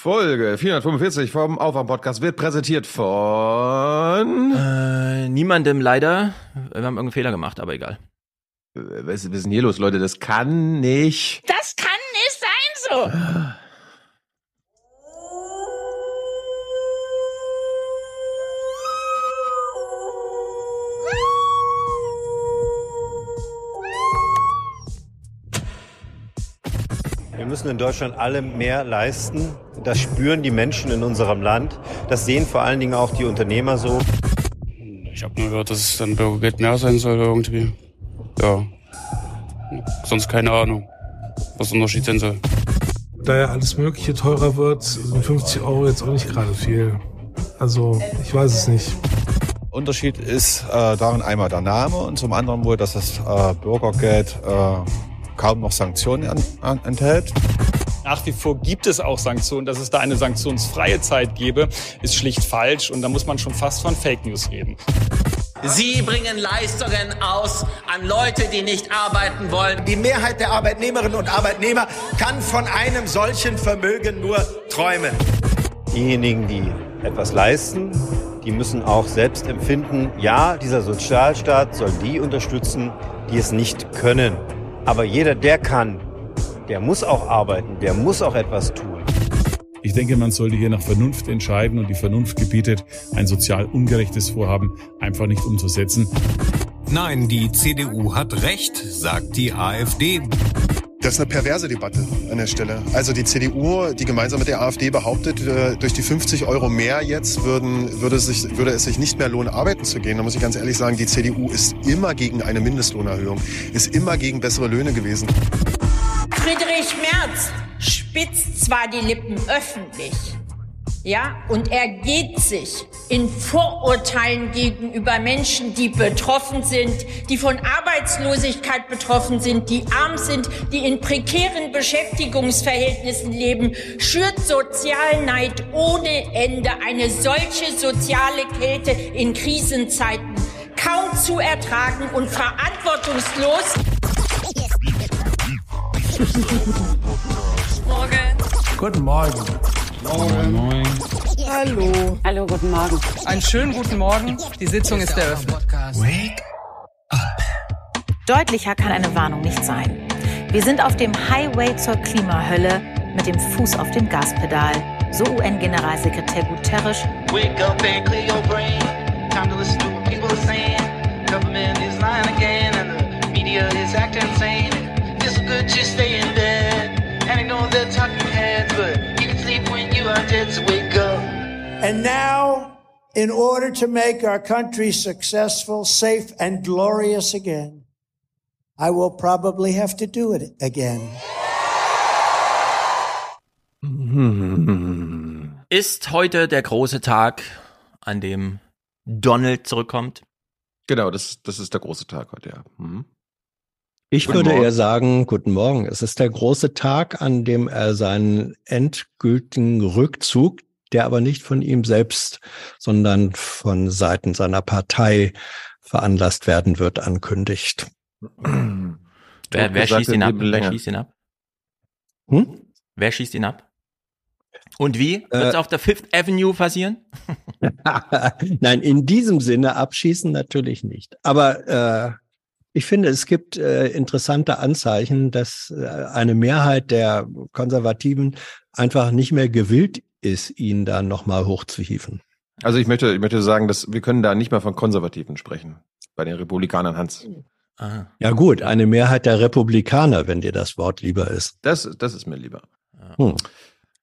Folge 445 vom Aufwärm-Podcast wird präsentiert von... Äh, niemandem leider. Wir haben irgendeinen Fehler gemacht, aber egal. Was ist denn hier los, Leute? Das kann nicht... Das kann nicht sein so. Wir müssen in Deutschland alle mehr leisten. Das spüren die Menschen in unserem Land. Das sehen vor allen Dingen auch die Unternehmer so. Ich habe nur gehört, dass es dann Bürgergeld mehr sein soll irgendwie. Ja. Sonst keine Ahnung, was der Unterschied sein soll. Da ja alles Mögliche teurer wird, sind 50 Euro jetzt auch nicht gerade viel. Also, ich weiß es nicht. Unterschied ist äh, darin einmal der Name und zum anderen wohl, dass das äh, Bürgergeld äh, kaum noch Sanktionen an, an, enthält. Nach wie vor gibt es auch Sanktionen. Dass es da eine sanktionsfreie Zeit gäbe, ist schlicht falsch. Und da muss man schon fast von Fake News reden. Sie bringen Leistungen aus an Leute, die nicht arbeiten wollen. Die Mehrheit der Arbeitnehmerinnen und Arbeitnehmer kann von einem solchen Vermögen nur träumen. Diejenigen, die etwas leisten, die müssen auch selbst empfinden, ja, dieser Sozialstaat soll die unterstützen, die es nicht können. Aber jeder, der kann, der muss auch arbeiten, der muss auch etwas tun. Ich denke, man sollte hier nach Vernunft entscheiden und die Vernunft gebietet, ein sozial ungerechtes Vorhaben einfach nicht umzusetzen. Nein, die CDU hat recht, sagt die AfD. Das ist eine perverse Debatte an der Stelle. Also die CDU, die gemeinsam mit der AfD behauptet, äh, durch die 50 Euro mehr jetzt würden, würde, es sich, würde es sich nicht mehr lohnen, arbeiten zu gehen. Da muss ich ganz ehrlich sagen, die CDU ist immer gegen eine Mindestlohnerhöhung, ist immer gegen bessere Löhne gewesen. Friedrich Merz spitzt zwar die Lippen öffentlich, ja, und er geht sich in Vorurteilen gegenüber Menschen, die betroffen sind, die von Arbeitslosigkeit betroffen sind, die arm sind, die in prekären Beschäftigungsverhältnissen leben, schürt Sozialneid ohne Ende, eine solche soziale Kälte in Krisenzeiten kaum zu ertragen und verantwortungslos. Morgen. Guten Morgen. Morgen. Moin. Hallo. Hallo, guten Morgen. Einen schönen guten Morgen. Die Sitzung ist eröffnet. Wake Deutlicher kann eine Warnung nicht sein. Wir sind auf dem Highway zur Klimahölle mit dem Fuß auf dem Gaspedal. So UN-Generalsekretär Guterres. Wake up and clear your brain. Time to listen to what people are saying. Government is lying again and the media is acting insane. It's good to stay in And now, in order to make our country successful, safe, and glorious again, I will probably have to do it again. Ist heute der große Tag, an dem Donald zurückkommt? Genau, das, das ist der große Tag heute, ja. Mhm. Ich Guten würde Morgen. eher sagen, guten Morgen. Es ist der große Tag, an dem er seinen endgültigen Rückzug, der aber nicht von ihm selbst, sondern von Seiten seiner Partei veranlasst werden wird, ankündigt. Wer, wer gesagt, schießt ihn ab? Wer schießt ihn ab? Hm? Wer schießt ihn ab? Und wie? Wird es Äh, auf der Fifth Avenue passieren? Nein, in diesem Sinne abschießen natürlich nicht. Aber äh, ich finde, es gibt äh, interessante Anzeichen, dass äh, eine Mehrheit der Konservativen einfach nicht mehr gewillt ist, ihn da nochmal hochzuhieven. Also ich möchte, ich möchte sagen, dass wir können da nicht mehr von Konservativen sprechen. Bei den Republikanern, Hans. Aha. Ja gut, eine Mehrheit der Republikaner, wenn dir das Wort lieber ist. Das, das ist mir lieber. Hm.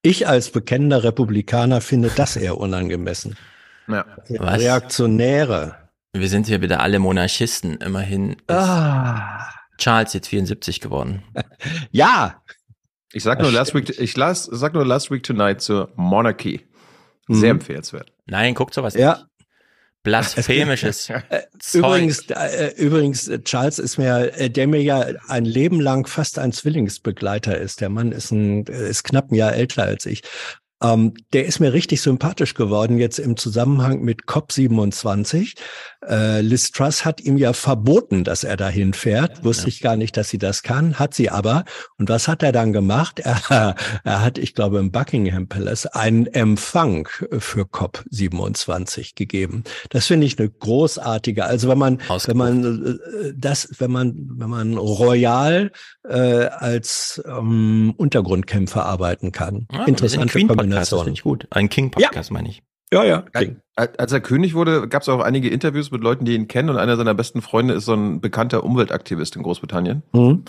Ich als bekennender Republikaner finde das eher unangemessen. Ja. Was? Reaktionäre. Wir sind hier wieder alle Monarchisten. Immerhin ist Ah. Charles jetzt 74 geworden. Ja, Ich sag Das nur Last. Week, ich las, sag nur Last Week Tonight zur Monarchy. Sehr Mhm. empfehlenswert. Nein, guckt sowas Ja. nicht. Blasphemisches. Übrigens, äh, übrigens, äh, Charles ist mir, äh, der mir ja ein Leben lang fast ein Zwillingsbegleiter ist. Der Mann ist ein, äh, ist knapp ein Jahr älter als ich. Ähm, der ist mir richtig sympathisch geworden jetzt im Zusammenhang mit COP27. Äh, Liz Truss hat ihm ja verboten, dass er dahin fährt. Wusste ich gar nicht, dass sie das kann, hat sie aber. Und was hat er dann gemacht? Er, er hat, ich glaube, im Buckingham Palace einen Empfang für COP27 gegeben. Das finde ich eine großartige. Also wenn man, wenn man äh, das, wenn man, wenn man royal äh, als ähm, Untergrundkämpfer arbeiten kann. Ja, Interessante Queen Podcast, das Kombination. finde ich gut. Ein King Podcast meine ich. Ja, ja. Als als er König wurde, gab es auch einige Interviews mit Leuten, die ihn kennen. Und einer seiner besten Freunde ist so ein bekannter Umweltaktivist in Großbritannien. Mhm.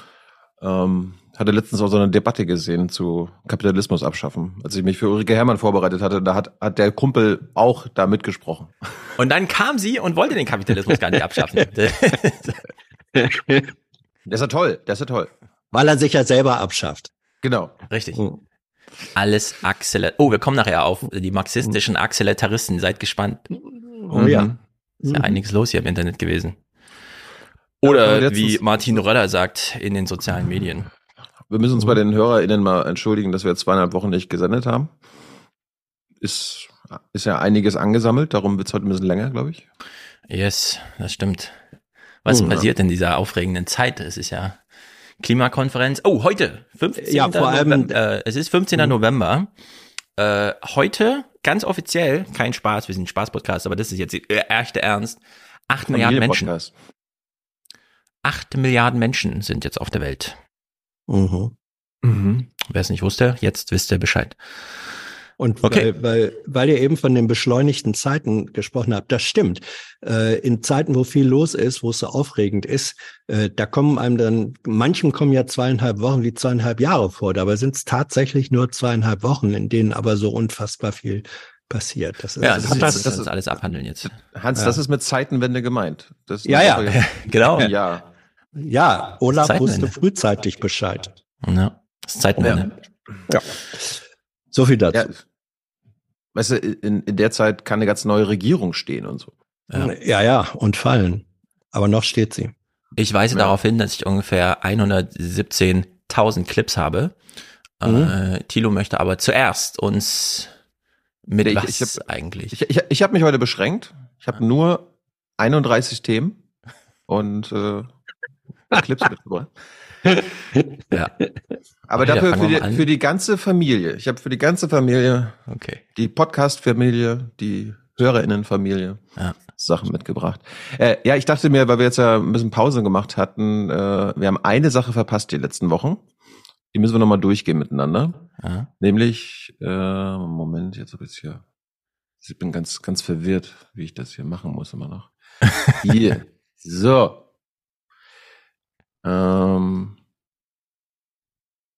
Ähm, hatte letztens auch so eine Debatte gesehen zu Kapitalismus abschaffen. Als ich mich für Ulrike Herrmann vorbereitet hatte, da hat, hat der Kumpel auch da mitgesprochen. Und dann kam sie und wollte den Kapitalismus gar nicht abschaffen. Der ist ja toll, der ist ja toll. Weil er sich ja selber abschafft. Genau. Richtig. Alles Axelet. Oh, wir kommen nachher auf die marxistischen Axeletaristen. Seid gespannt. Oh ja. Mhm. Ist ja Mhm. einiges los hier im Internet gewesen. Ja, Oder letztens- wie Martin Röller sagt in den sozialen Medien. Wir müssen uns bei den HörerInnen mal entschuldigen, dass wir jetzt zweieinhalb Wochen nicht gesendet haben. Ist, ist ja einiges angesammelt, darum wird es heute ein bisschen länger, glaube ich. Yes, das stimmt. Was Oh, passiert in dieser aufregenden Zeit? Es ist ja Klimakonferenz. Oh, heute, 15. Ja, vor allem- November, äh, es ist 15. November. Äh, heute, ganz offiziell, kein Spaß, wir sind ein Spaß-Podcast, aber das ist jetzt der echte Ernst. Acht Milliarden Menschen. Acht Milliarden Menschen sind jetzt auf der Welt. Mhm. Wer es nicht wusste, jetzt wisst ihr Bescheid. Und Okay. weil, weil, weil ihr eben von den beschleunigten Zeiten gesprochen habt, das stimmt. Äh, in Zeiten, wo viel los ist, wo es so aufregend ist, äh, da kommen einem dann, manchen kommen ja zweieinhalb Wochen wie zweieinhalb Jahre vor, dabei sind es tatsächlich nur zweieinhalb Wochen, in denen aber so unfassbar viel passiert. Das ist, Ja, das, ist, das- das, das- das alles abhandeln jetzt. Hans, Ja. das ist mit Zeitenwende gemeint. Das ist Ja, ja. Genau. Ja. ja, Olaf wusste frühzeitig Bescheid. Ja, das ist Zeitenwende. Ja. So viel dazu. ja. Weißt du, in, in der Zeit kann eine ganz neue Regierung stehen und so. Ja. ja, ja, und fallen. Aber noch steht sie. Ich weise Ja. darauf hin, dass ich ungefähr 117.000 Clips habe. Äh, Thilo möchte aber zuerst uns mit Ich- was ich hab- eigentlich? Ich, ich, ich habe mich heute beschränkt. Ich habe nur 31 Themen und äh, Clips mitgebracht. Ja. Aber dafür dann für die, für die ganze Familie. Ich habe für die ganze Familie, Okay. die Podcast-Familie, die HörerInnen-Familie Ja. Sachen mitgebracht. Äh, ja, ich dachte mir, weil wir jetzt ja ein bisschen Pause gemacht hatten, äh, wir haben eine Sache verpasst die letzten Wochen. Die müssen wir nochmal durchgehen miteinander. Ja. Nämlich, äh, Moment, jetzt habe ich hier. Ich bin ganz, ganz verwirrt, wie ich das hier machen muss immer noch. Hier. so. Ähm,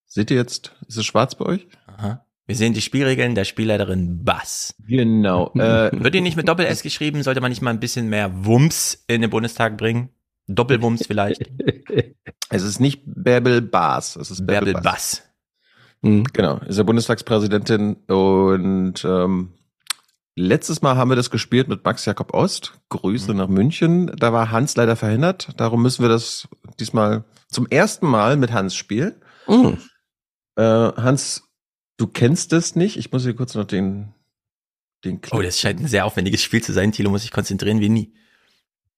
seht ihr jetzt, ist es schwarz bei euch? Aha. Wir sehen die Spielregeln der Spielleiterin Bass. Genau. Äh, Wird die nicht mit Doppel-S geschrieben? Sollte man nicht mal ein bisschen mehr Wumms in den Bundestag bringen? Doppelwumms vielleicht? es ist nicht Bärbel Baas, es ist Bärbel, Bärbel Bass. Bass. Genau, ist ja Bundestagspräsidentin und ähm, letztes Mal haben wir das gespielt mit Max Jakob Ost. Grüße nach München. Da war Hans leider verhindert. Darum müssen wir das diesmal zum ersten Mal mit Hans spielen. Mhm. Äh, Hans, du kennst es nicht. Ich muss hier kurz noch den den Oh, das scheint ein sehr aufwendiges Spiel zu sein. Thilo muss sich konzentrieren wie nie.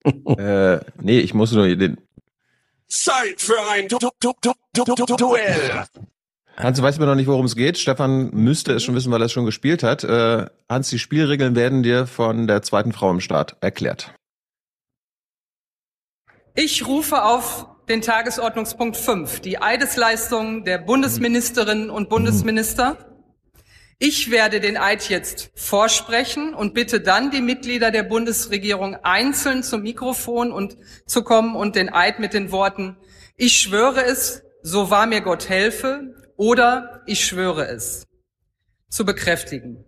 äh, nee, ich muss nur den. Zeit für ein du du du du du du du Duell. Hans weiß mir noch nicht, worum es geht. Stefan müsste es schon wissen, weil er es schon gespielt hat. Äh, Hans, die Spielregeln werden dir von der zweiten Frau im Start erklärt. Ich rufe auf den Tagesordnungspunkt 5, die Eidesleistung der Bundesministerinnen und Bundesminister. Ich werde den Eid jetzt vorsprechen und bitte dann die Mitglieder der Bundesregierung einzeln zum Mikrofon und zu kommen und den Eid mit den Worten Ich schwöre es, so wahr mir Gott helfe oder Ich schwöre es zu bekräftigen.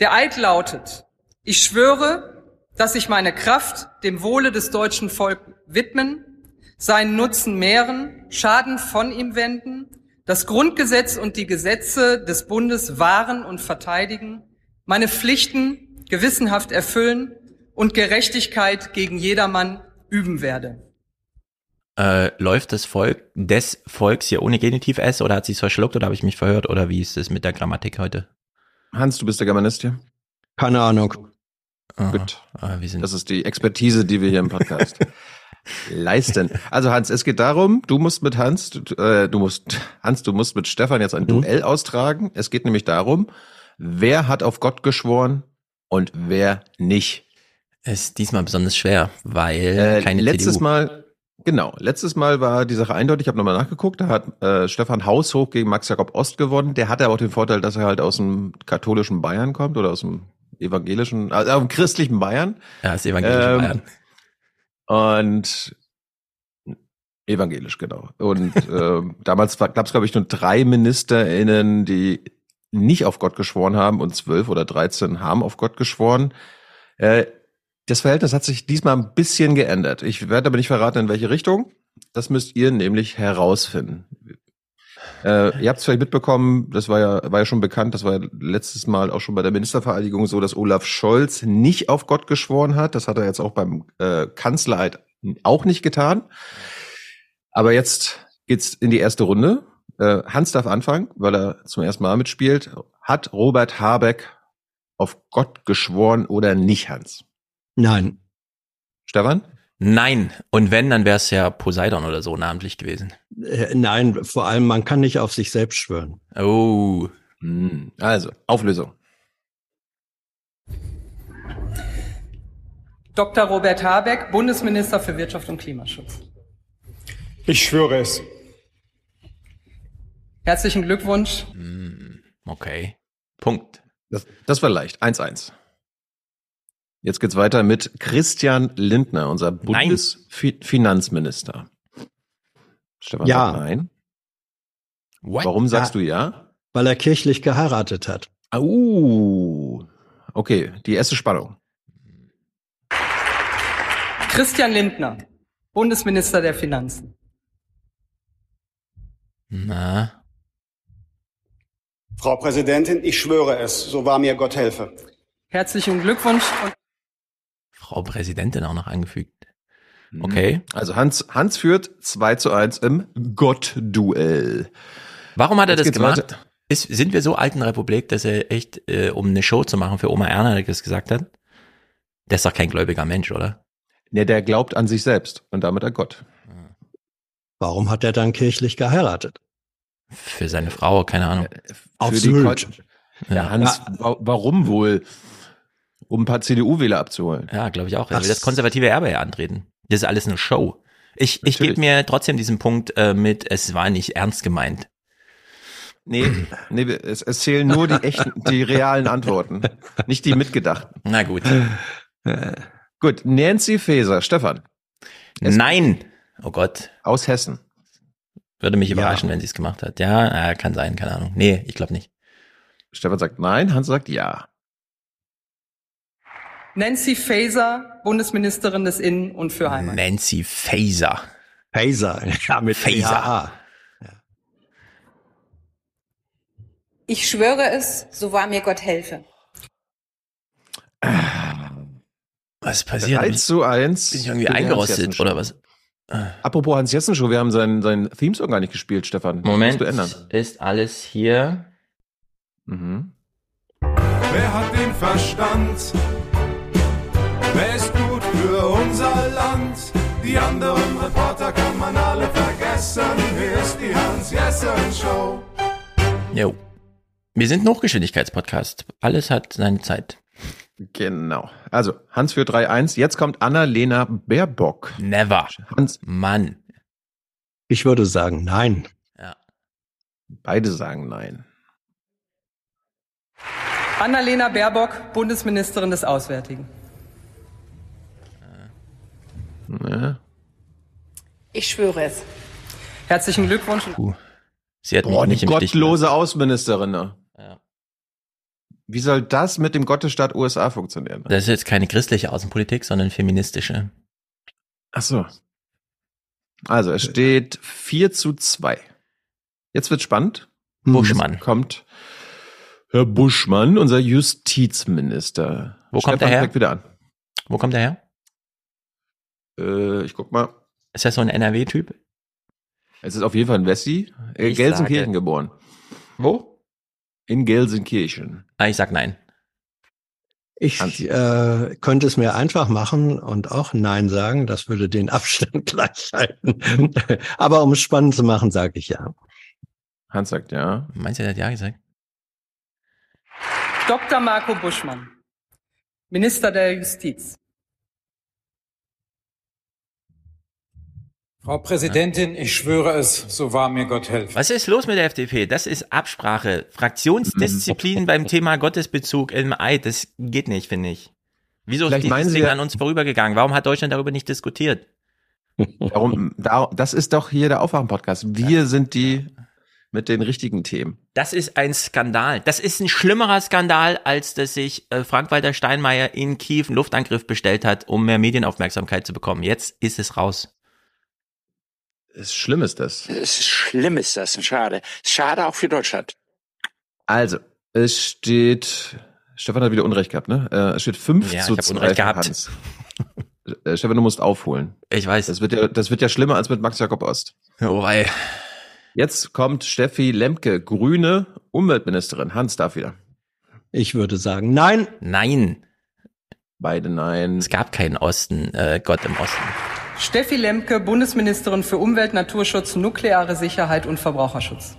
Der Eid lautet, ich schwöre, dass ich meine Kraft dem Wohle des deutschen Volkes widmen, seinen Nutzen mehren, Schaden von ihm wenden, das Grundgesetz und die Gesetze des Bundes wahren und verteidigen, meine Pflichten gewissenhaft erfüllen und Gerechtigkeit gegen jedermann üben werde. Äh, läuft das Volk des Volks hier ohne Genitiv S oder hat sie es verschluckt oder habe ich mich verhört oder wie ist es mit der Grammatik heute? Hans, du bist der Germanist hier. Keine Ahnung. Gut. Ah, wir sind Das ist die Expertise, die wir hier im Podcast leisten. Also Hans, es geht darum, du musst mit Hans, du, äh, du musst, Hans, du musst mit Stefan jetzt ein Duell austragen. Es geht nämlich darum, wer hat auf Gott geschworen und wer nicht. ist diesmal besonders schwer, weil Äh, keine letztes CDU. Mal, genau, letztes Mal war die Sache eindeutig, ich habe nochmal nachgeguckt, da hat äh, Stefan Haushoch gegen Max Jakob Ost gewonnen. Der hatte aber auch den Vorteil, dass er halt aus dem katholischen Bayern kommt oder aus dem evangelischen, also aus dem christlichen Bayern. Ja, das evangelische Ähm, Bayern. Und evangelisch, genau. Und ähm, damals gab es, glaube ich, nur drei MinisterInnen, die nicht auf Gott geschworen haben und zwölf oder dreizehn haben auf Gott geschworen. Äh, das Verhältnis hat sich diesmal ein bisschen geändert. Ich werde aber nicht verraten, in welche Richtung. Das müsst ihr nämlich herausfinden. Äh, ihr habt es vielleicht mitbekommen, das war ja, war ja schon bekannt, das war ja letztes Mal auch schon bei der Ministervereidigung so, dass Olaf Scholz nicht auf Gott geschworen hat. Das hat er jetzt auch beim äh, Kanzlereid auch nicht getan. Aber jetzt geht's in die erste Runde. Äh, Hans darf anfangen, weil er zum ersten Mal mitspielt. Hat Robert Habeck auf Gott geschworen oder nicht, Hans? Nein. Stefan? Nein. Und wenn, dann wäre es ja Poseidon oder so namentlich gewesen. Äh, Nein, vor allem, man kann nicht auf sich selbst schwören. Oh. Hm, Also, Auflösung. Dr. Robert Habeck, Bundesminister für Wirtschaft und Klimaschutz. Ich schwöre es. Herzlichen Glückwunsch. Okay. Punkt. Das, das war leicht. 1-1. Jetzt geht's weiter mit Christian Lindner, unser Bundesfinanzminister. Stefan Ja. sagt nein. What? Warum sagst Ja. du ja? Weil er kirchlich geheiratet hat. Uh, okay, die erste Spannung. Christian Lindner, Bundesminister der Finanzen. Na. Frau Präsidentin, ich schwöre es, so wahr mir Gott helfe. Herzlichen Glückwunsch und Frau Präsidentin auch noch angefügt. Okay. Also Hans, Hans führt 2 zu 1 im Gott-Duell. Warum hat er Jetzt das gemacht? weiter. Ist, sind wir so alten Republik, dass er echt, äh, um eine Show zu machen für Oma Erna, das gesagt hat? Der ist doch kein gläubiger Mensch, oder? Ne, der glaubt an sich selbst und damit an Gott. Warum hat er dann kirchlich geheiratet? Für seine Frau, keine Ahnung. Auf Für die Sylt. Kon- Ja, Hans, wa warum wohl? Um ein paar CDU-Wähler abzuholen. Ja, glaube ich auch. Er will das konservative Erbe ja antreten. Das ist alles eine Show. Ich, ich gebe mir trotzdem diesen Punkt äh, mit, es war nicht ernst gemeint. Nee, nee es, es zählen nur die echten, die realen Antworten, nicht die mitgedachten. Na gut. Gut, Nancy Faeser, Stefan. Nein! Oh Gott. Aus Hessen. Würde mich überraschen, wenn sie es gemacht hat. Ja, äh, kann sein, keine Ahnung. Nee, ich glaube nicht. Stefan sagt nein, Hans sagt ja. Nancy Faeser, Bundesministerin des Innen- und für Heimat. Nancy Faeser. Faeser, ja, mit Faeser. Ich schwöre es, so wahr mir Gott helfe. Was passiert? 3 zu 1. Bin ich irgendwie eingerostet oder was? Apropos Hans Jessen Show, wir haben seinen, seinen Themesong gar nicht gespielt, Stefan. Das Moment, Musst du ändern. ist alles hier. Mhm. Wer hat den Verstand? Wer ist gut für unser Land? Die anderen Reporter kann man alle vergessen. Hier ist die Hans-Jessen-Show. Jo. Wir sind ein Hochgeschwindigkeitspodcast. Alles hat seine Zeit. Genau. Also, Hans für 3-1. Jetzt kommt Annalena Baerbock. Never. Hans, Mann. Ich würde sagen, nein. beide sagen nein. Annalena Baerbock, Bundesministerin des Auswärtigen. Ja. Ich schwöre es. Herzlichen Glückwunsch. Sie hat Boah, mich nicht eine im Stich gottlose Außenministerin. Ne? Ja. Wie soll das mit dem Gottesstaat USA funktionieren? Das ist jetzt keine christliche Außenpolitik, sondern feministische. Ach so. Also, es steht 4 zu 2. Jetzt wird spannend. Buschmann. Jetzt kommt Herr Buschmann, unser Justizminister. Wo kommt Stefan er her? wieder an. Wo kommt er her? Äh, ich guck mal. Ist das so ein NRW-Typ? Es ist auf jeden Fall ein Wessi. Äh, Ich Gelsenkirchen sage- geboren. Wo? In Gelsenkirchen. Ah, ich sag nein. Ich äh, könnte es mir einfach machen und auch Nein sagen. Das würde den Abstand gleich halten. Aber um es spannend zu machen, sage ich ja. Hans sagt ja. Meinst du, er hat ja gesagt? Dr. Marco Buschmann, Minister der Justiz. Frau Präsidentin, ich schwöre es, so wahr mir Gott helfe. Was ist los mit der FDP? Das ist Absprache. Fraktionsdisziplin beim Thema Gottesbezug im Eid. Das geht nicht, finde ich. Wieso Vielleicht ist dieses Sie Ding ja- an uns vorübergegangen? Warum hat Deutschland darüber nicht diskutiert? Warum, da, das ist doch hier der Aufwachen-Podcast. Wir sind die mit den richtigen Themen. Das ist ein Skandal. Das ist ein schlimmerer Skandal, als dass sich äh, Frank-Walter Steinmeier in Kiew einen Luftangriff bestellt hat, um mehr Medienaufmerksamkeit zu bekommen. Jetzt ist es raus. Ist schlimm ist das. Es ist schlimm ist das, schade. Schade auch für Deutschland. Also, es steht, Stefan hat wieder Unrecht gehabt, ne? Äh, Es steht 5 Ja, zu ich hab 2 Unrecht gehabt. Hans. Äh, Stefan, du musst aufholen. Ich weiß. Das wird ja, das wird ja schlimmer als mit Max Jakob Ost. Oh, wei. Jetzt kommt Steffi Lemke, grüne Umweltministerin. Hans darf wieder. Ich würde sagen, nein. Nein. Beide nein. Es gab keinen Osten, äh, Gott im Osten. Steffi Lemke, Bundesministerin für Umwelt, Naturschutz, nukleare Sicherheit und Verbraucherschutz.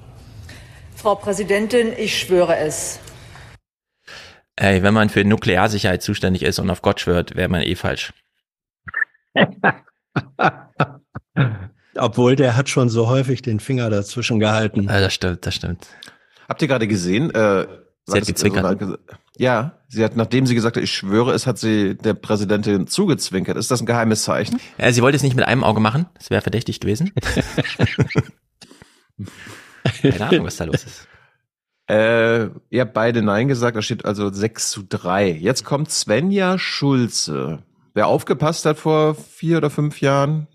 Frau Präsidentin, ich schwöre es. Ey, wenn man für Nuklearsicherheit zuständig ist und auf Gott schwört, wäre man eh falsch. Obwohl der hat schon so häufig den Finger dazwischen gehalten. Ja, das stimmt, das stimmt. Habt ihr gerade gesehen? Äh, Sie hat gezwinkert. war- ja, sie hat, nachdem sie gesagt hat, ich schwöre es, hat sie der Präsidentin zugezwinkert. Ist das ein geheimes Zeichen? Ja, sie wollte es nicht mit einem Auge machen. Das wäre verdächtig gewesen. Keine Ahnung, was da los ist. Äh, ihr habt beide Nein gesagt, da steht also 6 zu 3. Jetzt kommt Svenja Schulze. Wer aufgepasst hat vor vier oder fünf Jahren,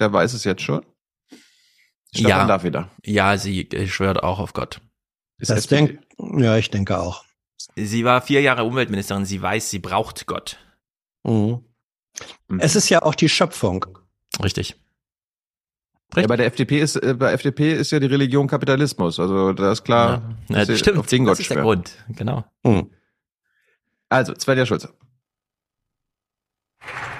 der weiß es jetzt schon. Stefan Ja. darf wieder. Ja, sie äh, schwört auch auf Gott. Ist Das denk, ja, ich denke auch. Sie war vier Jahre Umweltministerin. Sie weiß, sie braucht Gott. Mhm. Es ist ja auch die Schöpfung. Richtig. Ja, bei der FDP ist, äh, bei FDP ist ja die Religion Kapitalismus. Also da ist klar, Ja, das stimmt. auf den Gott das ist der schwören. Grund. Genau. Hm. Also, Svenja Schulze.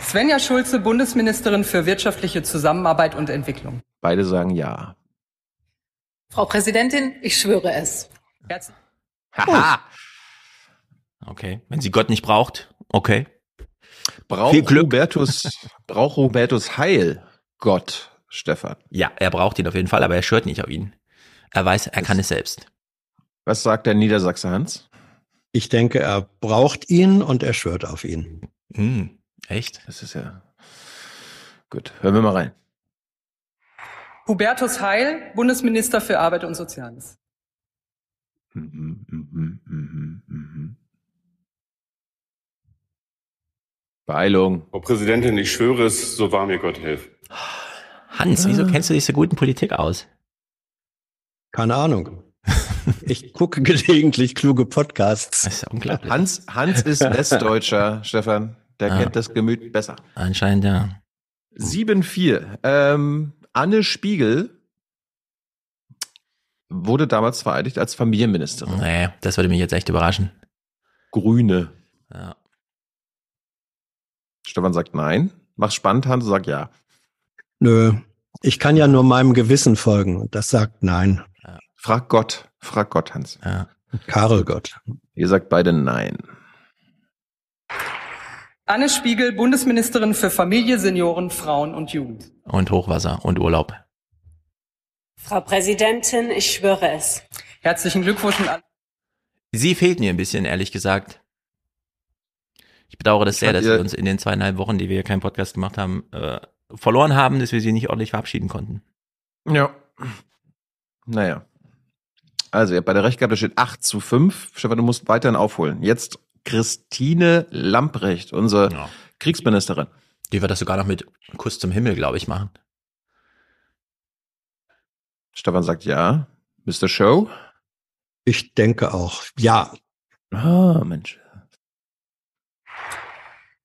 Svenja Schulze, Bundesministerin für wirtschaftliche Zusammenarbeit und Entwicklung. Beide sagen ja. Frau Präsidentin, ich schwöre es. Herzlich. Haha. Okay. Wenn sie Gott nicht braucht, okay. Braucht Viel Glück. Hubertus, braucht Hubertus Heil Gott, Stefan? Ja, er braucht ihn auf jeden Fall, aber er schwört nicht auf ihn. Er weiß, er kann es selbst. Was sagt der Niedersachse Hans? Ich denke, er braucht ihn und er schwört auf ihn. Hm, echt? Das ist ja gut. Hören wir mal rein. Hubertus Heil, Bundesminister für Arbeit und Soziales. Mhm, mhm, mhm, mhm. Beeilung. Frau Präsidentin, ich schwöre es, so wahr mir Gott hilft. Hans, wieso kennst du dich so gut in Politik aus? Keine Ahnung. Ich gucke gelegentlich kluge Podcasts. Das ist ja unglaublich. Hans, Hans ist Westdeutscher, Stefan. Der Ah. kennt das Gemüt besser. Anscheinend ja. 7-4. Ähm, Anne Spiegel wurde damals vereidigt als Familienministerin. Nee, das würde mich jetzt echt überraschen. Grüne. Ja. Stefan sagt nein. Mach spannend, Hans sagt ja. Nö. Ich kann ja nur meinem Gewissen folgen und das sagt nein. Frag Gott. Frag Gott, Hans. Ja. Karel Gott. Ihr sagt beide nein. Anne Spiegel, Bundesministerin für Familie, Senioren, Frauen und Jugend. Und Hochwasser und Urlaub. Frau Präsidentin, ich schwöre es. Herzlichen Glückwunsch und all- Sie fehlt mir ein bisschen, ehrlich gesagt. Ich bedauere das sehr, dass wir uns in den zweieinhalb Wochen, die wir keinen Podcast gemacht haben, äh, verloren haben, dass wir sie nicht ordentlich verabschieden konnten. Ja. Naja. Also, ihr habt beide recht gehabt, da steht 8 zu 5. Stefan, du musst weiterhin aufholen. Jetzt Christine Lamprecht, unsere Ja. Kriegsministerin. Die wird das sogar noch mit Kuss zum Himmel, glaube ich, machen. Stefan sagt ja. Mr. Show? Ich denke auch. Ja. Ah, Mensch.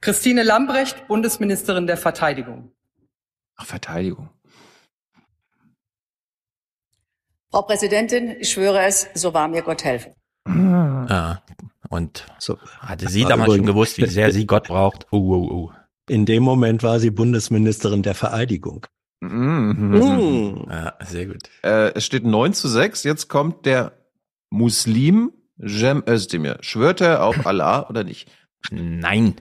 Christine Lambrecht, Bundesministerin der Verteidigung. Ach, Verteidigung. Frau Präsidentin, ich schwöre es, so wahr mir Gott helfe. Ah, Und So. hatte sie damals schon gewusst, wie sehr sie Gott braucht. Uh, uh, uh. In dem Moment war sie Bundesministerin der Vereidigung. Mhm. Mm. Ja, sehr gut. Äh, es steht 9 zu 6. Jetzt kommt der Muslim Cem Özdemir. Schwört er auf Allah oder nicht? Nein.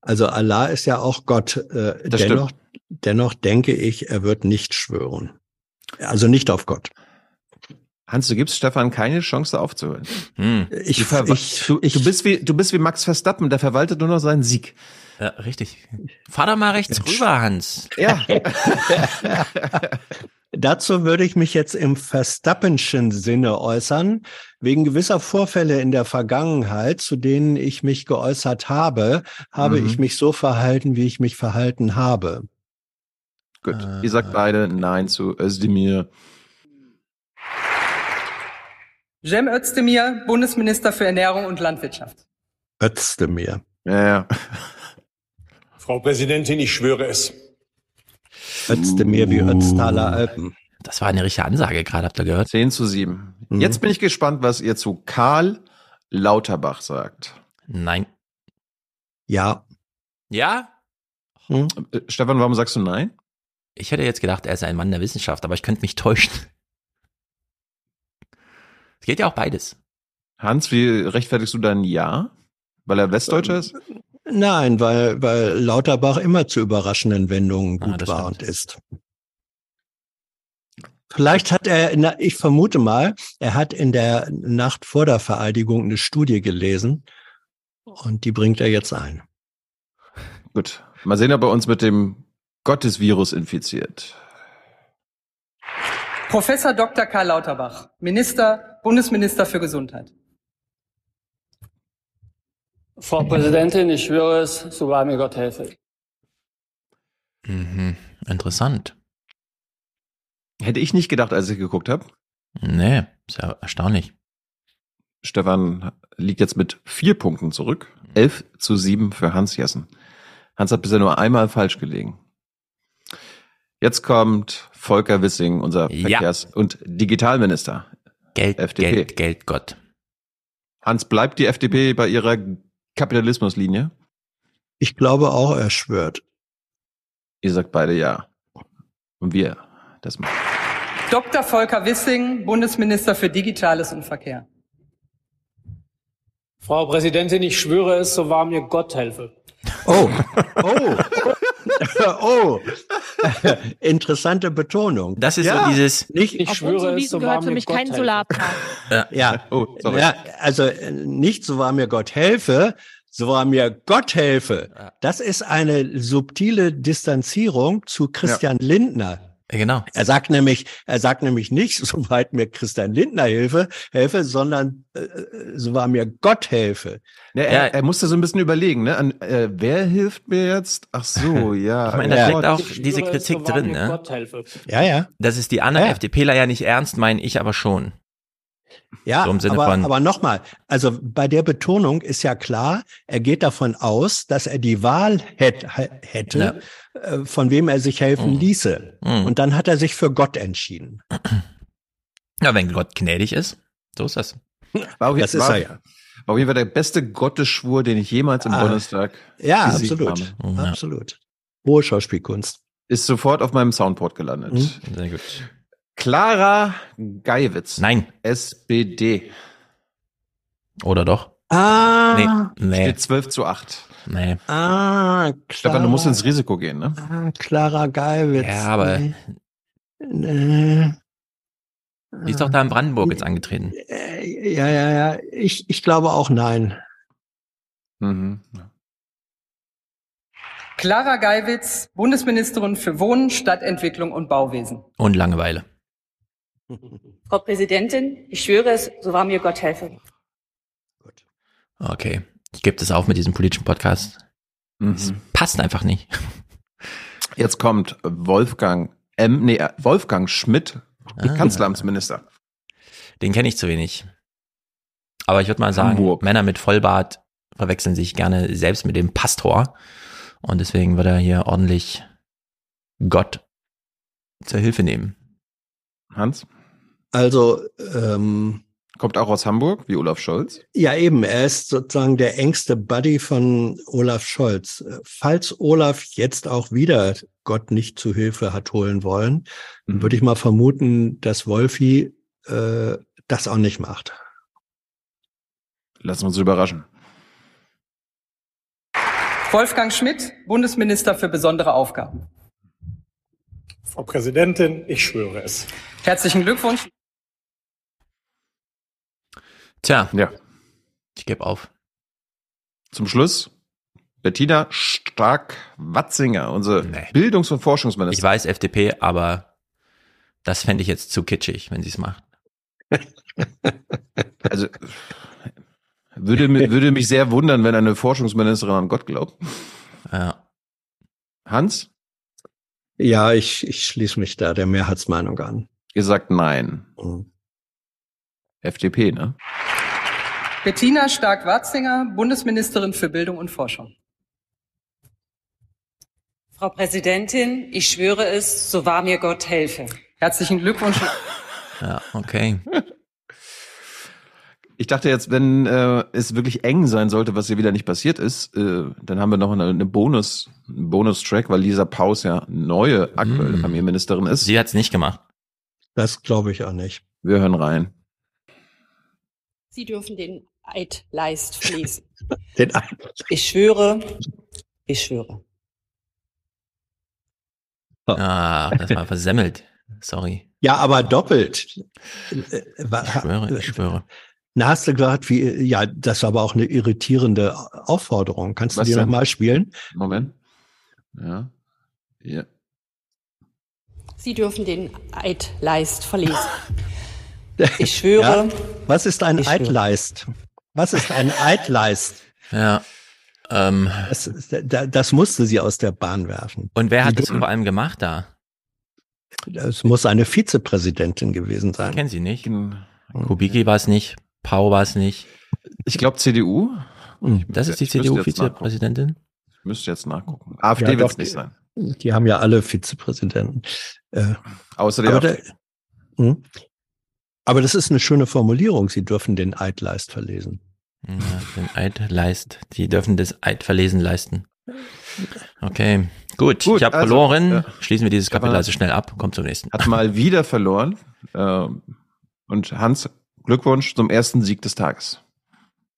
Also Allah ist ja auch Gott. Äh, Das dennoch, dennoch denke ich, er wird nicht schwören. Also nicht auf Gott. Hans, du gibst Stefan keine Chance aufzuhören. Hm. Ich, Du, ich, du, ich, du, bist wie, du bist wie Max Verstappen, der verwaltet nur noch seinen Sieg. Ja, richtig. Fahr doch mal rechts rüber, Hans. Ja. Dazu würde ich mich jetzt im Verstappenschen Sinne äußern. Wegen gewisser Vorfälle in der Vergangenheit, zu denen ich mich geäußert habe, habe Mhm. ich mich so verhalten, wie ich mich verhalten habe. Gut. Äh, Ihr sagt beide Nein zu Özdemir. Cem Özdemir, Bundesminister für Ernährung und Landwirtschaft. Özdemir. Ja, ja. Frau Präsidentin, ich schwöre es. Özdemir wie Ötztaler Alpen. Das war eine richtige Ansage gerade, habt ihr gehört? 10 zu 7. Mhm. Jetzt bin ich gespannt, was ihr zu Karl Lauterbach sagt. Nein. Ja. Ja? Hm? Äh, Stefan, warum sagst du Nein? Ich hätte jetzt gedacht, er ist ein Mann der Wissenschaft, aber ich könnte mich täuschen. Es geht ja auch beides. Hans, wie rechtfertigst du dein Ja? Weil er Westdeutscher ist? Nein, weil, weil Lauterbach immer zu überraschenden Wendungen Ah, gut das war stimmt. und ist. Vielleicht hat er, na, ich vermute mal, er hat in der Nacht vor der Vereidigung eine Studie gelesen und die bringt er jetzt ein. Gut. Mal sehen, ob er uns mit dem Gottesvirus infiziert. Professor Dr. Karl Lauterbach, Minister, Bundesminister für Gesundheit. Frau Präsidentin, ich schwöre es, so wahr mir Gott helfe. Mhm. Interessant. Hätte ich nicht gedacht, als ich geguckt habe. Nee, ist ja erstaunlich. Stefan liegt jetzt mit vier Punkten zurück. 11 zu 7 für Hans Jessen. Hans hat bisher nur einmal falsch gelegen. Jetzt kommt Volker Wissing, unser Ja. Verkehrs- und Digitalminister. Geld, FDP. Geld, Geld, Gott. Hans, bleibt die FDP bei ihrer Kapitalismuslinie? Ich glaube auch, er schwört. Ihr sagt beide ja. Und wir, das machen. Dr. Volker Wissing, Bundesminister für Digitales und Verkehr. Frau Präsidentin, ich schwöre es, so wahr mir Gott helfe. Oh, oh, oh. Interessante Betonung. Das ist Ja. so dieses, Nicht, Ich Auf schwöre es, so gehört wahr für mich Gott kein. Solarpark. Ja, Oh, sorry. ja, also äh, nicht so war mir Gott helfe, so war mir Gott helfe. Das ist eine subtile Distanzierung zu Christian Lindner. Ja, genau. Er sagt nämlich, er sagt nämlich nicht, soweit mir Christian Lindner helfe, helfe, sondern äh, so war mir Gott helfe. Ja, er, Ja. er musste so ein bisschen überlegen, ne? An, äh, wer hilft mir jetzt? Ach so, ja. Ich meine, da Ja. steckt auch Ich diese Kritik so drin, ne? Gott helfe. Ja, ja. Das ist die anderen Ja. FDPler ja nicht ernst meinen, ich aber schon. Ja, So im Sinne aber, aber nochmal, also bei der Betonung ist ja klar, er geht davon aus, dass er die Wahl hätt, hätte, äh, von wem er sich helfen Mhm. ließe. Mhm. Und dann hat er sich für Gott entschieden. Ja, wenn Gott gnädig ist, so ist das. War auf, Das ist war, er ja. war auf jeden Fall der beste Gottesschwur, den ich jemals im Ah. Bundestag Ja, gesehen absolut. habe. Ja. Absolut. Hohe Schauspielkunst. Ist sofort auf meinem Soundboard gelandet. Mhm. Sehr gut. Clara Geiwitz. Nein. SPD. Oder doch? Ah, Nee. Nee. Steht 12 zu 8. Nee. ah, Clara, Stefan, du musst ins Risiko gehen, ne? ah, Clara Geiwitz. Ja, aber Nee. Nee. die ist doch da in Brandenburg jetzt angetreten. Äh, Ja, ja, ja. Ich, ich glaube auch nein. Mhm. Clara Geiwitz, Bundesministerin für Wohnen, Stadtentwicklung und Bauwesen. Und Langeweile. Frau Präsidentin, ich schwöre es, so wahr mir Gott helfe. Okay. Ich gebe das auf mit diesem politischen Podcast. Es Mhm. passt einfach nicht. Jetzt kommt Wolfgang M. Nee, äh, Wolfgang Schmidt, Ah. Kanzleramtsminister. Den kenne ich zu wenig. Aber ich würde mal sagen, Hamburg. Männer mit Vollbart verwechseln sich gerne selbst mit dem Pastor. Und deswegen wird er hier ordentlich Gott zur Hilfe nehmen. Hans? Also, ähm, Kommt auch aus Hamburg, wie Olaf Scholz. Ja, eben. Er ist sozusagen der engste Buddy von Olaf Scholz. Falls Olaf jetzt auch wieder Gott nicht zu Hilfe hat holen wollen, mhm. würde ich mal vermuten, dass Wolfi äh, das auch nicht macht. Lassen wir uns überraschen. Wolfgang Schmidt, Bundesminister für besondere Aufgaben. Frau Präsidentin, ich schwöre es. Herzlichen Glückwunsch. Tja, ja. Ich gebe auf. Zum Schluss Bettina Stark-Watzinger, unsere nee. Bildungs- und Forschungsministerin. Ich weiß FDP, aber das fände ich jetzt zu kitschig, wenn sie es macht. also würde, würde mich sehr wundern, wenn eine Forschungsministerin an Gott glaubt. Ja. Hans? Ja, ich, ich schließe mich da der Mehrheitsmeinung an. Ihr sagt nein. Mhm. FDP, ne? Bettina Stark-Watzinger, Bundesministerin für Bildung und Forschung. Frau Präsidentin, ich schwöre es, so wahr mir Gott helfe. Herzlichen Glückwunsch. Ja, okay. Ich dachte jetzt, wenn äh, es wirklich eng sein sollte, was hier wieder nicht passiert ist, äh, dann haben wir noch eine, eine Bonus, einen Bonus-Track, weil Lisa Paus ja neue aktuelle mm. Premierministerin ist. Sie hat es nicht gemacht. Das glaube ich auch nicht. Wir hören rein. Sie dürfen den Eid leist fließen. den Eid. Ich schwöre, ich schwöre. Ah, das war versemmelt. Sorry. Ja, aber doppelt. Ich schwöre, ich schwöre. Na, hast du gesagt, wie, ja, das war aber auch eine irritierende Aufforderung. Kannst du Was die nochmal spielen? Moment. Ja. Ja. Sie dürfen den Eid leist verlesen. Ich schwöre. Ja? Was ist ein Eidleist? Was ist ein Eidleist? Ja. Ähm, das, das, musste sie aus der Bahn werfen. Und wer hat das vor allem gemacht da? Es muss eine Vizepräsidentin gewesen sein. Kennen Sie nicht? Kubicki war es nicht, Pau war es nicht. Ich glaube CDU. Hm. Das ist die CDU-Vizepräsidentin? Ich müsste jetzt nachgucken. AfD ja, wird es nicht sein. Die haben ja alle Vizepräsidenten. Äh, Außer der, der hm? Aber das ist eine schöne Formulierung. Sie dürfen den Eid leist verlesen. Ja, den Eid leist. Sie dürfen das Eid verlesen leisten. Okay, gut. gut ich habe also, verloren. Ja. Schließen wir dieses Kapitel also schnell ab. Kommt zum nächsten. Hat mal wieder verloren. Ähm, und Hans, Glückwunsch zum ersten Sieg des Tages.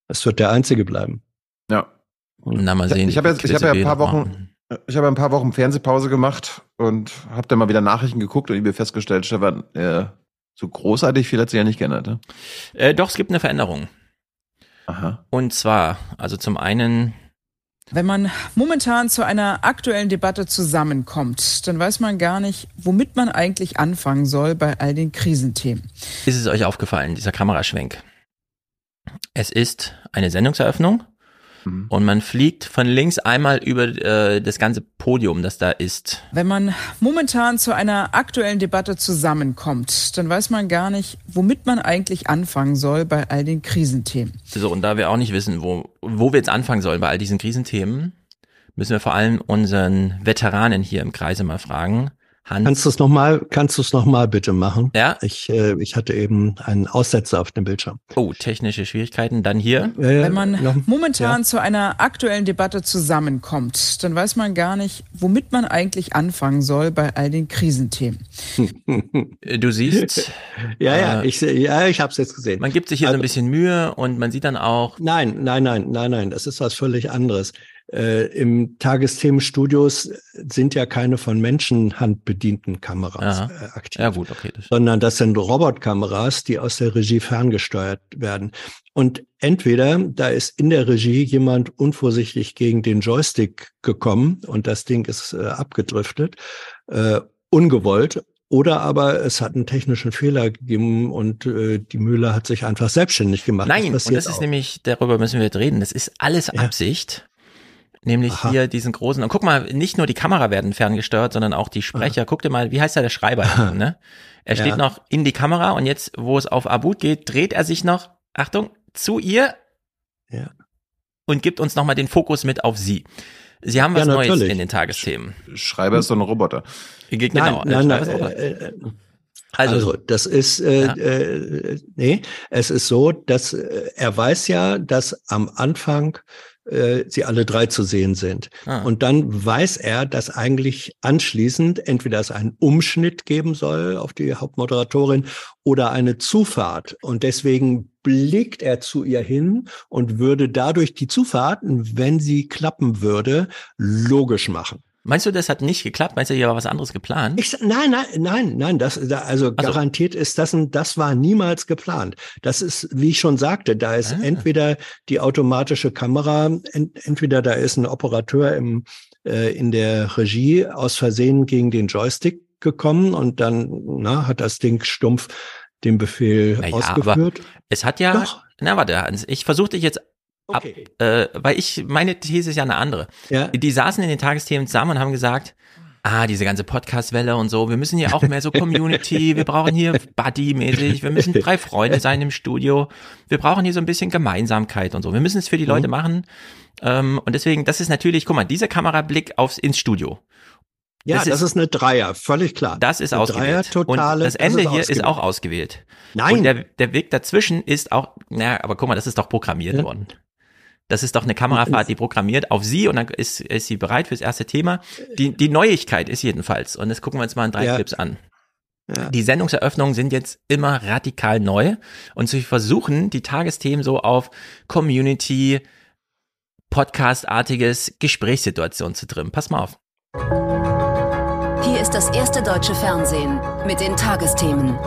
Es wird der einzige bleiben. Ja. Na mal sehen. Ich habe jetzt, ich habe ja ein paar Wochen, ich habe ein paar Wochen Fernsehpause gemacht und habe dann mal wieder Nachrichten geguckt und ich habe festgestellt, Stefan, äh, so großartig viel hat sich ja nicht geändert. Ne? Äh, doch, es gibt eine Veränderung. Aha. Und zwar, also zum einen. Wenn man momentan zu einer aktuellen Debatte zusammenkommt, dann weiß man gar nicht, womit man eigentlich anfangen soll bei all den Krisenthemen. Ist es euch aufgefallen, dieser Kameraschwenk? Es ist eine Sendungseröffnung Mhm. Und man fliegt von links einmal über äh, das ganze Podium, das da ist. Wenn man momentan zu einer aktuellen Debatte zusammenkommt, dann weiß man gar nicht, womit man eigentlich anfangen soll bei all den Krisenthemen. So, und da wir auch nicht wissen, wo, wo wir jetzt anfangen sollen bei all diesen Krisenthemen, müssen wir vor allem unseren Veteranen hier im Kreise mal fragen, Hans. Kannst du es nochmal, kannst du es nochmal bitte machen? Ja. Ich, äh, ich hatte eben einen Aussetzer auf dem Bildschirm. Oh, technische Schwierigkeiten. Dann hier. Äh, Wenn man noch, momentan ja. zu einer aktuellen Debatte zusammenkommt, dann weiß man gar nicht, womit man eigentlich anfangen soll bei all den Krisenthemen. du siehst. ja, ja, äh, ich, ja, ich habe es jetzt gesehen. Man gibt sich hier also, so ein bisschen Mühe und man sieht dann auch. Nein, nein, nein, nein, nein. Das ist was völlig anderes. Äh, Im Tagesthemenstudios sind ja keine von Menschenhand bedienten Kameras äh, aktiv. Ja, gut, okay. Das sondern das sind Robotkameras, die aus der Regie ferngesteuert werden. Und entweder da ist in der Regie jemand unvorsichtig gegen den Joystick gekommen und das Ding ist äh, abgedriftet, äh, ungewollt, oder aber es hat einen technischen Fehler gegeben und äh, die Mühle hat sich einfach selbstständig gemacht. Nein, das und das ist nämlich, darüber müssen wir jetzt reden, das ist alles Absicht. Nämlich Aha. hier diesen großen, und guck mal, nicht nur die Kamera werden ferngesteuert, sondern auch die Sprecher. Aha. Guck dir mal, wie heißt da der Schreiber? ne? Er steht ja. noch in die Kamera und jetzt, wo es auf Abut geht, dreht er sich noch, Achtung, zu ihr ja. und gibt uns nochmal den Fokus mit auf sie. Sie haben was ja, Neues in den Tagesthemen. Schreiber ist so ein Roboter. Genau, nein, nein, nein, äh, äh, Also, also das ist, äh, ja. äh, nee, es ist so, dass äh, er weiß ja, dass am Anfang äh, sie alle drei zu sehen sind. Ah. Und dann weiß er, dass eigentlich anschließend entweder es einen Umschnitt geben soll auf die Hauptmoderatorin oder eine Zufahrt. Und deswegen blickt er zu ihr hin und würde dadurch die Zufahrt, wenn sie klappen würde, logisch machen. Meinst du, das hat nicht geklappt? Meinst du, hier war was anderes geplant? Ich, nein, nein, nein, nein. Das, also, also garantiert ist das, das war niemals geplant. Das ist, wie ich schon sagte, da ist ah. entweder die automatische Kamera, ent, entweder da ist ein Operateur im, äh, in der Regie aus Versehen gegen den Joystick gekommen und dann na, hat das Ding stumpf den Befehl naja, ausgeführt. es hat ja, Doch. na warte, Hans, ich versuche dich jetzt Okay. Ab, äh, weil ich, meine These ist ja eine andere. Ja. Die saßen in den Tagesthemen zusammen und haben gesagt, ah, diese ganze Podcast-Welle und so, wir müssen hier auch mehr so Community, wir brauchen hier Buddy-mäßig, wir müssen drei Freunde sein im Studio, wir brauchen hier so ein bisschen Gemeinsamkeit und so. Wir müssen es für die Leute mhm. machen. Ähm, und deswegen, das ist natürlich, guck mal, dieser Kamerablick aufs ins Studio. Ja, das, das ist, ist, eine Dreier, völlig klar. Das ist eine ausgewählt. Dreier, totale, und das Ende das ist hier ausgewählt. ist auch ausgewählt. Nein. Und der, der Weg dazwischen ist auch, naja, aber guck mal, das ist doch programmiert ja. worden. Das ist doch eine Kamerafahrt, die programmiert auf sie und dann ist, ist sie bereit fürs erste Thema. Die, die Neuigkeit ist jedenfalls, und das gucken wir uns mal in drei ja. Clips an. Ja. Die Sendungseröffnungen sind jetzt immer radikal neu und sie versuchen, die Tagesthemen so auf Community, Podcast-artiges Gesprächssituation zu trimmen. Pass mal auf. Hier ist das erste deutsche Fernsehen mit den Tagesthemen.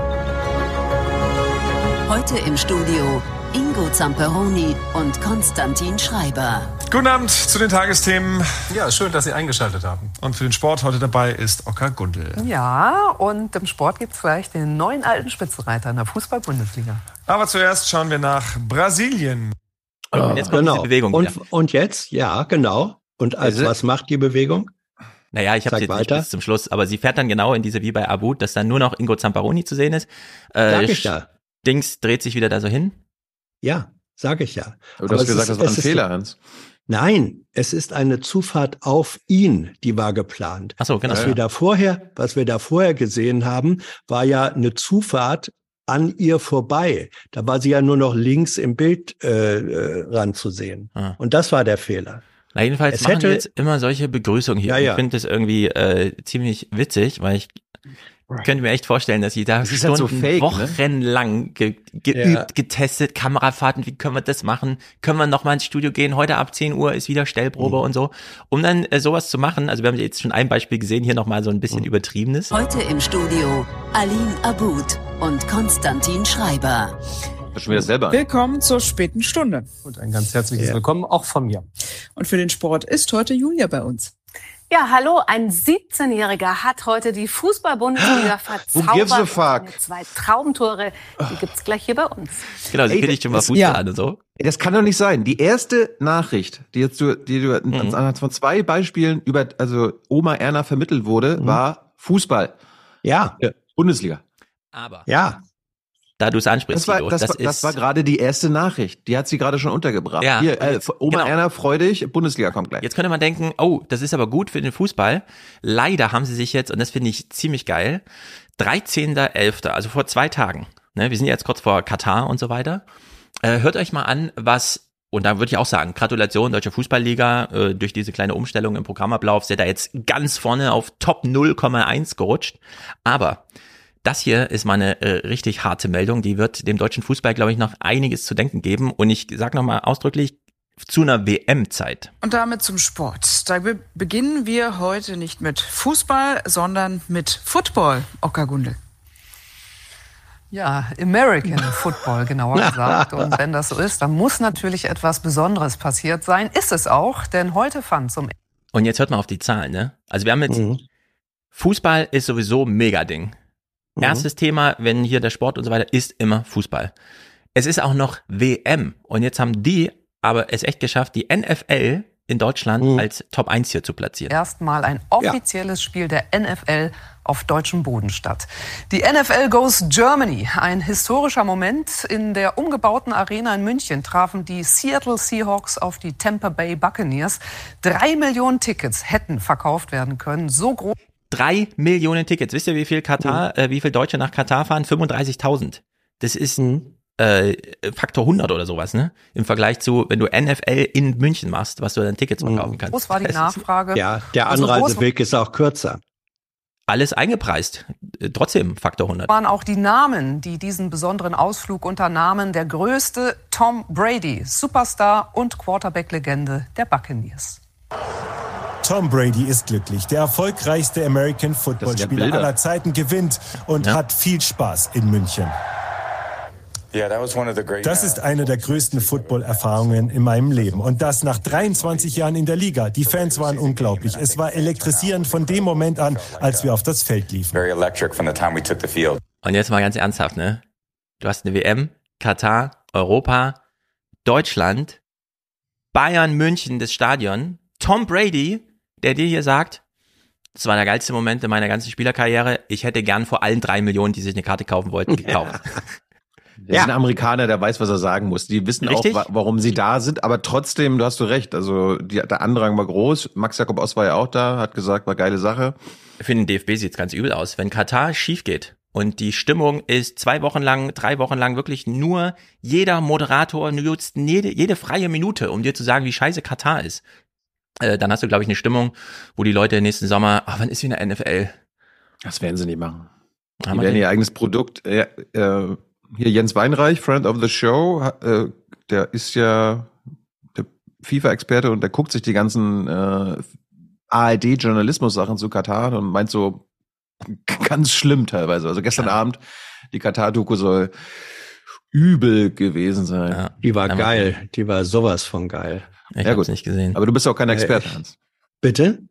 Heute im Studio Ingo Zamperoni und Konstantin Schreiber. Guten Abend zu den Tagesthemen. Ja, schön, dass Sie eingeschaltet haben. Und für den Sport heute dabei ist Ocker Gundel. Ja, und im Sport gibt es gleich den neuen alten Spitzenreiter in der Fußball-Bundesliga. Aber zuerst schauen wir nach Brasilien. Und jetzt kommt genau. Bewegung und, und jetzt, ja, genau. Und als was macht die Bewegung? Naja, ich habe sie jetzt weiter. nicht bis zum Schluss, aber sie fährt dann genau in diese wie bei Abud, dass dann nur noch Ingo Zamparoni zu sehen ist. Äh, Sag ich ja. Dings dreht sich wieder da so hin. Ja, sage ich ja. Aber du Aber hast gesagt, ist, das war ein Fehler, Hans. Nein, es ist eine Zufahrt auf ihn, die war geplant. Ach so, genau. Was wir da vorher, was wir da vorher gesehen haben, war ja eine Zufahrt an ihr vorbei. Da war sie ja nur noch links im Bild äh, äh, ran zu sehen. Ah. Und das war der Fehler. Na jedenfalls es machen hätte, wir jetzt immer solche Begrüßungen hier. Ja, ja. Ich finde das irgendwie äh, ziemlich witzig, weil ich ich könnte mir echt vorstellen, dass sie da das Stunden, halt so fake, wochenlang ne? ge geübt, ja. getestet, Kamerafahrten, wie können wir das machen? Können wir noch mal ins Studio gehen? Heute ab 10 Uhr ist wieder Stellprobe mhm. und so. Um dann äh, sowas zu machen, also wir haben jetzt schon ein Beispiel gesehen, hier noch mal so ein bisschen mhm. übertriebenes. Heute im Studio Aline Abud und Konstantin Schreiber. Schon wieder selber. Willkommen zur späten Stunde. Und ein ganz herzliches ja. Willkommen auch von mir. Und für den Sport ist heute Julia bei uns. Ja, hallo, ein 17-Jähriger hat heute die Fußball-Bundesliga verzaubert. Zwei Traumtore, die gibt's gleich hier bei uns. Genau, sie kenne ich schon mal Fußball ja. an und so. Das kann doch nicht sein. Die erste Nachricht, die jetzt du, die du mhm. anhand von zwei Beispielen über, also Oma Erna vermittelt wurde, mhm. war Fußball. Ja. ja. Bundesliga. Aber. Ja da du es ansprichst. Das war, das, das, war, das war gerade die erste Nachricht. Die hat sie gerade schon untergebracht. Ja, Hier, äh, Oma genau. Erna, freu dich, Bundesliga kommt gleich. Jetzt könnte man denken, oh, das ist aber gut für den Fußball. Leider haben sie sich jetzt, und das finde ich ziemlich geil, 13.11., also vor zwei Tagen, ne, wir sind jetzt kurz vor Katar und so weiter, äh, hört euch mal an, was und da würde ich auch sagen, Gratulation Deutsche Fußballliga äh, durch diese kleine Umstellung im Programmablauf, seid da jetzt ganz vorne auf Top 0,1 gerutscht. Aber das hier ist mal eine äh, richtig harte Meldung. Die wird dem deutschen Fußball, glaube ich, noch einiges zu denken geben. Und ich sage nochmal ausdrücklich, zu einer WM-Zeit. Und damit zum Sport. Da beginnen wir heute nicht mit Fußball, sondern mit Football, Ockergundel. Ja, American Football genauer gesagt. Und wenn das so ist, dann muss natürlich etwas Besonderes passiert sein. Ist es auch, denn heute fand zum Und jetzt hört mal auf die Zahlen, ne? Also wir haben jetzt mhm. Fußball ist sowieso mega Ding. Mhm. Erstes Thema, wenn hier der Sport und so weiter, ist immer Fußball. Es ist auch noch WM. Und jetzt haben die aber es echt geschafft, die NFL in Deutschland mhm. als Top 1 hier zu platzieren. Erstmal ein offizielles ja. Spiel der NFL auf deutschem Boden statt. Die NFL Goes Germany. Ein historischer Moment. In der umgebauten Arena in München trafen die Seattle Seahawks auf die Tampa Bay Buccaneers. Drei Millionen Tickets hätten verkauft werden können. So groß Drei Millionen Tickets. Wisst ihr, wie viel Katar, mhm. äh, wie viel Deutsche nach Katar fahren? 35.000. Das ist ein äh, Faktor 100 oder sowas, ne? Im Vergleich zu, wenn du NFL in München machst, was du dann Tickets mhm. verkaufen kannst. Groß war die Nachfrage. Ja, der also Anreiseweg ist auch kürzer. Alles eingepreist. Äh, trotzdem Faktor 100. Waren auch die Namen, die diesen besonderen Ausflug unternahmen. Der größte Tom Brady, Superstar und Quarterback-Legende der Buccaneers. Tom Brady ist glücklich. Der erfolgreichste American Football-Spieler aller Zeiten gewinnt und ja. hat viel Spaß in München. Das ist eine der größten Football-Erfahrungen in meinem Leben. Und das nach 23 Jahren in der Liga. Die Fans waren unglaublich. Es war elektrisierend von dem Moment an, als wir auf das Feld liefen. Und jetzt mal ganz ernsthaft, ne? Du hast eine WM, Katar, Europa, Deutschland, Bayern, München, das Stadion, Tom Brady, der dir hier sagt, das war der geilste Moment in meiner ganzen Spielerkarriere. Ich hätte gern vor allen drei Millionen, die sich eine Karte kaufen wollten, gekauft. Der ja. ist ein Amerikaner, der weiß, was er sagen muss. Die wissen Richtig? auch, warum sie da sind, aber trotzdem, du hast du recht. Also die, der Andrang war groß. Max Jakob Ost war ja auch da, hat gesagt, war geile Sache. Für den DFB sieht's ganz übel aus. Wenn Katar schief geht und die Stimmung ist zwei Wochen lang, drei Wochen lang wirklich nur jeder Moderator nutzt jede, jede freie Minute, um dir zu sagen, wie scheiße Katar ist. Äh, dann hast du, glaube ich, eine Stimmung, wo die Leute nächsten Sommer, ach, wann ist wieder NFL? Das werden sie nicht machen. Die werden ihr eigenes Produkt, äh, äh, hier Jens Weinreich, Friend of the Show, äh, der ist ja der FIFA-Experte und der guckt sich die ganzen äh, ARD-Journalismus-Sachen zu Katar und meint so ganz schlimm teilweise. Also gestern ja. Abend, die Katar-Doku soll übel gewesen sein. Ja, die war geil. Die war sowas von geil. Ich ja, gut. nicht gesehen. Aber du bist auch kein Experte, äh, Hans. Bitte?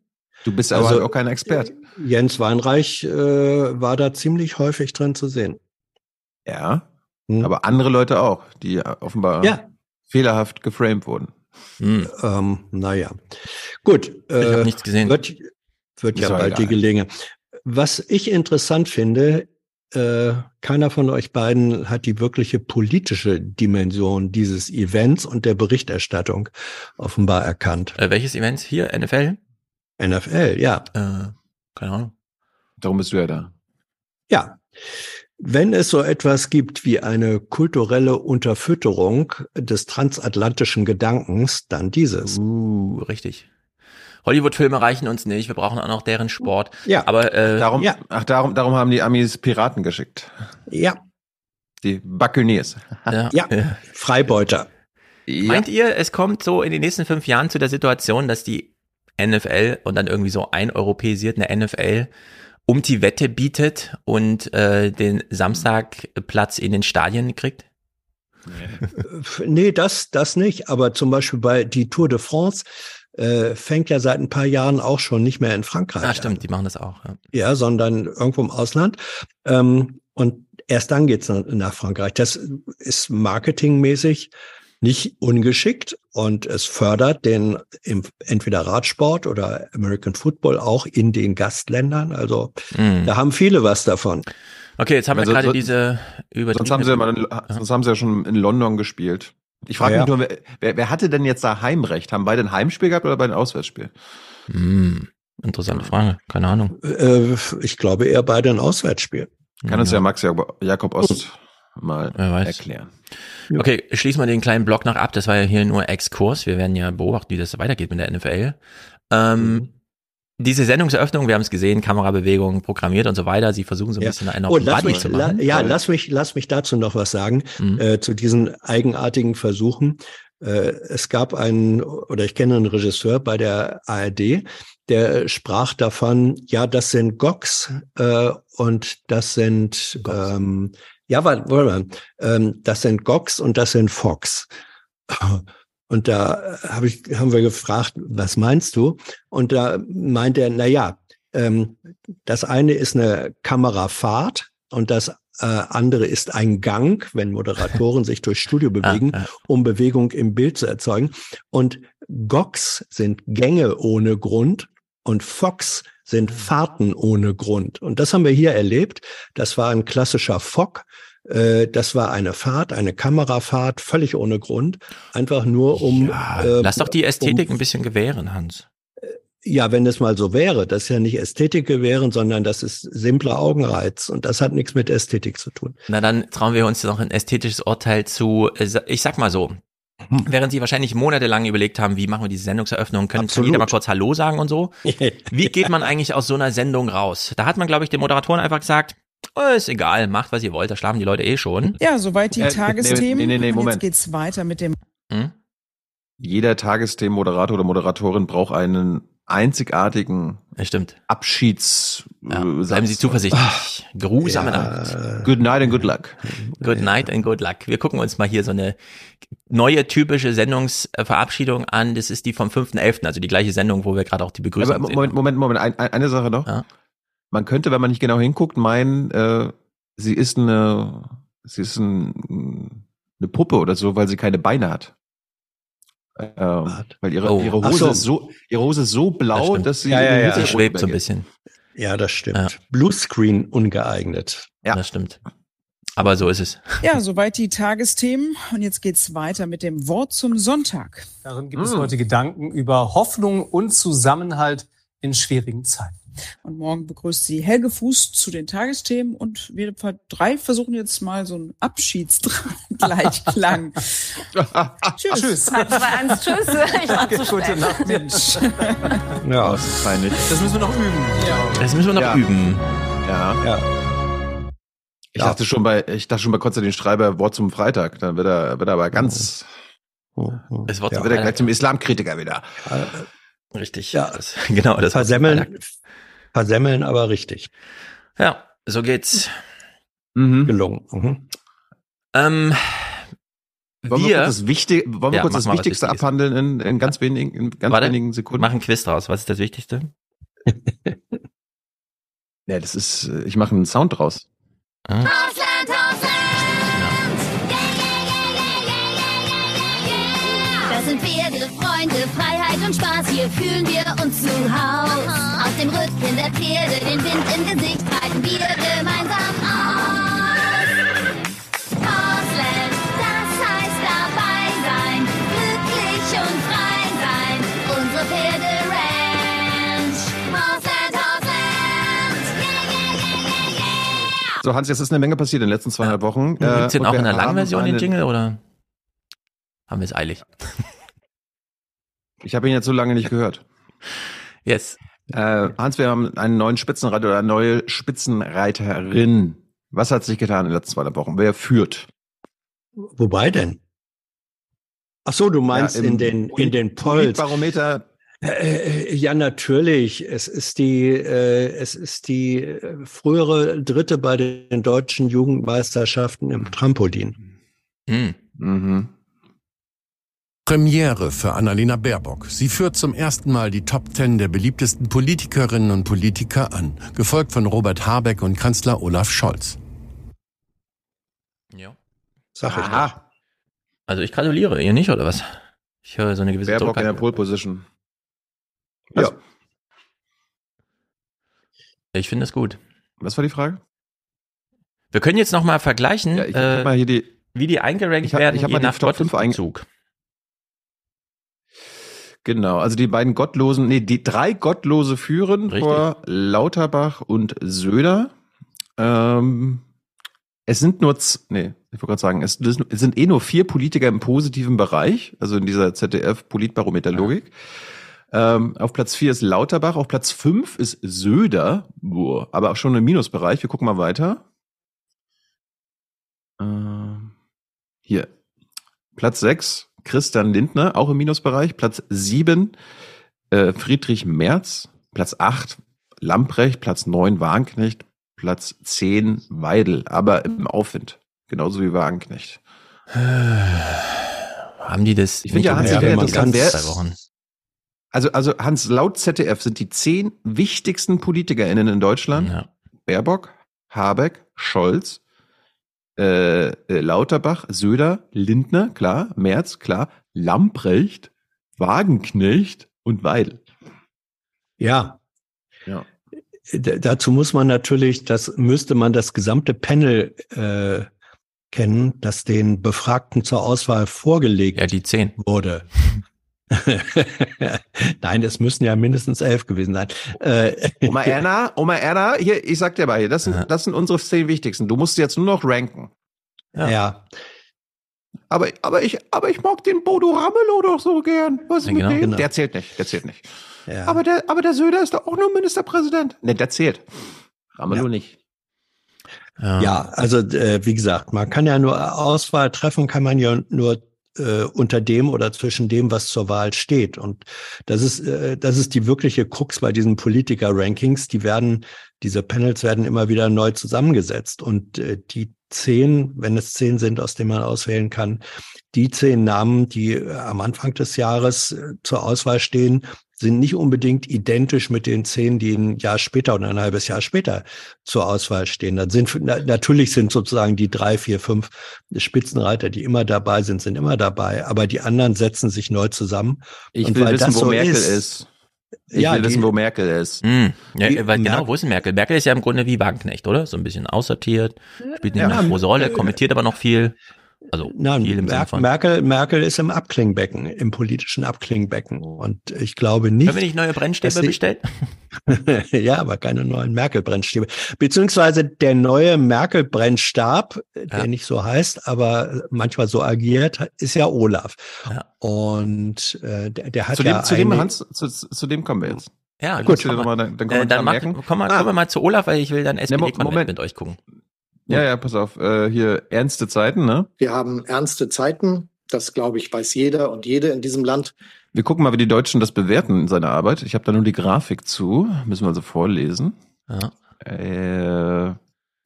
Du bist also, aber auch kein Experte. Jens Weinreich äh, war da ziemlich häufig drin zu sehen. Ja. Hm. Aber andere Leute auch, die offenbar ja. fehlerhaft geframed wurden. Hm. Ähm, naja. Gut. Äh, ich habe nichts gesehen. Wird, wird ja bald egal. die Gelegenheit. Was ich interessant finde, äh, keiner von euch beiden hat die wirkliche politische Dimension dieses Events und der Berichterstattung offenbar erkannt. Äh, welches Event hier? NFL? NFL, ja. Äh, keine Ahnung. Darum bist du ja da. Ja. Wenn es so etwas gibt wie eine kulturelle Unterfütterung des transatlantischen Gedankens, dann dieses. Uh, richtig. Hollywood-Filme reichen uns nicht, wir brauchen auch noch deren Sport. Ja. Aber äh, darum, ja. ach, darum, darum haben die Amis Piraten geschickt. Ja. Die Buccaneers. Ja. ja. Freibeuter. Ja. Meint ihr, es kommt so in den nächsten fünf Jahren zu der Situation, dass die NFL und dann irgendwie so ein europäisiert eine NFL um die Wette bietet und äh, den Samstagplatz in den Stadien kriegt? Nee. nee, das, das nicht. Aber zum Beispiel bei die Tour de France äh, fängt ja seit ein paar Jahren auch schon nicht mehr in Frankreich ah, stimmt, an. die machen das auch. Ja, ja sondern irgendwo im Ausland. Ähm, und erst dann geht's nach Frankreich. Das ist marketingmäßig nicht ungeschickt und es fördert den im, entweder Radsport oder American Football auch in den Gastländern. Also mm. da haben viele was davon. Okay, jetzt haben also, wir gerade so, diese über sonst haben sie ja mal, sonst haben sie ja schon in London gespielt. Ich frage ja, mich nur, wer, wer, hatte denn jetzt da Heimrecht? Haben beide ein Heimspiel gehabt oder beide ein Auswärtsspiel? Hm, interessante Frage, keine Ahnung. Äh, ich glaube eher beide ein Auswärtsspiel. Kann uns ja Max Jakob Ost mal erklären. Okay, schließen wir den kleinen Block noch ab. Das war ja hier nur Exkurs. Wir werden ja beobachten, wie das weitergeht mit der NFL. Ähm, mhm. Diese Sendungseröffnung, wir haben es gesehen, Kamerabewegung programmiert und so weiter. Sie versuchen so ein ja. bisschen einen oh, lass mich, zu machen. La, ja, lass mich, lass mich dazu noch was sagen, mhm. äh, zu diesen eigenartigen Versuchen. Äh, es gab einen, oder ich kenne einen Regisseur bei der ARD, der sprach davon, ja, das sind Gox äh, und das sind ähm, ja, warte, warte ähm, das sind Gox und das sind Fox. Und da hab ich, haben wir gefragt, was meinst du? Und da meint er, na ja, ähm, das eine ist eine Kamerafahrt und das äh, andere ist ein Gang, wenn Moderatoren sich durchs Studio bewegen, um Bewegung im Bild zu erzeugen. Und Gox sind Gänge ohne Grund und Fox sind Fahrten ohne Grund. Und das haben wir hier erlebt. Das war ein klassischer Fock. Äh, das war eine Fahrt, eine Kamerafahrt, völlig ohne Grund. Einfach nur um. Ja, äh, lass doch die Ästhetik um, ein bisschen gewähren, Hans. Ja, wenn es mal so wäre, das ist ja nicht Ästhetik gewähren, sondern das ist simpler Augenreiz und das hat nichts mit Ästhetik zu tun. Na, dann trauen wir uns noch ein ästhetisches Urteil zu. äh, Ich sag mal so. Hm. Während Sie wahrscheinlich monatelang überlegt haben, wie machen wir diese Sendungseröffnung, können kann jeder mal kurz Hallo sagen und so. Wie geht man eigentlich aus so einer Sendung raus? Da hat man, glaube ich, den Moderatoren einfach gesagt, oh, ist egal, macht was ihr wollt, da schlafen die Leute eh schon. Ja, soweit die Äh, Tagesthemen. nee, nee, nee, Moment. Jetzt geht's weiter mit dem Hm? Jeder Tagesthemenmoderator oder Moderatorin braucht einen einzigartigen Ja, stimmt. Abschieds. Ja, äh, bleiben Sie zuversichtlich. Geruhsame Nacht. Good night and good luck. Good night and good luck. Wir gucken uns mal hier so eine neue typische Sendungsverabschiedung an. Das ist die vom 5.11., also die gleiche Sendung, wo wir gerade auch die Begrüßung Aber sehen. Moment, Moment, Moment. Ein, ein, eine Sache noch. Ja. Man könnte, wenn man nicht genau hinguckt, meinen, äh, sie ist eine, sie ist ein, eine Puppe oder so, weil sie keine Beine hat. Ähm, weil ihre, Oh. ihre Hose so. ist so, ihre Hose ist so blau, stimmt. dass sie Ja, ja, ja. Sie schwebt so ein bisschen. Ja, das stimmt. Ja. Bluescreen ungeeignet. Ja. Das stimmt. Aber so ist es. Ja, soweit die Tagesthemen. Und jetzt geht's weiter mit dem Wort zum Sonntag. Darin gibt es Hm. heute Gedanken über Hoffnung und Zusammenhalt in schwierigen Zeiten. Und morgen begrüßt sie Helge Fuß zu den Tagesthemen und wir drei versuchen jetzt mal so einen Abschiedsgleichklang. Tschüss. Tschüss. 3, 2, 1, tschüss. Ich war zu Gute. Nacht. Mensch. Ja, Das ist peinlich. Das müssen wir noch üben. Das müssen wir noch Ja. üben. Ja. ja. Ich Ja. dachte schon bei, ich dachte schon bei Konstantin Schreiber Wort zum Freitag. Dann wird er, wird er aber ganz, Das Wort dann zum wird er gleich zum Islamkritiker wieder. Richtig. Ja. Das, genau, das zum Freitag. Versemmeln, aber richtig. Ja, so geht's. Mhm. Gelungen. Mhm. Ähm, Wollen wir, wir kurz das, Wichtige, wollen wir Ja, kurz mach das Wichtigste Wichtiges. abhandeln in, in ganz wenigen, in ganz Warte. wenigen Sekunden? machen Quiz draus. Was ist das Wichtigste? Ja, das ist, äh, ich mache einen Sound draus. Ah. Freunde, Freiheit und Spaß. Hier fühlen wir uns zu Haus. Auf dem Rücken der Pferde, den Wind im Gesicht, reiten wir gemeinsam aus. Horseland, das heißt dabei sein, glücklich und frei sein. Unsere Pferde Ranch. Horseland, Horseland. Yeah, yeah, yeah, yeah, yeah. So, Hans, jetzt ist eine Menge passiert in den letzten zweieinhalb Wochen. Gibt's Äh, den und auch in der langen Version, den Jingle, oder haben wir es eilig? Ich habe ihn jetzt so lange nicht gehört. Yes. Äh, Hans, wir haben einen neuen Spitzenreiter oder eine neue Spitzenreiterin. Was hat sich getan in den letzten zweieinhalb Wochen? Wer führt? Wobei denn? Ach so, du meinst Ja, in den in den Polls. Barometer. Äh, ja, natürlich. Es ist die äh, es ist die äh, frühere Dritte bei den deutschen Jugendmeisterschaften im Trampolin. Hm. Mhm. Premiere für Annalena Baerbock. Sie führt zum ersten Mal die Top Ten der beliebtesten Politikerinnen und Politiker an, gefolgt von Robert Habeck und Kanzler Olaf Scholz. Ja. Sag ich. Aha. Also ich gratuliere, ihr nicht, oder was? Ich höre so eine gewisse Baerbock in der. Pole Position. Ja. Ich finde es gut. Was war die Frage? Wir können jetzt noch mal vergleichen, Ja, ich äh, hab mal hier die. wie die eingerankt Ich hab- werden, ich hab je mal nach Gottesbezug. Genau, also die beiden Gottlosen, nee, die drei Gottlose führen Richtig. vor Lauterbach und Söder. Ähm, es sind nur, nee, ich wollte gerade sagen, es, es sind eh nur vier Politiker im positiven Bereich, also in dieser ZDF-Politbarometer-Logik. Ähm, auf Platz vier ist Lauterbach, auf Platz fünf ist Söder, boah, aber auch schon im Minusbereich. Wir gucken mal weiter. Ähm, hier. Platz sechs Christian Lindner, auch im Minusbereich. Platz sieben äh, Friedrich Merz. Platz acht Lamprecht. Platz neun Wagenknecht. Platz zehn Weidel, aber im Aufwind. Genauso wie Wagenknecht. Haben die das? Ich finde ja, Hans, interessant, wer- zwei Wochen. Also, also Hans, laut ZDF sind die zehn wichtigsten PolitikerInnen in Deutschland Ja. Baerbock, Habeck, Scholz, äh, äh, Lauterbach, Söder, Lindner, klar, Merz, klar, Lamprecht, Wagenknecht und Weidel. Ja. Ja. D dazu muss man natürlich, das müsste man das gesamte Panel äh, kennen, das den Befragten zur Auswahl vorgelegt Ja, die zehn. wurde. Nein, es müssen ja mindestens elf gewesen sein. Äh, Oma Erna, Oma Erna, hier, ich sag dir mal, das sind, das sind unsere zehn wichtigsten. Du musst jetzt nur noch ranken. Ja. ja. Aber, aber ich, aber ich mag den Bodo Ramelow doch so gern. Was ist ja, genau, mit dem? Genau. Der zählt nicht, der zählt nicht. Ja. Aber der, aber der Söder ist doch auch nur Ministerpräsident. Ne, der zählt. Ramelow ja. nicht. Ja, ja also äh, wie gesagt, man kann ja nur Auswahl treffen, kann man ja nur äh, unter dem oder zwischen dem, was zur Wahl steht. Und das ist, äh, das ist die wirkliche Krux bei diesen Politiker-Rankings. Die werden, diese Panels werden immer wieder neu zusammengesetzt. Und äh, die zehn, wenn es zehn sind, aus denen man auswählen kann, die zehn Namen, die äh, am Anfang des Jahres äh, zur Auswahl stehen, sind nicht unbedingt identisch mit den zehn, die ein Jahr später oder ein halbes Jahr später zur Auswahl stehen. Dann sind natürlich sind sozusagen die drei, vier, fünf Spitzenreiter, die immer dabei sind, sind immer dabei, aber die anderen setzen sich neu zusammen. Ich Und will wissen, wo so Merkel ist, ist. Ich ja, will wissen, wo Merkel ist. Hm. Ja, die, weil genau, wo ist denn Merkel? Merkel ist ja im Grunde wie Wagenknecht, oder? So ein bisschen aussortiert, spielt nicht ja, mehr eine große Rolle, kommentiert aber noch viel. Also Nein, viel im Mer von Merkel, Merkel ist im Abklingbecken, im politischen Abklingbecken. Und ich glaube nicht. Können wir nicht neue Brennstäbe bestellen? ja, aber keine neuen Merkel-Brennstäbe. Beziehungsweise der neue Merkel-Brennstab, ja. der nicht so heißt, aber manchmal so agiert, ist ja Olaf. Ja. Und äh, der, der hat zu dem, ja zu dem Hans, zu, zu dem kommen wir jetzt. Ja, gut. Dann, dann, äh, dann mach, komm mal, ah. kommen wir mal zu Olaf, weil ich will dann SPD ja, Moment. mit euch gucken. Ja, ja, pass auf, äh, hier ernste Zeiten, ne? Wir haben ernste Zeiten, das glaube ich weiß jeder und jede in diesem Land. Wir gucken mal, wie die Deutschen das bewerten in seiner Arbeit. Ich habe da nur die Grafik zu, müssen wir also vorlesen. Ja. Äh,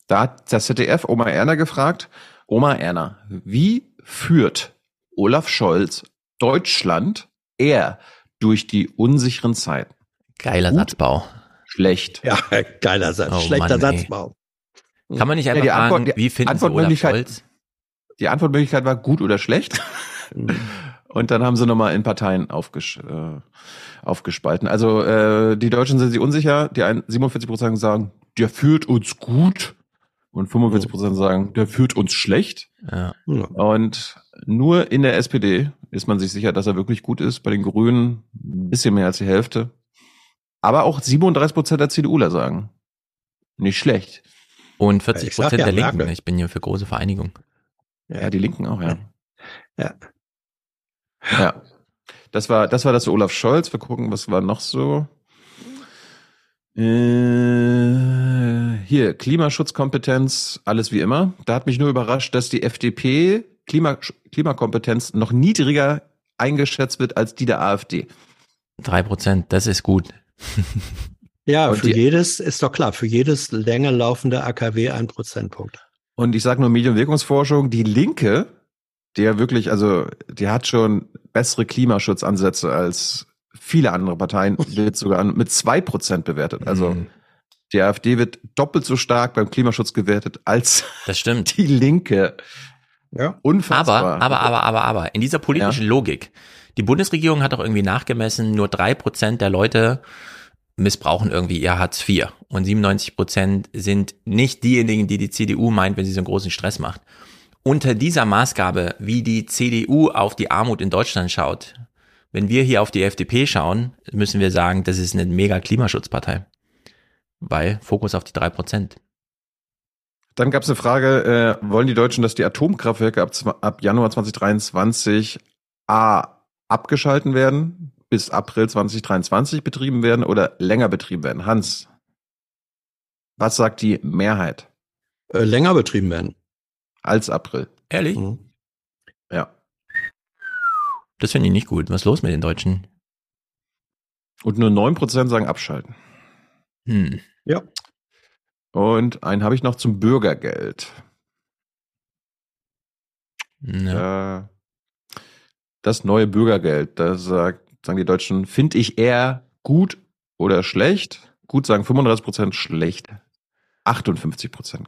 da hat das ZDF Oma Erna gefragt, Oma Erna, wie führt Olaf Scholz Deutschland eher durch die unsicheren Zeiten? Geiler Gut, Satzbau. Schlecht. Ja, geiler Satz. Oh, Schlechter Mann, Satzbau. Kann man nicht einfach ja, Antwort, fragen, wie finden Sie Olaf Scholz? Die Antwortmöglichkeit war gut oder schlecht. Und dann haben sie nochmal in Parteien aufges äh, aufgespalten. Also äh, die Deutschen sind sich unsicher. Die 47 Prozent sagen, der führt uns gut. Und 45 Prozent sagen, der führt uns schlecht. Ja. Und nur in der SPD ist man sich sicher, dass er wirklich gut ist. Bei den Grünen ein bisschen mehr als die Hälfte. Aber auch 37 Prozent der CDUler sagen, nicht schlecht. Und 40 Prozent ja, der Linken. Merkel. Ich bin hier für große Vereinigung. Ja, die Linken auch, ja. Ja. Ja. Das war, das war das Olaf Scholz. Wir gucken, was war noch so. Äh, hier, Klimaschutzkompetenz, alles wie immer. Da hat mich nur überrascht, dass die FDP Klima, Klimakompetenz noch niedriger eingeschätzt wird als die der AfD. Drei Prozent, das ist gut. Ja, und für die, jedes, ist doch klar, für jedes länger laufende AKW ein Prozentpunkt. Und ich sage nur Medienwirkungsforschung, die Linke, der wirklich, also die hat schon bessere Klimaschutzansätze als viele andere Parteien, wird sogar mit zwei Prozent bewertet. Also mhm. die AfD wird doppelt so stark beim Klimaschutz gewertet als das stimmt. die Linke. Ja. Unfassbar. Aber, aber, aber, aber, aber, in dieser politischen ja. Logik, die Bundesregierung hat doch irgendwie nachgemessen, nur drei Prozent der Leute missbrauchen irgendwie ihr Hartz IV. Und 97 Prozent sind nicht diejenigen, die die CDU meint, wenn sie so einen großen Stress macht. Unter dieser Maßgabe, wie die CDU auf die Armut in Deutschland schaut, wenn wir hier auf die FDP schauen, müssen wir sagen, das ist eine mega Klimaschutzpartei. Weil Fokus auf die drei Prozent. Dann gab es eine Frage, äh, wollen die Deutschen, dass die Atomkraftwerke ab, ab Januar 2023 A abgeschalten werden, bis April 2023 betrieben werden oder länger betrieben werden? Hans, was sagt die Mehrheit? Äh, länger betrieben werden. Als April. Ehrlich? Mhm. Ja. Das finde ich nicht gut. Was ist los mit den Deutschen? Und nur 9% sagen abschalten. Hm. Ja. Und einen habe ich noch zum Bürgergeld. Ja. Äh, das neue Bürgergeld, da sagt sagen die Deutschen, finde ich eher gut oder schlecht. Gut sagen 35 Prozent, schlecht 58 Prozent.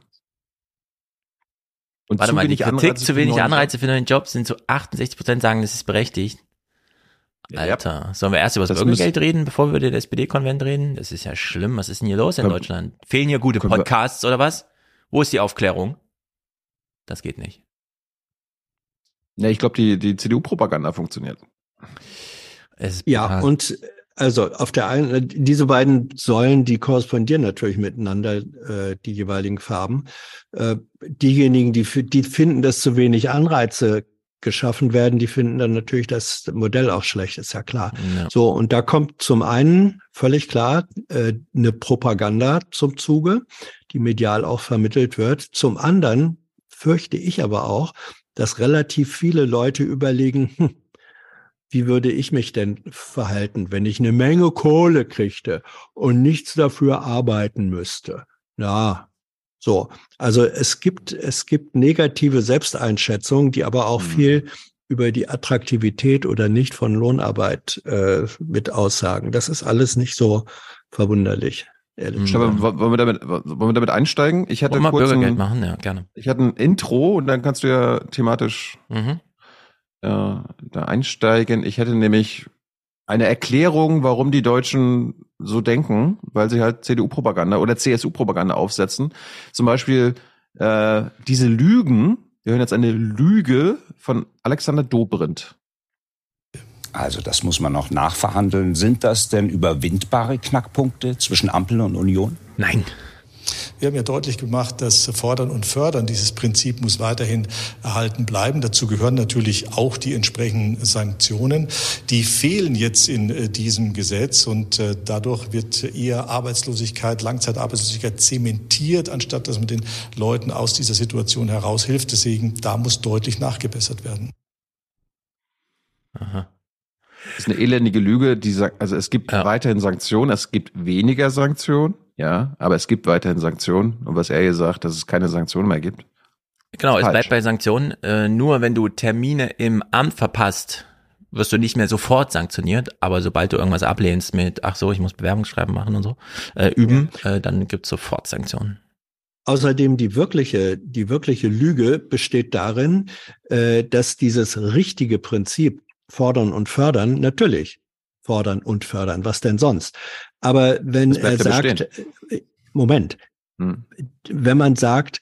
Und Warte mal, die Kritik Anreize zu wenig Anreize für neuen Jobs sind so 68 Prozent sagen, das ist berechtigt. Alter, ja. sollen wir erst über das, Bürgergeld reden, bevor wir über den SPD-Konvent reden? Das ist ja schlimm. Was ist denn hier los in Komm, Deutschland? Fehlen hier gute Podcasts oder was? Wo ist die Aufklärung? Das geht nicht. Ja, ich glaube, die, die CDU-Propaganda funktioniert. Äh, ja, und also auf der einen, diese beiden Säulen, die korrespondieren natürlich miteinander, äh, die jeweiligen Farben. Äh, diejenigen, die, die finden, dass zu wenig Anreize geschaffen werden, die finden dann natürlich das Modell auch schlecht, ist ja klar. Ja. So, und da kommt zum einen völlig klar äh, eine Propaganda zum Zuge, die medial auch vermittelt wird. Zum anderen fürchte ich aber auch, dass relativ viele Leute überlegen, hm, wie würde ich mich denn verhalten, wenn ich eine Menge Kohle kriegte und nichts dafür arbeiten müsste? Na, so. Also es gibt, es gibt negative Selbsteinschätzungen, die aber auch mhm. viel über die Attraktivität oder nicht von Lohnarbeit äh, mit aussagen. Das ist alles nicht so verwunderlich. Ehrlich mhm. Aber wollen wir damit, wollen wir damit einsteigen? Ich hatte kurz ein, machen, ja, gerne. Ich hatte ein Intro und dann kannst du ja thematisch mhm äh, da einsteigen. Ich hätte nämlich eine Erklärung, warum die Deutschen so denken, weil sie halt CDU-Propaganda oder CSU-Propaganda aufsetzen. Zum Beispiel äh, diese Lügen. Wir hören jetzt eine Lüge von Alexander Dobrindt. Also das muss man noch nachverhandeln. Sind das denn überwindbare Knackpunkte zwischen Ampel und Union? Nein. Wir haben ja deutlich gemacht, dass Fordern und Fördern, dieses Prinzip muss weiterhin erhalten bleiben. Dazu gehören natürlich auch die entsprechenden Sanktionen. Die fehlen jetzt in äh, diesem Gesetz und äh, dadurch wird eher Arbeitslosigkeit, Langzeitarbeitslosigkeit zementiert, anstatt dass man den Leuten aus dieser Situation heraushilft. Deswegen, da muss deutlich nachgebessert werden. Aha. Das ist eine elendige Lüge, die sagt, also es gibt ja. weiterhin Sanktionen, es gibt weniger Sanktionen. Ja, aber es gibt weiterhin Sanktionen. Und was er hier sagt, dass es keine Sanktionen mehr gibt. Genau, Falsch. es bleibt bei Sanktionen. Äh, nur wenn du Termine im Amt verpasst, wirst du nicht mehr sofort sanktioniert, aber sobald du irgendwas ablehnst mit, ach so, ich muss Bewerbungsschreiben machen und so, äh, üben, ja. äh, dann gibt's sofort Sanktionen. Außerdem die wirkliche, die wirkliche Lüge besteht darin, äh, dass dieses richtige Prinzip fordern und fördern natürlich fordern und fördern. Was denn sonst? Aber wenn er sagt, äh, Moment, hm. wenn man sagt,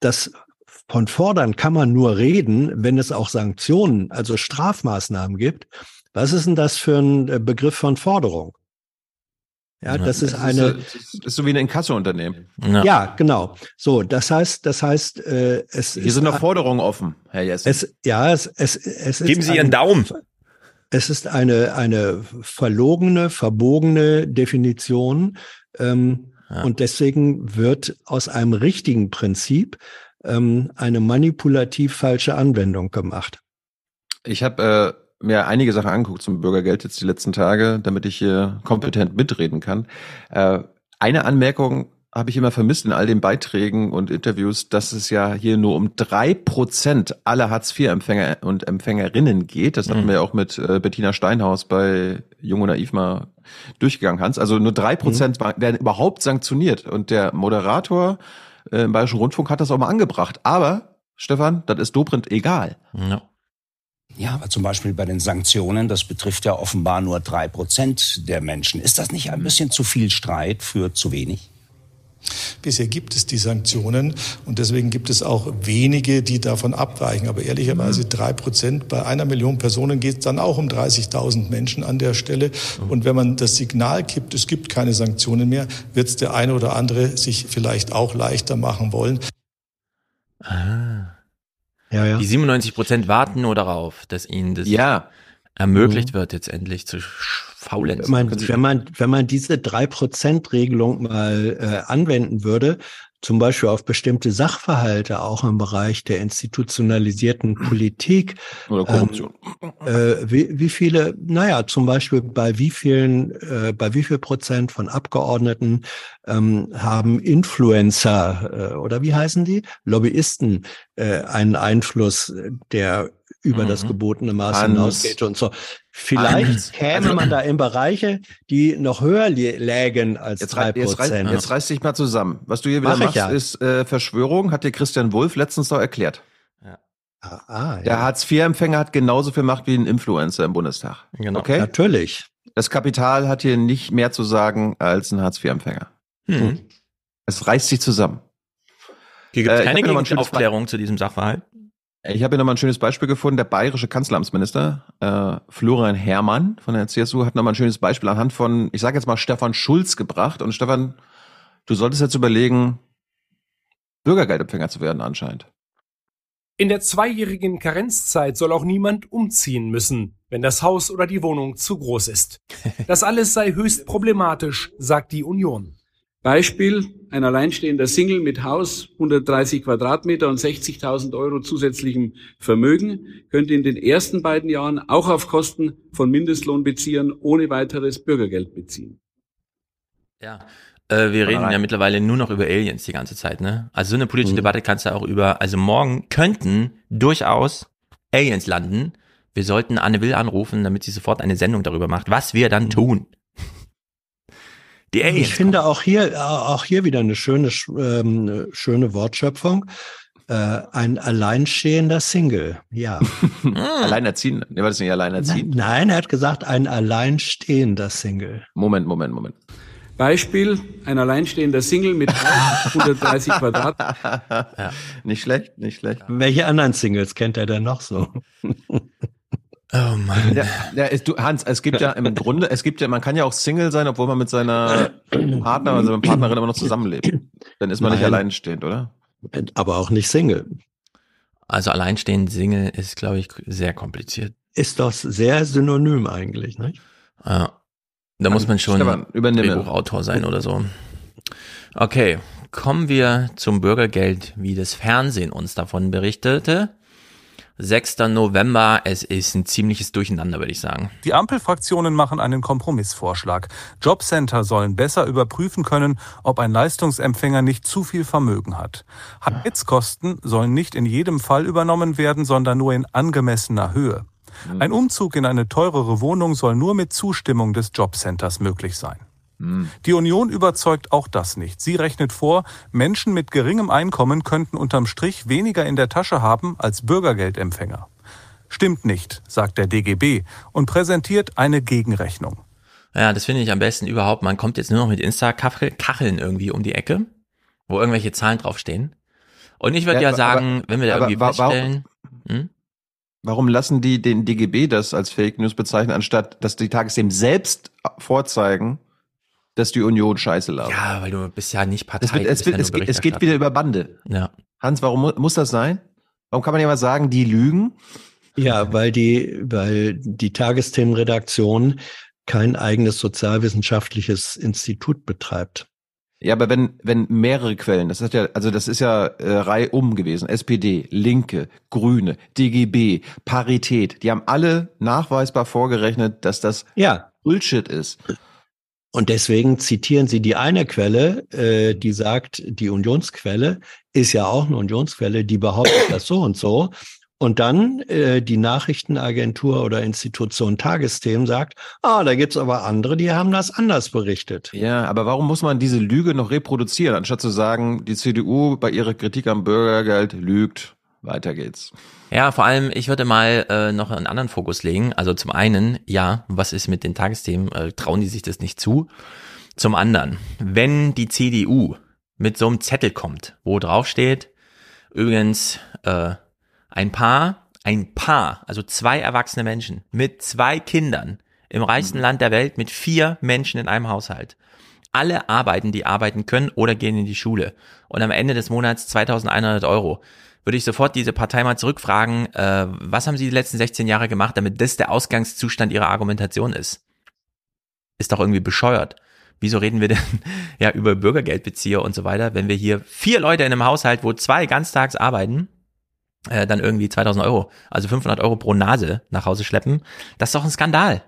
dass von fordern kann man nur reden, wenn es auch Sanktionen, also Strafmaßnahmen gibt. Was ist denn das für ein äh, Begriff von Forderung? Ja, das ist eine. Das ist, ist so wie ein Inkassounternehmen. Ja. ja, genau. So, das heißt, das heißt, äh, es Hier sind noch Forderungen offen, Herr Jessen. Es, ja, es, es, es Geben Sie Ihren Daumen. Es ist eine, eine verlogene, verbogene Definition. Ähm, ja. Und deswegen wird aus einem richtigen Prinzip ähm, eine manipulativ falsche Anwendung gemacht. Ich habe äh, mir einige Sachen angeguckt zum Bürgergeld jetzt die letzten Tage, damit ich hier kompetent mitreden kann. Äh, eine Anmerkung habe ich immer vermisst in all den Beiträgen und Interviews, dass es ja hier nur um drei Prozent aller Hartz-IV-Empfänger und Empfängerinnen geht. Das mhm. hatten wir ja auch mit äh, Bettina Steinhaus bei Jung und Naiv mal durchgegangen, Hans. Also nur drei Prozent mhm. werden überhaupt sanktioniert. Und der Moderator äh, im Bayerischen Rundfunk hat das auch mal angebracht. Aber, Stefan, das ist Dobrindt egal. Ja. Ja, aber zum Beispiel bei den Sanktionen, das betrifft ja offenbar nur drei Prozent der Menschen. Ist das nicht ein bisschen zu viel Streit für zu wenig? Bisher gibt es die Sanktionen und deswegen gibt es auch wenige, die davon abweichen. Aber ehrlicherweise mhm. drei Prozent bei einer Million Personen geht es dann auch um 30.000 Menschen an der Stelle. Mhm. Und wenn man das Signal gibt, es gibt keine Sanktionen mehr, wird es der eine oder andere sich vielleicht auch leichter machen wollen. Ah. Ja, ja. Die 97 Prozent warten nur darauf, dass ihnen das ja. ermöglicht mhm. wird, jetzt endlich zu faulenzen. Wenn man, wenn man, wenn man diese drei Prozent Regelung mal äh, anwenden würde, zum Beispiel auf bestimmte Sachverhalte, auch im Bereich der institutionalisierten Politik. Oder Korruption. Ähm, äh, wie, wie viele, naja, zum Beispiel bei wie vielen, äh, bei wie viel Prozent von Abgeordneten ähm, haben Influencer äh, oder wie heißen die? Lobbyisten äh, einen Einfluss, der über mhm. das gebotene Maß hinausgeht und so. Vielleicht käme also, man da in Bereiche, die noch höher lägen als drei Prozent. Jetzt, reiß dich mal zusammen. Was du hier wieder Mach machst, ja. ist äh, Verschwörung, hat dir Christian Wulff letztens doch erklärt. Ja. Ah, ah, ja. Der Hartz-IV-Empfänger hat genauso viel Macht wie ein Influencer im Bundestag. Genau. Okay? Natürlich. Das Kapital hat hier nicht mehr zu sagen als ein Hartz-IV-Empfänger. Hm. Es reißt sich zusammen. Hier gibt es äh, keine Aufklärung zu diesem Sachverhalt. Ich habe hier nochmal ein schönes Beispiel gefunden. Der bayerische Kanzleramtsminister äh, Florian Herrmann von der CSU hat nochmal ein schönes Beispiel anhand von, ich sage jetzt mal, Stefan Schulz gebracht. Und Stefan, du solltest jetzt überlegen, Bürgergeldempfänger zu werden anscheinend. In der zweijährigen Karenzzeit soll auch niemand umziehen müssen, wenn das Haus oder die Wohnung zu groß ist. Das alles sei höchst problematisch, sagt die Union. Beispiel, ein alleinstehender Single mit Haus, 130 Quadratmeter und 60.000 Euro zusätzlichem Vermögen, könnte in den ersten beiden Jahren auch auf Kosten von Mindestlohnbeziehern ohne weiteres Bürgergeld beziehen. Ja, äh, wir reden ja mittlerweile nur noch über Aliens die ganze Zeit, ne? Also so eine politische mhm. Debatte kannst du auch über, also morgen könnten durchaus Aliens landen. Wir sollten Anne Will anrufen, damit sie sofort eine Sendung darüber macht, was wir dann mhm. tun. Die Aliens. Ich finde auch hier, auch hier wieder eine schöne, ähm, schöne Wortschöpfung. Äh, ein alleinstehender Single, ja. Alleinerziehend, ne, war das nicht alleinerziehend? Nein, nein, er hat gesagt, ein alleinstehender Single. Moment, Moment, Moment. Beispiel, ein alleinstehender Single mit 130 Quadrat. Ja. Nicht schlecht, nicht schlecht. Welche anderen Singles kennt er denn noch so? Oh Mann. Ja, ja, es, du, Hans, es gibt ja im Grunde, es gibt ja, man kann ja auch Single sein, obwohl man mit seiner Partner, also mit Partnerin immer noch zusammenlebt. Dann ist man Nein. nicht alleinstehend, oder? Aber auch nicht Single. Also alleinstehend Single ist, glaube ich, sehr kompliziert. Ist doch sehr synonym eigentlich, ne? Ja. Da muss man schon Drehbuchautor sein oder so. Okay, kommen wir zum Bürgergeld, wie das Fernsehen uns davon berichtete. 6. November. Es ist ein ziemliches Durcheinander, würde ich sagen. Die Ampelfraktionen machen einen Kompromissvorschlag. Jobcenter sollen besser überprüfen können, ob ein Leistungsempfänger nicht zu viel Vermögen hat. Heizkosten sollen nicht in jedem Fall übernommen werden, sondern nur in angemessener Höhe. Mhm. Ein Umzug in eine teurere Wohnung soll nur mit Zustimmung des Jobcenters möglich sein. Mhm. Die Union überzeugt auch das nicht. Sie rechnet vor, Menschen mit geringem Einkommen könnten unterm Strich weniger in der Tasche haben als Bürgergeldempfänger. Stimmt nicht, sagt der DGB und präsentiert eine Gegenrechnung. Ja, das finde ich am besten überhaupt. Man kommt jetzt nur noch mit Insta-Kacheln irgendwie um die Ecke, wo irgendwelche Zahlen draufstehen. Und ich würde ja, ja, sagen, aber, wenn wir da irgendwie feststellen, hm? Warum lassen die den DGB das als Fake News bezeichnen, anstatt dass die Tagesthemen selbst vorzeigen, dass die Union scheiße labert? Ja, weil du bist ja nicht Partei. Wird, es, wird, es, geht, es geht wieder über Bande. Ja. Hans, warum mu muss das sein? Warum kann man ja mal sagen, die lügen? Ja, weil die, weil die Tagesthemenredaktion kein eigenes sozialwissenschaftliches Institut betreibt. Ja, aber wenn, wenn mehrere Quellen, das ist ja, also das ist ja äh, reihum gewesen, SPD, Linke, Grüne, DGB, Parität, die haben alle nachweisbar vorgerechnet, dass das ja. Bullshit ist. Und deswegen zitieren sie die eine Quelle, äh, die sagt, die Unionsquelle ist ja auch eine Unionsquelle, die behauptet das so und so. Und dann äh, die Nachrichtenagentur oder Institution Tagesthemen sagt, ah, da gibt's aber andere, die haben das anders berichtet. Ja, aber warum muss man diese Lüge noch reproduzieren, anstatt zu sagen, die CDU bei ihrer Kritik am Bürgergeld lügt? Weiter geht's. Ja, vor allem, ich würde mal äh, noch einen anderen Fokus legen. Also zum einen, ja, was ist mit den Tagesthemen? Äh, trauen die sich das nicht zu? Zum anderen, wenn die CDU mit so einem Zettel kommt, wo drauf steht, übrigens, äh, ein Paar, ein Paar, also zwei erwachsene Menschen mit zwei Kindern im reichsten mhm. Land der Welt mit vier Menschen in einem Haushalt. Alle arbeiten, die arbeiten können oder gehen in die Schule. Und am Ende des Monats 2100 Euro. Würde ich sofort diese Partei mal zurückfragen, äh, was haben sie die letzten 16 Jahre gemacht, damit das der Ausgangszustand ihrer Argumentation ist? Ist doch irgendwie bescheuert. Wieso reden wir denn ja über Bürgergeldbezieher und so weiter, wenn wir hier vier Leute in einem Haushalt, wo zwei ganztags arbeiten, äh, dann irgendwie 2000 Euro, also 500 Euro pro Nase nach Hause schleppen, das ist doch ein Skandal.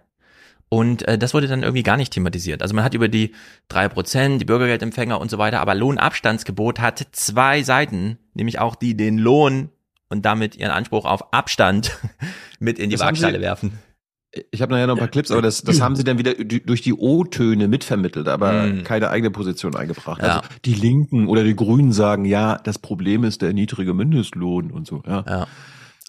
Und äh, das wurde dann irgendwie gar nicht thematisiert. Also man hat über die drei Prozent, die Bürgergeldempfänger und so weiter, aber Lohnabstandsgebot hat zwei Seiten, nämlich auch die den Lohn und damit ihren Anspruch auf Abstand mit in die das Waagschale werfen. Ich habe nachher noch ein paar Clips, aber das, das haben sie dann wieder durch die O-Töne mitvermittelt, aber mm. keine eigene Position eingebracht. Ja. Also die Linken oder die Grünen sagen, ja, das Problem ist der niedrige Mindestlohn und so. Ja. ja.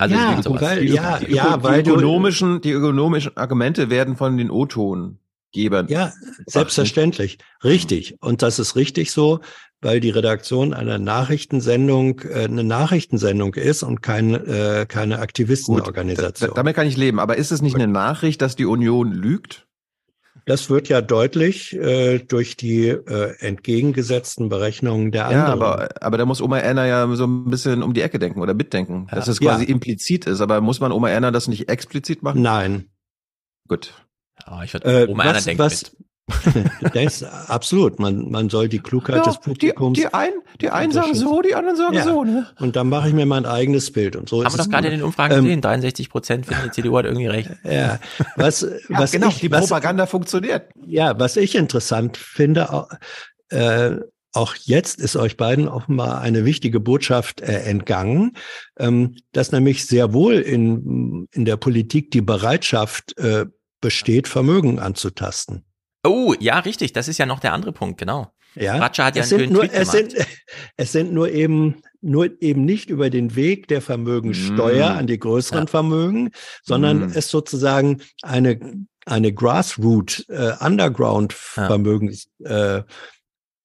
Also ja, weil, die, ja, die, ja, die, weil ökonomischen, die ökonomischen Argumente werden von den O-Tonen Gebern. Ja, selbstverständlich. Richtig. Und das ist richtig so, weil die Redaktion einer Nachrichtensendung äh, eine Nachrichtensendung ist und kein, äh, keine Aktivistenorganisation. Gut, damit kann ich leben. Aber ist es nicht eine Nachricht, dass die Union lügt? Das wird ja deutlich äh, durch die äh, entgegengesetzten Berechnungen der anderen. Ja, aber, aber da muss Oma Erna ja so ein bisschen um die Ecke denken oder mitdenken, dass es quasi ja. implizit ist. Aber muss man Oma Erna das nicht explizit machen? Nein. Gut. Oh, ich würde, Oma Erna denkt was, mit. das absolut. Man, man soll die Klugheit ja, des Publikums. Die, die, ein, die einen sagen so, die anderen sagen ja. so. Ne? Und dann mache ich mir mein eigenes Bild. Und so Haben wir doch gerade in den Umfragen ähm, gesehen. 63 Prozent finden die CDU hat irgendwie recht. Ja, was, was genau. Ich, die Propaganda was, funktioniert. Ja, was ich interessant finde, äh, auch jetzt ist euch beiden offenbar eine wichtige Botschaft äh, entgangen, ähm, dass nämlich sehr wohl in, in der Politik die Bereitschaft äh, besteht, Vermögen anzutasten. Oh, ja, richtig. Das ist ja noch der andere Punkt, genau. Ja, Ratscher hat ja es einen sind nur, Tweet es sind, es sind nur eben nur eben nicht über den Weg der Vermögensteuer mm. an die größeren ja. Vermögen, sondern mm. es sozusagen eine eine Grassroot äh, Underground Vermögens äh,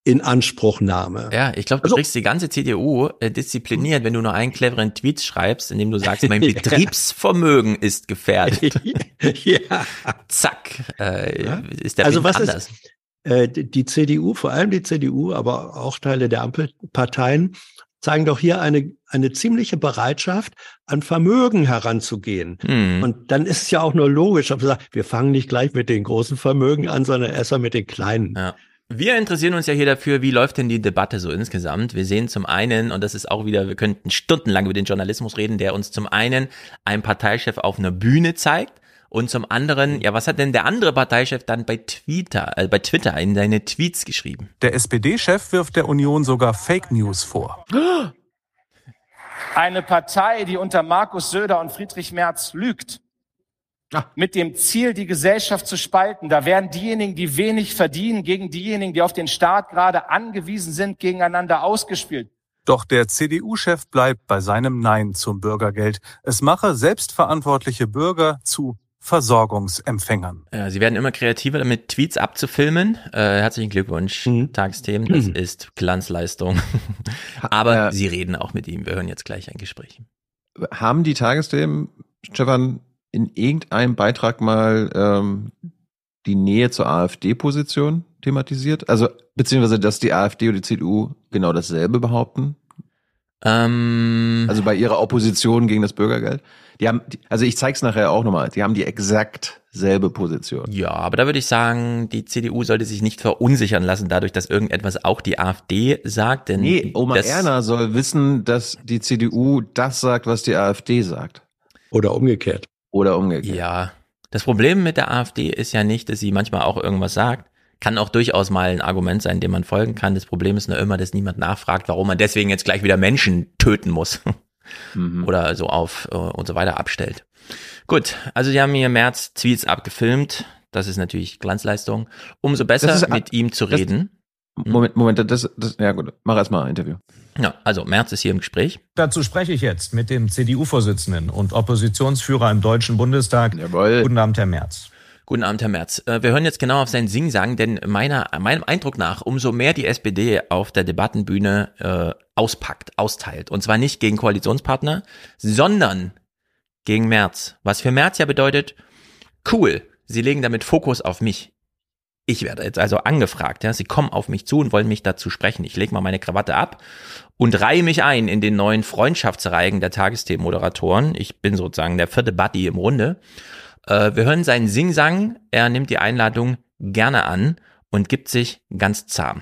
Inanspruchnahme. Ja, ich glaube, du also, kriegst die ganze CDU äh, diszipliniert, wenn du nur einen cleveren Tweet schreibst, in dem du sagst, mein Betriebsvermögen ist gefährdet. ja. Zack, äh, ja. ist der also was anders. Ist, äh, die CDU, vor allem die CDU, aber auch Teile der Ampelparteien, zeigen doch hier eine, eine ziemliche Bereitschaft, an Vermögen heranzugehen. Hm. Und dann ist es ja auch nur logisch, aber wir fangen nicht gleich mit den großen Vermögen an, sondern erstmal mit den kleinen. Ja. Wir interessieren uns ja hier dafür, wie läuft denn die Debatte so insgesamt. Wir sehen zum einen, und das ist auch wieder, wir könnten stundenlang über den Journalismus reden, der uns zum einen einen Parteichef auf einer Bühne zeigt und zum anderen, ja, was hat denn der andere Parteichef dann bei Twitter, äh, bei Twitter in seine Tweets geschrieben? Der SPD-Chef wirft der Union sogar Fake News vor. Eine Partei, die unter Markus Söder und Friedrich Merz lügt, mit dem Ziel, die Gesellschaft zu spalten. Da werden diejenigen, die wenig verdienen, gegen diejenigen, die auf den Staat gerade angewiesen sind, gegeneinander ausgespielt. Doch der CDU-Chef bleibt bei seinem Nein zum Bürgergeld. Es mache selbstverantwortliche Bürger zu Versorgungsempfängern. Ja, sie werden immer kreativer damit, Tweets abzufilmen. Äh, herzlichen Glückwunsch, mhm. Tagesthemen. Das mhm. ist Glanzleistung. Aber äh, sie reden auch mit ihm. Wir hören jetzt gleich ein Gespräch. Haben die Tagesthemen, Stefan, in irgendeinem Beitrag mal ähm, die Nähe zur AfD-Position thematisiert? Also, beziehungsweise, dass die AfD und die CDU genau dasselbe behaupten? Ähm, also bei ihrer Opposition gegen das Bürgergeld? Die haben, also ich zeig's nachher auch nochmal, die haben die exakt selbe Position. Ja, aber da würde ich sagen, die CDU sollte sich nicht verunsichern lassen, dadurch, dass irgendetwas auch die AfD sagt. Denn nee, Oma Erna soll wissen, dass die CDU das sagt, was die AfD sagt. Oder umgekehrt. Oder umgekehrt. Ja. Das Problem mit der AfD ist ja nicht, dass sie manchmal auch irgendwas sagt. Kann auch durchaus mal ein Argument sein, dem man folgen kann. Das Problem ist nur immer, dass niemand nachfragt, warum man deswegen jetzt gleich wieder Menschen töten muss. Mhm. Oder so auf äh, und so weiter abstellt. Gut, also die haben hier März Tweets abgefilmt. Das ist natürlich Glanzleistung. Umso besser ist, mit ihm zu reden. Moment, Moment, das, das ja gut, mach erst mal ein Interview. Ja, also Merz ist hier im Gespräch. Dazu spreche ich jetzt mit dem CDU-Vorsitzenden und Oppositionsführer im Deutschen Bundestag. Jawohl. Guten Abend, Herr Merz. Guten Abend, Herr Merz. Äh, wir hören jetzt genau auf seinen Singsang, denn meiner, meinem Eindruck nach, umso mehr die SPD auf der Debattenbühne äh, auspackt, austeilt. Und zwar nicht gegen Koalitionspartner, sondern gegen Merz. Was für Merz ja bedeutet, cool, Sie legen damit Fokus auf mich. Ich werde jetzt also angefragt, ja. Sie kommen auf mich zu und wollen mich dazu sprechen. Ich lege mal meine Krawatte ab und reihe mich ein in den neuen Freundschaftsreigen der Tagesthemenmoderatoren. Ich bin sozusagen der vierte Buddy im Runde. Äh, wir hören seinen Singsang. Er nimmt die Einladung gerne an und gibt sich ganz zahm.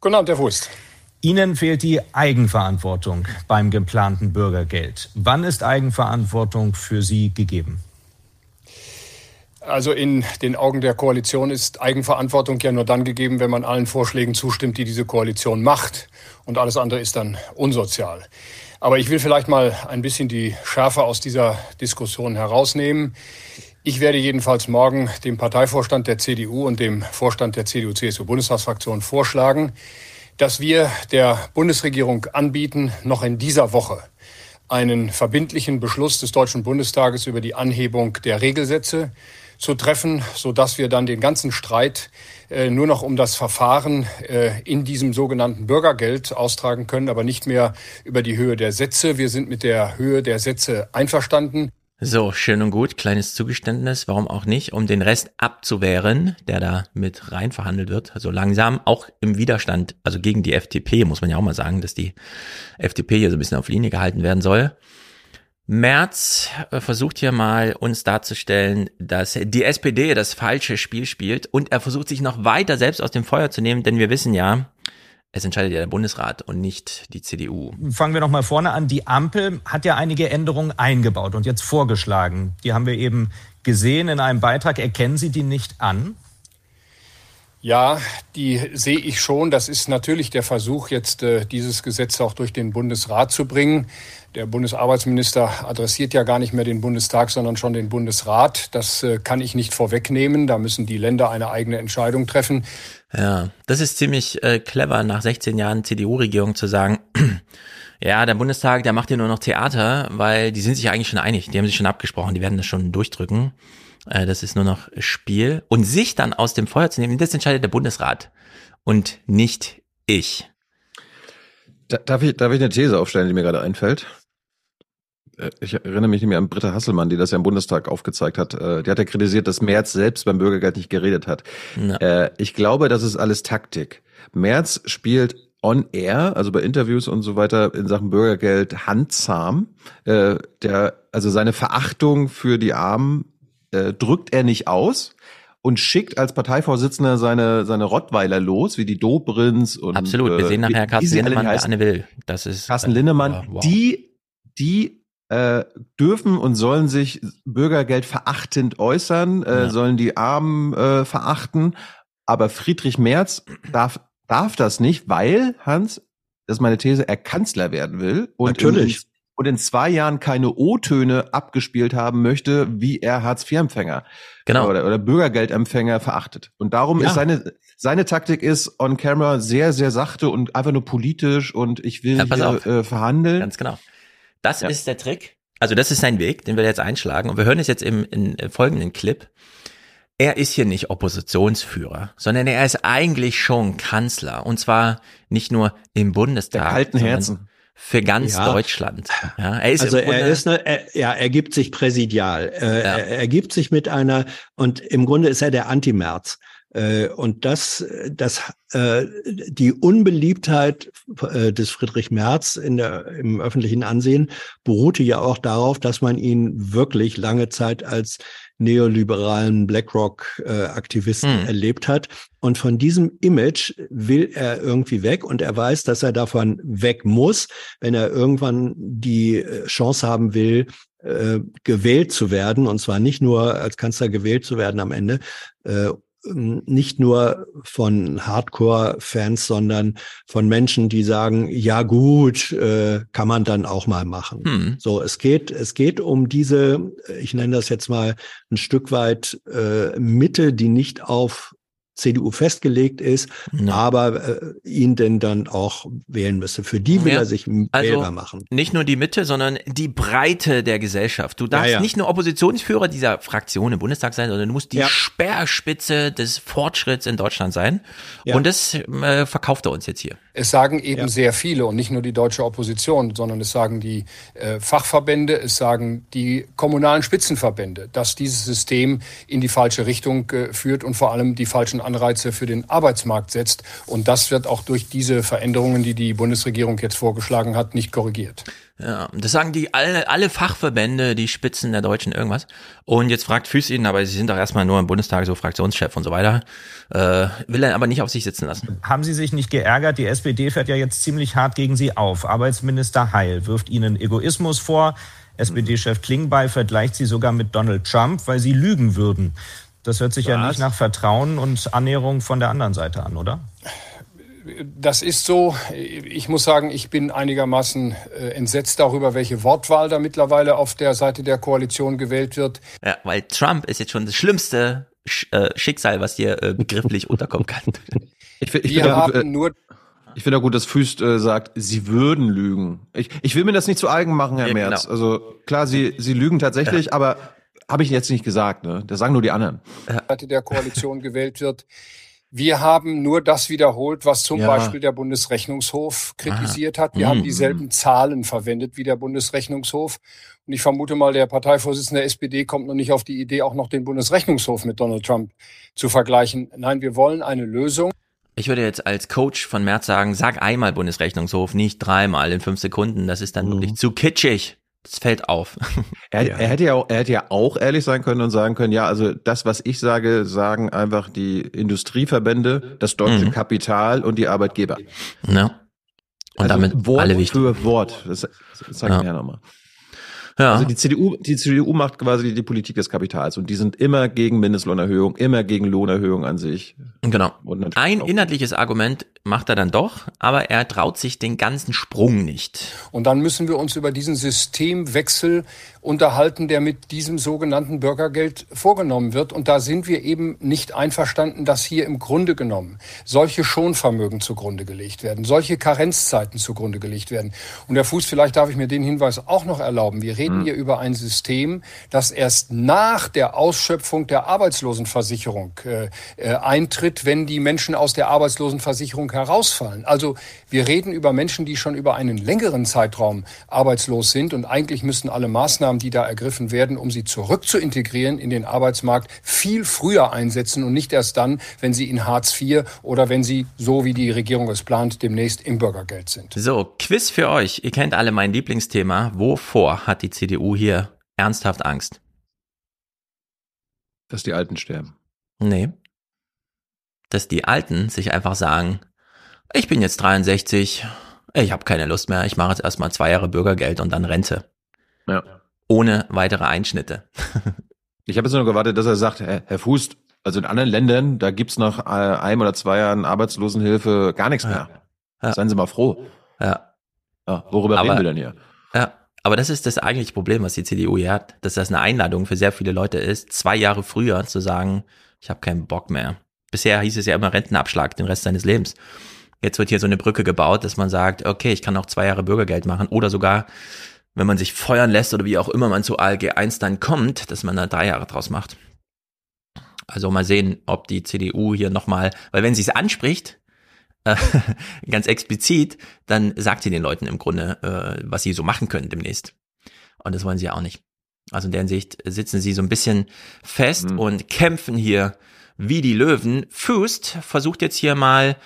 Guten Abend, Herr Wust. Ihnen fehlt die Eigenverantwortung beim geplanten Bürgergeld. Wann ist Eigenverantwortung für Sie gegeben? Also in den Augen der Koalition ist Eigenverantwortung ja nur dann gegeben, wenn man allen Vorschlägen zustimmt, die diese Koalition macht. Und alles andere ist dann unsozial. Aber ich will vielleicht mal ein bisschen die Schärfe aus dieser Diskussion herausnehmen. Ich werde jedenfalls morgen dem Parteivorstand der CDU und dem Vorstand der CDU-CSU-Bundestagsfraktion vorschlagen, dass wir der Bundesregierung anbieten, noch in dieser Woche einen verbindlichen Beschluss des Deutschen Bundestages über die Anhebung der Regelsätze zu treffen, so wir dann den ganzen Streit äh, nur noch um das Verfahren äh, in diesem sogenannten Bürgergeld austragen können, aber nicht mehr über die Höhe der Sätze. Wir sind mit der Höhe der Sätze einverstanden. So, schön und gut, kleines Zugeständnis, warum auch nicht, um den Rest abzuwehren, der da mit rein verhandelt wird. Also langsam, auch im Widerstand, also gegen die FDP, muss man ja auch mal sagen, dass die FDP hier so ein bisschen auf Linie gehalten werden soll. Merz äh, versucht hier mal uns darzustellen, dass die SPD das falsche Spiel spielt und er versucht sich noch weiter selbst aus dem Feuer zu nehmen, denn wir wissen ja, es entscheidet ja der Bundesrat und nicht die CDU. Fangen wir noch mal vorne an. Die Ampel hat ja einige Änderungen eingebaut und jetzt vorgeschlagen. Die haben wir eben gesehen in einem Beitrag. Erkennen Sie die nicht an? Ja, die sehe ich schon. Das ist natürlich der Versuch, jetzt äh, dieses Gesetz auch durch den Bundesrat zu bringen. Der Bundesarbeitsminister adressiert ja gar nicht mehr den Bundestag, sondern schon den Bundesrat. Das äh, kann ich nicht vorwegnehmen. Da müssen die Länder eine eigene Entscheidung treffen. Ja, das ist ziemlich äh, clever, nach 16 Jahren CDU-Regierung zu sagen, ja, der Bundestag, der macht ja nur noch Theater, weil die sind sich eigentlich schon einig. Die haben sich schon abgesprochen, die werden das schon durchdrücken. Äh, das ist nur noch Spiel. Und sich dann aus dem Feuer zu nehmen, das entscheidet der Bundesrat und nicht ich. Darf ich, darf ich eine These aufstellen, die mir gerade einfällt? Äh, ich erinnere mich mehr an Britta Hasselmann, die das ja im Bundestag aufgezeigt hat. Äh, die hat ja kritisiert, dass Merz selbst beim Bürgergeld nicht geredet hat. Ja. Ich glaube, das ist alles Taktik. Merz spielt on air, also bei Interviews und so weiter in Sachen Bürgergeld handzahm. Der, also seine Verachtung für die Armen äh, drückt er nicht aus und schickt als Parteivorsitzender seine, seine Rottweiler los, wie die Dobrins und Absolut, wir sehen nachher äh, Carsten Linnemann, der Anne Will. Das ist Carsten Linnemann, äh, wow. die, die äh, dürfen und sollen sich Bürgergeld verachtend äußern, äh, ja. sollen die Armen äh, verachten, aber Friedrich Merz darf darf das nicht, weil Hans, das ist meine These, er Kanzler werden will und Natürlich und in zwei Jahren keine O-Töne abgespielt haben möchte, wie er Hartz-IV-Empfänger genau. oder, oder Bürgergeldempfänger verachtet. Und darum ja. ist seine, seine Taktik ist on camera sehr, sehr sachte und einfach nur politisch und ich will ja, hier, äh, verhandeln. Ganz genau. Das ja. ist der Trick. Also das ist sein Weg, den wir jetzt einschlagen. Und wir hören es jetzt im, im folgenden Clip. Er ist hier nicht Oppositionsführer, sondern er ist eigentlich schon Kanzler. Und zwar nicht nur im Bundestag. Der kalten Herzen für ganz ja. Deutschland. Ja, er ist also er ist eine, er, ja, er gibt sich präsidial. Äh, ja. er, er gibt sich mit einer und im Grunde ist er der Anti-Merz. Äh, und das, das, äh, die Unbeliebtheit äh, des Friedrich Merz in der, im öffentlichen Ansehen beruhte ja auch darauf, dass man ihn wirklich lange Zeit als neoliberalen BlackRock-Aktivisten hm. erlebt hat. Und von diesem Image will er irgendwie weg und er weiß, dass er davon weg muss, wenn er irgendwann die Chance haben will, äh, gewählt zu werden, und zwar nicht nur als Kanzler gewählt zu werden am Ende, nicht nur von Hardcore-Fans, sondern von Menschen, die sagen, ja gut, äh, kann man dann auch mal machen. Hm. So, es geht, es geht um diese, ich nenne das jetzt mal ein Stück weit äh, Mitte, die nicht auf CDU festgelegt ist, ja. aber äh, ihn denn dann auch wählen müsse. Für die will ja. er sich also wählbar machen. Nicht nur die Mitte, sondern die Breite der Gesellschaft. Du darfst ja, nicht nur Oppositionsführer dieser Fraktion im Bundestag sein, sondern du musst die Speerspitze des Fortschritts in Deutschland sein. Und das äh, verkauft er uns jetzt hier. Es sagen eben sehr viele und nicht nur die deutsche Opposition, sondern es sagen die äh, Fachverbände, es sagen die kommunalen Spitzenverbände, dass dieses System in die falsche Richtung äh, führt und vor allem die falschen Anreize für den Arbeitsmarkt setzt. Und das wird auch durch diese Veränderungen, die die Bundesregierung jetzt vorgeschlagen hat, nicht korrigiert. Ja, das sagen die alle, alle Fachverbände, die Spitzen der Deutschen irgendwas. Und jetzt fragt Füßin, aber sie sind doch erstmal nur im Bundestag so Fraktionschef und so weiter. Äh, will er aber nicht auf sich sitzen lassen. Haben Sie sich nicht geärgert? Die SPD fährt ja jetzt ziemlich hart gegen Sie auf. Arbeitsminister Heil wirft Ihnen Egoismus vor. SPD-Chef Klingbeil vergleicht Sie sogar mit Donald Trump, weil Sie lügen würden. Das hört sich Was? ja nicht nach Vertrauen und Annäherung von der anderen Seite an, oder? Das ist so. Ich muss sagen, ich bin einigermaßen äh, entsetzt darüber, welche Wortwahl da mittlerweile auf der Seite der Koalition gewählt wird. Ja, weil Trump ist jetzt schon das schlimmste äh, Schicksal, was dir äh, begrifflich unterkommen kann. Ich, ich Wir haben gut, nur ich finde auch gut, dass Füst äh, sagt, sie würden lügen. Ich, ich will mir das nicht zu eigen machen, Herr ja, Merz. Genau. Also klar, sie, sie lügen tatsächlich, ja. aber habe ich jetzt nicht gesagt, ne? Das sagen nur die anderen. Seite der Koalition gewählt wird. Wir haben nur das wiederholt, was zum Ja. Beispiel der Bundesrechnungshof kritisiert Ah. hat. Wir Mhm. haben dieselben Zahlen verwendet wie der Bundesrechnungshof. Und ich vermute mal, der Parteivorsitzende der SPD kommt noch nicht auf die Idee, auch noch den Bundesrechnungshof mit Donald Trump zu vergleichen. Nein, wir wollen eine Lösung. Ich würde jetzt als Coach von Merz sagen, sag einmal Bundesrechnungshof, nicht dreimal in fünf Sekunden. Das ist dann wirklich zu kitschig. Das fällt auf. Er, er hätte ja auch, er hätte ja auch ehrlich sein können und sagen können, ja, also das, was ich sage, sagen einfach die Industrieverbände, das deutsche Mhm. Kapital und die Arbeitgeber. Ja. Und Also damit Wort alle wichtig. für Wort. Das, das sage ich Ja. ja nochmal. Ja. Also die CDU, die CDU macht quasi die Politik des Kapitals und die sind immer gegen Mindestlohnerhöhung, immer gegen Lohnerhöhung an sich. Genau. Ein inhaltliches Argument macht er dann doch, aber er traut sich den ganzen Sprung nicht. Und dann müssen wir uns über diesen Systemwechsel unterhalten, der mit diesem sogenannten Bürgergeld vorgenommen wird. Und da sind wir eben nicht einverstanden, dass hier im Grunde genommen solche Schonvermögen zugrunde gelegt werden, solche Karenzzeiten zugrunde gelegt werden. Und Herr Fuß, vielleicht darf ich mir den Hinweis auch noch erlauben. Wir reden hier über ein System, das erst nach der Ausschöpfung der Arbeitslosenversicherung äh, äh, eintritt, wenn die Menschen aus der Arbeitslosenversicherung herausfallen. Also wir reden über Menschen, die schon über einen längeren Zeitraum arbeitslos sind und eigentlich müssten alle Maßnahmen, die da ergriffen werden, um sie zurück zu integrieren in den Arbeitsmarkt, viel früher einsetzen und nicht erst dann, wenn sie in Hartz IV oder wenn sie, so wie die Regierung es plant, demnächst im Bürgergeld sind. So, Quiz für euch. Ihr kennt alle mein Lieblingsthema. Wovor hat die CDU hier ernsthaft Angst? Dass die Alten sterben. Nee. Dass die Alten sich einfach sagen, ich bin jetzt 63, ich habe keine Lust mehr, ich mache jetzt erstmal zwei Jahre Bürgergeld und dann Rente. Ja. Ohne weitere Einschnitte. Ich habe jetzt nur gewartet, dass er sagt, Herr, Herr Fuß, also in anderen Ländern, da gibt's nach äh, einem oder zwei Jahren Arbeitslosenhilfe gar nichts mehr. Seien Sie mal froh. Ja. ja worüber Aber- reden wir denn hier? Ja, aber das ist das eigentliche Problem, was die CDU hier hat, dass das eine Einladung für sehr viele Leute ist, zwei Jahre früher zu sagen, ich habe keinen Bock mehr. Bisher hieß es ja immer Rentenabschlag den Rest seines Lebens. Jetzt wird hier so eine Brücke gebaut, dass man sagt, okay, ich kann noch zwei Jahre Bürgergeld machen oder sogar, wenn man sich feuern lässt oder wie auch immer man zu ALG 1 dann kommt, dass man da drei Jahre draus macht. Also mal sehen, ob die CDU hier nochmal, weil wenn sie es anspricht, äh, ganz explizit, dann sagt sie den Leuten im Grunde, äh, was sie so machen können demnächst. Und das wollen sie ja auch nicht. Also in der Hinsicht sitzen sie so ein bisschen fest und kämpfen hier wie die Löwen. Fust versucht jetzt hier mal,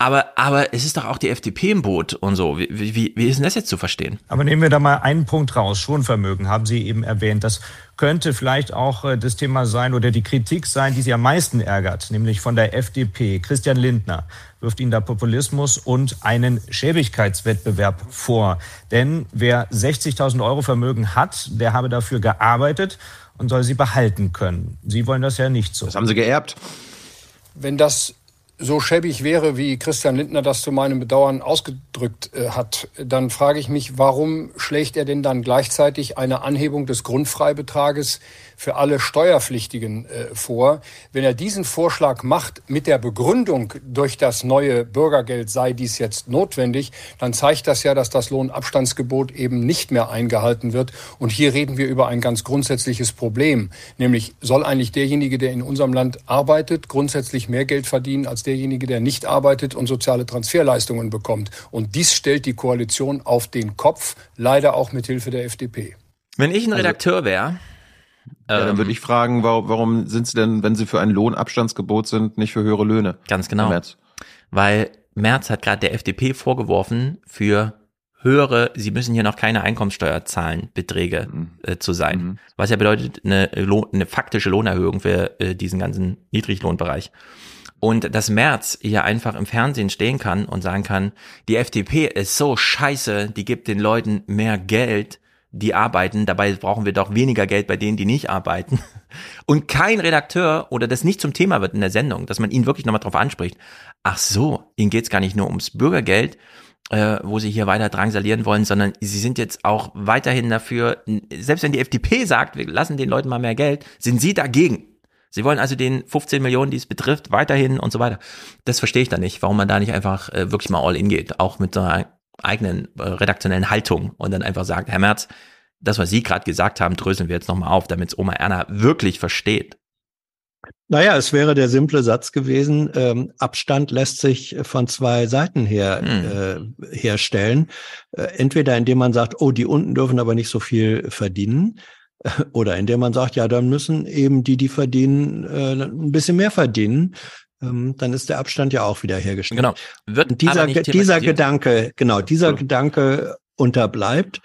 aber, aber es ist doch auch die FDP im Boot und so. Wie, wie, wie ist denn das jetzt zu verstehen? Aber nehmen wir da mal einen Punkt raus. Schonvermögen haben Sie eben erwähnt. Das könnte vielleicht auch äh, das Thema sein oder die Kritik sein, die Sie am meisten ärgert, nämlich von der FDP. Christian Lindner wirft Ihnen da Populismus und einen Schäbigkeitswettbewerb vor. Denn wer 60.000 Euro Vermögen hat, der habe dafür gearbeitet und soll sie behalten können. Sie wollen das ja nicht so. Das haben Sie geerbt. Wenn das so schäbig wäre, wie Christian Lindner das zu meinem Bedauern ausgedrückt äh, hat, dann frage ich mich, warum schlägt er denn dann gleichzeitig eine Anhebung des Grundfreibetrages für alle Steuerpflichtigen äh, vor? Wenn er diesen Vorschlag macht mit der Begründung, durch das neue Bürgergeld sei dies jetzt notwendig, dann zeigt das ja, dass das Lohnabstandsgebot eben nicht mehr eingehalten wird. Und hier reden wir über ein ganz grundsätzliches Problem, nämlich soll eigentlich derjenige, der in unserem Land arbeitet, grundsätzlich mehr Geld verdienen als derjenige, der nicht arbeitet und soziale Transferleistungen bekommt. Und dies stellt die Koalition auf den Kopf, leider auch mit Hilfe der FDP. Wenn ich ein Redakteur wäre, Ja, dann würde ich fragen, warum, warum sind Sie denn, wenn Sie für ein Lohnabstandsgebot sind, nicht für höhere Löhne? Ganz genau. Merz. Weil Merz hat gerade der FDP vorgeworfen, für höhere, sie müssen hier noch keine Einkommensteuer zahlen, Beträge äh, zu sein. Was ja bedeutet eine, Lohn, eine faktische Lohnerhöhung für äh, diesen ganzen Niedriglohnbereich. Und dass Merz hier einfach im Fernsehen stehen kann und sagen kann, die FDP ist so scheiße, die gibt den Leuten mehr Geld, die arbeiten, dabei brauchen wir doch weniger Geld bei denen, die nicht arbeiten. Und kein Redakteur oder das nicht zum Thema wird in der Sendung, dass man ihn wirklich nochmal drauf anspricht. Ach so, ihnen geht's gar nicht nur ums Bürgergeld, äh, wo sie hier weiter drangsalieren wollen, sondern sie sind jetzt auch weiterhin dafür, selbst wenn die FDP sagt, wir lassen den Leuten mal mehr Geld, sind sie dagegen. Sie wollen also den 15 Millionen, die es betrifft, weiterhin und so weiter. Das verstehe ich da nicht, warum man da nicht einfach äh, wirklich mal all in geht, auch mit so einer eigenen äh, redaktionellen Haltung und dann einfach sagt, Herr Merz, das, was Sie gerade gesagt haben, dröseln wir jetzt nochmal auf, damit es Oma Erna wirklich versteht. Naja, es wäre der simple Satz gewesen, ähm, Abstand lässt sich von zwei Seiten her hm. äh, herstellen. Äh, entweder indem man sagt, oh, die unten dürfen aber nicht so viel verdienen, äh, oder indem man sagt, ja, dann müssen eben die, die verdienen, äh, ein bisschen mehr verdienen. Ähm, dann ist der Abstand ja auch wieder hergestellt. Genau. Wird Und dieser, dieser Gedanke, genau, dieser so. Gedanke unterbleibt,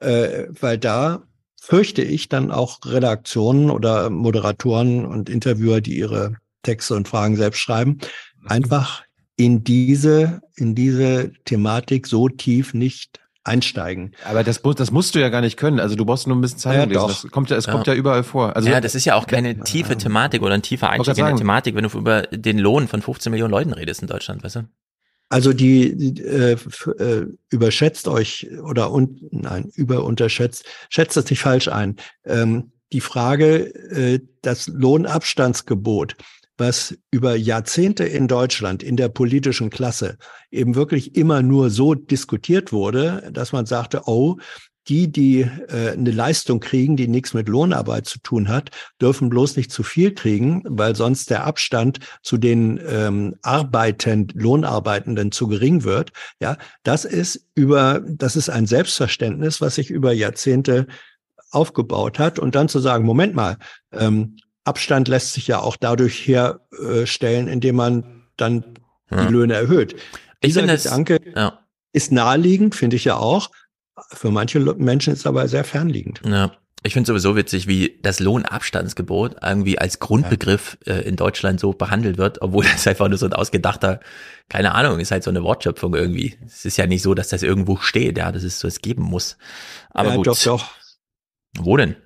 äh, weil da fürchte ich dann auch Redaktionen oder Moderatoren und Interviewer, die ihre Texte und Fragen selbst schreiben, einfach in diese, in diese Thematik so tief nicht einsteigen. Aber das, das musst du ja gar nicht können. Also du brauchst nur ein bisschen Zeit ja, lesen. Das kommt ja, es ja. kommt ja überall vor. Also ja, das ist ja auch keine tiefe Thematik oder ein tiefer Einstieg in der Thematik, wenn du über den Lohn von 15 Millionen Leuten redest in Deutschland, weißt du? Also die, die äh, äh, überschätzt euch oder un, nein, überunterschätzt, schätzt das nicht falsch ein. Ähm, die Frage, äh, das Lohnabstandsgebot, was über Jahrzehnte in Deutschland in der politischen Klasse eben wirklich immer nur so diskutiert wurde, dass man sagte, oh, die, die äh, eine Leistung kriegen, die nichts mit Lohnarbeit zu tun hat, dürfen bloß nicht zu viel kriegen, weil sonst der Abstand zu den ähm, Arbeitend, Lohnarbeitenden zu gering wird. Ja, das ist über, das ist ein Selbstverständnis, was sich über Jahrzehnte aufgebaut hat. Und dann zu sagen, Moment mal, ähm, Abstand lässt sich ja auch dadurch herstellen, indem man dann ja. die Löhne erhöht. Ich Dieser Gedanke ja. ist naheliegend, finde ich ja auch. Für manche Menschen ist es aber sehr fernliegend. Ja. Ich finde sowieso witzig, wie das Lohnabstandsgebot irgendwie als Grundbegriff äh, in Deutschland so behandelt wird, obwohl das einfach nur so ein ausgedachter, keine Ahnung, ist halt so eine Wortschöpfung irgendwie. Es ist ja nicht so, dass das irgendwo steht, ja, dass es so es geben muss. Aber ja, gut. Doch, doch. Wo denn?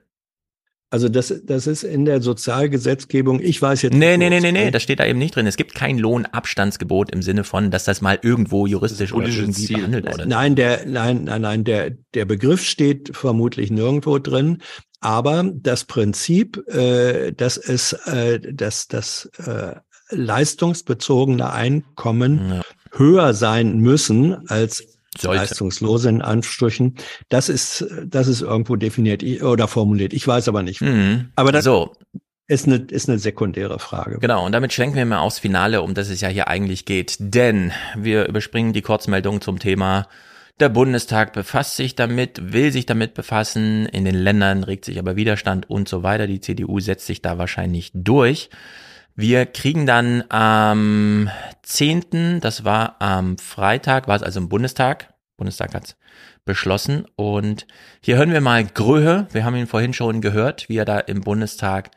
Also das, das ist in der Sozialgesetzgebung, ich weiß jetzt nee, nicht. Nee, nee, nee, nee, das steht da eben nicht drin. Es gibt kein Lohnabstandsgebot im Sinne von, dass das mal irgendwo juristisch oder irgendwie Ziel. behandelt wurde. Nein, der, nein, nein, nein, der, der Begriff steht vermutlich nirgendwo drin. Aber das Prinzip, äh, dass es, äh, dass das äh, leistungsbezogene Einkommen ja. höher sein müssen als sollte. leistungslose in Ansprüchen. Das ist, das ist irgendwo definiert oder formuliert. Ich weiß aber nicht. Mhm. Aber das so. ist eine, ist eine sekundäre Frage. Genau. Und damit schwenken wir mal aufs Finale, um das es ja hier eigentlich geht. Denn wir überspringen die Kurzmeldung zum Thema der Bundestag befasst sich damit, will sich damit befassen, in den Ländern regt sich aber Widerstand und so weiter. Die CDU setzt sich da wahrscheinlich durch. Wir kriegen dann am 10., das war am Freitag, war es also im Bundestag. Bundestag hat's beschlossen. Und hier hören wir mal Gröhe. Wir haben ihn vorhin schon gehört, wie er da im Bundestag,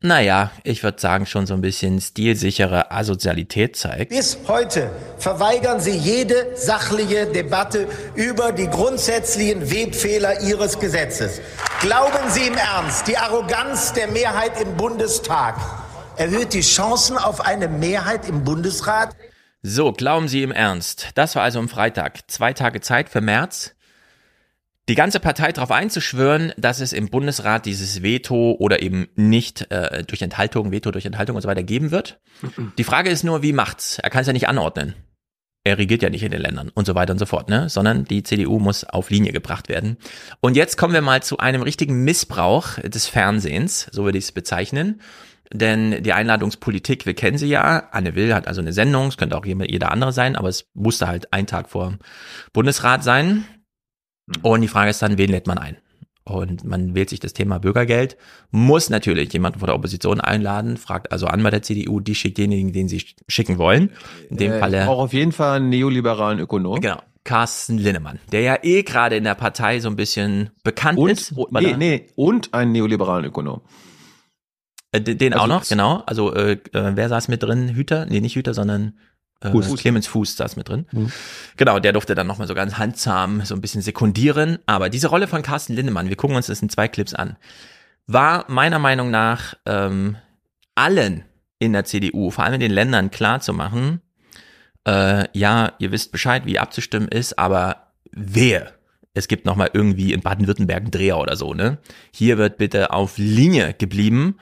naja, ich würde sagen, schon so ein bisschen stilsichere Asozialität zeigt. Bis heute verweigern Sie jede sachliche Debatte über die grundsätzlichen Webfehler Ihres Gesetzes. Glauben Sie im Ernst, die Arroganz der Mehrheit im Bundestag erhöht die Chancen auf eine Mehrheit im Bundesrat. So, glauben Sie im Ernst. Das war also am Freitag. Zwei Tage Zeit für März. Die ganze Partei darauf einzuschwören, dass es im Bundesrat dieses Veto oder eben nicht äh, durch Enthaltung, Veto durch Enthaltung und so weiter geben wird. Die Frage ist nur, wie macht's? Er kann es ja nicht anordnen. Er regiert ja nicht in den Ländern und so weiter und so fort, ne? Sondern die CDU muss auf Linie gebracht werden. Und jetzt kommen wir mal zu einem richtigen Missbrauch des Fernsehens, so würde ich es bezeichnen. Denn die Einladungspolitik, wir kennen sie ja. Anne Will hat also eine Sendung, es könnte auch jeder andere sein, aber es musste halt ein Tag vor Bundesrat sein. Mhm. Und die Frage ist dann, wen lädt man ein? Und man wählt sich das Thema Bürgergeld, muss natürlich jemanden von der Opposition einladen, fragt also an bei der CDU, die schickt denjenigen, den sie schicken wollen. In dem äh, Falle. Auch auf jeden Fall einen neoliberalen Ökonom. Genau. Carsten Linnemann, der ja eh gerade in der Partei so ein bisschen bekannt und, ist. Nee, nee, und einen neoliberalen Ökonom. Äh, den also auch noch, genau. Also äh, äh, wer saß mit drin? Hüter? Nee, nicht Hüter, sondern äh, Fuß. Clemens Fuß saß mit drin. Mhm. Genau, der durfte dann nochmal so ganz handsam so ein bisschen sekundieren. Aber diese Rolle von Carsten Lindemann, wir gucken uns das in zwei Clips an, war meiner Meinung nach ähm, allen in der CDU, vor allem in den Ländern, klar zu machen, äh, ja, ihr wisst Bescheid, wie abzustimmen ist, aber wer es gibt nochmal irgendwie in Baden-Württemberg einen Dreher oder so, ne? Hier wird bitte auf Linie geblieben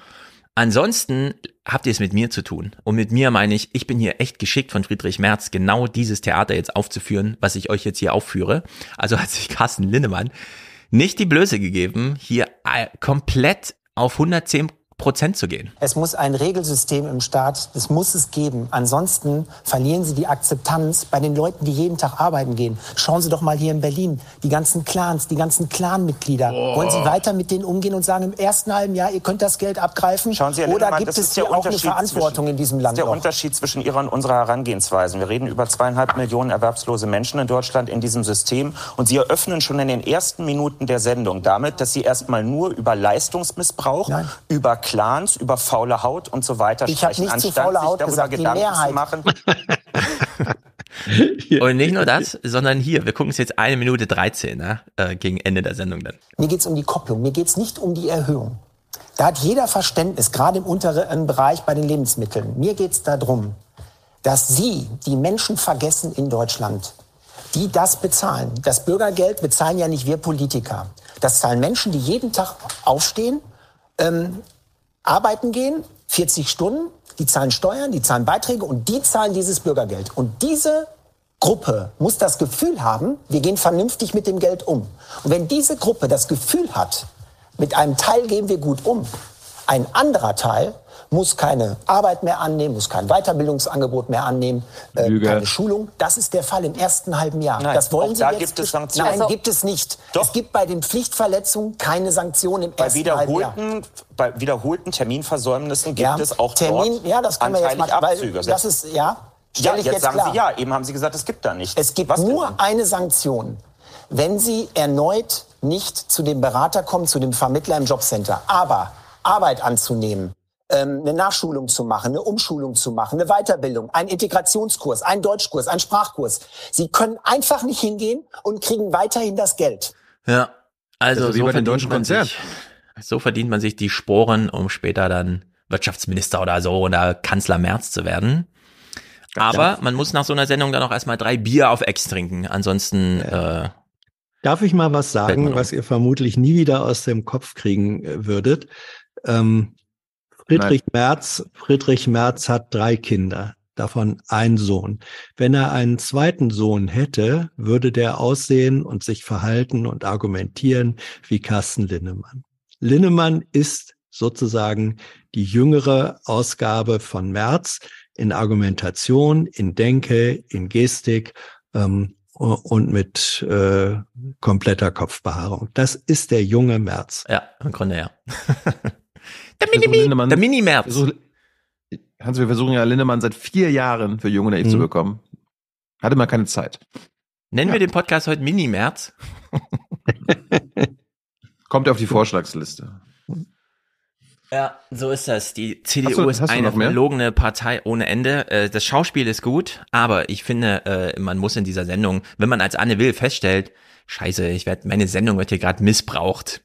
Ansonsten habt ihr es mit mir zu tun. Und mit mir meine ich, ich bin hier echt geschickt von Friedrich Merz, genau dieses Theater jetzt aufzuführen, was ich euch jetzt hier aufführe. Also hat sich Carsten Linnemann nicht die Blöße gegeben, hier äh, komplett auf 110 Prozent zu gehen. Es muss ein Regelsystem im Staat, das muss es geben. Ansonsten verlieren Sie die Akzeptanz bei den Leuten, die jeden Tag arbeiten gehen. Schauen Sie doch mal hier in Berlin, die ganzen Clans, die ganzen Clanmitglieder. Oh. Wollen Sie weiter mit denen umgehen und sagen, im ersten halben Jahr, ihr könnt das Geld abgreifen? Schauen Sie, Herr Oder gibt es hier auch eine Verantwortung zwischen, in diesem Das ist Land? der noch? Unterschied zwischen Ihrer und unserer Herangehensweisen. Wir reden über zweieinhalb Millionen erwerbslose Menschen in Deutschland in diesem System. Und Sie eröffnen schon in den ersten Minuten der Sendung damit, dass Sie erstmal nur über Leistungsmissbrauch, über Clans, über faule Haut und so weiter Ich habe sprechen, nicht zu anstatt faule sich Haut darüber gesagt, die Gedanken Mehrheit. zu machen. Und nicht nur das, sondern hier, wir gucken es jetzt eine Minute 13, ne? äh, gegen Ende der Sendung dann. Mir geht es um die Kopplung, mir geht es nicht um die Erhöhung. Da hat jeder Verständnis, gerade im unteren Bereich bei den Lebensmitteln. Mir geht es darum, dass Sie die Menschen vergessen in Deutschland, die das bezahlen. Das Bürgergeld bezahlen ja nicht wir Politiker. Das zahlen Menschen, die jeden Tag aufstehen, ähm, arbeiten gehen, 40 Stunden, die zahlen Steuern, die zahlen Beiträge und die zahlen dieses Bürgergeld. Und diese Gruppe muss das Gefühl haben, wir gehen vernünftig mit dem Geld um. Und wenn diese Gruppe das Gefühl hat, mit einem Teil gehen wir gut um, ein anderer Teil muss keine Arbeit mehr annehmen, muss kein Weiterbildungsangebot mehr annehmen, äh, keine Schulung. Das ist der Fall im ersten halben Jahr. Nein, das wollen Sie da jetzt gibt es Sanktionen. Nein, Also- gibt es nicht. Es gibt bei den Pflichtverletzungen keine Sanktionen im Bei ersten halben Jahr. wiederholten, bei wiederholten Terminversäumnissen gibt Ja, es auch Termin- dort ja, das können wir jetzt mal- Abzüge. das ist- ja, ja, jetzt, jetzt sagen klar. Sie ja. Eben haben Sie gesagt, es gibt da nichts. Es gibt Was nur denn? eine Sanktion, wenn Sie erneut nicht zu dem Berater kommen, zu dem Vermittler im Jobcenter. Aber Arbeit anzunehmen, eine Nachschulung zu machen, eine Umschulung zu machen, eine Weiterbildung, einen Integrationskurs, einen Deutschkurs, einen Sprachkurs. Sie können einfach nicht hingehen und kriegen weiterhin das Geld. Ja, also ist wie so bei den verdient, deutschen man Konzernen. sich, so verdient man sich die Sporen, um später dann Wirtschaftsminister oder so oder Kanzler Merz zu werden. Aber man muss nach so einer Sendung dann auch erstmal drei Bier auf Ex trinken. Ansonsten äh, Darf ich mal was sagen, was ihr vermutlich nie wieder aus dem Kopf kriegen äh, würdet? Ähm, Friedrich Merz, Friedrich Merz hat drei Kinder, davon ein Sohn. Wenn er einen zweiten Sohn hätte, würde der aussehen und sich verhalten und argumentieren wie Carsten Linnemann. Linnemann ist sozusagen die jüngere Ausgabe von Merz in Argumentation, in Denke, in Gestik ähm, und mit äh, kompletter Kopfbehaarung. Das ist der junge Merz. Ja, im Grunde ja. Der Mini-Lindemann. Der Mini-Merz. Hans, wir versuchen ja Lindemann seit vier Jahren für Junge Naiv zu Mhm. bekommen. Hatte mal keine Zeit. Nennen wir den Podcast heute Mini-Merz? Kommt auf die Vorschlagsliste. Ja, so ist das. Die CDU du- ist eine verlogene Partei ohne Ende. Äh, Das Schauspiel ist gut, aber ich finde, äh, man muss in dieser Sendung, wenn man als Anne Will feststellt, scheiße, ich werd, meine Sendung wird hier gerade missbraucht,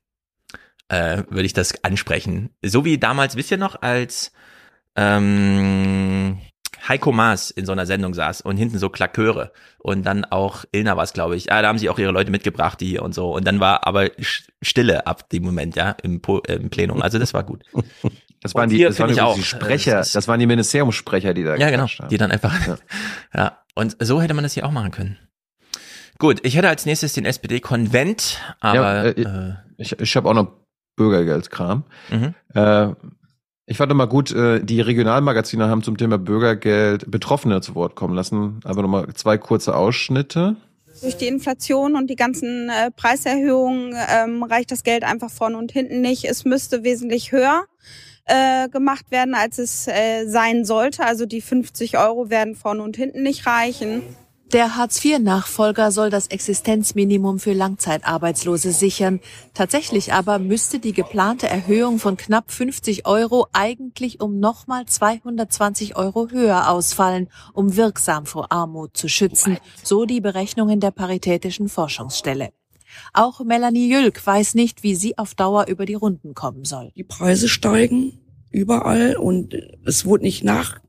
äh, würde ich das ansprechen. So wie damals, wisst ihr noch, als ähm, Heiko Maas in so einer Sendung saß und hinten so Klaköre und dann auch Ilna war es, glaube ich. Ah, da haben sie auch ihre Leute mitgebracht, die und so. Und dann war aber Stille ab dem Moment, ja, im, Po- äh, im Plenum. Also das war gut. Das waren die, hier das waren übrigens auch, die äh, Sprecher, das das waren die Ministeriumssprecher, die da Ja, genau. haben. Die dann einfach. Ja. Und so hätte man das hier auch machen können. Gut, ich hätte als nächstes den SPD-Konvent, aber ja, äh, ich, ich habe auch noch Bürgergeldkram. Mhm. Äh, ich fand mal gut, äh, die Regionalmagazine haben zum Thema Bürgergeld Betroffene zu Wort kommen lassen. Einfach nochmal zwei kurze Ausschnitte. Durch die Inflation und die ganzen äh, Preiserhöhungen ähm, reicht das Geld einfach vorne und hinten nicht. Es müsste wesentlich höher äh, gemacht werden, als es äh, sein sollte. Also die 50 Euro werden vorne und hinten nicht reichen. Der Hartz-IV-Nachfolger soll das Existenzminimum für Langzeitarbeitslose sichern. Tatsächlich aber müsste die geplante Erhöhung von knapp 50 Euro eigentlich um nochmal 220 Euro höher ausfallen, um wirksam vor Armut zu schützen, so die Berechnungen der Paritätischen Forschungsstelle. Auch Melanie Jülk weiß nicht, wie sie auf Dauer über die Runden kommen soll. Die Preise steigen überall und es wurde nicht nach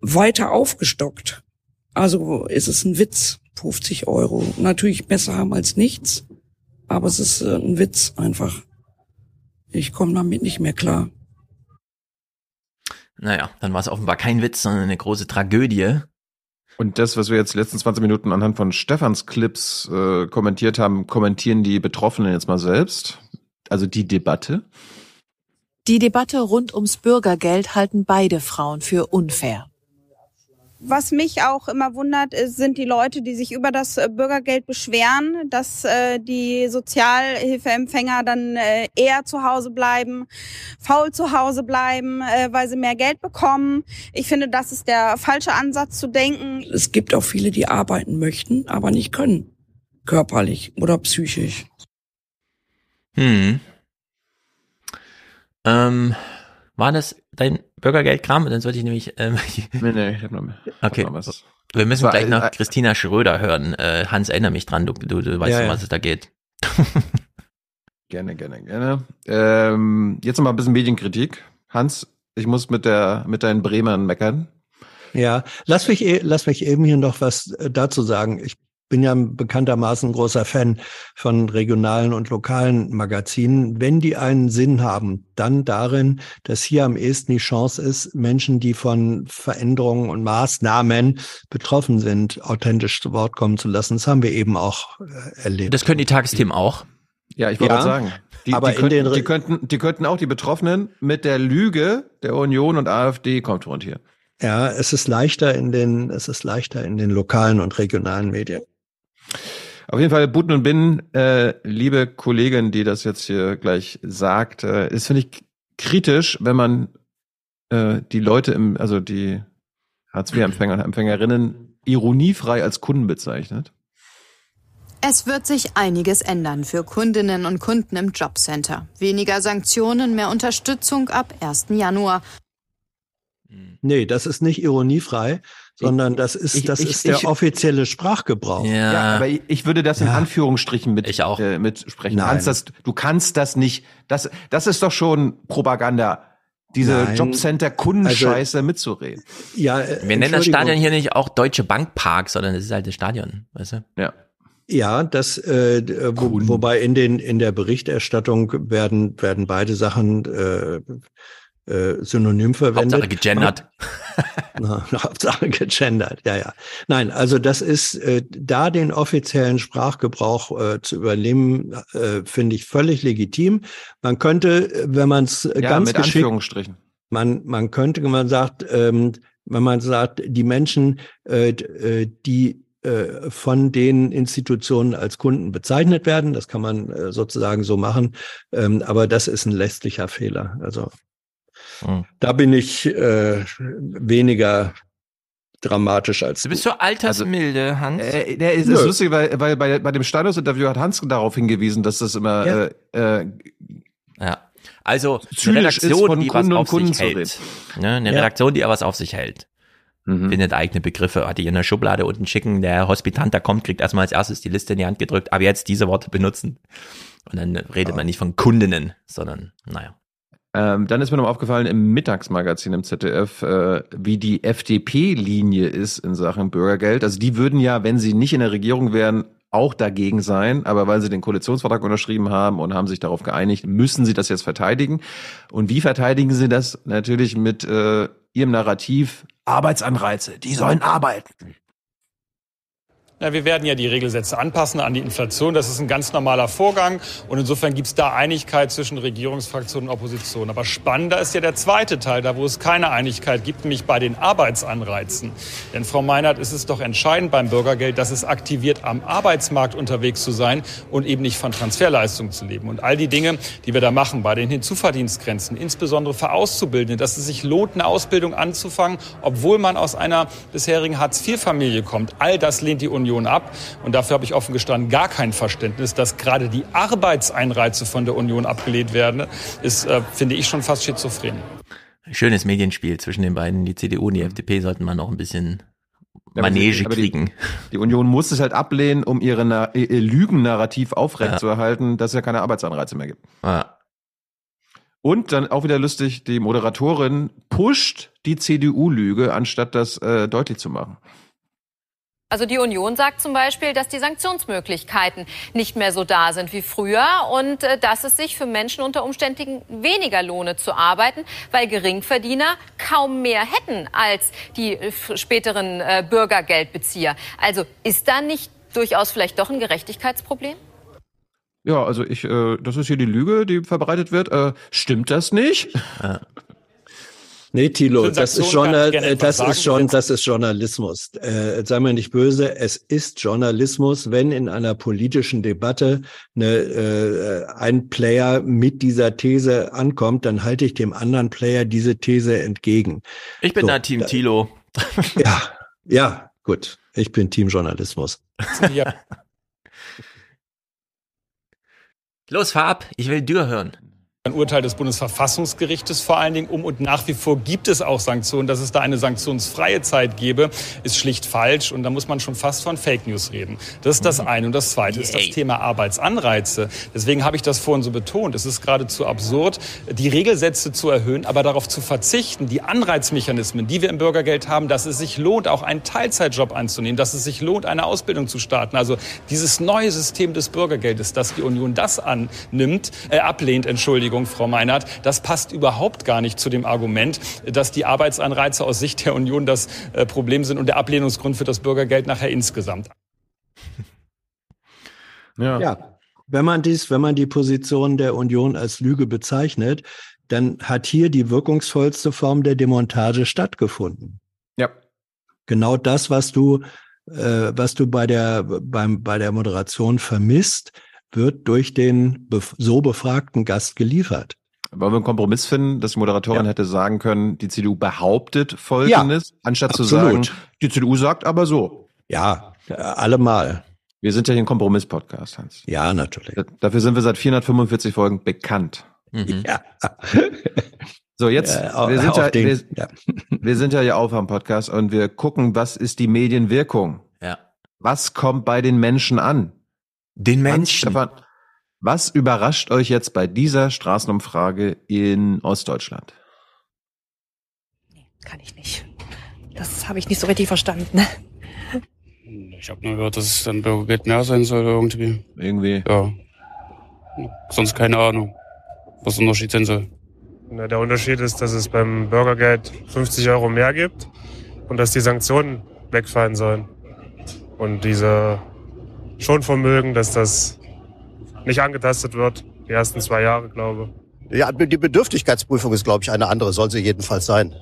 weiter aufgestockt. Also ist es ein Witz, 50 Euro. Natürlich besser haben als nichts, aber es ist äh, ein Witz einfach. Ich komme damit nicht mehr klar. naja, dann war es offenbar kein Witz, sondern eine große Tragödie. Und das, was wir jetzt die letzten 20 Minuten anhand von Stefans Clips äh, kommentiert haben, kommentieren die Betroffenen jetzt mal selbst. Also die Debatte. Die Debatte rund ums Bürgergeld halten beide Frauen für unfair. Was mich auch immer wundert, ist, sind die Leute, die sich über das äh, Bürgergeld beschweren, dass äh, die Sozialhilfeempfänger dann äh, eher zu Hause bleiben, faul zu Hause bleiben, äh, weil sie mehr Geld bekommen. Ich finde, das ist der falsche Ansatz zu denken. Es gibt auch viele, die arbeiten möchten, aber nicht können. Körperlich oder psychisch. Hm. Ähm, war das dein Bürgergeldkram? Dann sollte ich nämlich. Ähm, nee, nee, ich hab noch mehr. Okay. Noch was. Wir müssen war gleich ein- noch ein- Christina Schröder hören. Äh, Hans, erinnere mich dran, du, du, du weißt, Ja, um ja. was es da geht. Gerne, gerne, gerne. Ähm, jetzt noch mal ein bisschen Medienkritik. Hans, ich muss mit der mit deinen Bremern meckern. Ja, lass mich, eh- lass mich eben hier noch was äh, dazu sagen. Ich bin ja bekanntermaßen großer Fan von regionalen und lokalen Magazinen. Wenn die einen Sinn haben, dann darin, dass hier am ehesten die Chance ist, Menschen, die von Veränderungen und Maßnahmen betroffen sind, authentisch zu Wort kommen zu lassen. Das haben wir eben auch äh, erlebt. Das können die Tagesthemen auch. Ja, ich wollte Ja, gerade sagen. Die, aber die, könnten, die, könnten, die könnten auch die Betroffenen mit der Lüge der Union und AfD konfrontieren. Ja, es ist leichter in den, es ist leichter in den lokalen und regionalen Medien. Auf jeden Fall, Buten und Binnen, äh, liebe Kollegin, die das jetzt hier gleich sagt, äh, ist, finde ich, kritisch, wenn man äh, die Leute im, also die Hartz-IV-Empfänger und Empfängerinnen ironiefrei als Kunden bezeichnet. Es wird sich einiges ändern für Kundinnen und Kunden im Jobcenter. Weniger Sanktionen, mehr Unterstützung ab 1. Januar. Nee, das ist nicht ironiefrei, sondern das ist, ich- das ich- ist der ich- offizielle Sprachgebrauch. Ja, aber ich, würde das in Ja. Anführungsstrichen mit, ich auch. Äh, mit sprechen. Du kannst, das, du kannst das nicht. Das, das ist doch schon Propaganda, diese. Jobcenter-Kundenscheiße mitzureden. Ja, äh, Wir nennen das. Stadion hier nicht auch Deutsche Bank Park, sondern es ist halt das Stadion, weißt du? Ja. Ja, das, äh, d- wo, wobei in den in der Berichterstattung werden werden beide Sachen äh, äh, synonym verwendet. Hauptsache gegendert. Na, Hauptsache gegendert, ja, ja. Nein, also das ist äh, da den offiziellen Sprachgebrauch äh, zu übernehmen, äh, finde ich völlig legitim. Man könnte, äh, wenn man es Ja, ganz mit geschickt Anführungsstrichen. man, man könnte, wenn man sagt, ähm, wenn man sagt, die Menschen, äh, äh, die äh, von den Institutionen als Kunden bezeichnet werden, das kann man äh, sozusagen so machen, ähm, aber das ist ein lästlicher Fehler. Also da bin ich äh, weniger dramatisch als Du bist so altersmilde, Hans. Äh, der ist, ist lustig, weil, weil bei, bei dem Stadions-Interview hat Hans darauf hingewiesen, dass das immer Ja. äh, äh, Ja. Also eine Redaktion, die Kunden was auf Kunden sich hält. Ne? Eine Ja. Redaktion, die was auf sich hält. Findet eigene Begriffe, hat die in der Schublade unten schicken. Der Hospitant, der kommt, kriegt erstmal als erstes die Liste in die Hand gedrückt, aber jetzt diese Worte benutzen. Und dann redet man nicht von Kundinnen, sondern, naja. Ähm, dann ist mir noch aufgefallen im Mittagsmagazin im ZDF, äh, wie die FDP-Linie ist in Sachen Bürgergeld. Also die würden ja, wenn sie nicht in der Regierung wären, auch dagegen sein, aber weil sie den Koalitionsvertrag unterschrieben haben und haben sich darauf geeinigt, müssen sie das jetzt verteidigen. Und wie verteidigen sie das? Natürlich mit äh, ihrem Narrativ Arbeitsanreize, die sollen arbeiten. Ja, wir werden ja die Regelsätze anpassen an die Inflation. Das ist ein ganz normaler Vorgang. Und insofern gibt es da Einigkeit zwischen Regierungsfraktion und Opposition. Aber spannender ist ja der zweite Teil, da wo es keine Einigkeit gibt, nämlich bei den Arbeitsanreizen. Denn Frau Meinert, ist es doch entscheidend beim Bürgergeld, dass es aktiviert, am Arbeitsmarkt unterwegs zu sein und eben nicht von Transferleistungen zu leben. Und all die Dinge, die wir da machen, bei den Hinzuverdienstgrenzen, insbesondere für Auszubildende, dass es sich lohnt, eine Ausbildung anzufangen, obwohl man aus einer bisherigen Hartz-IV-Familie kommt. All das lehnt die Union ab. Und dafür habe ich offen gestanden gar kein Verständnis, dass gerade die Arbeitseinreize von der Union abgelehnt werden, ist, äh, finde ich, schon fast schizophren. Schönes Medienspiel zwischen den beiden. Die CDU und die FDP sollten man noch ein bisschen Ja, Manege die- aber kriegen. Die, die Union muss es halt ablehnen, um ihre Na ihr Lügennarrativ aufrechtzuerhalten, dass es ja keine Arbeitsanreize mehr gibt. Ja. Und dann auch wieder lustig, die Moderatorin pusht die CDU-Lüge, anstatt das äh, deutlich zu machen. Also die Union sagt zum Beispiel, dass die Sanktionsmöglichkeiten nicht mehr so da sind wie früher und äh, dass es sich für Menschen unter Umständen weniger lohne zu arbeiten, weil Geringverdiener kaum mehr hätten als die äh, späteren äh, Bürgergeldbezieher. Also ist da nicht durchaus vielleicht doch ein Gerechtigkeitsproblem? Ja, also ich, äh, das ist hier die Lüge, die verbreitet wird. Äh, stimmt das nicht? Ja. Nee, Thilo, das ist, Journal das ist schon, das ist Journalismus. Äh, sei mir nicht böse, es ist Journalismus, wenn in einer politischen Debatte eine, äh, ein Player mit dieser These ankommt, dann halte ich dem anderen Player diese These entgegen. Ich bin so, da Team Thilo. Ja, ja, gut. Ich bin Team Journalismus. Ja. Los, fahr ab, ich will Dürr hören. Ein Urteil des Bundesverfassungsgerichtes vor allen Dingen um und nach wie vor gibt es auch Sanktionen. Dass es da eine sanktionsfreie Zeit gäbe, ist schlicht falsch und da muss man schon fast von Fake News reden. Das ist das mhm. eine. Und das zweite ist das Thema Arbeitsanreize. Deswegen habe ich das vorhin so betont. Es ist geradezu absurd, die Regelsätze zu erhöhen, aber darauf zu verzichten, die Anreizmechanismen, die wir im Bürgergeld haben, dass es sich lohnt, auch einen Teilzeitjob anzunehmen, dass es sich lohnt, eine Ausbildung zu starten. Also dieses neue System des Bürgergeldes, dass die Union das annimmt, äh, ablehnt, Entschuldigung, Entschuldigung, Frau Meinert, das passt überhaupt gar nicht zu dem Argument, dass die Arbeitsanreize aus Sicht der Union das äh, Problem sind und der Ablehnungsgrund für das Bürgergeld nachher insgesamt. Ja. ja. Wenn man dies, wenn man die Position der Union als Lüge bezeichnet, dann hat hier die wirkungsvollste Form der Demontage stattgefunden. Ja. Genau das, was du, äh, was du bei der, beim, bei der Moderation vermisst, wird durch den so befragten Gast geliefert. Wollen wir einen Kompromiss finden, dass die Moderatorin ja. hätte sagen können, die CDU behauptet Folgendes, ja, anstatt absolut. zu sagen, die CDU sagt aber so. Ja, allemal. Wir sind ja hier ein Kompromiss-Podcast, Hans. Ja, natürlich. Dafür sind wir seit 445 Folgen bekannt. Mhm. Ja. So, jetzt, ja, wir, sind ja, den, wir, ja. wir sind ja hier auf am Podcast und wir gucken, was ist die Medienwirkung? Ja. Was kommt bei den Menschen an? Den Menschen. Stefan, was überrascht euch jetzt bei dieser Straßenumfrage in Ostdeutschland? Nee, kann ich nicht. Das habe ich nicht so richtig verstanden. Ich habe nur gehört, dass es dann Bürgergeld mehr sein soll irgendwie. Irgendwie. Ja. Sonst keine Ahnung, was der Unterschied sein soll. Na, der Unterschied ist, dass es beim Bürgergeld 50 Euro mehr gibt und dass die Sanktionen wegfallen sollen. Und diese schon Vermögen, dass das nicht angetastet wird. Die ersten zwei Jahre, glaube ich. Ja, die Bedürftigkeitsprüfung ist, glaube ich, eine andere, soll sie jedenfalls sein.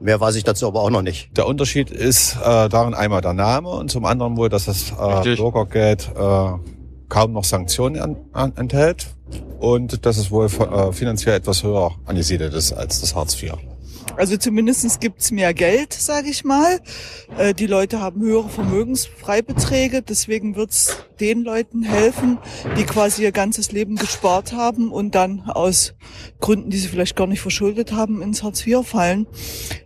Mehr weiß ich dazu aber auch noch nicht. Der Unterschied ist äh, darin einmal der Name und zum anderen wohl, dass das äh, Bürgergeld äh, kaum noch Sanktionen an, an, enthält und dass es wohl äh, finanziell etwas höher angesiedelt ist als das Hartz IV. Also zumindestens gibt's mehr Geld, sage ich mal. Äh, die Leute haben höhere Vermögensfreibeträge, deswegen wird's den Leuten helfen, die quasi ihr ganzes Leben gespart haben und dann aus Gründen, die sie vielleicht gar nicht verschuldet haben, ins Hartz IV fallen.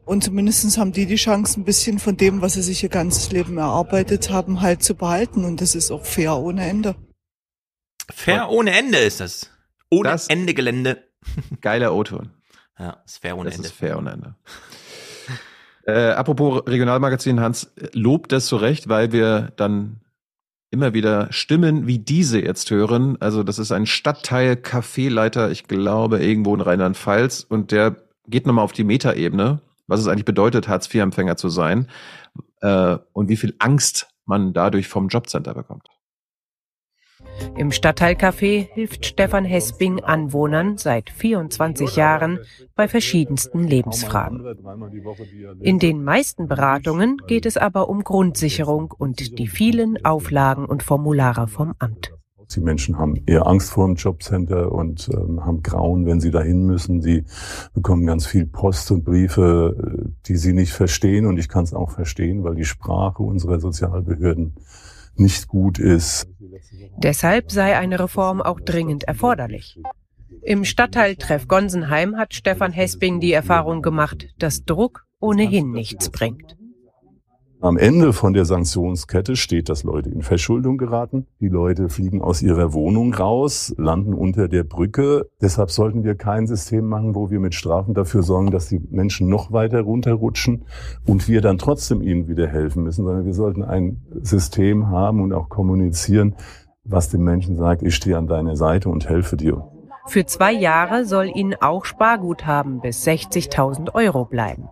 Und zumindestens haben die die Chance, ein bisschen von dem, was sie sich ihr ganzes Leben erarbeitet haben, halt zu behalten. Und das ist auch fair ohne Ende. Fair ohne Ende ist das. Ohne das Ende Gelände. Geiler O-Ton. Ja, ist fair ohne das Ende. Ist fair ohne Ende. äh, apropos Regionalmagazin, Hans, lobt das zu Recht, weil wir dann immer wieder Stimmen wie diese jetzt hören. Also das ist ein Stadtteil Kaffeeleiter, ich glaube, irgendwo in Rheinland-Pfalz. Und der geht nochmal auf die Metaebene, was es eigentlich bedeutet, Hartz-IV-Empfänger zu sein äh, und wie viel Angst man dadurch vom Jobcenter bekommt. Im Stadtteilcafé hilft Stefan Hesping Anwohnern seit 24 Jahren bei verschiedensten Lebensfragen. In den meisten Beratungen geht es aber um Grundsicherung und die vielen Auflagen und Formulare vom Amt. Die Menschen haben eher Angst vor dem Jobcenter und ähm, haben Grauen, wenn sie dahin müssen. Sie bekommen ganz viel Post und Briefe, äh, die sie nicht verstehen. Und ich kann es auch verstehen, weil die Sprache unserer Sozialbehörden nicht gut ist. Deshalb sei eine Reform auch dringend erforderlich. Im Stadtteiltreff Gonsenheim hat Stefan Hesping die Erfahrung gemacht, dass Druck ohnehin nichts bringt. Am Ende von der Sanktionskette steht, dass Leute in Verschuldung geraten. Die Leute fliegen aus ihrer Wohnung raus, landen unter der Brücke. Deshalb sollten wir kein System machen, wo wir mit Strafen dafür sorgen, dass die Menschen noch weiter runterrutschen und wir dann trotzdem ihnen wieder helfen müssen, sondern wir sollten ein System haben und auch kommunizieren, was dem Menschen sagt, ich stehe an deiner Seite und helfe dir. Für zwei Jahre soll ihnen auch Sparguthaben bis 60.000 Euro bleiben.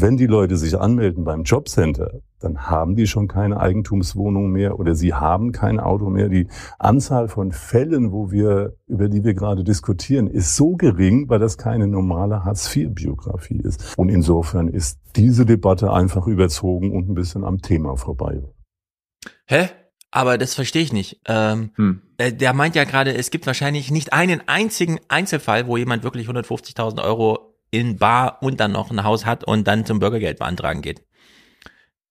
Wenn die Leute sich anmelden beim Jobcenter, dann haben die schon keine Eigentumswohnung mehr oder sie haben kein Auto mehr. Die Anzahl von Fällen, wo wir, über die wir gerade diskutieren, ist so gering, weil das keine normale Hartz-IV-Biografie ist. Und insofern ist diese Debatte einfach überzogen und ein bisschen am Thema vorbei. Hä? Aber das verstehe ich nicht. Ähm, hm. äh, der meint ja gerade, es gibt wahrscheinlich nicht einen einzigen Einzelfall, wo jemand wirklich 150.000 Euro in Bar und dann noch ein Haus hat und dann zum Bürgergeld beantragen geht.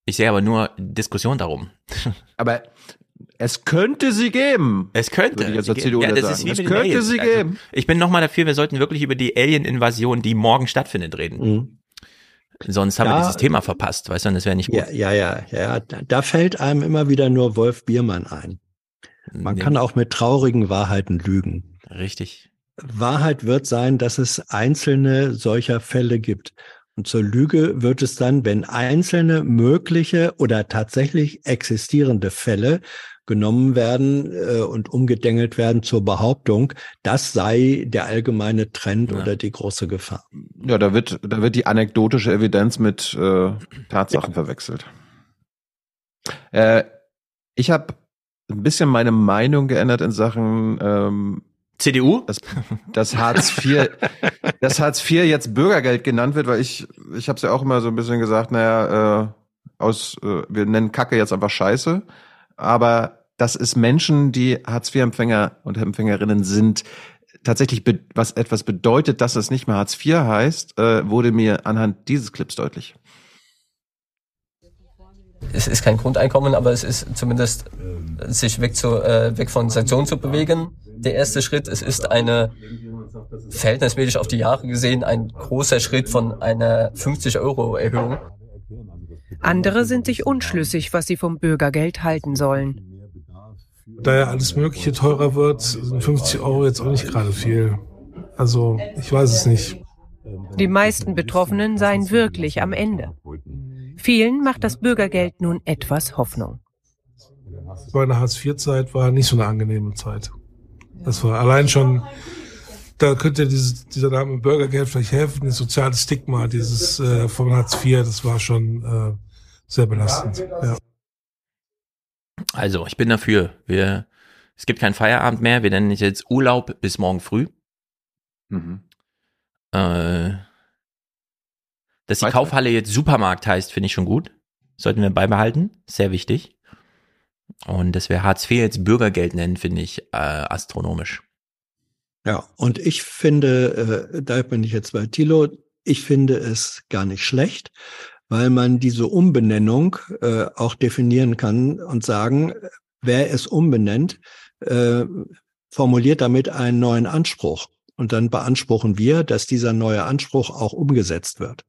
Ich sehe aber nur Diskussion darum. Aber es könnte sie geben. Es könnte. Würde ich als CDU ja, das sagen. es könnte Aliens. sie also, geben. Ich bin nochmal dafür, wir sollten wirklich über die Alien-Invasion, die morgen stattfindet, reden. Mhm. Sonst haben da, wir dieses Thema verpasst, weißt du, und das wäre nicht gut. Ja, ja, ja, ja. Da fällt einem immer wieder nur Wolf Biermann ein. Man nee. kann auch mit traurigen Wahrheiten lügen. Richtig. Wahrheit wird sein, dass es einzelne solcher Fälle gibt. Und zur Lüge wird es dann, wenn einzelne mögliche oder tatsächlich existierende Fälle genommen werden äh, und umgedengelt werden zur Behauptung, das sei der allgemeine Trend ja. oder die große Gefahr. Ja, da wird, da wird die anekdotische Evidenz mit äh, Tatsachen ja. verwechselt. Äh, ich habe ein bisschen meine Meinung geändert in Sachen ähm, CDU? Das, das Hartz IV, das Hartz IV jetzt Bürgergeld genannt wird, weil ich, ich habe es ja auch immer so ein bisschen gesagt, naja, äh, aus, äh, wir nennen Kacke jetzt einfach Scheiße, aber dass es Menschen, die Hartz IV-Empfänger und Empfängerinnen sind, tatsächlich was etwas bedeutet, dass es nicht mehr Hartz IV heißt, äh, wurde mir anhand dieses Clips deutlich. Es ist kein Grundeinkommen, aber es ist zumindest sich weg, zu, äh, weg von Sanktionen zu bewegen der erste Schritt. Es ist eine verhältnismäßig auf die Jahre gesehen ein großer Schritt von einer 50 Euro Erhöhung. Andere sind sich unschlüssig, was sie vom Bürgergeld halten sollen. Da ja alles Mögliche teurer wird, sind 50 Euro jetzt auch nicht gerade viel. Also ich weiß es nicht. Die meisten Betroffenen seien wirklich am Ende. Vielen macht das Bürgergeld nun etwas Hoffnung. Meine Hartz-IV-Zeit war nicht so eine angenehme Zeit. Das war allein schon, da könnte dieses, dieser Name Bürgergeld vielleicht helfen, das soziale Stigma, dieses äh, von Hartz IV, das war schon äh, sehr belastend. Ja. Also, ich bin dafür. Wir, es gibt keinen Feierabend mehr. Wir nennen es jetzt Urlaub bis morgen früh. Mhm. Äh, dass die Kaufhalle jetzt Supermarkt heißt, finde ich schon gut. Sollten wir beibehalten. Sehr wichtig. Und dass wir Hartz IV jetzt Bürgergeld nennen, finde ich äh, astronomisch. Ja, und ich finde, äh, da bin ich jetzt bei Thilo, ich finde es gar nicht schlecht, weil man diese Umbenennung äh, auch definieren kann und sagen, wer es umbenennt, äh, formuliert damit einen neuen Anspruch. Und dann beanspruchen wir, dass dieser neue Anspruch auch umgesetzt wird.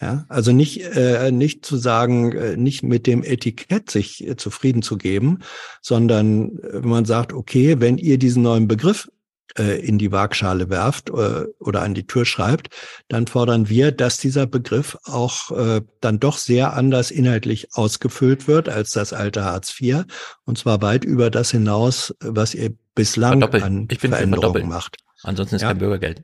Ja, also nicht, äh, nicht zu sagen, äh, nicht mit dem Etikett sich äh, zufrieden zu geben, sondern äh, wenn man sagt, okay, wenn ihr diesen neuen Begriff äh, in die Waagschale werft äh, oder an die Tür schreibt, dann fordern wir, dass dieser Begriff auch äh, dann doch sehr anders inhaltlich ausgefüllt wird als das alte Hartz IV und zwar weit über das hinaus, was ihr bislang an Veränderungen macht. Ansonsten ist ja. kein Bürgergeld.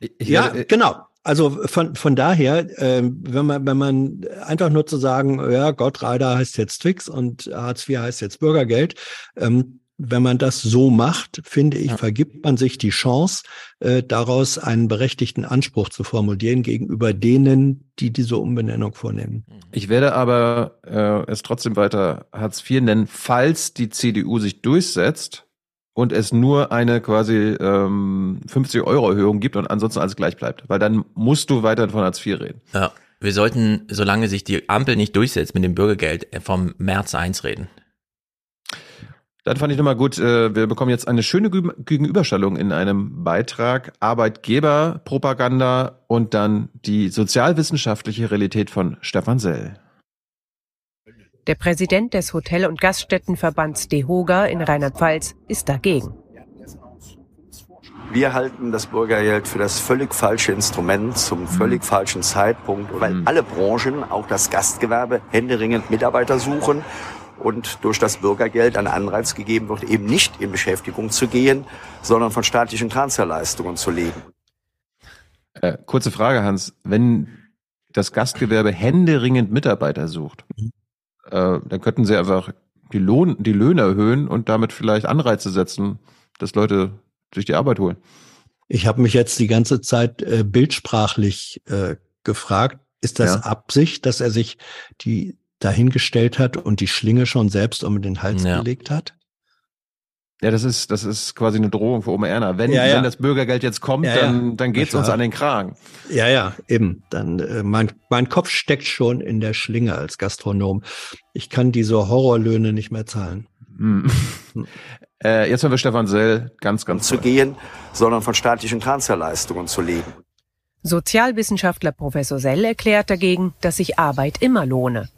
Ich, ja, genau. Also von, von daher, äh, wenn man, wenn man einfach nur zu sagen, ja, Gottrider heißt jetzt Twix und Hartz IV heißt jetzt Bürgergeld, ähm, wenn man das so macht, finde ich, ja. vergibt man sich die Chance, äh, daraus einen berechtigten Anspruch zu formulieren gegenüber denen, die diese Umbenennung vornehmen. Ich werde aber äh, es trotzdem weiter Hartz IV nennen, falls die CDU sich durchsetzt und es nur eine quasi ähm, 50 Euro Erhöhung gibt und ansonsten alles gleich bleibt, weil dann musst du weiterhin von Hartz IV reden. Ja, wir sollten, solange sich die Ampel nicht durchsetzt mit dem Bürgergeld, vom März 1 reden. Dann fand ich nochmal gut, äh, wir bekommen jetzt eine schöne Gegenüberstellung in einem Beitrag Arbeitgeberpropaganda und dann die sozialwissenschaftliche Realität von Stefan Sell. Der Präsident des Hotel- und Gaststättenverbands DEHOGA in Rheinland-Pfalz ist dagegen. Wir halten das Bürgergeld für das völlig falsche Instrument zum völlig falschen Zeitpunkt, weil alle Branchen, auch das Gastgewerbe, händeringend Mitarbeiter suchen und durch das Bürgergeld ein Anreiz gegeben wird, eben nicht in Beschäftigung zu gehen, sondern von staatlichen Transferleistungen zu leben. Äh, kurze Frage, Hans. Wenn das Gastgewerbe händeringend Mitarbeiter sucht, mhm. Äh, dann könnten sie einfach die, Lohn, die Löhne erhöhen und damit vielleicht Anreize setzen, dass Leute sich die Arbeit holen. Ich habe mich jetzt die ganze Zeit äh, bildsprachlich äh, gefragt, ist das ja. Absicht, dass er sich die dahingestellt hat und die Schlinge schon selbst um den Hals ja. gelegt hat? Ja, das ist, das ist quasi eine Drohung für Oma Erna. Wenn, ja, ja. wenn das Bürgergeld jetzt kommt, ja, dann, dann geht's uns an den Kragen. Ja, ja, eben. Dann, äh, mein, mein Kopf steckt schon in der Schlinge als Gastronom. Ich kann diese Horrorlöhne nicht mehr zahlen. Hm. äh, jetzt haben wir Stefan Sell ganz, ganz. Zu gehen, sondern von staatlichen Transferleistungen zu leben. Sozialwissenschaftler Professor Sell erklärt dagegen, dass sich Arbeit immer lohne.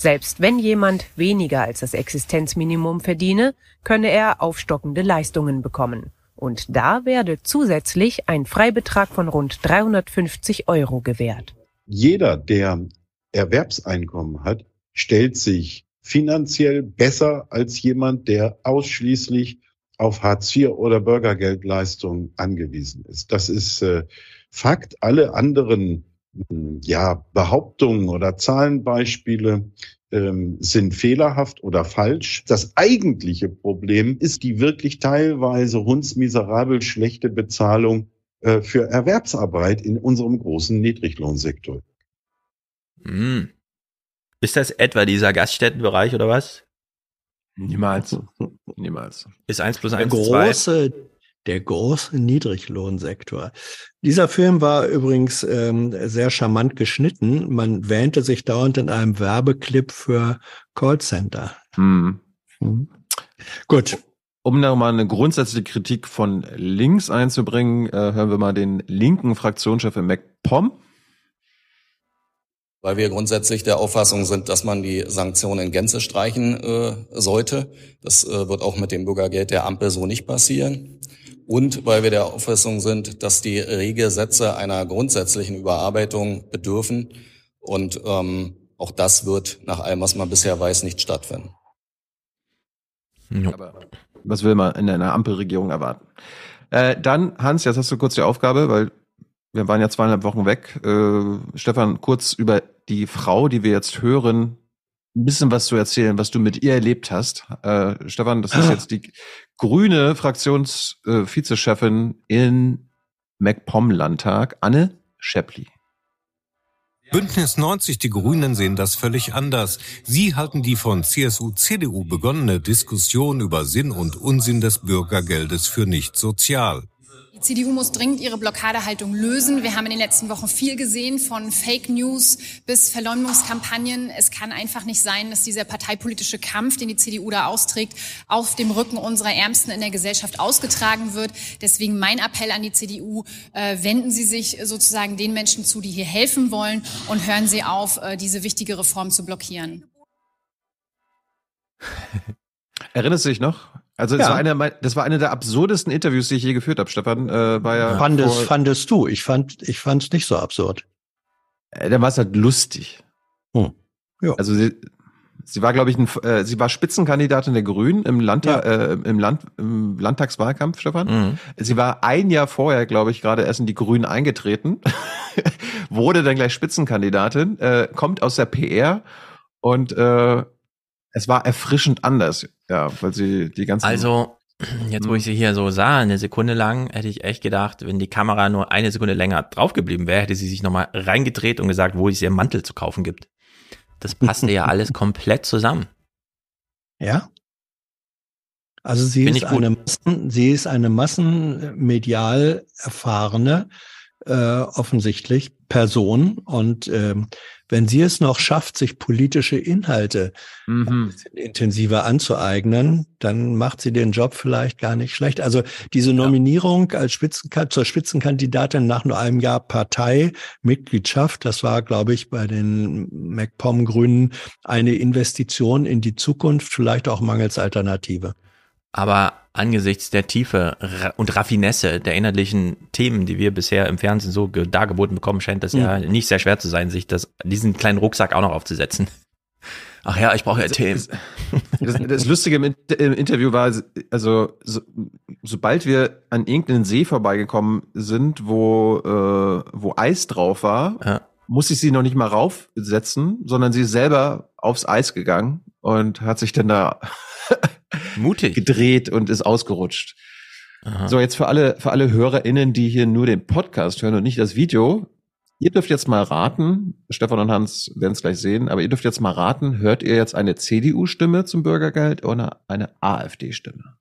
Selbst wenn jemand weniger als das Existenzminimum verdiene, könne er aufstockende Leistungen bekommen. Und da werde zusätzlich ein Freibetrag von rund 350 Euro gewährt. Jeder, der Erwerbseinkommen hat, stellt sich finanziell besser als jemand, der ausschließlich auf Hartz IV oder Bürgergeldleistungen angewiesen ist. Das ist äh, Fakt. Alle anderen ja, Behauptungen oder Zahlenbeispiele ähm, sind fehlerhaft oder falsch. Das eigentliche Problem ist die wirklich teilweise hundsmiserabel schlechte Bezahlung äh, für Erwerbsarbeit in unserem großen Niedriglohnsektor. Hm. Ist das etwa dieser Gaststättenbereich oder was? Niemals. Niemals. Ist eins plus eins Der große, der große Niedriglohnsektor. Dieser Film war übrigens ähm, sehr charmant geschnitten. Man wähnte sich dauernd in einem Werbeclip für Callcenter. Hm. Hm. Gut. Um nochmal eine grundsätzliche Kritik von links einzubringen, äh, hören wir mal den linken Fraktionschef im MacPom. Weil wir grundsätzlich der Auffassung sind, dass man die Sanktionen in Gänze streichen äh, sollte. Das äh, wird auch mit dem Bürgergeld der Ampel so nicht passieren und weil wir der Auffassung sind, dass die Regelsätze einer grundsätzlichen Überarbeitung bedürfen. Und ähm, auch das wird nach allem, was man bisher weiß, nicht stattfinden. Aber was will man in einer Ampelregierung erwarten? Äh, dann, Hans, jetzt hast du kurz die Aufgabe, weil wir waren ja zweieinhalb Wochen weg. Äh, Stefan, kurz über die Frau, die wir jetzt hören, ein bisschen was zu erzählen, was du mit ihr erlebt hast. Äh, Stefan, das ist jetzt die grüne Fraktionsvizechefin äh, in MacPom-Landtag, Anne Schäppli. Bündnis 90 Die Grünen sehen das völlig anders. Sie halten die von CSU, CDU begonnene Diskussion über Sinn und Unsinn des Bürgergeldes für nicht sozial. Die CDU muss dringend ihre Blockadehaltung lösen. Wir haben in den letzten Wochen viel gesehen, von Fake News bis Verleumdungskampagnen. Es kann einfach nicht sein, dass dieser parteipolitische Kampf, den die CDU da austrägt, auf dem Rücken unserer Ärmsten in der Gesellschaft ausgetragen wird. Deswegen mein Appell an die CDU, äh, wenden Sie sich sozusagen den Menschen zu, die hier helfen wollen und hören Sie auf, äh, diese wichtige Reform zu blockieren. Erinnerst du dich noch? Also das, ja. war eine, das war eine der absurdesten Interviews, die ich je geführt habe, Stefan. Äh, war ja fandest, fandest du? Ich fand ich fand's nicht so absurd. Äh, dann war es halt lustig. Hm. Ja. Also sie, sie war, glaube ich, ein, äh, sie war Spitzenkandidatin der Grünen im, Landtag, ja. äh, im, Land, im Landtagswahlkampf, Stefan. Mhm. Sie war ein Jahr vorher, glaube ich, gerade erst in die Grünen eingetreten, wurde dann gleich Spitzenkandidatin, äh, kommt aus der PR und äh, es war erfrischend anders, ja, weil sie die ganzen. Also, jetzt wo ich sie hier so sah, eine Sekunde lang, hätte ich echt gedacht, wenn die Kamera nur eine Sekunde länger draufgeblieben wäre, hätte sie sich nochmal reingedreht und gesagt, wo es ihr Mantel zu kaufen gibt. Das passte ja alles komplett zusammen. Ja. Also sie ist eine Massen, sie ist eine massenmedial erfahrene, äh, offensichtlich. Person und ähm, wenn sie es noch schafft, sich politische Inhalte mhm. intensiver anzueignen, dann macht sie den Job vielleicht gar nicht schlecht. Also diese Nominierung als Spitzenkandidat zur Spitzenkandidatin nach nur einem Jahr Parteimitgliedschaft, das war, glaube ich, bei den MacPom-Grünen eine Investition in die Zukunft, vielleicht auch mangels Alternative. Aber angesichts der Tiefe und Raffinesse der inhaltlichen Themen, die wir bisher im Fernsehen so dargeboten bekommen, scheint das mhm. ja nicht sehr schwer zu sein, sich das, diesen kleinen Rucksack auch noch aufzusetzen. Ach ja, ich brauche ja Themen. Das, das, Lustige im, im, Interview war, also so, sobald wir an irgendeinen See vorbeigekommen sind, wo, äh, wo Eis drauf war, ja. muss ich sie noch nicht mal raufsetzen, sondern sie ist selber aufs Eis gegangen und hat sich dann da Mutig. gedreht und ist ausgerutscht. Aha. So, jetzt für alle, für alle HörerInnen, die hier nur den Podcast hören und nicht das Video. Ihr dürft jetzt mal raten, Stefan und Hans werden es gleich sehen, aber ihr dürft jetzt mal raten, hört ihr jetzt eine CDU-Stimme zum Bürgergeld oder eine AfD-Stimme?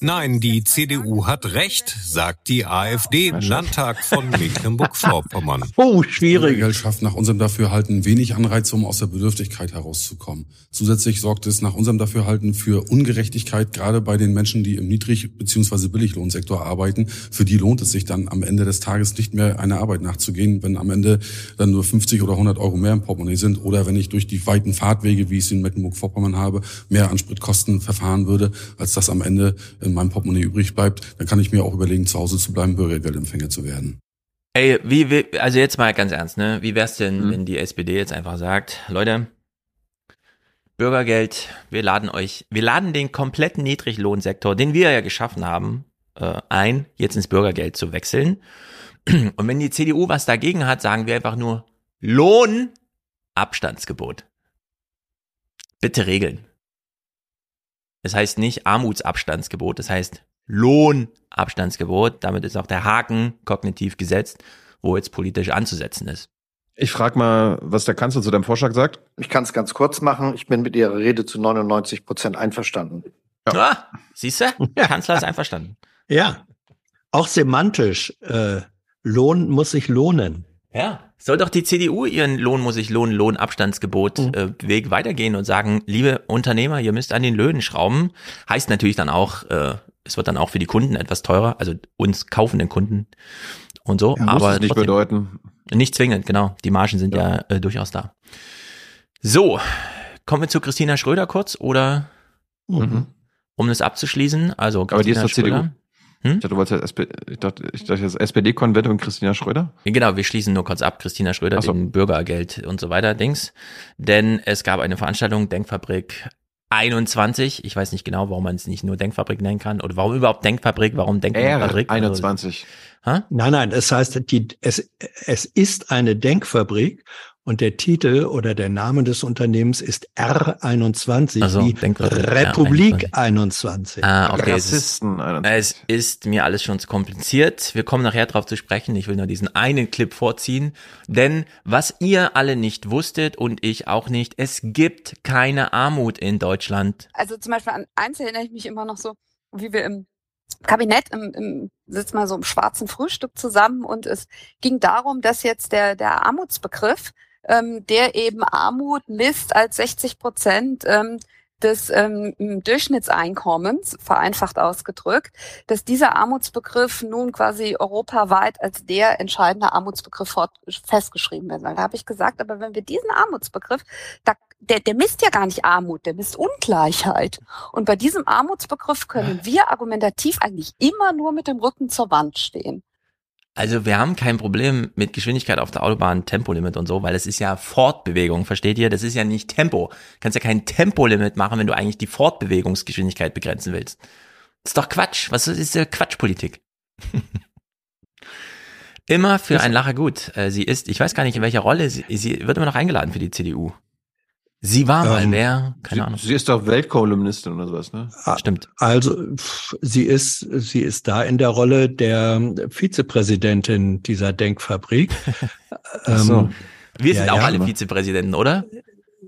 Nein, die CDU hat recht, sagt die AfD im Landtag von Mecklenburg-Vorpommern. Oh, schwierig. Schafft nach unserem Dafürhalten wenig Anreize, um aus der Bedürftigkeit herauszukommen. Zusätzlich sorgt es nach unserem Dafürhalten für Ungerechtigkeit, gerade bei den Menschen, die im Niedrig- bzw. Billiglohnsektor arbeiten. Für die lohnt es sich dann am Ende des Tages nicht mehr, einer Arbeit nachzugehen, wenn am Ende dann nur 50 oder 100 Euro mehr im Portemonnaie sind oder wenn ich durch die weiten Fahrtwege, wie ich es in Mecklenburg-Vorpommern habe, mehr an Spritkosten verfahren würde, als das am Ende in meinem Portemonnaie übrig bleibt, dann kann ich mir auch überlegen, zu Hause zu bleiben, Bürgergeldempfänger zu werden. Ey, wie, wie also jetzt mal ganz ernst, ne? Wie wär's denn, mhm. wenn die SPD jetzt einfach sagt, Leute, Bürgergeld, wir laden euch, wir laden den kompletten Niedriglohnsektor, den wir ja geschaffen haben, äh, ein, jetzt ins Bürgergeld zu wechseln. Und wenn die CDU was dagegen hat, sagen wir einfach nur Lohnabstandsgebot. Bitte regeln. Es heißt nicht Armutsabstandsgebot, es heißt Lohnabstandsgebot. Damit ist auch der Haken kognitiv gesetzt, wo jetzt politisch anzusetzen ist. Ich frage mal, was der Kanzler zu deinem Vorschlag sagt. Ich kann es ganz kurz machen. Ich bin mit Ihrer Rede zu 99 Prozent einverstanden. Ja. Ah, siehst du? Der Kanzler ist einverstanden. Ja, auch semantisch. Äh, Lohn muss sich lohnen. Ja, soll doch die CDU ihren Lohn muss sich lohnen, Lohnabstandsgebot mhm. äh, Weg weitergehen und sagen, liebe Unternehmer, ihr müsst an den Löhnen schrauben. Heißt natürlich dann auch, äh, es wird dann auch für die Kunden etwas teurer, also uns kaufenden Kunden und so. Ja, aber muss nicht trotzdem, bedeuten. Nicht zwingend, genau. Die Margen sind ja, ja äh, durchaus da. So, kommen wir zu Christina Schröder kurz oder mhm. um das abzuschließen? Also Christina aber die ist Schröder. CDU. Hm? Ich dachte, du wolltest SPD, ich dachte, ich dachte, das SPD-Konvent und Christina Schröder? Genau, wir schließen nur kurz ab, Christina Schröder, so. den Bürgergeld und so weiter, Dings. Denn es gab eine Veranstaltung, Denkfabrik 21. Ich weiß nicht genau, warum man es nicht nur Denkfabrik nennen kann oder warum überhaupt Denkfabrik, warum Denkfabrik? R 21. Also, nein, nein, es heißt, die, es, es ist eine Denkfabrik und der Titel oder der Name des Unternehmens ist R21, also, wie Republik R21. 21. Ah, okay. Rassisten 21. Es ist mir alles schon zu kompliziert. Wir kommen nachher drauf zu sprechen. Ich will nur diesen einen Clip vorziehen. Denn was ihr alle nicht wusstet und ich auch nicht, es gibt keine Armut in Deutschland. Also zum Beispiel an eins erinnere ich mich immer noch so, wie wir im Kabinett im, im sitzt mal so im schwarzen Frühstück zusammen und es ging darum, dass jetzt der der Armutsbegriff ähm, der eben Armut misst als 60 Prozent ähm, des ähm, Durchschnittseinkommens, vereinfacht ausgedrückt, dass dieser Armutsbegriff nun quasi europaweit als der entscheidende Armutsbegriff festgeschrieben wird. Da habe ich gesagt, aber wenn wir diesen Armutsbegriff, da, der, der misst ja gar nicht Armut, der misst Ungleichheit. Und bei diesem Armutsbegriff können wir argumentativ eigentlich immer nur mit dem Rücken zur Wand stehen. Also wir haben kein Problem mit Geschwindigkeit auf der Autobahn, Tempolimit und so, weil es ist ja Fortbewegung, versteht ihr? Das ist ja nicht Tempo. Du kannst ja kein Tempolimit machen, wenn du eigentlich die Fortbewegungsgeschwindigkeit begrenzen willst. Das ist doch Quatsch. Was ist diese Quatschpolitik? immer für ein Lacher gut. Äh, sie ist, ich weiß gar nicht, in welcher Rolle, sie, sie wird immer noch eingeladen für die CDU. Sie war mal ähm, wer? Keine sie, Ahnung. Sie ist doch Weltkolumnistin oder sowas, ne? Ah, Stimmt. Also sie ist sie ist da in der Rolle der Vizepräsidentin dieser Denkfabrik. Ach so. Ähm, wir sind ja, auch ja, alle Vizepräsidenten, oder?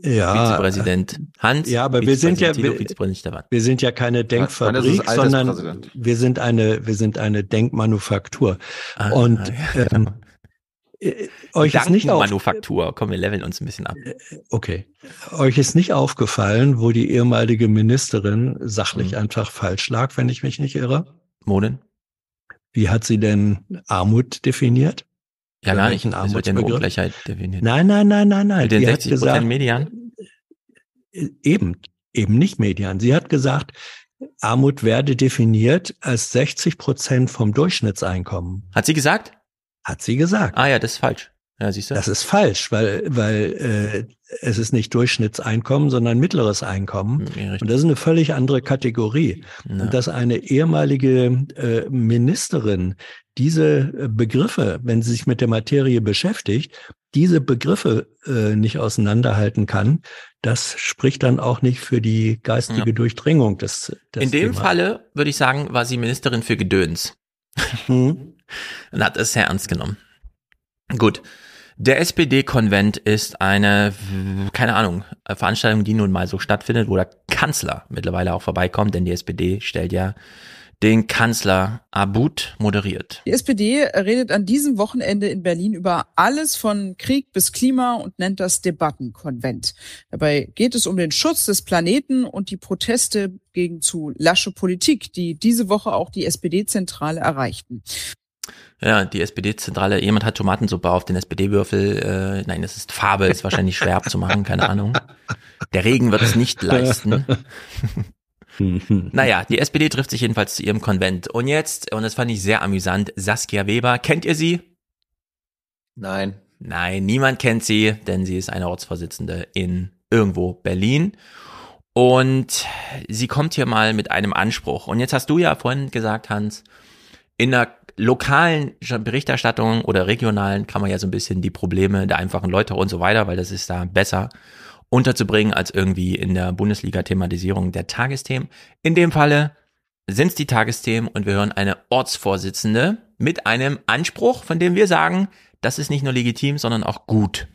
Ja. Vizepräsident Hans. Ja, aber wir sind ja wir, wir, sind ja keine Denkfabrik, sondern wir sind eine wir sind eine Denkmanufaktur. Ah, Und ja, ähm, äh, euch ist nicht Manufaktur. Komm, wir leveln uns ein bisschen ab. Äh, okay. Euch ist nicht aufgefallen, wo die ehemalige Ministerin sachlich mhm. einfach falsch lag, wenn ich mich nicht irre? Monen? Wie hat sie denn Armut definiert? Ja, gar nicht. Es wird ja Ungleichheit definiert. Nein, nein, nein, nein, nein. Mit den 60 Prozent Median? Äh, eben, eben nicht Median. Sie hat gesagt, Armut werde definiert als 60 Prozent vom Durchschnittseinkommen. Hat sie gesagt? Hat sie gesagt. Ah ja, das ist falsch. Ja, siehst du? Das ist falsch, weil, weil äh, es ist nicht Durchschnittseinkommen, sondern mittleres Einkommen. Ja, und das ist eine völlig andere Kategorie. Ja. Und dass eine ehemalige äh, Ministerin diese äh, Begriffe, wenn sie sich mit der Materie beschäftigt, diese Begriffe äh, nicht auseinanderhalten kann, das spricht dann auch nicht für die geistige ja. Durchdringung des, des In dem Thema. Falle würde ich sagen, war sie Ministerin für Gedöns. Hm. Und hat es sehr ernst genommen. Gut. Der SPD-Konvent ist eine, keine Ahnung, Veranstaltung, die nun mal so stattfindet, wo der Kanzler mittlerweile auch vorbeikommt, denn die SPD stellt ja den Kanzler Abud moderiert. Die SPD redet an diesem Wochenende in Berlin über alles von Krieg bis Klima und nennt das Debattenkonvent. Dabei geht es um den Schutz des Planeten und die Proteste gegen zu lasche Politik, die diese Woche auch die SPD-Zentrale erreichten. Ja, die SPD-Zentrale, jemand hat Tomatensuppe auf den SPD-Würfel. Äh, nein, das ist Farbe, ist wahrscheinlich schwer abzumachen, keine Ahnung. Der Regen wird es nicht leisten. naja, die SPD trifft sich jedenfalls zu ihrem Konvent. Und jetzt, und das fand ich sehr amüsant, Saskia Weber, kennt ihr sie? Nein. Nein, niemand kennt sie, denn sie ist eine Ortsvorsitzende in irgendwo Berlin. Und sie kommt hier mal mit einem Anspruch. Und jetzt hast du ja vorhin gesagt, Hans, in der lokalen Berichterstattung oder regionalen kann man ja so ein bisschen die Probleme der einfachen Leute und so weiter, weil das ist da besser unterzubringen als irgendwie in der Bundesliga-Thematisierung der Tagesthemen. In dem Falle sind es die Tagesthemen und wir hören eine Ortsvorsitzende mit einem Anspruch, von dem wir sagen, das ist nicht nur legitim, sondern auch gut.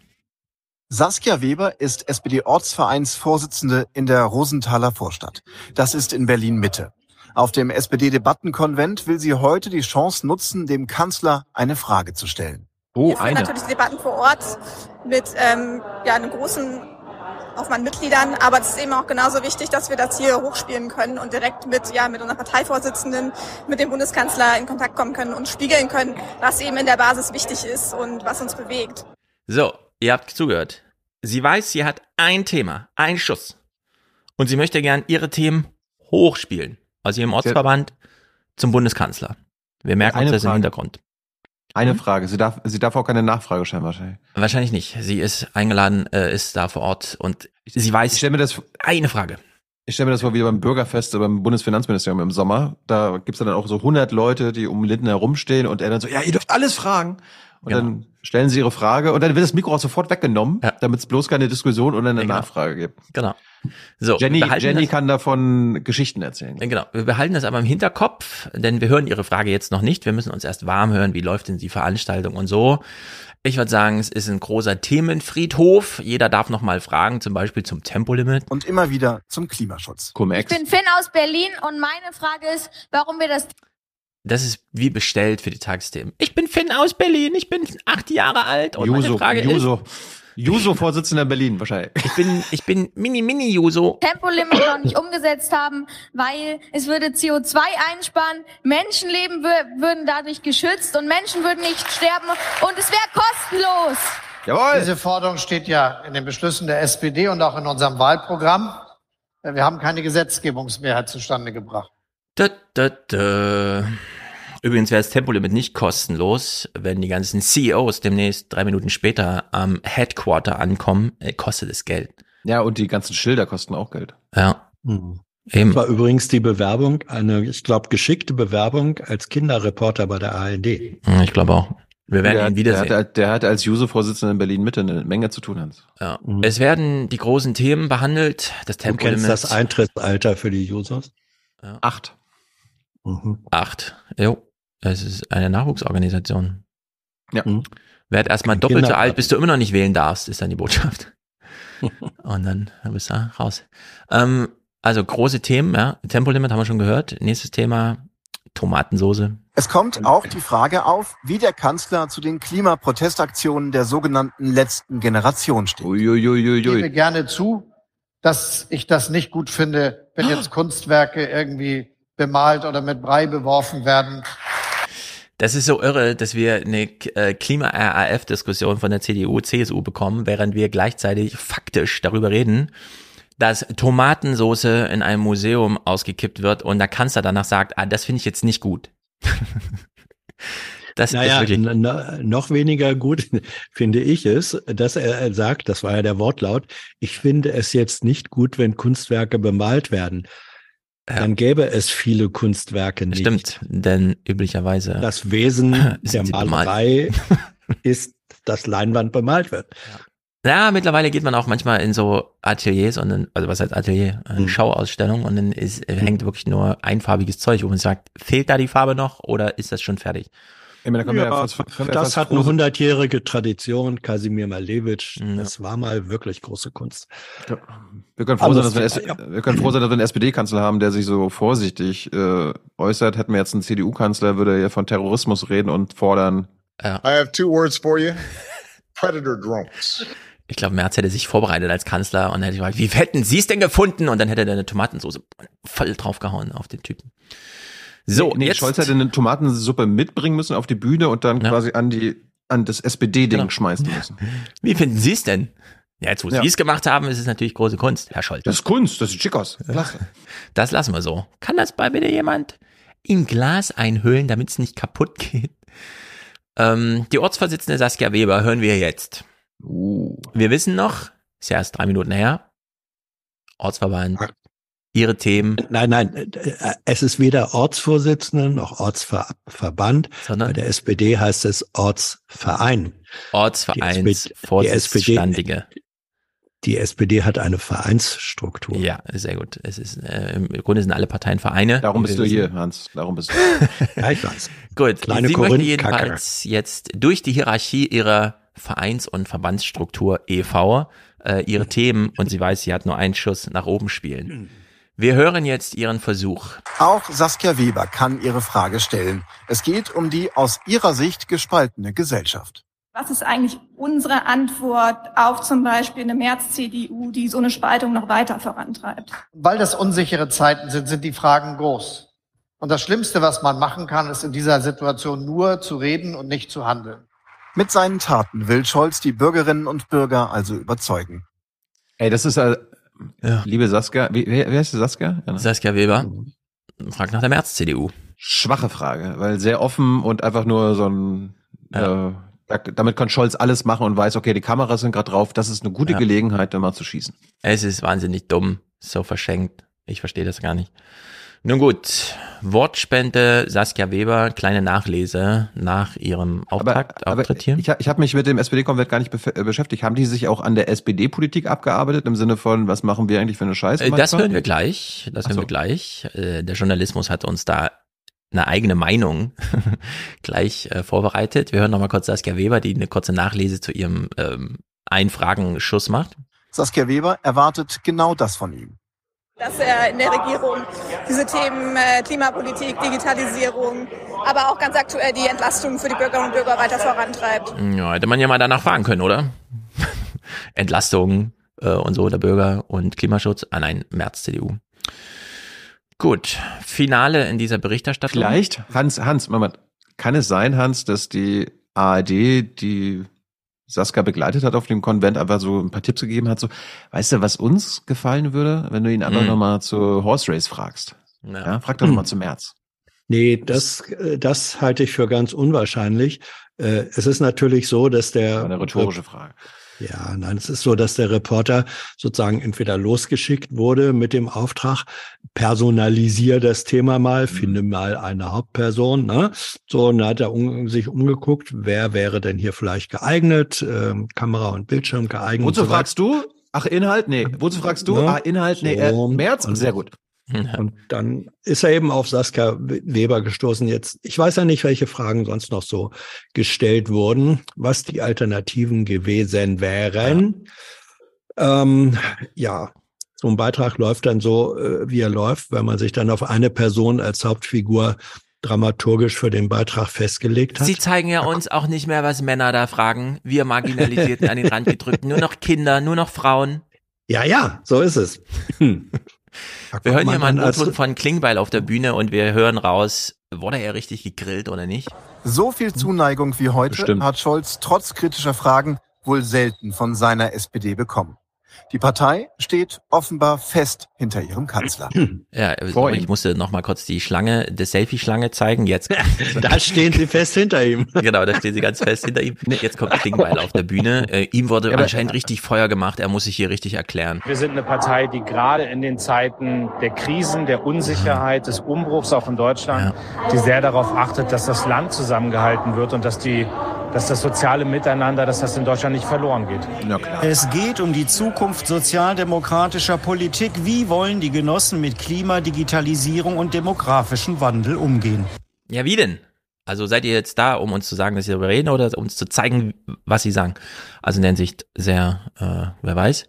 Saskia Weber ist SPD-Ortsvereinsvorsitzende in der Rosenthaler Vorstadt. Das ist in Berlin Mitte. Auf dem SPD-Debattenkonvent will sie heute die Chance nutzen, dem Kanzler eine Frage zu stellen. Oh, Wir eine. natürlich Debatten vor Ort mit ähm, ja, einem großen Aufwand Mitgliedern, aber es ist eben auch genauso wichtig, dass wir das hier hochspielen können und direkt mit, ja, mit unserem Parteivorsitzenden, mit dem Bundeskanzler in Kontakt kommen können und spiegeln können, was eben in der Basis wichtig ist und was uns bewegt. So, ihr habt zugehört. Sie weiß, sie hat ein Thema, ein Schuss. Und sie möchte gern ihre Themen hochspielen aus ihrem Ortsverband zum Bundeskanzler. Wir merken uns das Frage. im Hintergrund. Eine hm? Frage. Sie darf, sie darf auch keine Nachfrage stellen wahrscheinlich. Wahrscheinlich nicht. Sie ist eingeladen, äh, ist da vor Ort und sie weiß. Ich stelle mir das eine Frage. Ich stelle mir das vor wie beim Bürgerfest beim Bundesfinanzministerium im Sommer. Da gibt's dann auch so 100 Leute, die um Linden herumstehen und er dann so, ja, ihr dürft alles fragen. Und genau. dann stellen sie ihre Frage und dann wird das Mikro auch sofort weggenommen, ja. damit es bloß keine Diskussion oder eine ja, genau. Nachfrage gibt. Genau. So, Jenny, Jenny das, kann davon Geschichten erzählen. Genau. Wir behalten das aber im Hinterkopf, denn wir hören Ihre Frage jetzt noch nicht. Wir müssen uns erst warm hören, wie läuft denn die Veranstaltung und so. Ich würde sagen, es ist ein großer Themenfriedhof. Jeder darf noch mal fragen, zum Beispiel zum Tempolimit. Und immer wieder zum Klimaschutz. Ich bin Finn aus Berlin und meine Frage ist, warum wir das das ist wie bestellt für die Tagesthemen. Ich bin Finn aus Berlin, ich bin acht Jahre alt und Juso, meine Frage Juso. ist... Juso, Vorsitzender Berlin wahrscheinlich. Ich bin, ich bin mini, mini Juso. Tempolimit noch nicht umgesetzt haben, weil es würde CO2 einsparen, Menschenleben würden dadurch geschützt und Menschen würden nicht sterben und es wäre kostenlos. Jawohl. Diese Forderung steht ja in den Beschlüssen der SPD und auch in unserem Wahlprogramm. Wir haben keine Gesetzgebungsmehrheit zustande gebracht. Da, da, da. Übrigens wäre das Tempolimit nicht kostenlos, wenn die ganzen CEOs demnächst drei Minuten später am Headquarter ankommen, äh, kostet es Geld. Ja, und die ganzen Schilder kosten auch Geld. Ja. Mhm. Eben. Das war übrigens die Bewerbung, eine, ich glaube, geschickte Bewerbung als Kinderreporter bei der ARD. Ich glaube auch. Wir werden der, ihn wiedersehen. Der hat, der hat als Juso-Vorsitzender in Berlin Mitte eine Menge zu tun, Hans. Ja. Mhm. Es werden die großen Themen behandelt. Das Tempolimit. Du kennst das Eintrittsalter für die Jusos? Ja. Acht. Mhm. Acht. Jo. Es ist eine Nachwuchsorganisation. Ja. Mhm. Werd erstmal doppelt Kinder so alt, bis du immer noch nicht wählen darfst, ist dann die Botschaft. Und dann bist du raus. Ähm, also große Themen, ja. Tempolimit haben wir schon gehört. Nächstes Thema, Tomatensoße. Es kommt auch die Frage auf, wie der Kanzler zu den Klimaprotestaktionen der sogenannten letzten Generation steht. Ich gebe gerne zu, dass ich das nicht gut finde, wenn jetzt Kunstwerke irgendwie bemalt oder mit Brei beworfen werden. Das ist so irre, dass wir eine äh, Klima-RAF-Diskussion von der CDU, CSU bekommen, während wir gleichzeitig faktisch darüber reden, dass Tomatensoße in einem Museum ausgekippt wird und der Kanzler danach sagt, ah, das finde ich jetzt nicht gut. Das naja, ist wirklich noch weniger gut finde ich es, dass er sagt, das war ja der Wortlaut, ich finde es jetzt nicht gut, wenn Kunstwerke bemalt werden. Ja. Dann gäbe es viele Kunstwerke nicht. Stimmt, denn üblicherweise. Das Wesen der Malerei ist, dass Leinwand bemalt wird. Ja. ja. mittlerweile geht man auch manchmal in so Ateliers und in, also was heißt Atelier, hm. Schauausstellung und dann ist, hm. hängt wirklich nur einfarbiges Zeug, wo man sagt, fehlt da die Farbe noch oder ist das schon fertig? Ich meine, da ja, ja fast, das hat eine hundertjährige Tradition. Kasimir Malevich, ja. das war mal wirklich große Kunst. Ja. Wir können froh sein, dass wir, S wir können froh sein, dass wir einen SPD-Kanzler haben, der sich so vorsichtig äh, äußert. Hätten wir jetzt einen CDU-Kanzler, würde er von Terrorismus reden und fordern. Ja. I have two words for you. Predator drones. Ich glaube, Merz hätte sich vorbereitet als Kanzler und hätte gesagt, wie hätten Sie es denn gefunden? Und dann hätte er eine Tomatensauce voll draufgehauen auf den Typen. So, nee, jetzt. Scholz hätte eine Tomatensuppe mitbringen müssen auf die Bühne und dann ja. quasi an die an das SPD-Ding genau. schmeißen müssen. Wie finden Sie es denn? Ja, jetzt wo ja. Sie es gemacht haben, ist es natürlich große Kunst, Herr Scholz. Das ist Kunst, das sieht schick aus. Klasse. Das lassen wir so. Kann das bei bitte jemand in Glas einhüllen, damit es nicht kaputt geht? Ähm, die Ortsvorsitzende Saskia Weber hören wir jetzt. Uh. Wir wissen noch, ist ja erst drei Minuten her, Ortsverband ihre Themen. Nein, nein, äh, es ist weder Ortsvorsitzende noch Ortsverband. Sondern? Bei der SPD heißt es Ortsverein. Ortsvereinsvorsitzstandige. Die SPD hat eine Vereinsstruktur. Ja, sehr gut. Es ist äh, im Grunde sind alle Parteien Vereine. Darum bist du hier, Hans. Darum bist du. ja, ich weiß. Gut. Kleine Sie möchte jedenfalls Kacke. jetzt durch die Hierarchie ihrer Vereins- und Verbandsstruktur e.V. Äh, ihre Themen und sie weiß, sie hat nur einen Schuss nach oben spielen. Wir hören jetzt Ihren Versuch. Auch Saskia Weber kann ihre Frage stellen. Es geht um die aus ihrer Sicht gespaltene Gesellschaft. Was ist eigentlich unsere Antwort auf zum Beispiel eine März-CDU, die so eine Spaltung noch weiter vorantreibt? Weil das unsichere Zeiten sind, sind die Fragen groß. Und das Schlimmste, was man machen kann, ist in dieser Situation nur zu reden und nicht zu handeln. Mit seinen Taten will Scholz die Bürgerinnen und Bürger also überzeugen. Ey, das ist ja. Liebe Saskia, wie, wer, wer ist die Saskia? Ja, ne? Saskia Weber. Fragt nach der März-CDU. Schwache Frage, weil sehr offen und einfach nur so ein, ja. äh, damit kann Scholz alles machen und weiß, okay, die Kameras sind gerade drauf, das ist eine gute ja. Gelegenheit, mal zu schießen. Es ist wahnsinnig dumm, so verschenkt. Ich verstehe das gar nicht. Nun gut, Wortspende Saskia Weber, kleine Nachlese nach ihrem Auftakt, aber, Auftritt hier. Ich, ich habe mich mit dem SPD-Konvent gar nicht äh, beschäftigt. Haben die sich auch an der SPD-Politik abgearbeitet im Sinne von, was machen wir eigentlich für eine Scheiße? Äh, das hören wir gleich. Das hören so. wir gleich. Äh, der Journalismus hat uns da eine eigene Meinung gleich äh, vorbereitet. Wir hören nochmal kurz Saskia Weber, die eine kurze Nachlese zu ihrem ähm, Einfragenschuss macht. Saskia Weber erwartet genau das von ihm dass er in der Regierung diese Themen äh, Klimapolitik, Digitalisierung, aber auch ganz aktuell die Entlastung für die Bürgerinnen und Bürger weiter vorantreibt. Ja, hätte man ja mal danach fragen können, oder? Entlastung äh, und so der Bürger und Klimaschutz. Ah nein, März CDU. Gut, Finale in dieser Berichterstattung. Vielleicht, Hans, Hans, Moment, kann es sein, Hans, dass die ARD die Saskia begleitet hat auf dem Konvent, aber so ein paar Tipps gegeben hat, so, weißt du, was uns gefallen würde, wenn du ihn einfach mhm. nochmal zur Horse Race fragst? Ja. ja frag doch nochmal zum März. Nee, das, äh, das halte ich für ganz unwahrscheinlich. Äh, es ist natürlich so, dass der. Eine rhetorische Frage. Ja, nein, es ist so, dass der Reporter sozusagen entweder losgeschickt wurde mit dem Auftrag, personalisier das Thema mal, mhm. finde mal eine Hauptperson. Ne? So, und dann hat er um, sich umgeguckt, wer wäre denn hier vielleicht geeignet, ähm, Kamera und Bildschirm geeignet. Wozu so fragst du? Ach, Inhalt? Nee. Wozu fragst du? Ne? Ah, Inhalt? Nee, äh, März? Sehr gut. Und dann ist er eben auf Saskia Weber gestoßen. Jetzt, ich weiß ja nicht, welche Fragen sonst noch so gestellt wurden, was die Alternativen gewesen wären. Ja, ähm, ja so ein Beitrag läuft dann so, äh, wie er läuft, wenn man sich dann auf eine Person als Hauptfigur dramaturgisch für den Beitrag festgelegt hat. Sie zeigen ja uns auch nicht mehr, was Männer da fragen. Wir Marginalisierten an den Rand gedrückt. Nur noch Kinder, nur noch Frauen. Ja, ja, so ist es. Wir hören hier mal einen O-Ton von Klingbeil auf der Bühne und wir hören raus, wurde er richtig gegrillt oder nicht? So viel Zuneigung wie heute Bestimmt. hat Scholz trotz kritischer Fragen wohl selten von seiner SPD bekommen. Die Partei steht offenbar fest hinter ihrem Kanzler. Ja, Vor ich ihm. musste noch mal kurz die Schlange, die Selfie-Schlange zeigen. Jetzt, Da stehen sie fest hinter ihm. genau, da stehen sie ganz fest hinter ihm. Jetzt kommt Klingbeil auf der Bühne. Äh, ihm wurde aber- anscheinend richtig Feuer gemacht. Er muss sich hier richtig erklären. Wir sind eine Partei, die gerade in den Zeiten der Krisen, der Unsicherheit, des Umbruchs auch in Deutschland, die sehr darauf achtet, dass das Land zusammengehalten wird und dass die dass das soziale Miteinander, dass das in Deutschland nicht verloren geht. Ja, klar. Es geht um die Zukunft sozialdemokratischer Politik. Wie wollen die Genossen mit Klima, Digitalisierung und demografischem Wandel umgehen? Ja, wie denn? Also seid ihr jetzt da, um uns zu sagen, dass sie darüber reden oder um uns zu zeigen, was sie sagen? Also in der Hinsicht sehr, äh, wer weiß.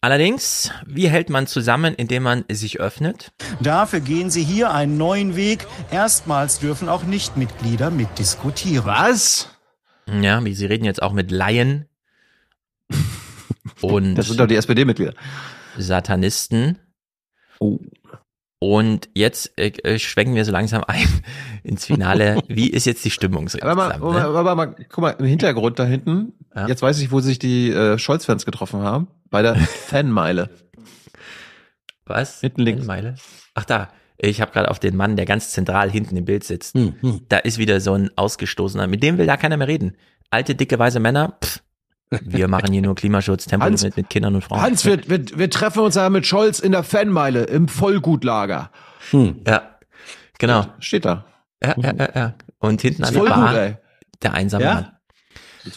Allerdings, wie hält man zusammen, indem man sich öffnet? Dafür gehen sie hier einen neuen Weg. Erstmals dürfen auch Nichtmitglieder mitdiskutieren. Was? Ja, wie sie reden jetzt auch mit Laien und Das sind doch die SPD-Mitglieder. Satanisten. Oh. Und jetzt äh, äh, schwenken wir so langsam ein ins Finale. Wie ist jetzt die Stimmung so Aber mal, ne? aber mal, guck mal, im Hintergrund da hinten, Ja. jetzt weiß ich, wo sich die äh, Scholz-Fans getroffen haben. Bei der Fanmeile. Was? Hinten links. Meile? Ach da, ich habe gerade auf den Mann, der ganz zentral hinten im Bild sitzt. Hm, hm. Da ist wieder so ein Ausgestoßener. Mit dem will da keiner mehr reden. Alte, dicke, weise Männer, pff, wir machen hier nur Klimaschutz, Tempolimit mit Kindern und Frauen. Hans, wir, wir, wir treffen uns da mit Scholz in der Fanmeile im Vollgutlager. Hm. Ja, genau. Steht da. Ja, ja, ja, ja. Und hinten an der gut, Bar, ey. der einsame Ja. Mann.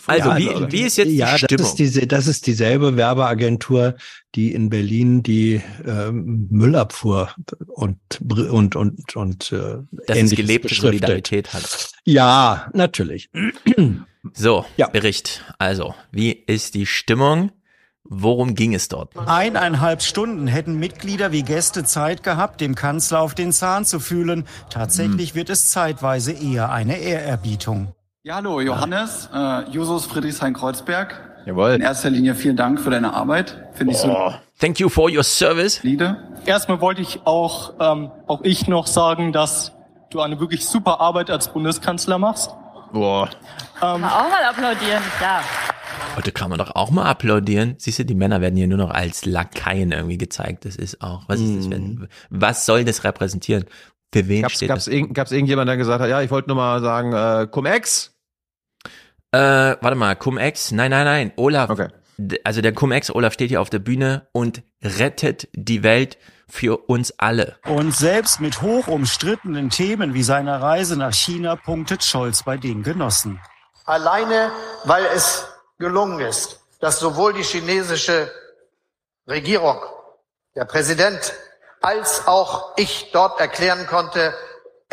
Also, Ja, wie, also, wie ist jetzt ja, die Stimmung? Das ist, diese, das ist dieselbe Werbeagentur, die in Berlin die ähm, Müllabfuhr und und und und äh, Ähnliches gelebte. Solidarität hat. Ja, natürlich. So, Bericht. Also, wie ist die Stimmung? Worum ging es dort? Eineinhalb Stunden hätten Mitglieder wie Gäste Zeit gehabt, dem Kanzler auf den Zahn zu fühlen. Tatsächlich wird es zeitweise eher eine Ehrerbietung. Ja, hallo, Johannes, äh, Jusos Friedrichshain-Kreuzberg. Jawohl. In erster Linie vielen Dank für deine Arbeit. Finde ich so. Oh, thank you for your service. Liede. Erstmal wollte ich auch, ähm, auch ich noch sagen, dass du eine wirklich super Arbeit als Bundeskanzler machst. Boah. Ähm, Auch mal applaudieren, ja. Heute kann man doch auch mal applaudieren. Siehst du, die Männer werden hier nur noch als Lakaien irgendwie gezeigt. Das ist auch, was ist das denn? Was soll das repräsentieren? Für wen Gab's, steht gab's, das? irgend, gab's irgendjemand, der gesagt hat, ja, ich wollte nur mal sagen, äh, Cum-Ex? Äh, warte mal, Cum-Ex? Nein, nein, nein. Olaf. D- Also der Cum-Ex, Olaf steht hier auf der Bühne und rettet die Welt für uns alle. Und selbst mit hoch umstrittenen Themen wie seiner Reise nach China punktet Scholz bei den Genossen. Alleine, weil es gelungen ist, dass sowohl die chinesische Regierung, der Präsident, als auch ich dort erklären konnte,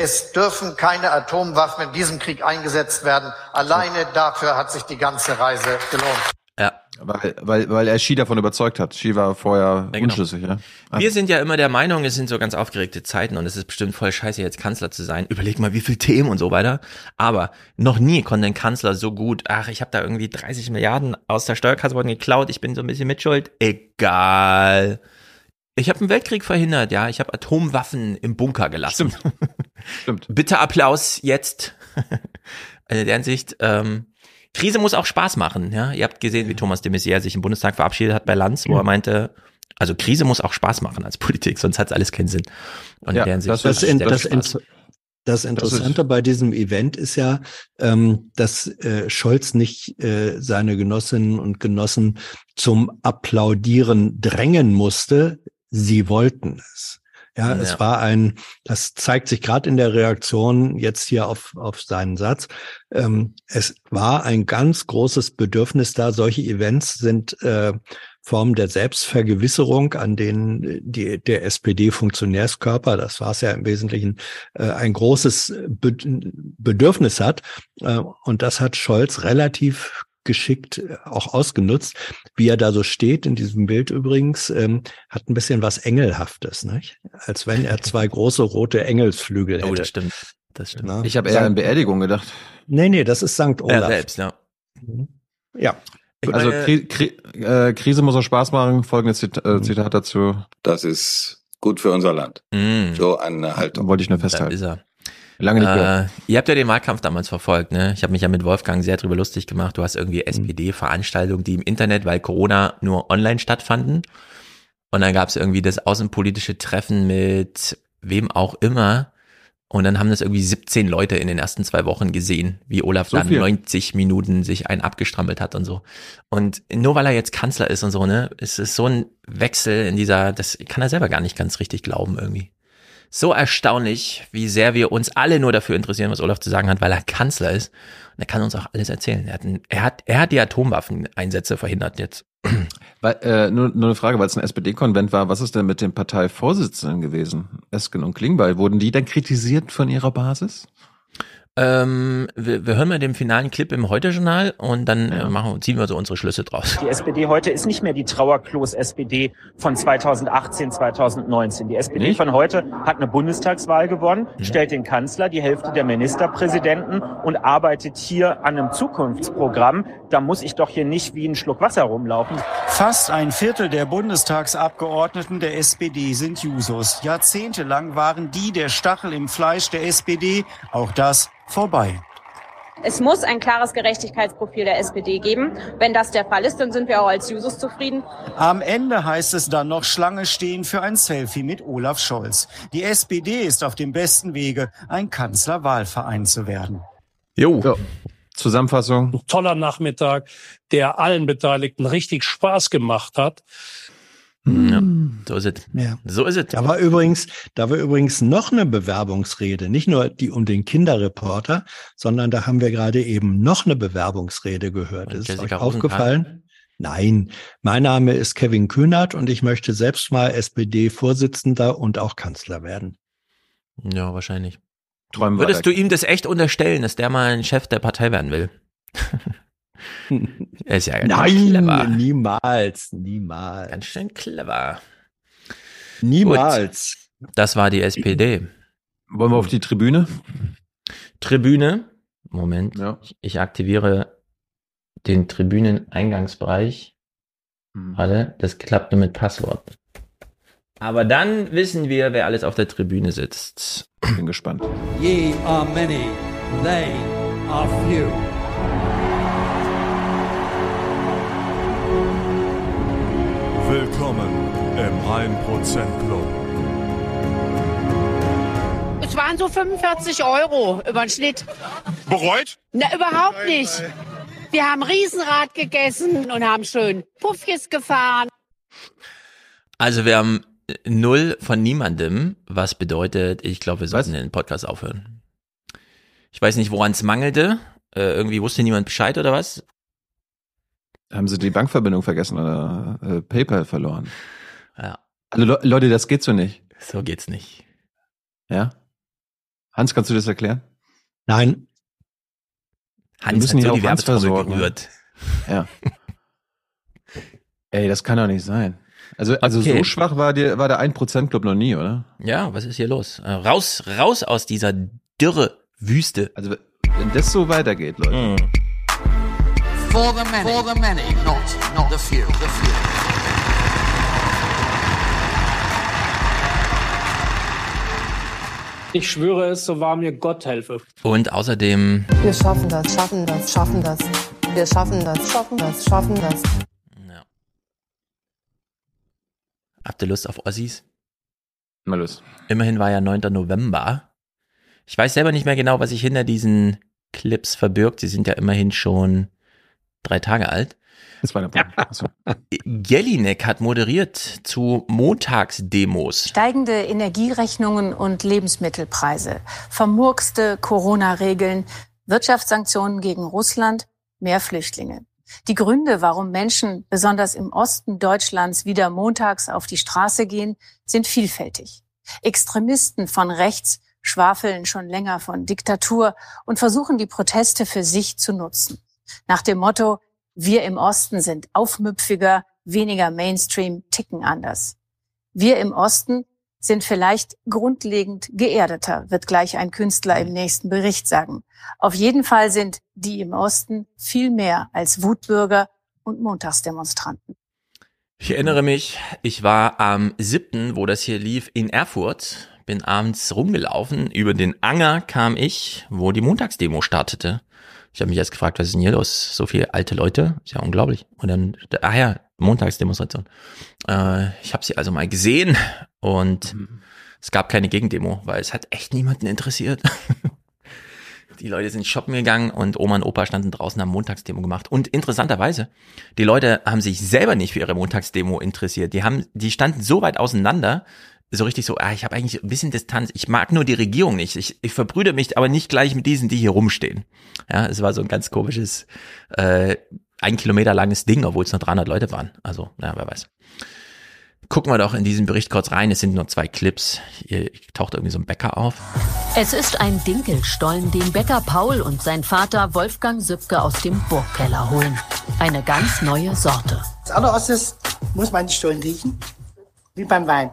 es dürfen keine Atomwaffen in diesem Krieg eingesetzt werden. Alleine dafür hat sich die ganze Reise gelohnt. Ja. Weil, weil, weil er Xi davon überzeugt hat. Xi war vorher genau. unschlüssig, ja. Wir sind ja immer der Meinung, es sind so ganz aufgeregte Zeiten und es ist bestimmt voll scheiße, jetzt Kanzler zu sein. Überleg mal, wie viel Themen und so weiter. Aber noch nie konnte ein Kanzler so gut, ach, ich habe da irgendwie 30 Milliarden aus der Steuerkasse worden geklaut, ich bin so ein bisschen mitschuld. Egal. Ich habe einen Weltkrieg verhindert, ja. Ich habe Atomwaffen im Bunker gelassen. Stimmt. Stimmt. Bitte Applaus jetzt. In der Hinsicht, ähm, Krise muss auch Spaß machen, ja. Ihr habt gesehen, wie Thomas de Maizière sich im Bundestag verabschiedet hat bei Lanz, wo er meinte, also Krise muss auch Spaß machen als Politik, sonst hat alles keinen Sinn. Und Ja, in der Hinsicht das, das, in, das, Spaß. Das Interessante bei diesem Event ist ja, ähm, dass äh, Scholz nicht äh, seine Genossinnen und Genossen zum Applaudieren drängen musste. Sie wollten es. Ja, Ja. es war ein, das zeigt sich gerade in der Reaktion jetzt hier auf, auf seinen Satz. Ähm, es war ein ganz großes Bedürfnis da. Solche Events sind äh, Formen der Selbstvergewisserung, an denen die, der SPD-Funktionärskörper, das war es ja im Wesentlichen, äh, ein großes Be Bedürfnis hat. Äh, und das hat Scholz relativ geschickt äh, auch ausgenutzt, wie er da so steht in diesem Bild übrigens, ähm, hat ein bisschen was Engelhaftes, nicht? als wenn er zwei große rote Engelsflügel hätte. Oh, das stimmt. Das stimmt. Na, Ich habe eher an Beerdigung gedacht. Nee, nee, das ist St. Olaf. Er selbst, ja. Ja. Also Kri Kri äh, Krise muss auch Spaß machen. Folgendes Zit Mhm. äh, Zitat dazu. Das ist gut für unser Land. Mm. So eine Haltung. Wollte ich nur Da festhalten. ist er. Lange nicht gehört. Äh, ihr habt ja den Wahlkampf damals verfolgt, ne? Ich habe mich ja mit Wolfgang sehr drüber lustig gemacht. Du hast Mhm. irgendwie SPD-Veranstaltungen, die im Internet, weil Corona nur online stattfanden. Und dann gab es irgendwie das außenpolitische Treffen mit wem auch immer. Und dann haben das irgendwie 17 Leute in den ersten zwei Wochen gesehen, wie Olaf So dann viel. 90 Minuten sich einen abgestrampelt hat und so. Und nur weil er jetzt Kanzler ist und so, ne, es ist so ein Wechsel in dieser, das kann er selber gar nicht ganz richtig glauben irgendwie. So erstaunlich, wie sehr wir uns alle nur dafür interessieren, was Olaf zu sagen hat, weil er Kanzler ist. Und er kann uns auch alles erzählen. Er hat, er hat, er hat die Atomwaffeneinsätze verhindert jetzt. Weil, äh, nur, nur eine Frage, weil es ein SPD-Konvent war, was ist denn mit den Parteivorsitzenden gewesen? Esken und Klingbeil, wurden die dann kritisiert von ihrer Basis? Ähm, wir, wir hören mal den finalen Clip im Heute-Journal und dann äh, machen, ziehen wir so unsere Schlüsse draus. Die SPD heute ist nicht mehr die Trauerklos-SPD von 2018, 2019. Die SPD Nicht? von heute hat eine Bundestagswahl gewonnen, stellt den Kanzler, die Hälfte der Ministerpräsidenten und arbeitet hier an einem Zukunftsprogramm. Da muss ich doch hier nicht wie ein Schluck Wasser rumlaufen. Fast ein Viertel der Bundestagsabgeordneten der SPD sind Jusos. Jahrzehntelang waren die der Stachel im Fleisch der SPD. Auch das vorbei. Es muss ein klares Gerechtigkeitsprofil der SPD geben. Wenn das der Fall ist, dann sind wir auch als Jusos zufrieden. Am Ende heißt es dann noch Schlange stehen für ein Selfie mit Olaf Scholz. Die SPD ist auf dem besten Wege, ein Kanzlerwahlverein zu werden. Jo. Zusammenfassung. Ein toller Nachmittag, der allen Beteiligten richtig Spaß gemacht hat. Ja, so ist es. Ja. So ist es. Da war übrigens, da war übrigens noch eine Bewerbungsrede, nicht nur die um den Kinderreporter, sondern da haben wir gerade eben noch eine Bewerbungsrede gehört. Ist Jessica euch aufgefallen? Nein, mein Name ist Kevin Kühnert und ich möchte selbst mal SPD-Vorsitzender und auch Kanzler werden. Ja, wahrscheinlich. Träumen Würdest du ihm das echt unterstellen, dass der mal ein Chef der Partei werden will? er ist ja ganz Nein, clever. niemals, niemals. Ganz schön clever. Niemals. Gut. Das war die SPD. Wollen wir auf die Tribüne? Tribüne. Moment. Ja. Ich, ich aktiviere den Tribüneneingangsbereich. Hm. Warte, das klappt nur mit Passwort. Aber dann wissen wir, wer alles auf der Tribüne sitzt. Bin gespannt. Ye are many, they are few. Willkommen im 1% Club. Es waren so 45 Euro über den Schnitt. Bereut? Na, überhaupt nicht. Wir haben Riesenrad gegessen und haben schön Puffjes gefahren. Also wir haben null von niemandem, was bedeutet, ich glaube, wir sollten den Podcast aufhören. Ich weiß nicht, woran es mangelte. Äh, irgendwie wusste niemand Bescheid oder was? Haben sie die Bankverbindung vergessen oder äh, PayPal verloren? Ja. Also Le Leute, das geht so nicht. So geht's nicht. Ja? Hans, kannst du das erklären? Nein. Hans Wir müssen hat hier so die Werbetrommel versorgen. gerührt. Ja. Ey, das kann doch nicht sein. Also, also Okay. so schwach war, die, war der 1%-Club noch nie, oder? Ja, was ist hier los? Äh, raus, raus aus dieser Dürre, Wüste. Also, wenn das so weitergeht, Leute. Mhm. For the many. For the many, not, not the few. The few. Ich schwöre es, so wahr mir Gott helfe. Und außerdem, Wir schaffen das, schaffen das, schaffen das. Wir schaffen das, schaffen das, schaffen das. habt ihr Lust auf Ossis? Mal los. Immerhin war ja 9. November. Ich weiß selber nicht mehr genau, was sich hinter diesen Clips verbirgt. Sie sind ja immerhin schon drei Tage alt. Das war der Punkt. Achso. Jelinek hat moderiert zu Montagsdemos. Steigende Energierechnungen und Lebensmittelpreise, vermurkste Corona-Regeln, Wirtschaftssanktionen gegen Russland, mehr Flüchtlinge. Die Gründe, warum Menschen besonders im Osten Deutschlands wieder montags auf die Straße gehen, sind vielfältig. Extremisten von rechts schwafeln schon länger von Diktatur und versuchen die Proteste für sich zu nutzen. Nach dem Motto, wir im Osten sind aufmüpfiger, weniger Mainstream, ticken anders. Wir im Osten sind vielleicht grundlegend geerdeter, wird gleich ein Künstler im nächsten Bericht sagen. Auf jeden Fall sind die im Osten viel mehr als Wutbürger und Montagsdemonstranten. Ich erinnere mich, ich war am 7., wo das hier lief, in Erfurt, bin abends rumgelaufen, über den Anger kam ich, wo die Montagsdemo startete. Ich habe mich erst gefragt, was ist denn hier los? So viele alte Leute, ist ja unglaublich. Und dann, ah ja, Montagsdemonstration. Äh, ich habe sie also mal gesehen und mhm. es gab keine Gegendemo, weil es hat echt niemanden interessiert. Die Leute sind shoppen gegangen und Oma und Opa standen draußen, haben Montagsdemo gemacht. Und interessanterweise, die Leute haben sich selber nicht für ihre Montagsdemo interessiert. Die haben, die standen so weit auseinander, so richtig so, ah, ich habe eigentlich ein bisschen Distanz. Ich mag nur die Regierung nicht. Ich, ich verbrüde mich aber nicht gleich mit diesen, die hier rumstehen. Ja, es war so ein ganz komisches, äh, ein Kilometer langes Ding, obwohl es nur 300 Leute waren. Also, ja, wer weiß. Gucken wir doch in diesen Bericht kurz rein. Es sind nur zwei Clips. Hier taucht irgendwie so ein Bäcker auf. Es ist ein Dinkelstollen, den Bäcker Paul und sein Vater Wolfgang Sübke aus dem Burgkeller holen. Eine ganz neue Sorte. Das allererste ist, muss man die Stollen riechen, wie beim Wein.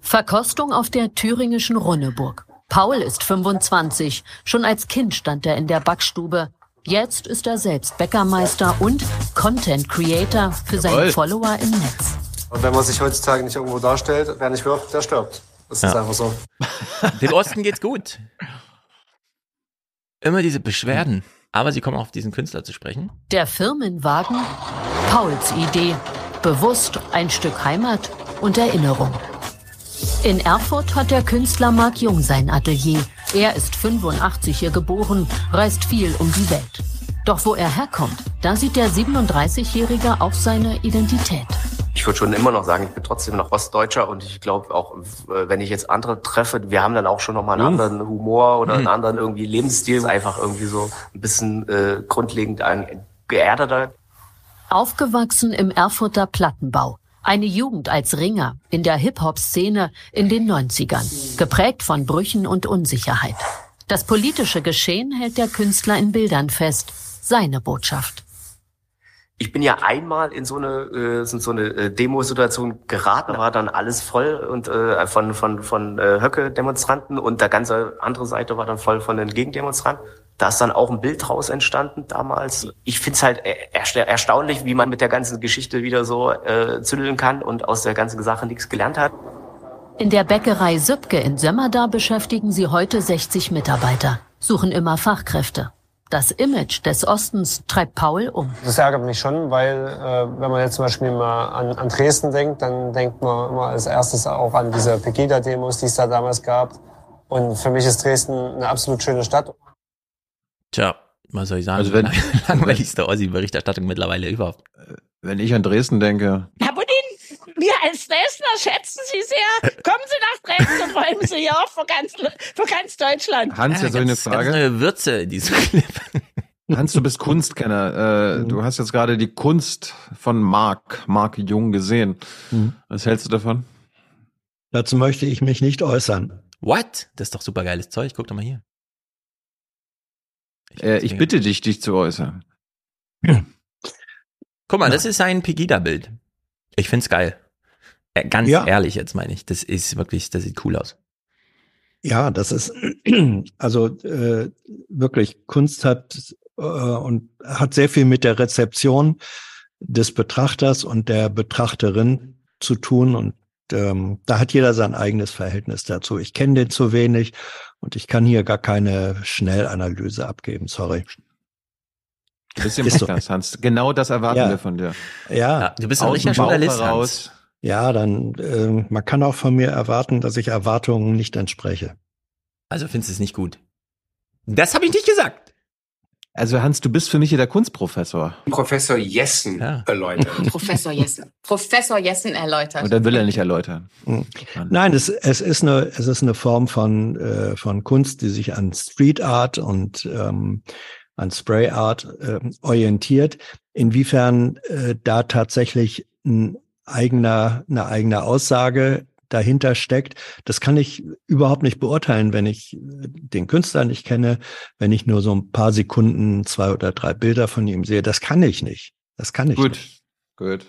Verkostung auf der thüringischen Runneburg. Paul ist 25. Schon als Kind stand er in der Backstube. Jetzt ist er selbst Bäckermeister und Content Creator für seine Jawohl. Follower im Netz. Und wenn man sich heutzutage nicht irgendwo darstellt, wer nicht wirft, der stirbt. Das ist Ja. einfach so. Dem Osten geht's gut. Immer diese Beschwerden. Aber sie kommen auf diesen Künstler zu sprechen. Der Firmenwagen, Pauls Idee. Bewusst ein Stück Heimat und Erinnerung. In Erfurt hat der Künstler Marc Jung sein Atelier. Er ist 85 hier geboren, reist viel um die Welt. Doch wo er herkommt, da sieht der 37-Jährige auch seine Identität. Ich würde schon immer noch sagen, ich bin trotzdem noch Ostdeutscher und ich glaube auch, äh, wenn ich jetzt andere treffe, wir haben dann auch schon nochmal einen anderen Humor oder einen anderen irgendwie Lebensstil, einfach irgendwie so ein bisschen äh, grundlegend ein geerdeter. Aufgewachsen im Erfurter Plattenbau. Eine Jugend als Ringer in der Hip-Hop-Szene in den 90ern. Geprägt von Brüchen und Unsicherheit. Das politische Geschehen hält der Künstler in Bildern fest. Seine Botschaft. Ich bin ja einmal in so eine, äh, so eine äh, Demosituation geraten, war dann alles voll und äh, von von von äh, Höcke-Demonstranten und der ganze andere Seite war dann voll von den Gegendemonstranten. Da ist dann auch ein Bild draus entstanden damals. Ich find's halt äh, ersta- erstaunlich, wie man mit der ganzen Geschichte wieder so äh, zündeln kann und aus der ganzen Sache nichts gelernt hat. In der Bäckerei Sübke in Sömmerda beschäftigen sie heute 60 Mitarbeiter, suchen immer Fachkräfte. Das Image des Ostens treibt Paul um. Das ärgert mich schon, weil äh, wenn man jetzt zum Beispiel mal an, an Dresden denkt, dann denkt man immer als erstes auch an diese Pegida-Demos, die es da damals gab. Und für mich ist Dresden eine absolut schöne Stadt. Tja, was soll ich sagen? Also wenn- langweiligste Ossi-Berichterstattung mittlerweile überhaupt. Wenn ich an Dresden denke, Herr Budin, wir als Dresdner schätzen Sie sehr. Kommen Sie nach Dresden und räumen Sie hier auf für ganz, für ganz Deutschland. Hans, ja, so eine ganz, ganz Frage. neue Würze in diesem Clip. Hans, du bist Kunstkenner. Äh, Du hast jetzt gerade die Kunst von Marc, Marc Jung gesehen. Mhm. Was hältst du davon? Dazu möchte ich mich nicht äußern. What? Das ist doch super geiles Zeug. Guck doch mal hier. Äh, ich bitte dich, dich zu äußern. Guck mal, das ist ein Pegida-Bild. Ich find's geil. Äh, Ganz Ja. ehrlich jetzt meine ich. Das ist wirklich, das sieht cool aus. Ja, das ist also äh, wirklich Kunst hat äh, und hat sehr viel mit der Rezeption des Betrachters und der Betrachterin zu tun und ähm, da hat jeder sein eigenes Verhältnis dazu. Ich kenne den zu wenig und ich kann hier gar keine Schnellanalyse abgeben. Sorry. Du bist im Ist so. Podcast, Hans. Genau das erwarten Ja. wir von dir. Ja, du bist ein richtiger dem Bauch Journalist. Hans. Ja, dann ähm, man kann auch von mir erwarten, dass ich Erwartungen nicht entspreche. Also findest du es nicht gut? Das habe ich nicht gesagt. Also Hans, du bist für mich hier der Kunstprofessor. Professor Jessen erläutern. Professor Jessen. Professor Jessen erläutert. Und dann will er nicht erläutern. Hm. Nein, es, es ist eine es ist eine Form von äh, von Kunst, die sich an Street Art und ähm, an Spray Art ähm, orientiert. Inwiefern äh, da tatsächlich ein eigener eine eigene Aussage dahinter steckt, das kann ich überhaupt nicht beurteilen, wenn ich äh, den Künstler nicht kenne, wenn ich nur so ein paar Sekunden, zwei oder drei Bilder von ihm sehe. Das kann ich nicht. Das kann ich Gut, nicht. gut.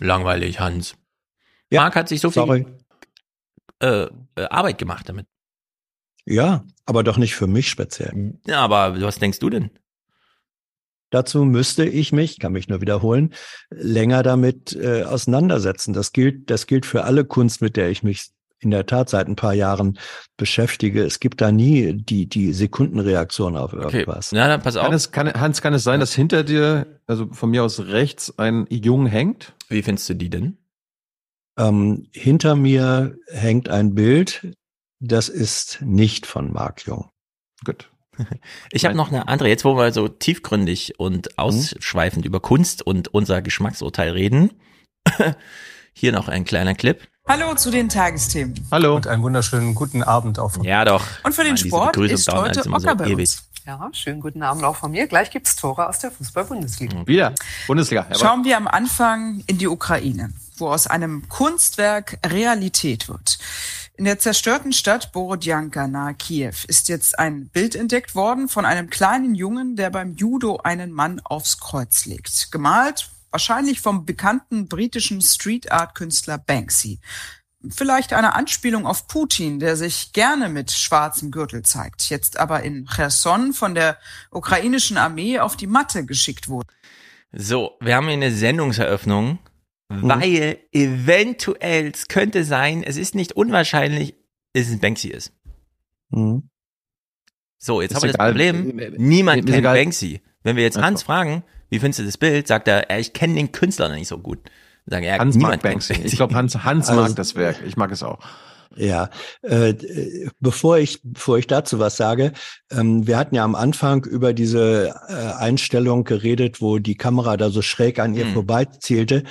Langweilig, Hans. Marc hat sich so viel Sorry. äh, äh, Arbeit gemacht damit. Ja, aber doch nicht für mich speziell. Ja, aber was denkst du denn? Dazu müsste ich mich, kann mich nur wiederholen, länger damit äh, auseinandersetzen. Das gilt, das gilt für alle Kunst, mit der ich mich in der Tat seit ein paar Jahren beschäftige. Es gibt da nie die, die Sekundenreaktion auf irgendwas. Okay. Ja, dann pass auf. Kann es, kann, Hans, kann es sein, dass hinter dir, also von mir aus rechts, ein Jung hängt? Wie findest du die denn? Ähm, hinter mir hängt ein Bild, das ist nicht von Mark Jung. Gut. Ich habe noch eine andere, jetzt wo wir so tiefgründig und ausschweifend mhm. über Kunst und unser Geschmacksurteil reden. Hier noch ein kleiner Clip. Hallo zu den Tagesthemen. Hallo. Und einen wunderschönen guten Abend auch von Ja, doch. Und für den Mann, Sport ist heute so Ocker bei ewig. uns. Ja, schönen guten Abend auch von mir. Gleich gibt's Tore aus der Fußball-Bundesliga. Wieder. Bundesliga. Jawohl. Schauen wir am Anfang in die Ukraine, wo aus einem Kunstwerk Realität wird. In der zerstörten Stadt Borodjanka nahe Kiew ist jetzt ein Bild entdeckt worden von einem kleinen Jungen, der beim Judo einen Mann aufs Kreuz legt. Gemalt wahrscheinlich vom bekannten britischen Street Art Künstler Banksy. Vielleicht eine Anspielung auf Putin, der sich gerne mit schwarzem Gürtel zeigt, jetzt aber in Cherson von der ukrainischen Armee auf die Matte geschickt wurde. So, wir haben hier eine Sendungseröffnung, mhm. weil eventuell es könnte sein, es ist nicht unwahrscheinlich, dass es Banksy ist. Mhm. So, jetzt Ist haben wir das. Problem, Mir- niemand mir- mir kennt egal. Banksy. Wenn wir jetzt Hans fragen, wie findest du das Bild, sagt er, ich kenne den Künstler noch nicht so gut. Sagen, ja, Hans niemand mag Banksy. kennt Ich glaube, Hans, Hans Also- mag das Werk. Ich mag es auch. Ja, äh, äh, bevor ich bevor ich dazu was sage, ähm, wir hatten ja am Anfang über diese äh, Einstellung geredet, wo die Kamera da so schräg an ihr Hm. vorbeizielte.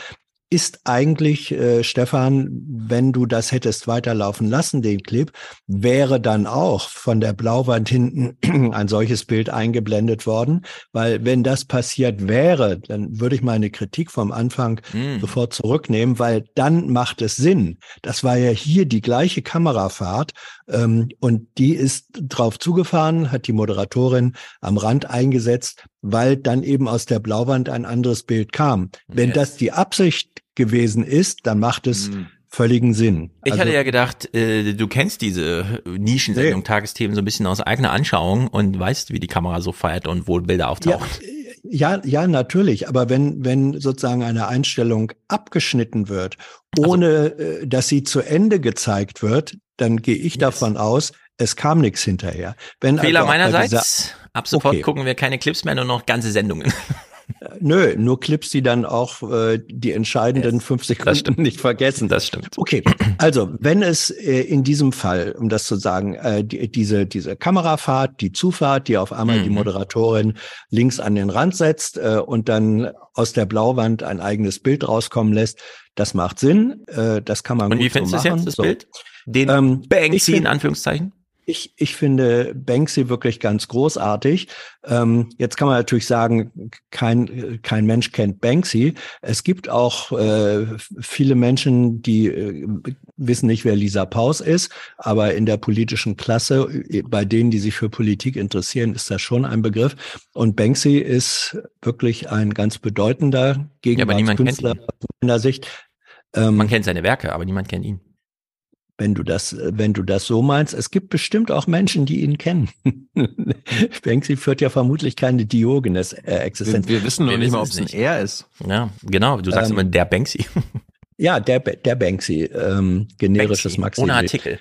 Ist eigentlich, äh, Stefan, wenn du das hättest weiterlaufen lassen, den Clip, wäre dann auch von der Blauwand hinten ein solches Bild eingeblendet worden. Weil wenn das passiert wäre, dann würde ich meine Kritik vom Anfang Hm. sofort zurücknehmen, weil dann macht es Sinn. Das war ja hier die gleiche Kamerafahrt ähm, und die ist drauf zugefahren, hat die Moderatorin am Rand eingesetzt, weil dann eben aus der Blauwand ein anderes Bild kam. Wenn Ja. das die Absicht gewesen ist, dann macht es Hm. völligen Sinn. Ich Also- hatte ja gedacht, äh, du kennst diese Nischensendung Tagesthemen so ein bisschen aus eigener Anschauung und weißt, wie die Kamera so feiert und wo Bilder Ja, auftauchen. ja, ja, natürlich. Aber wenn, wenn sozusagen eine Einstellung abgeschnitten wird, ohne äh, dass sie zu Ende gezeigt wird, dann gehe ich davon aus, es kam nichts hinterher. Wenn Fehler also meinerseits. Ab sofort Okay. gucken wir keine Clips mehr, nur noch ganze Sendungen. Nö, nur Clips, die dann auch äh, die entscheidenden fünf Sekunden nicht vergessen. Das stimmt. Okay, also wenn es äh, in diesem Fall, um das zu sagen, äh, die, diese, diese Kamerafahrt, die Zufahrt, die auf einmal die Mhm. Moderatorin links an den Rand setzt äh, und dann aus der Blauwand ein eigenes Bild rauskommen lässt, das macht Sinn. Äh, das kann man Und gut wie findest so du das machen. jetzt, das So. Bild? Den Ähm, Banksy in Anführungszeichen? Ich, ich finde Banksy wirklich ganz großartig. Ähm, jetzt kann man natürlich sagen, kein, kein Mensch kennt Banksy. Es gibt auch äh, viele Menschen, die äh, wissen nicht, wer Lisa Paus ist, aber in der politischen Klasse, äh, bei denen, die sich für Politik interessieren, ist das schon ein Begriff. Und Banksy ist wirklich ein ganz bedeutender Gegenwartskünstler aus meiner Sicht. Ähm, Man kennt seine Werke, aber niemand kennt ihn. Wenn du das, wenn du das so meinst. Es gibt bestimmt auch Menschen, die ihn kennen. Banksy führt ja vermutlich keine Diogenes-Existenz. Wir, wir wissen noch Wir nicht mal, ob es es ein er ist. Ja, genau. Du sagst Ähm, immer der Banksy. Ja, der, der Banksy, ähm, generisches Banksy, Maxi. Ohne Artikel.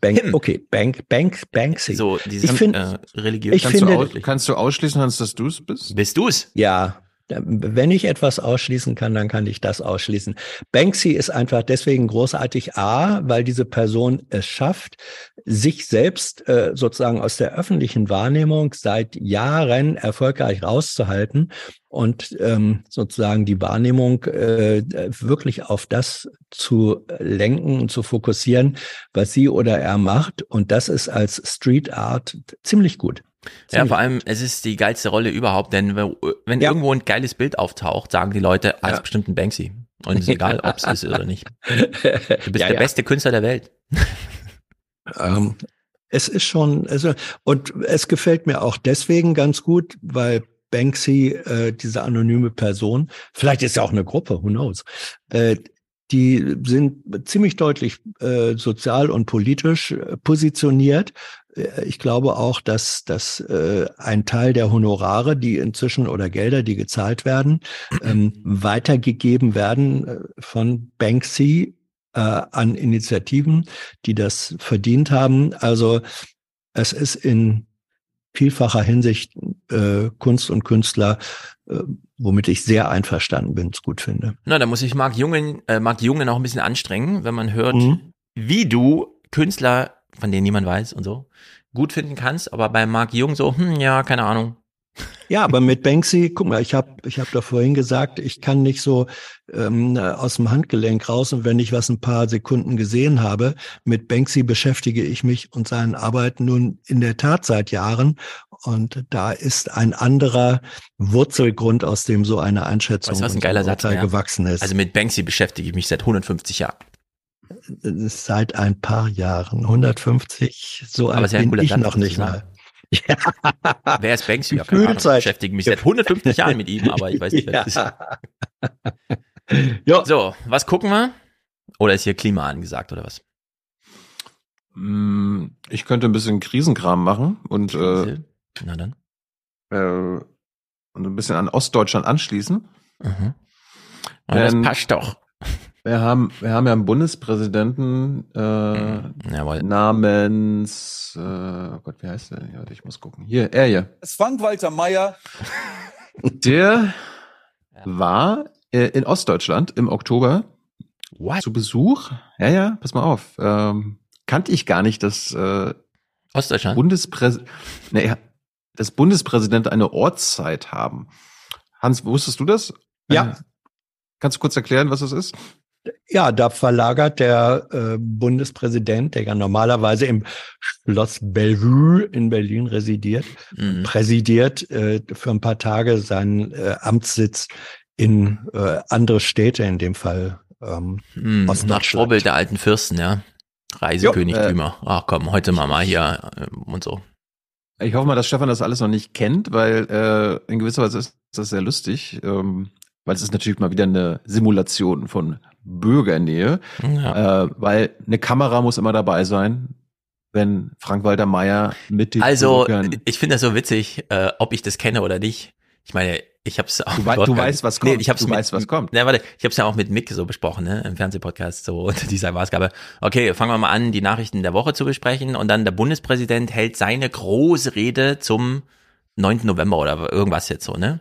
Bank, Him. okay, Bank, Bank, Banksy. So, dieses ich finde, äh, religiös. ich Kannst, finde- du, aus, kannst du ausschließen, Hans, dass du es bist? Bist du's? Ja, wenn ich etwas ausschließen kann, dann kann ich das ausschließen. Banksy ist einfach deswegen großartig, A, weil diese Person es schafft, sich selbst äh, sozusagen aus der öffentlichen Wahrnehmung seit Jahren erfolgreich rauszuhalten und ähm, sozusagen die Wahrnehmung äh, wirklich auf das zu lenken und zu fokussieren, was sie oder er macht. Und das ist als Street Art ziemlich gut. Ja, vor allem, es ist die geilste Rolle überhaupt, denn wenn Ja. irgendwo ein geiles Bild auftaucht, sagen die Leute, ah, das ist bestimmt ein Banksy. Und es ist egal, ob es ist oder nicht. Du bist Ja, der ja. beste Künstler der Welt. Ähm, es ist schon, also, und es gefällt mir auch deswegen ganz gut, weil Banksy, äh, diese anonyme Person, vielleicht ist ja auch eine Gruppe, who knows, äh, die sind ziemlich deutlich äh, sozial und politisch positioniert. Äh, ich glaube auch, dass, dass äh, ein Teil der Honorare, die inzwischen oder Gelder, die gezahlt werden, ähm, weitergegeben werden äh, von Banksy äh, an Initiativen, die das verdient haben. Also es ist in vielfacher Hinsicht äh, Kunst und Künstler, äh, womit ich sehr einverstanden bin, es gut finde. Na, da muss ich Marc Jungen, äh, Marc Jungen auch ein bisschen anstrengen, wenn man hört, mhm. wie du Künstler, von denen niemand weiß und so, gut finden kannst, aber bei Marc Jung so, hm, ja, keine Ahnung, ja, aber mit Banksy, guck mal, ich habe ich hab da vorhin gesagt, ich kann nicht so ähm, aus dem Handgelenk raus und wenn ich was ein paar Sekunden gesehen habe, mit Banksy beschäftige ich mich und seinen Arbeiten nun in der Tat seit Jahren und da ist ein anderer Wurzelgrund, aus dem so eine Einschätzung weißt, was ein geiler Satz, ja. gewachsen ist. Also mit Banksy beschäftige ich mich seit 150 Jahren. Seit ein paar Jahren, 150, so alt bin ich Satz, noch nicht mal. Ja. Wer ist Banksy? Ja, keine Ahnung. Beschäftige mich seit 150 Jahren mit ihm, aber ich weiß nicht, wer das ist. ja. So, was gucken wir? Oder ist hier Klima angesagt oder was? Mm, ich könnte ein bisschen Krisenkram machen und äh, na dann äh, und ein bisschen an Ostdeutschland anschließen. Mhm. das passt doch. Wir haben, wir haben ja einen Bundespräsidenten äh, Jawohl. namens, äh, oh Gott, wie heißt der? Ja, ich muss gucken. Hier, er hier. Das Frank-Walter Meyer. Der war äh, in Ostdeutschland im Oktober What? zu Besuch. Ja, ja, pass mal auf. Ähm, kannte ich gar nicht, dass äh, Ostdeutschland? Bundespräs nee, das Bundespräsident eine Ortszeit haben. Hans, wusstest du das? Ja. Äh, kannst du kurz erklären, was das ist? Ja, da verlagert der äh, Bundespräsident, der ja normalerweise im Schloss Bellevue in Berlin residiert, mhm. präsidiert äh, für ein paar Tage seinen äh, Amtssitz in äh, andere Städte, in dem Fall ähm, mhm, Nach Vorbild der alten Fürsten, ja. Reisekönigtümer. Jo, äh, Ach komm, heute mal mal hier äh, und so. Ich hoffe mal, dass Stefan das alles noch nicht kennt, weil äh, in gewisser Weise ist das sehr lustig. Ähm, weil es ist natürlich mal wieder eine Simulation von Bürgernähe, ja. äh, weil eine Kamera muss immer dabei sein, wenn Frank-Walter Meyer mit den Also, Bürgern ich finde das so witzig, äh, ob ich das kenne oder nicht. Ich meine, ich habe es auch. Du, wei du weißt, was kommt. Nee, ich hab's du mit, weißt, was kommt. Ne, warte, ich habe es ja auch mit Mick so besprochen, ne, im Fernsehpodcast so unter dieser Maßgabe. Okay, fangen wir mal an, die Nachrichten der Woche zu besprechen und dann der Bundespräsident hält seine große Rede zum 9. November oder irgendwas jetzt so, ne?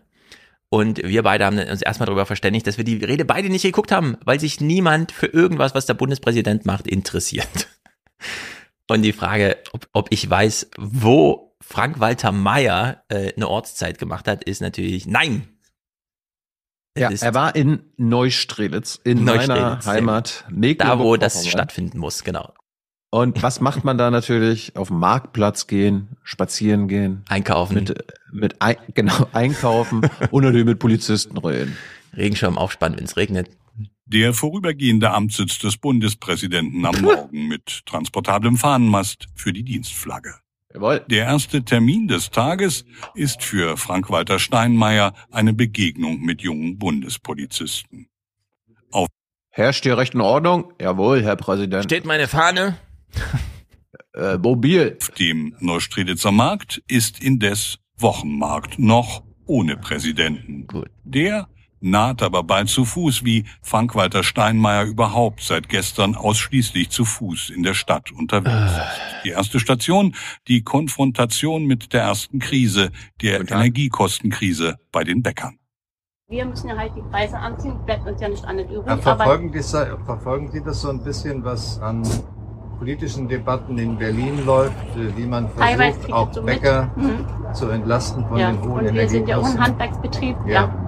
Und wir beide haben uns erstmal darüber verständigt, dass wir die Rede beide nicht geguckt haben, weil sich niemand für irgendwas, was der Bundespräsident macht, interessiert. Und die Frage, ob, ob ich weiß, wo Frank-Walter Meyer äh, eine Ortszeit gemacht hat, ist natürlich nein. Ja, er war in Neustrelitz, in Neustrelitz, meiner Heimat. Da, wo das stattfinden muss, genau. Und was macht man da natürlich? Auf den Marktplatz gehen, spazieren gehen. Einkaufen. Mit, mit ein, genau, einkaufen und natürlich mit Polizisten reden. Regenschirm aufspannen, wenn es regnet. Der vorübergehende Amtssitz des Bundespräsidenten am Morgen mit transportablem Fahnenmast für die Dienstflagge. Jawohl. Der erste Termin des Tages ist für Frank-Walter Steinmeier eine Begegnung mit jungen Bundespolizisten. Auf Herrscht hier Recht und Ordnung? Jawohl, Herr Präsident. Steht meine Fahne? Äh, mobil. Auf dem Neustrelitzer Markt ist indes Wochenmarkt noch ohne Präsidenten. Gut. Der naht aber bald zu Fuß, wie Frank-Walter Steinmeier überhaupt seit gestern ausschließlich zu Fuß in der Stadt unterwegs äh. ist. Die erste Station, die Konfrontation mit der ersten Krise, der Energiekostenkrise bei den Bäckern. Wir müssen ja halt die Preise anziehen, bleibt uns ja nicht anders übrig. Ja, verfolgen, die, verfolgen Sie das so ein bisschen, was an politischen Debatten in Berlin läuft, wie man versucht, auch Bäcker mhm. zu entlasten von ja. den hohen Und wir sind ja auch ein Handwerksbetrieb. Ja. ja.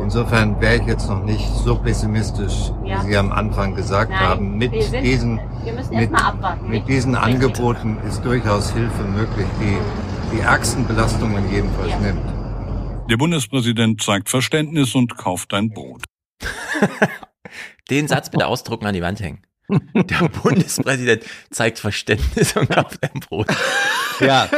Insofern wäre ich jetzt noch nicht so pessimistisch, ja. wie Sie am Anfang gesagt Nein, haben. Mit sind, diesen, mit, mit diesen Angeboten ist durchaus Hilfe möglich, die die Achsenbelastungen jedenfalls ja. nimmt. Der Bundespräsident zeigt Verständnis und kauft ein Brot. Den Satz bitte ausdrucken an die Wand hängen. Der Bundespräsident zeigt Verständnis und kauft ein Brot. Ja.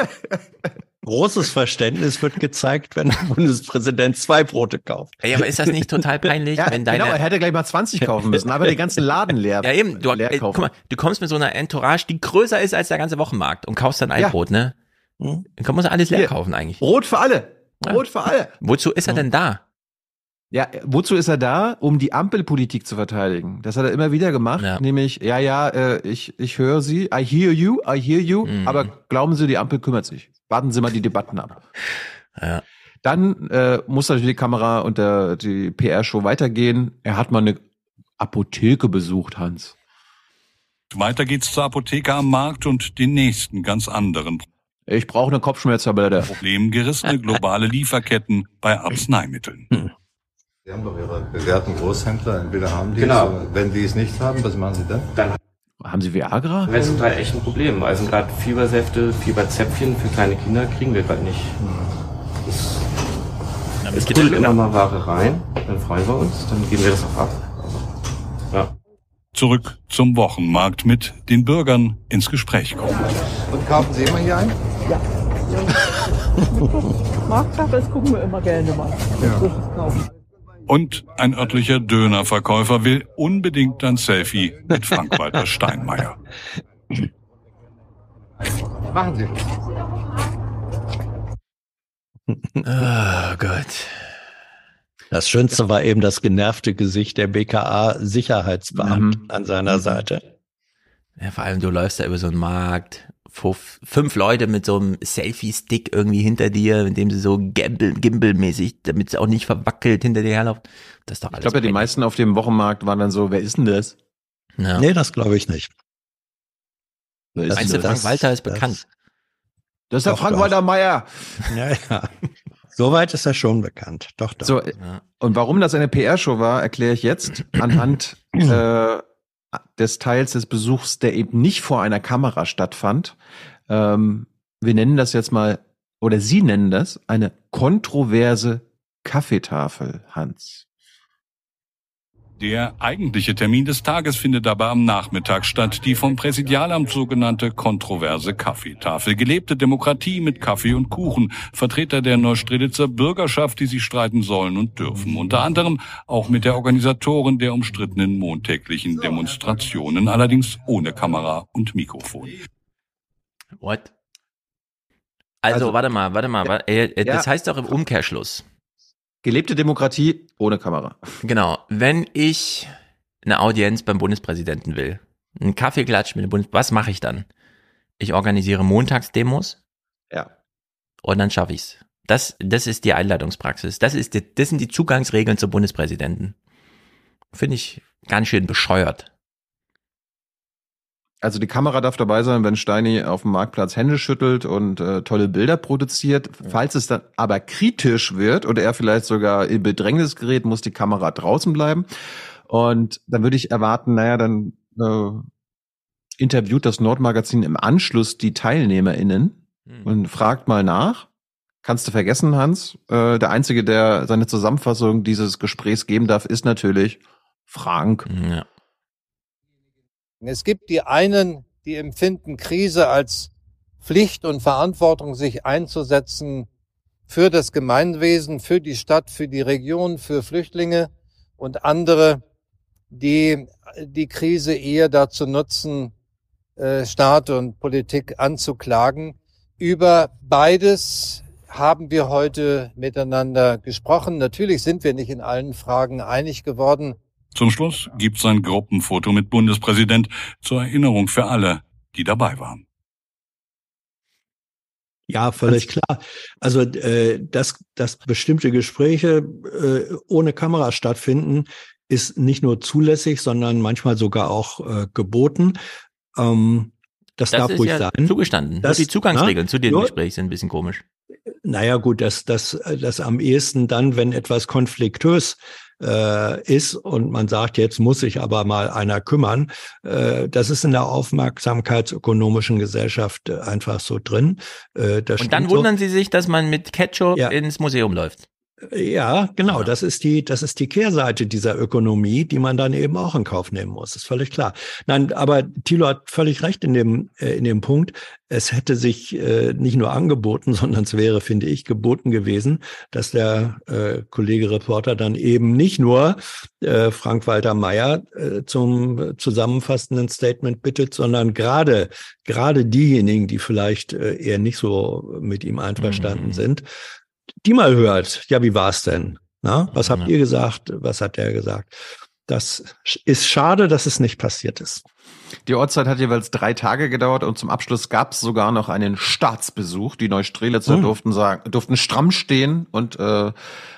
Großes Verständnis wird gezeigt, wenn der Bundespräsident zwei Brote kauft. Ey, aber ist das nicht total peinlich, Ja, wenn deine genau, er hätte gleich mal 20 kaufen müssen, aber den ganzen Laden leer. Ja, eben, du, leer ey, guck mal, du kommst mit so einer Entourage, die größer ist als der ganze Wochenmarkt und kaufst dann ein Ja. Brot, ne? Hm? Dann muss man alles leer kaufen eigentlich. Brot für alle. Brot für alle. Wozu ist er denn da? Ja, wozu ist er da? Um die Ampelpolitik zu verteidigen. Das hat er immer wieder gemacht, Ja. nämlich, ja, ja, äh, ich, ich höre Sie, I hear you, I hear you, Mhm. aber glauben Sie, die Ampel kümmert sich. Warten Sie mal die Debatten ab. Ja. Dann äh, muss natürlich die Kamera und der, die PR-Show weitergehen. Er hat mal eine Apotheke besucht, Hans. Weiter geht's zur Apotheke am Markt und den nächsten ganz anderen Ich brauche eine Kopfschmerztablette. Problem gerissene globale Lieferketten bei Arzneimitteln. Sie haben doch Ihre bewährten Großhändler, entweder haben die Genau. es, wenn die es nicht haben, was machen Sie dann? Dann Haben Sie Viagra? haben wir zum Teil echt ein Problem. Also gerade Fiebersäfte, Fieberzäpfchen für kleine Kinder kriegen wir gerade nicht. Das, es es geht ja- immer mal Ware rein, dann freuen wir uns, dann geben wir das auch ab. Ja. Zurück zum Wochenmarkt mit den Bürgern ins Gespräch kommen. Und kaufen Sie immer hier ein? Ja. Marktsache ist, gucken wir immer gerne mal. Kaufen. Und ein örtlicher Dönerverkäufer will unbedingt ein Selfie mit Frank-Walter Steinmeier. Machen Sie. Oh Gott. Das Schönste war eben das genervte Gesicht der BKA-Sicherheitsbeamten an seiner Seite. Ja, vor allem, du läufst da über so einen Markt, fünf, fünf Leute mit so einem Selfie-Stick irgendwie hinter dir, mit dem sie so Gimbal, Gimbal-mäßig, damit es auch nicht verwackelt hinter dir herlaufen. Das ist doch Ich alles. glaube ja, die meisten auf dem Wochenmarkt waren dann so, wer ist denn das? Ja. Nee, das glaube ich nicht. Wer ist Meinst du? Frank Walter ist das- bekannt? Das ist der Doch, Frank doch. Walter Meier. Ja, ja. Soweit ist er schon bekannt. Doch, doch. So, und warum das eine PR-Show war, erkläre ich jetzt anhand äh, des Teils des Besuchs, der eben nicht vor einer Kamera stattfand. Ähm, wir nennen das jetzt mal, oder Sie nennen das, eine kontroverse Kaffeetafel, Hans. Der eigentliche Termin des Tages findet aber am Nachmittag statt, die vom Präsidialamt sogenannte kontroverse Kaffeetafel. Gelebte Demokratie mit Kaffee und Kuchen. Vertreter der Neustrelitzer Bürgerschaft, die sich streiten sollen und dürfen. Unter anderem auch mit der Organisatorin der umstrittenen montäglichen Demonstrationen, allerdings ohne Kamera und Mikrofon. What? Also, Also- warte mal, warte mal. äh, äh, Das Ja. heißt doch im Umkehrschluss. Gelebte Demokratie ohne Kamera. Genau. Wenn ich eine Audienz beim Bundespräsidenten will, einen Kaffeeklatsch mit dem Bundes, was mache ich dann? Ich organisiere Montagsdemos Ja. und dann schaffe ich's. Das, das ist die Einladungspraxis. Das ist, die, das sind die Zugangsregeln zum Bundespräsidenten. Finde ich ganz schön bescheuert. Also die Kamera darf dabei sein, wenn Steini auf dem Marktplatz Hände schüttelt und äh, tolle Bilder produziert. Falls es dann aber kritisch wird oder er vielleicht sogar in Bedrängnis gerät, muss die Kamera draußen bleiben. Und dann würde ich erwarten, naja, dann äh, interviewt das Nordmagazin im Anschluss die TeilnehmerInnen und fragt mal nach. Kannst du vergessen, Hans? Äh, der Einzige, der seine Zusammenfassung dieses Gesprächs geben darf, ist natürlich Frank. Ja. Es gibt die einen, die empfinden Krise als Pflicht und Verantwortung, sich einzusetzen für das Gemeinwesen, für die Stadt, für die Region, für Flüchtlinge und andere, die die Krise eher dazu nutzen, äh, Staat und Politik anzuklagen. Über beides haben wir heute miteinander gesprochen. Natürlich sind wir nicht in allen Fragen einig geworden. Zum Schluss gibt's ein Gruppenfoto mit Bundespräsident zur Erinnerung für alle, die dabei waren. Ja, völlig klar. Also, äh, dass, dass bestimmte Gespräche äh, ohne Kamera stattfinden, ist nicht nur zulässig, sondern manchmal sogar auch äh, geboten. Ähm, das, Das darf ist ruhig ja sein. zugestanden. Das- Nur die Zugangsregeln na, zu dem nur- Gespräch sind ein bisschen komisch. Naja, gut, das, das, das am ehesten dann, wenn etwas konfliktös äh, ist und man sagt, jetzt muss sich aber mal einer kümmern. Äh, das ist in der aufmerksamkeitsökonomischen Gesellschaft äh, einfach so drin. Äh, Und dann stimmt so. wundern sie sich, dass man mit Ketchup Ja. ins Museum läuft. Ja, genau. Das ist die, das ist die Kehrseite dieser Ökonomie, die man dann eben auch in Kauf nehmen muss. ist völlig klar. Nein, aber Thilo hat völlig recht in dem, äh, in dem Punkt. Es hätte sich äh, nicht nur angeboten, sondern es wäre, finde ich, geboten gewesen, dass der äh, Kollege Reporter dann eben nicht nur äh, Frank-Walter Meyer äh, zum zusammenfassenden Statement bittet, sondern gerade, gerade diejenigen, die vielleicht äh, eher nicht so mit ihm einverstanden mhm. sind, die mal hört, ja, wie war's denn? Na, was habt ihr gesagt? Was hat der gesagt? Das ist schade, dass es nicht passiert ist. Die Ortszeit hat jeweils drei Tage gedauert und zum Abschluss gab es sogar noch einen Staatsbesuch. Die Neustrelitzer hm. durften sagen, durften stramm stehen und äh,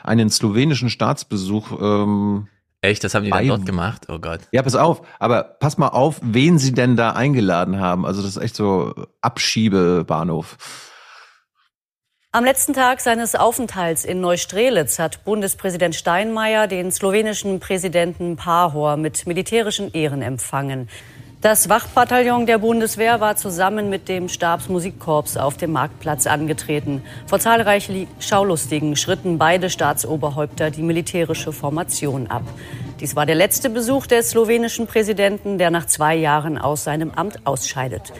einen slowenischen Staatsbesuch. Ähm, Echt, das haben die dann dort gemacht? Oh Gott. Ja, pass auf, aber pass mal auf, wen sie denn da eingeladen haben. Also das ist echt so Abschiebebahnhof. Am letzten Tag seines Aufenthalts in Neustrelitz hat Bundespräsident Steinmeier den slowenischen Präsidenten Pahor mit militärischen Ehren empfangen. Das Wachbataillon der Bundeswehr war zusammen mit dem Stabsmusikkorps auf dem Marktplatz angetreten. Vor zahlreichen Schaulustigen schritten beide Staatsoberhäupter die militärische Formation ab. Dies war der letzte Besuch des slowenischen Präsidenten, der nach zwei Jahren aus seinem Amt ausscheidet.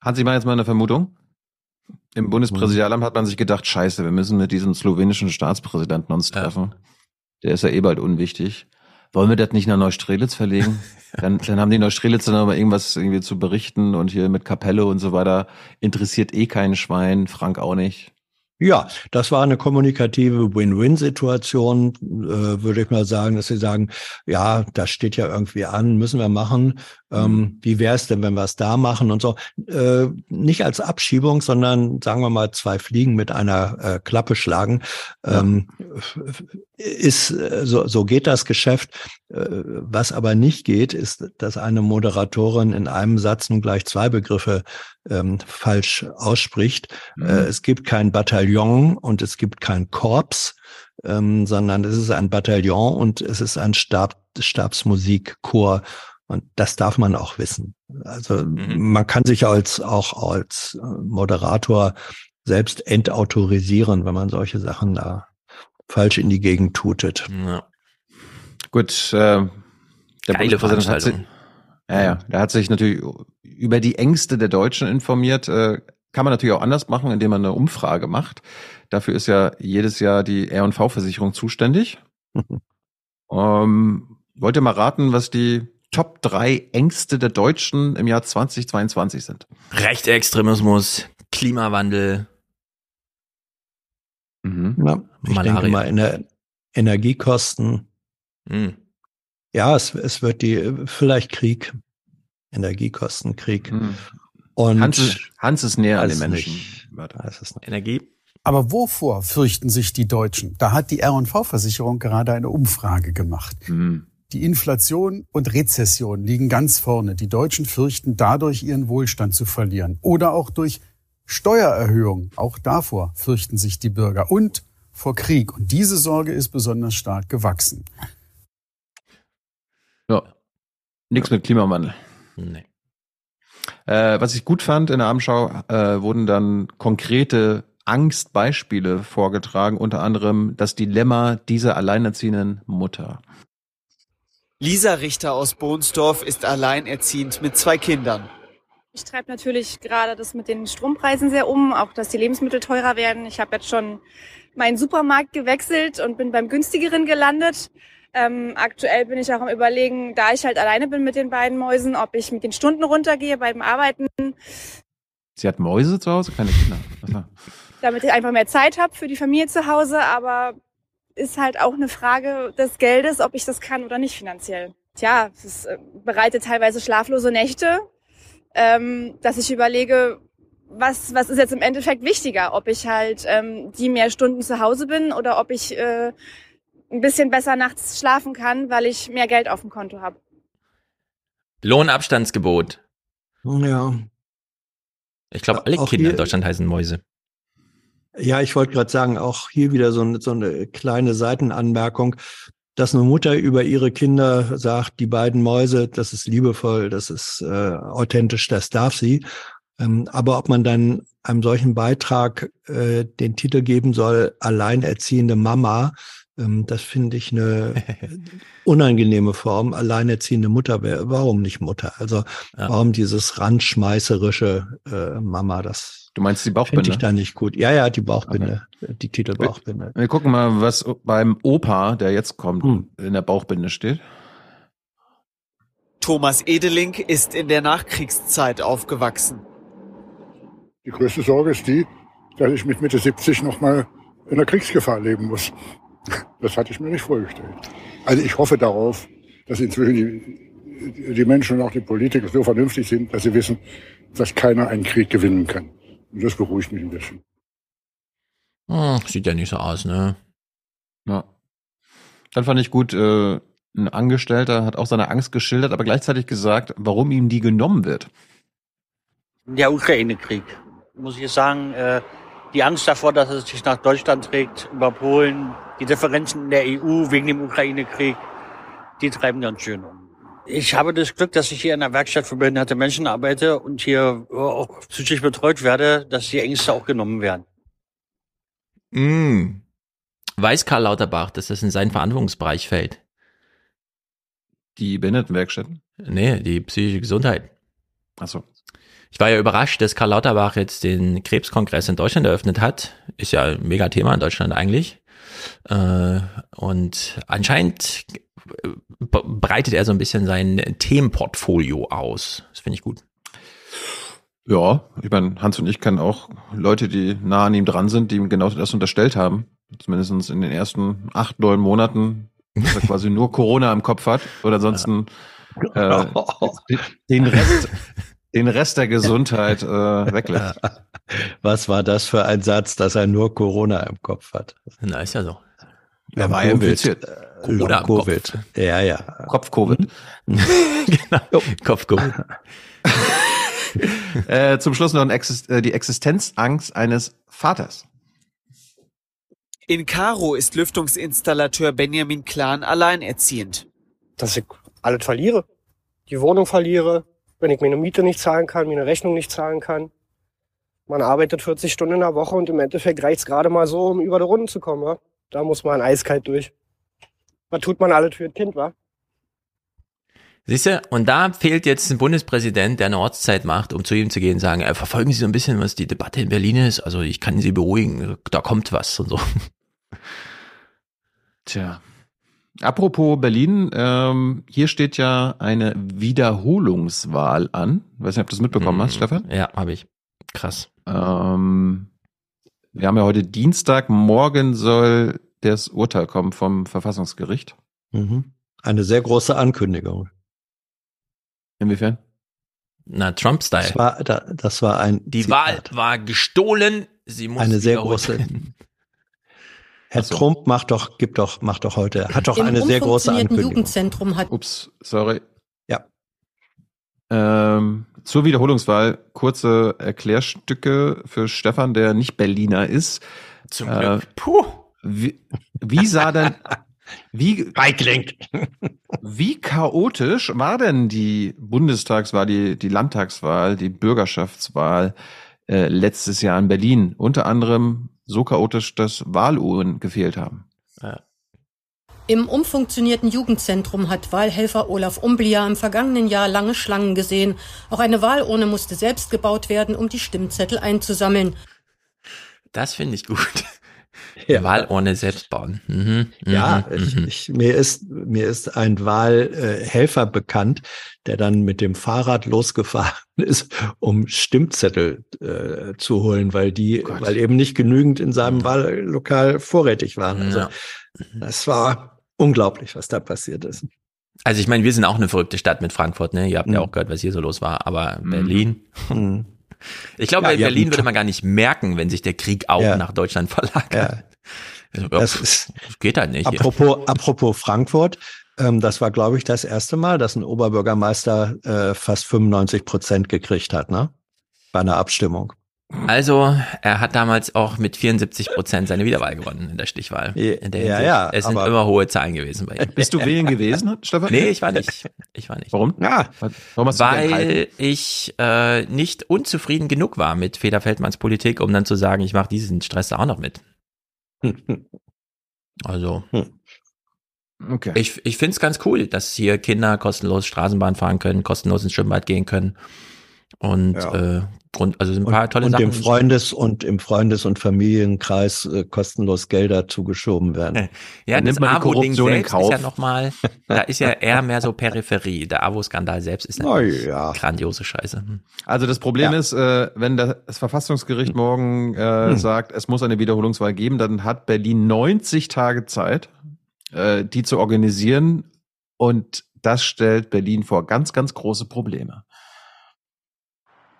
Hat Sie mal jetzt mal eine Vermutung? Im Bundespräsidialamt hat man sich gedacht, scheiße, wir müssen mit diesem slowenischen Staatspräsidenten uns treffen. Ja. Der ist ja eh bald unwichtig. Wollen wir das nicht nach Neustrelitz verlegen? dann, dann haben die Neustrelitzer noch mal irgendwas irgendwie zu berichten und hier mit Kapelle und so weiter. Interessiert eh kein Schwein, Frank auch nicht. Ja, das war eine kommunikative Win-Win-Situation, äh, würde ich mal sagen, dass sie sagen, ja, das steht ja irgendwie an, müssen wir machen. Ähm, mhm. wie wäre es denn, wenn wir es da machen und so? Äh, nicht als Abschiebung, sondern sagen wir mal zwei Fliegen mit einer äh, Klappe schlagen. Ähm. Ist äh, so, so geht das Geschäft. Äh, was aber nicht geht, ist, dass eine Moderatorin in einem Satz nun gleich zwei Begriffe ähm, falsch ausspricht. Mhm. Äh, es gibt kein Bataillon und es gibt kein Korps, ähm, sondern es ist ein Bataillon und es ist ein Stab, Stabsmusikchor. Und das darf man auch wissen. Also mhm. man kann sich als auch als äh, Moderator selbst entautorisieren, wenn man solche Sachen da falsch in die Gegend tutet. Ja. Gut, äh, der Geile Bundespräsident hat sich, ja, ja, der hat sich natürlich über die Ängste der Deutschen informiert. Äh, kann man natürlich auch anders machen, indem man eine Umfrage macht. Dafür ist ja jedes Jahr die R&V-Versicherung zuständig. ähm, wollt ihr mal raten, was die Top 3 Ängste der Deutschen im Jahr 2022 sind? Rechtsextremismus, Klimawandel. Mhm. Ja, ich Malaria. denke mal, in der Energiekosten. Mhm. Ja, es, es wird die, vielleicht Krieg, Energiekosten, Krieg. Mhm. Und Hans ist, Hans ist näher an den Menschen. Energie. Aber wovor fürchten sich die Deutschen? Da hat die R&V-Versicherung gerade eine Umfrage gemacht. Mhm. Die Inflation und Rezession liegen ganz vorne. Die Deutschen fürchten dadurch ihren Wohlstand zu verlieren. Oder auch durch Steuererhöhung. Auch davor fürchten sich die Bürger. Und vor Krieg. Und diese Sorge ist besonders stark gewachsen. Ja. Nichts mit Klimawandel. Nee. Äh, was ich gut fand in der Abendschau, äh, wurden dann konkrete Angstbeispiele vorgetragen, unter anderem das Dilemma dieser alleinerziehenden Mutter. Lisa Richter aus Bohnsdorf ist alleinerziehend mit zwei Kindern. Ich treibe natürlich gerade das mit den Strompreisen sehr um, auch dass die Lebensmittel teurer werden. Ich habe jetzt schon meinen Supermarkt gewechselt und bin beim günstigeren gelandet. Ähm, aktuell bin ich auch am überlegen, da ich halt alleine bin mit den beiden Mäusen, ob ich mit den Stunden runtergehe beim Arbeiten. Sie hat Mäuse zu Hause, keine Kinder. Aha. Damit ich einfach mehr Zeit habe für die Familie zu Hause, aber ist halt auch eine Frage des Geldes, ob ich das kann oder nicht finanziell. Tja, es äh, bereitet teilweise schlaflose Nächte, ähm, dass ich überlege, was, was ist jetzt im Endeffekt wichtiger, ob ich halt ähm, die mehr Stunden zu Hause bin oder ob ich äh, ein bisschen besser nachts schlafen kann, weil ich mehr Geld auf dem Konto habe. Lohnabstandsgebot. Ja. Ich glaube, alle Kinder hier, in Deutschland heißen Mäuse. Ja, ich wollte gerade sagen, auch hier wieder so eine, so eine kleine Seitenanmerkung, dass eine Mutter über ihre Kinder sagt, die beiden Mäuse, das ist liebevoll, das ist äh, authentisch, das darf sie. Ähm, aber ob man dann einem solchen Beitrag äh, den Titel geben soll, alleinerziehende Mama, ähm, das finde ich eine unangenehme Form. Alleinerziehende Mutter, warum nicht Mutter? Also ja. warum dieses randschmeißerische äh, Mama, das Du meinst die Bauchbinde? Finde ich da nicht gut. Ja, ja, die Bauchbinde, okay. die Titelbauchbinde. Wir, wir gucken mal, was beim Opa, der jetzt kommt, hm. in der Bauchbinde steht. Thomas Edeling ist in der Nachkriegszeit aufgewachsen. Die größte Sorge ist die, dass ich mit Mitte 70 nochmal in der Kriegsgefahr leben muss. Das hatte ich mir nicht vorgestellt. Also ich hoffe darauf, dass inzwischen die, die Menschen und auch die Politiker so vernünftig sind, dass sie wissen, dass keiner einen Krieg gewinnen kann. Und das beruhigt mich ein bisschen. Hm, sieht ja nicht so aus, ne? Ja. Dann fand ich gut, äh, ein Angestellter hat auch seine Angst geschildert, aber gleichzeitig gesagt, warum ihm die genommen wird. Der Ukraine-Krieg, muss ich sagen, äh, die Angst davor, dass es sich nach Deutschland trägt, über Polen, die Differenzen in der EU wegen dem Ukraine-Krieg, die treiben ganz schön um. Ich habe das Glück, dass ich hier in der Werkstatt für behinderte Menschen arbeite und hier auch psychisch betreut werde, dass die Ängste auch genommen werden. Mm. Weiß Karl Lauterbach, dass das in seinen Verantwortungsbereich fällt? Die Behindertenwerkstätten? Nee, die psychische Gesundheit. Achso. Ich war ja überrascht, dass Karl Lauterbach jetzt den Krebskongress in Deutschland eröffnet hat. Ist ja ein mega Thema in Deutschland eigentlich. Äh, und anscheinend breitet er so ein bisschen sein Themenportfolio aus. Das finde ich gut. Ja, ich meine, Hans und ich kennen auch Leute, die nah an ihm dran sind, die ihm genau das unterstellt haben. Zumindest in den ersten acht, neun Monaten, dass er quasi nur Corona im Kopf hat oder ansonsten äh, den Rest, den Rest der Gesundheit äh, weglässt. Was war das für ein Satz, dass er nur Corona im Kopf hat? Na, ist ja so. Er war ja infiziert. Oder Covid. Ja, ja. Kopf-Covid. genau. Kopf-Covid. äh, zum Schluss noch ein Exist äh, die Existenzangst eines Vaters. In Karo ist Lüftungsinstallateur Benjamin Klan alleinerziehend. Dass ich alles verliere. Die Wohnung verliere, wenn ich meine Miete nicht zahlen kann, meine Rechnung nicht zahlen kann. Man arbeitet 40 Stunden in der Woche und im Endeffekt reicht's gerade mal so, um über die Runden zu kommen. Ja? Da muss man eiskalt durch. Was tut man alles für ein Kind, wa? Siehst du, und da fehlt jetzt ein Bundespräsident, der eine Ortszeit macht, um zu ihm zu gehen und sagen, äh, verfolgen Sie so ein bisschen, was die Debatte in Berlin ist. Also ich kann Sie beruhigen, da kommt was und so. Tja. Apropos Berlin, ähm, hier steht ja eine Wiederholungswahl an. weiß nicht, ob du das mitbekommen hast, hm, Stefan? Ja, habe ich. Krass. Ähm, wir haben ja heute Dienstag, morgen soll das Urteil kommen vom Verfassungsgericht. Mhm. Eine sehr große Ankündigung. Inwiefern? Na, Trump-Style. Das war, das war ein. Die Zitat. Wahl war gestohlen. Sie muss eine sehr große. Herr so. Trump macht doch, gibt doch, macht doch heute, hat doch Im eine sehr große Ankündigung. Jugendzentrum hat. Ups, sorry. Ähm, zur Wiederholungswahl kurze Erklärstücke für Stefan, der nicht Berliner ist. Zum äh, Glück. Puh. Wie, wie sah denn, wie, wie chaotisch war denn die Bundestagswahl, die, die Landtagswahl, die Bürgerschaftswahl äh, letztes Jahr in Berlin? Unter anderem so chaotisch, dass Wahluhren gefehlt haben. Ja. Im umfunktionierten Jugendzentrum hat Wahlhelfer Olaf Umblia im vergangenen Jahr lange Schlangen gesehen. Auch eine Wahlurne musste selbst gebaut werden, um die Stimmzettel einzusammeln. Das finde ich gut. Ja. Wahlurne selbst bauen. Mhm, ja, mhm, ich, mhm. ich, mir ist mir ist ein Wahlhelfer bekannt, der dann mit dem Fahrrad losgefahren ist, um Stimmzettel äh, zu holen, weil die, oh weil eben nicht genügend in seinem mhm. Wahllokal vorrätig waren. Also ja. das war unglaublich, was da passiert ist. Also ich meine, wir sind auch eine verrückte Stadt mit Frankfurt, ne? Ihr habt mhm. ja auch gehört, was hier so los war, aber mhm. Berlin. Mhm. Ich glaube, ja, in Berlin würde man gar nicht merken, wenn sich der Krieg auch ja. nach Deutschland verlagert. Ja. Also, das, ist, das geht halt nicht. Apropos, apropos Frankfurt, ähm, das war, glaube ich, das erste Mal, dass ein Oberbürgermeister äh, fast 95 Prozent gekriegt hat, ne? Bei einer Abstimmung. Also, er hat damals auch mit 74 Prozent seine Wiederwahl gewonnen in der Stichwahl. In der ja, ja, es sind immer hohe Zahlen gewesen bei ihm. Bist du wählen gewesen, Stefan? Nee, ich war nicht. Ich war nicht. Warum? Ja. Warum hast du Weil ich äh, nicht unzufrieden genug war mit Feder Feldmanns Politik, um dann zu sagen, ich mache diesen Stress da auch noch mit. Also. Okay. Ich, ich finde es ganz cool, dass hier Kinder kostenlos Straßenbahn fahren können, kostenlos ins Schwimmbad gehen können. Und Ja. äh, Grund, also ein paar und, tolle und Sachen. im Freundes- und im Freundes- und Familienkreis äh, kostenlos Gelder zugeschoben werden. Ja, Dann das nimmt man die AWO-Ding selbst ist ja nochmal, da ist ja eher mehr so Peripherie. Der AWO-Skandal selbst ist natürlich ja. grandiose Scheiße. Hm. Also das Problem Ja. ist, äh, wenn das Verfassungsgericht morgen äh, Hm. sagt, es muss eine Wiederholungswahl geben, dann hat Berlin 90 Tage Zeit, äh, die zu organisieren. Und das stellt Berlin vor ganz, ganz große Probleme.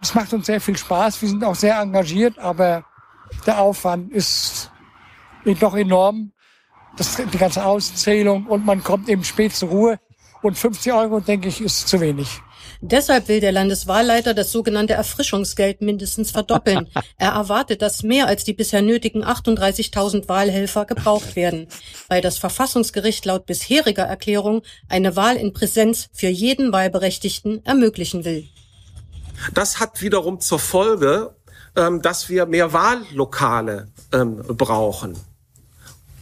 Es macht uns sehr viel Spaß. Wir sind auch sehr engagiert, aber der Aufwand ist doch enorm. Das, die ganze Auszählung und man kommt eben spät zur Ruhe. Und 50 Euro, denke ich, ist zu wenig. Deshalb will der Landeswahlleiter das sogenannte Erfrischungsgeld mindestens verdoppeln. Er erwartet, dass mehr als die bisher nötigen 38.000 Wahlhelfer gebraucht werden, weil das Verfassungsgericht laut bisheriger Erklärung eine Wahl in Präsenz für jeden Wahlberechtigten ermöglichen will. Das hat wiederum zur Folge, ähm, dass wir mehr Wahllokale ähm, brauchen.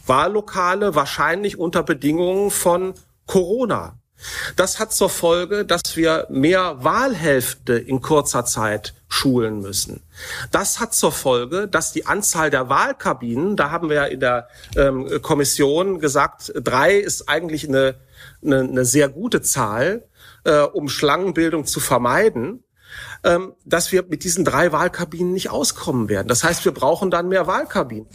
Wahllokale wahrscheinlich unter Bedingungen von Corona. Das hat zur Folge, dass wir mehr Wahlhälfte in kurzer Zeit schulen müssen. Das hat zur Folge, dass die Anzahl der Wahlkabinen, da haben wir ja in der ähm, Kommission gesagt, drei ist eigentlich eine, eine, eine sehr gute Zahl, äh, um Schlangenbildung zu vermeiden dass wir mit diesen drei Wahlkabinen nicht auskommen werden. Das heißt, wir brauchen dann mehr Wahlkabinen.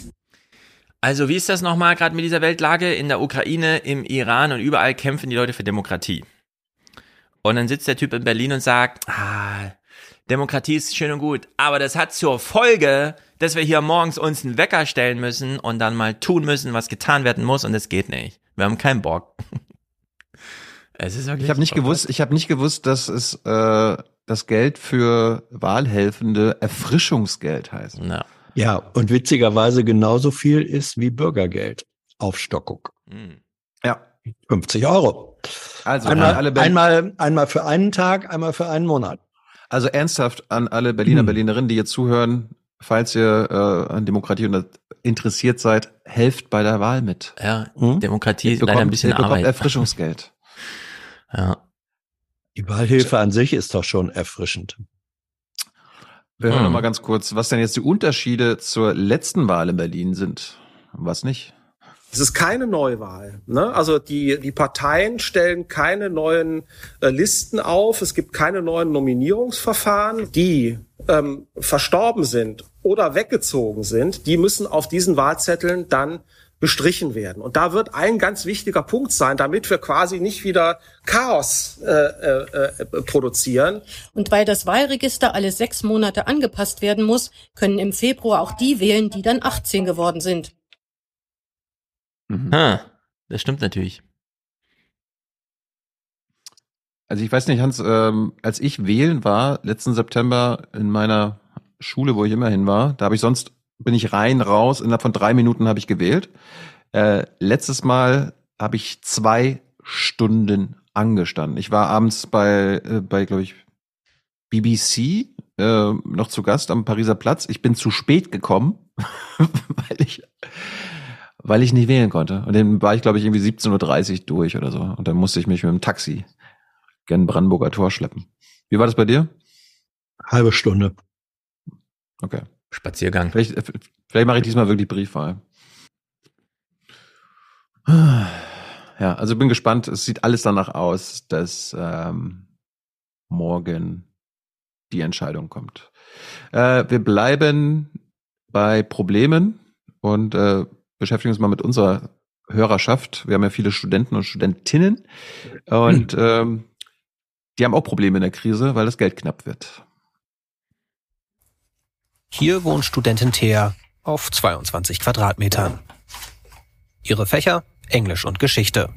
Also wie ist das nochmal gerade mit dieser Weltlage? In der Ukraine, im Iran und überall kämpfen die Leute für Demokratie. Und dann sitzt der Typ in Berlin und sagt, ah, Demokratie ist schön und gut, aber das hat zur Folge, dass wir hier morgens uns einen Wecker stellen müssen und dann mal tun müssen, was getan werden muss und es geht nicht. Wir haben keinen Bock. Es ist wirklich Ich habe nicht gewusst, ich habe nicht gewusst, dass es äh, das Geld für Wahlhelfende Erfrischungsgeld heißt. Ja. Ja, und witzigerweise genauso viel ist wie Bürgergeld. Aufstockung. Hm. Ja. 50 Euro. Also einmal, einmal, einmal für einen Tag, einmal für einen Monat. Also ernsthaft an alle Berliner, Hm. Berlinerinnen, die jetzt zuhören, falls ihr äh, an Demokratie und interessiert seid, helft bei der Wahl mit. Ja, Hm? Demokratie ist leider bekommt, ein bisschen ihr bekommt Arbeit. Erfrischungsgeld. Ja. Die Wahlhilfe an sich ist doch schon erfrischend. Wir hören Hm. noch mal ganz kurz, was denn jetzt die Unterschiede zur letzten Wahl in Berlin sind. und Was nicht? Es ist keine Neuwahl. Ne? Also die, die Parteien stellen keine neuen äh, Listen auf. Es gibt keine neuen Nominierungsverfahren. Die ähm, verstorben sind oder weggezogen sind, die müssen auf diesen Wahlzetteln dann bestrichen werden. Und da wird ein ganz wichtiger Punkt sein, damit wir quasi nicht wieder Chaos äh, äh, äh, produzieren. Und weil das Wahlregister alle sechs Monate angepasst werden muss, können im Februar auch die wählen, die dann 18 geworden sind. Hm, das stimmt natürlich. Also ich weiß nicht, Hans, ähm, als ich wählen war, letzten September in meiner Schule, wo ich immerhin war, da habe ich sonst, bin ich rein, raus, innerhalb von drei Minuten habe ich gewählt. Äh, letztes Mal habe ich zwei Stunden angestanden. Ich war abends bei, äh, bei glaube ich, BBC äh, noch zu Gast am Pariser Platz. Ich bin zu spät gekommen, weil ich weil ich nicht wählen konnte. Und dann war ich, glaube ich, irgendwie 17.30 Uhr durch oder so. Und dann musste ich mich mit dem Taxi gen Brandenburger Tor schleppen. Wie war das bei dir? Halbe Stunde. Okay. Spaziergang. Vielleicht, vielleicht mache ich diesmal wirklich Briefwahl. Ja, also bin gespannt. Es sieht alles danach aus, dass ähm, morgen die Entscheidung kommt. Äh, wir bleiben bei Problemen und äh, beschäftigen uns mal mit unserer Hörerschaft. Wir haben ja viele Studenten und Studentinnen und ähm, die haben auch Probleme in der Krise, weil das Geld knapp wird. Hier wohnt Studentin Thea auf 22 Quadratmetern. Ihre Fächer Englisch und Geschichte.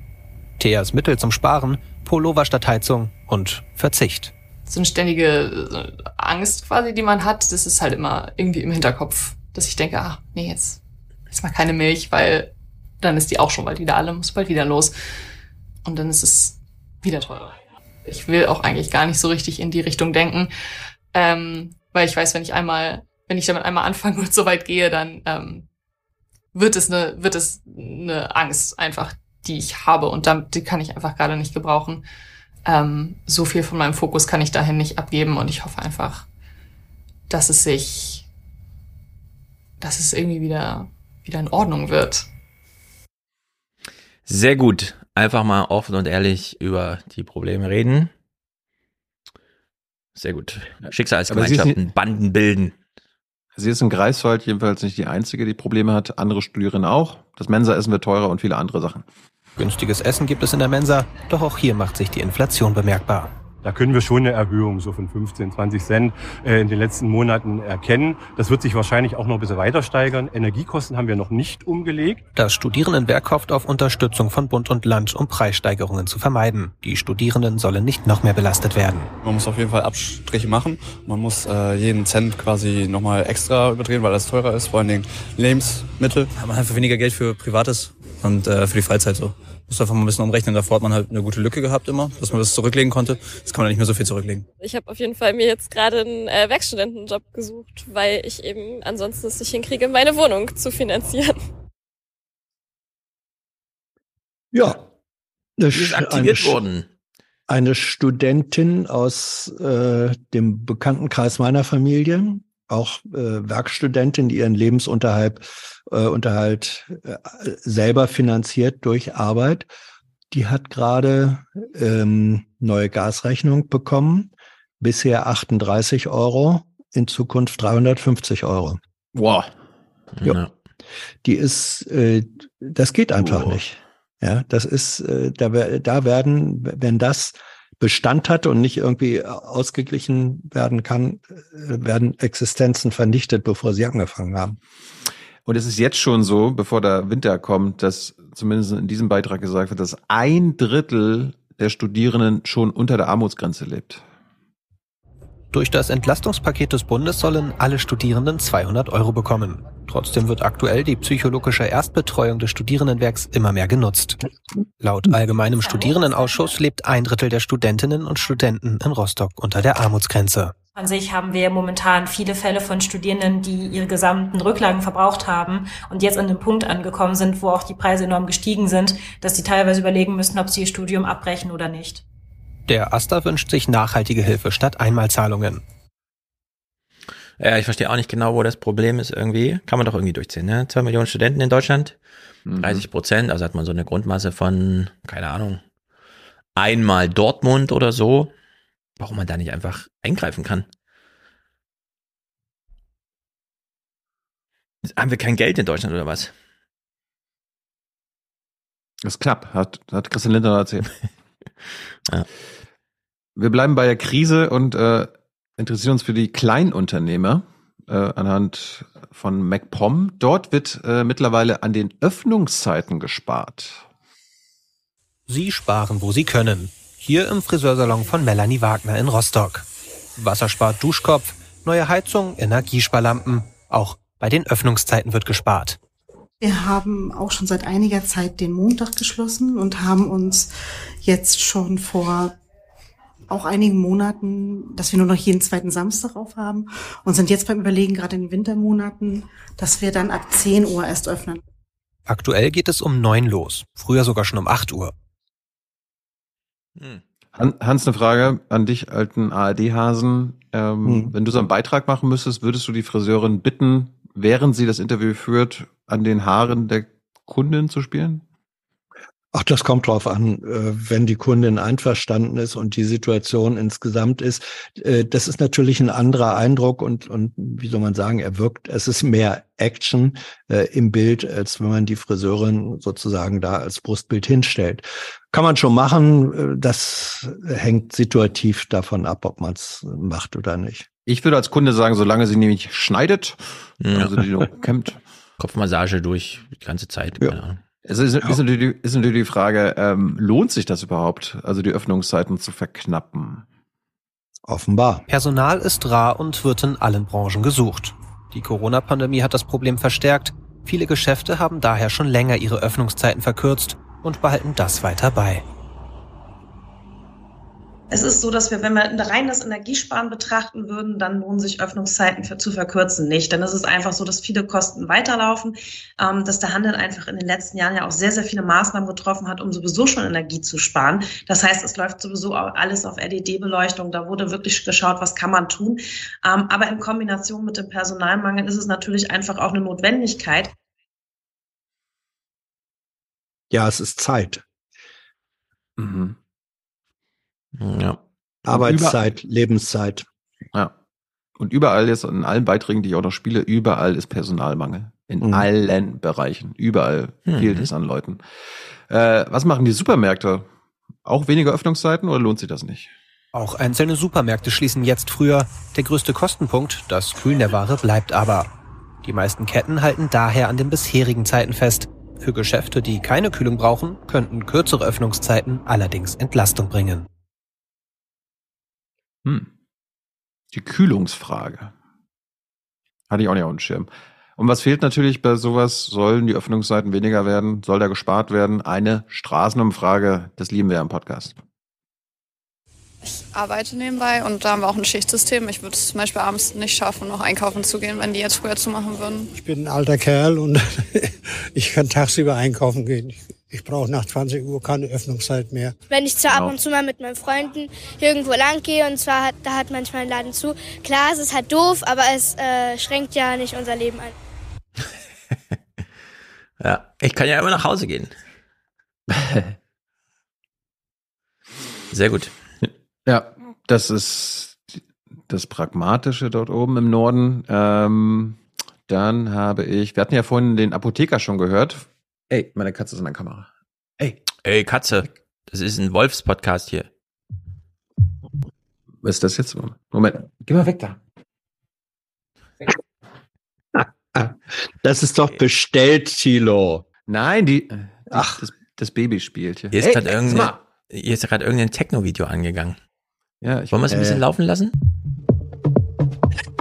Theas Mittel zum Sparen Pullover statt Heizung und Verzicht. so eine ständige Angst quasi, die man hat, das ist halt immer irgendwie im Hinterkopf, dass ich denke, ah, nee, jetzt, jetzt mal keine Milch, weil dann ist die auch schon bald wieder alle, muss bald wieder los. Und dann ist es wieder teurer. Ich will auch eigentlich gar nicht so richtig in die Richtung denken, ähm, weil ich weiß, wenn ich einmal, wenn ich damit einmal anfange und so weit gehe, dann ähm, wird es eine, wird es eine Angst einfach, die ich habe und damit, die kann ich einfach gerade nicht gebrauchen. Ähm, so viel von meinem Fokus kann ich dahin nicht abgeben und ich hoffe einfach, dass es sich, dass es irgendwie wieder, wieder in Ordnung wird. Sehr gut. Einfach mal offen und ehrlich über die Probleme reden. Sehr gut. Schicksalsgemeinschaften, Banden bilden. Sie ist in Greifswald jedenfalls nicht die Einzige, die Probleme hat. Andere Studierende auch. Das Mensaessen wird teurer und viele andere Sachen. Günstiges Essen gibt es in der Mensa, doch auch hier macht sich die Inflation bemerkbar. Da können wir schon eine Erhöhung so von 15, 20 Cent äh, in den letzten Monaten erkennen. Das wird sich wahrscheinlich auch noch ein bisschen weiter steigern. Energiekosten haben wir noch nicht umgelegt. Das Studierendenwerk hofft auf Unterstützung von Bund und Land, um Preissteigerungen zu vermeiden. Die Studierenden sollen nicht noch mehr belastet werden. Man muss auf jeden Fall Abstriche machen. Man muss äh, jeden Cent quasi nochmal extra überdrehen, weil das teurer ist, vor allen Dingen Lebensmittel. Man hat einfach weniger Geld für Privates und äh, für die Freizeit so. Muss einfach mal ein bisschen umrechnen. Davor hat man halt eine gute Lücke gehabt immer, dass man das zurücklegen konnte. Jetzt kann man nicht mehr so viel zurücklegen. Ich habe auf jeden Fall mir jetzt gerade einen äh, Werkstudentenjob gesucht, weil ich eben ansonsten es nicht hinkriege, meine Wohnung zu finanzieren. Ja. Eine, ist aktiviert eine, worden. Eine Studentin aus äh, dem Bekanntenkreis meiner Familie, auch äh, Werkstudentin, die ihren Lebensunterhalt äh, Unterhalt äh, selber finanziert durch Arbeit. Die hat gerade ähm, neue Gasrechnung bekommen. Bisher 38 Euro, in Zukunft 350 Euro. Wow. Ja. Die ist, äh, das geht einfach wow. nicht. Ja, das ist, äh, da, da werden, wenn das Bestand hat und nicht irgendwie ausgeglichen werden kann, äh, werden Existenzen vernichtet, bevor sie angefangen haben. Und es ist jetzt schon so, bevor der Winter kommt, dass zumindest in diesem Beitrag gesagt wird, dass ein Drittel der Studierenden schon unter der Armutsgrenze lebt. Durch das Entlastungspaket des Bundes sollen alle Studierenden 200 Euro bekommen. Trotzdem wird aktuell die psychologische Erstbetreuung des Studierendenwerks immer mehr genutzt. Laut Allgemeinem Studierendenausschuss lebt ein Drittel der Studentinnen und Studenten in Rostock unter der Armutsgrenze. An sich haben wir momentan viele Fälle von Studierenden, die ihre gesamten Rücklagen verbraucht haben und jetzt an dem Punkt angekommen sind, wo auch die Preise enorm gestiegen sind, dass sie teilweise überlegen müssen, ob sie ihr Studium abbrechen oder nicht. Der Asta wünscht sich nachhaltige Hilfe statt Einmalzahlungen. Ja, ich verstehe auch nicht genau, wo das Problem ist irgendwie. Kann man doch irgendwie durchziehen, ne? Zwei Millionen Studenten in Deutschland, 30 mhm. Prozent, also hat man so eine Grundmasse von, keine Ahnung, einmal Dortmund oder so warum man da nicht einfach eingreifen kann. Haben wir kein Geld in Deutschland oder was? Das ist knapp, hat, hat Christian Lindner erzählt. ja. Wir bleiben bei der Krise und äh, interessieren uns für die Kleinunternehmer äh, anhand von MacPom. Dort wird äh, mittlerweile an den Öffnungszeiten gespart. Sie sparen, wo sie können. Hier im Friseursalon von Melanie Wagner in Rostock. Wasserspart Duschkopf, neue Heizung, Energiesparlampen. Auch bei den Öffnungszeiten wird gespart. Wir haben auch schon seit einiger Zeit den Montag geschlossen und haben uns jetzt schon vor auch einigen Monaten, dass wir nur noch jeden zweiten Samstag aufhaben und sind jetzt beim Überlegen, gerade in den Wintermonaten, dass wir dann ab 10 Uhr erst öffnen. Aktuell geht es um neun los, früher sogar schon um 8 Uhr. Hm. Hans, eine Frage an dich, alten ARD-Hasen. Ähm, hm. Wenn du so einen Beitrag machen müsstest, würdest du die Friseurin bitten, während sie das Interview führt, an den Haaren der Kundin zu spielen? Ach, das kommt drauf an, äh, wenn die Kundin einverstanden ist und die Situation insgesamt ist. Äh, das ist natürlich ein anderer Eindruck und, und wie soll man sagen, er wirkt, es ist mehr Action äh, im Bild, als wenn man die Friseurin sozusagen da als Brustbild hinstellt. Kann man schon machen, das hängt situativ davon ab, ob man es macht oder nicht. Ich würde als Kunde sagen, solange sie nämlich schneidet, ja. also die kämmt. Kopfmassage durch die ganze Zeit. Ja. Es ist, ist, natürlich, ist natürlich die Frage, ähm, lohnt sich das überhaupt, also die Öffnungszeiten zu verknappen? Offenbar. Personal ist rar und wird in allen Branchen gesucht. Die Corona-Pandemie hat das Problem verstärkt. Viele Geschäfte haben daher schon länger ihre Öffnungszeiten verkürzt und behalten das weiter bei. Es ist so, dass wir, wenn wir rein das Energiesparen betrachten würden, dann lohnen sich Öffnungszeiten für, zu verkürzen nicht. Denn es ist einfach so, dass viele Kosten weiterlaufen, ähm, dass der Handel einfach in den letzten Jahren ja auch sehr, sehr viele Maßnahmen getroffen hat, um sowieso schon Energie zu sparen. Das heißt, es läuft sowieso alles auf LED-Beleuchtung. Da wurde wirklich geschaut, was kann man tun. Ähm, aber in Kombination mit dem Personalmangel ist es natürlich einfach auch eine Notwendigkeit. Ja, es ist Zeit. Mhm. Ja. Arbeitszeit, Lebenszeit. Ja. Und überall jetzt, in allen Beiträgen, die ich auch noch spiele, überall ist Personalmangel. In Mhm. allen Bereichen. Überall Mhm. fehlt es an Leuten. Äh, was machen die Supermärkte? Auch weniger Öffnungszeiten oder lohnt sich das nicht? Auch einzelne Supermärkte schließen jetzt früher. Der größte Kostenpunkt, das Kühlen der Ware, bleibt aber. Die meisten Ketten halten daher an den bisherigen Zeiten fest. Für Geschäfte, die keine Kühlung brauchen, könnten kürzere Öffnungszeiten allerdings Entlastung bringen. Hm. Die Kühlungsfrage. Hatte ich auch nicht auf dem Schirm. Und was fehlt natürlich bei sowas? Sollen die Öffnungszeiten weniger werden? Soll da gespart werden? Eine Straßenumfrage, das lieben wir im Podcast. Ich arbeite nebenbei und da haben wir auch ein Schichtsystem. Ich würde es zum Beispiel abends nicht schaffen, noch einkaufen zu gehen, wenn die jetzt früher zu machen würden. Ich bin ein alter Kerl und ich kann tagsüber einkaufen gehen. Ich, brauche nach 20 Uhr keine Öffnungszeit mehr. Wenn ich zwar ab und zu mal mit meinen Freunden irgendwo lang gehe und zwar hat, da hat manchmal ein Laden zu. Klar, es ist halt doof, aber es äh, schränkt ja nicht unser Leben ein. Ja, ich kann ja immer nach Hause gehen. Sehr gut. Ja, das ist das Pragmatische dort oben im Norden. Ähm, dann habe ich, wir hatten ja vorhin den Apotheker schon gehört. Ey, meine Katze ist in der Kamera. Ey. Ey, Katze. Das ist ein Wolfs-Podcast hier. Was ist das jetzt? Moment, geh mal weg da. Das ist doch bestellt, Thilo. Nein, die, die Ach. Das, das Baby spielt hier. Hier ist gerade irgendein, irgendein Techno-Video angegangen. Ja, ich, Wollen wir es ein bisschen äh, laufen lassen?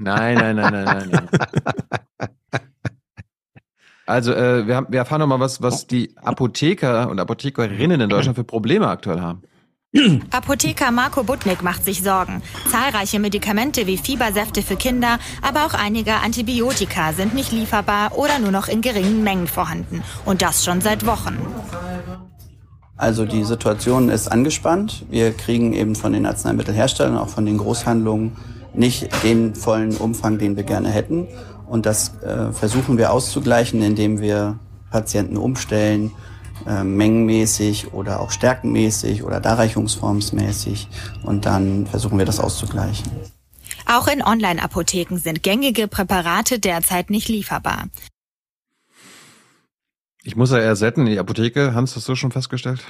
Nein, nein, nein, nein, nein. nein. Also, äh, wir, haben, wir erfahren noch mal was, was die Apotheker und Apothekerinnen in Deutschland für Probleme aktuell haben. Apotheker Marco Butnik macht sich Sorgen. Zahlreiche Medikamente wie Fiebersäfte für Kinder, aber auch einige Antibiotika sind nicht lieferbar oder nur noch in geringen Mengen vorhanden. Und das schon seit Wochen. Also die Situation ist angespannt. Wir kriegen eben von den Arzneimittelherstellern, auch von den Großhandlungen, nicht den vollen Umfang, den wir gerne hätten. Und das äh, versuchen wir auszugleichen, indem wir Patienten umstellen, äh, mengenmäßig oder auch stärkenmäßig oder darreichungsformsmäßig. Und dann versuchen wir das auszugleichen. Auch in Online-Apotheken sind gängige Präparate derzeit nicht lieferbar. Ich muss ja ersetzen in die Apotheke. Hans, hast du schon festgestellt?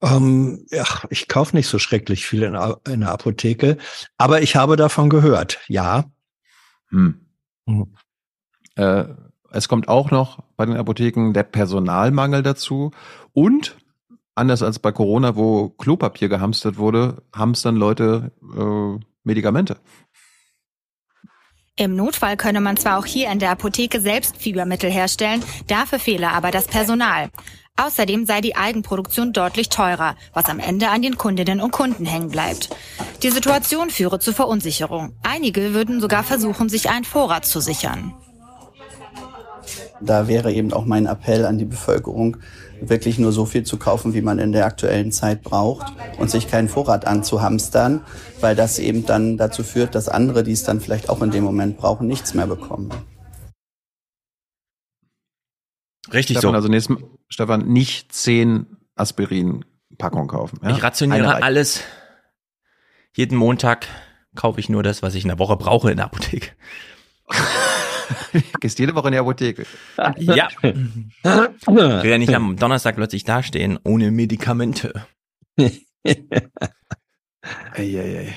Ähm, ja, ich kaufe nicht so schrecklich viel in, in der Apotheke, aber ich habe davon gehört, ja. Hm. Hm. Äh, es kommt auch noch bei den Apotheken der Personalmangel dazu und anders als bei Corona, wo Klopapier gehamstert wurde, hamstern Leute äh, Medikamente. Im Notfall könne man zwar auch hier in der Apotheke selbst Fiebermittel herstellen, dafür fehle aber das Personal. Außerdem sei die Eigenproduktion deutlich teurer, was am Ende an den Kundinnen und Kunden hängen bleibt. Die Situation führe zu Verunsicherung. Einige würden sogar versuchen, sich einen Vorrat zu sichern. Da wäre eben auch mein Appell an die Bevölkerung, wirklich nur so viel zu kaufen, wie man in der aktuellen Zeit braucht und sich keinen Vorrat anzuhamstern, weil das eben dann dazu führt, dass andere, die es dann vielleicht auch in dem Moment brauchen, nichts mehr bekommen. Richtig Stefan, so. Also nächstes Mal, Stefan, nicht zehn Aspirin-Packungen kaufen. Ja? Ich rationiere alles. Jeden Montag kaufe ich nur das, was ich in der Woche brauche in der Apotheke. Gehst jede Woche in die Apotheke. Ja. Ich will ja nicht am Donnerstag plötzlich dastehen ohne Medikamente. Eieiei.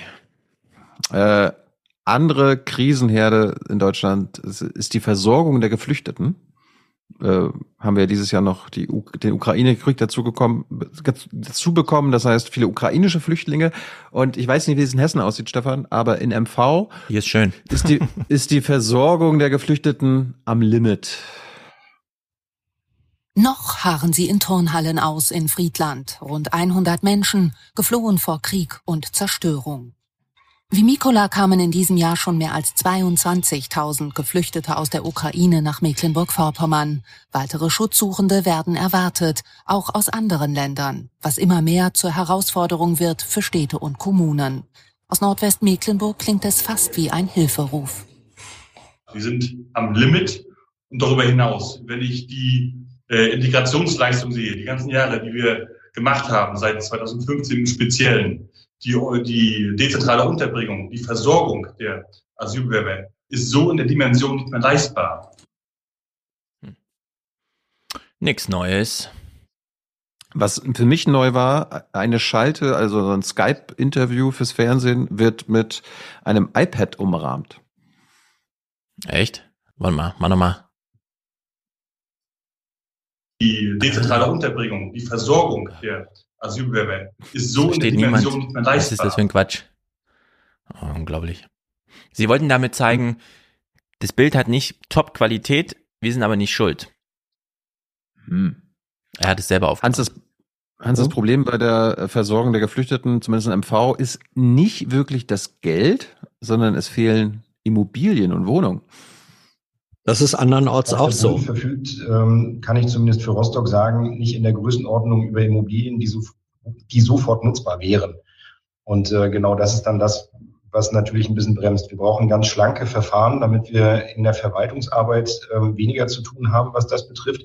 Äh, andere Krisenherde in Deutschland ist die Versorgung der Geflüchteten. Äh, haben wir dieses Jahr noch die, U den Ukraine-Krieg dazu, gekommen, dazu bekommen. Das heißt, viele ukrainische Flüchtlinge. Und ich weiß nicht, wie es in Hessen aussieht, Stefan, aber in MV Hier ist schön. ist die, ist die Versorgung der Geflüchteten am Limit. Noch harren sie in Turnhallen aus in Friedland. Rund 100 Menschen, geflohen vor Krieg und Zerstörung. Wie Mikola kamen in diesem Jahr schon mehr als 22.000 Geflüchtete aus der Ukraine nach Mecklenburg-Vorpommern. Weitere Schutzsuchende werden erwartet, auch aus anderen Ländern, was immer mehr zur Herausforderung wird für Städte und Kommunen. Aus Nordwestmecklenburg klingt es fast wie ein Hilferuf. Wir sind am Limit und darüber hinaus. Wenn ich die äh, Integrationsleistung sehe, die ganzen Jahre, die wir gemacht haben, seit 2015 im Speziellen, die, die dezentrale Unterbringung, die Versorgung der Asylbewerber ist so in der Dimension nicht mehr leistbar. Nix Neues. Was für mich neu war, eine Schalte, also so ein Skype-Interview fürs Fernsehen wird mit einem iPad umrahmt. Echt? Warte mal, mach nochmal. Die dezentrale Unterbringung, die Versorgung der Asylbewerber ist so in der Versteht Dimension niemand. nicht mehr Was ist das für ein Quatsch? Oh, unglaublich. Sie wollten damit zeigen, das Bild hat nicht Top-Qualität, wir sind aber nicht schuld. Hm. Er hat es selber auf. Hans, das, Hans, das Problem bei der Versorgung der Geflüchteten, zumindest in MV, ist nicht wirklich das Geld, sondern es fehlen Immobilien und Wohnungen. Das ist andernorts auch so. Verfügt, ähm, kann ich zumindest für Rostock sagen, nicht in der Größenordnung über Immobilien, die, so, die sofort nutzbar wären. Und äh, genau das ist dann das, was natürlich ein bisschen bremst. Wir brauchen ganz schlanke Verfahren, damit wir in der Verwaltungsarbeit ähm, weniger zu tun haben, was das betrifft.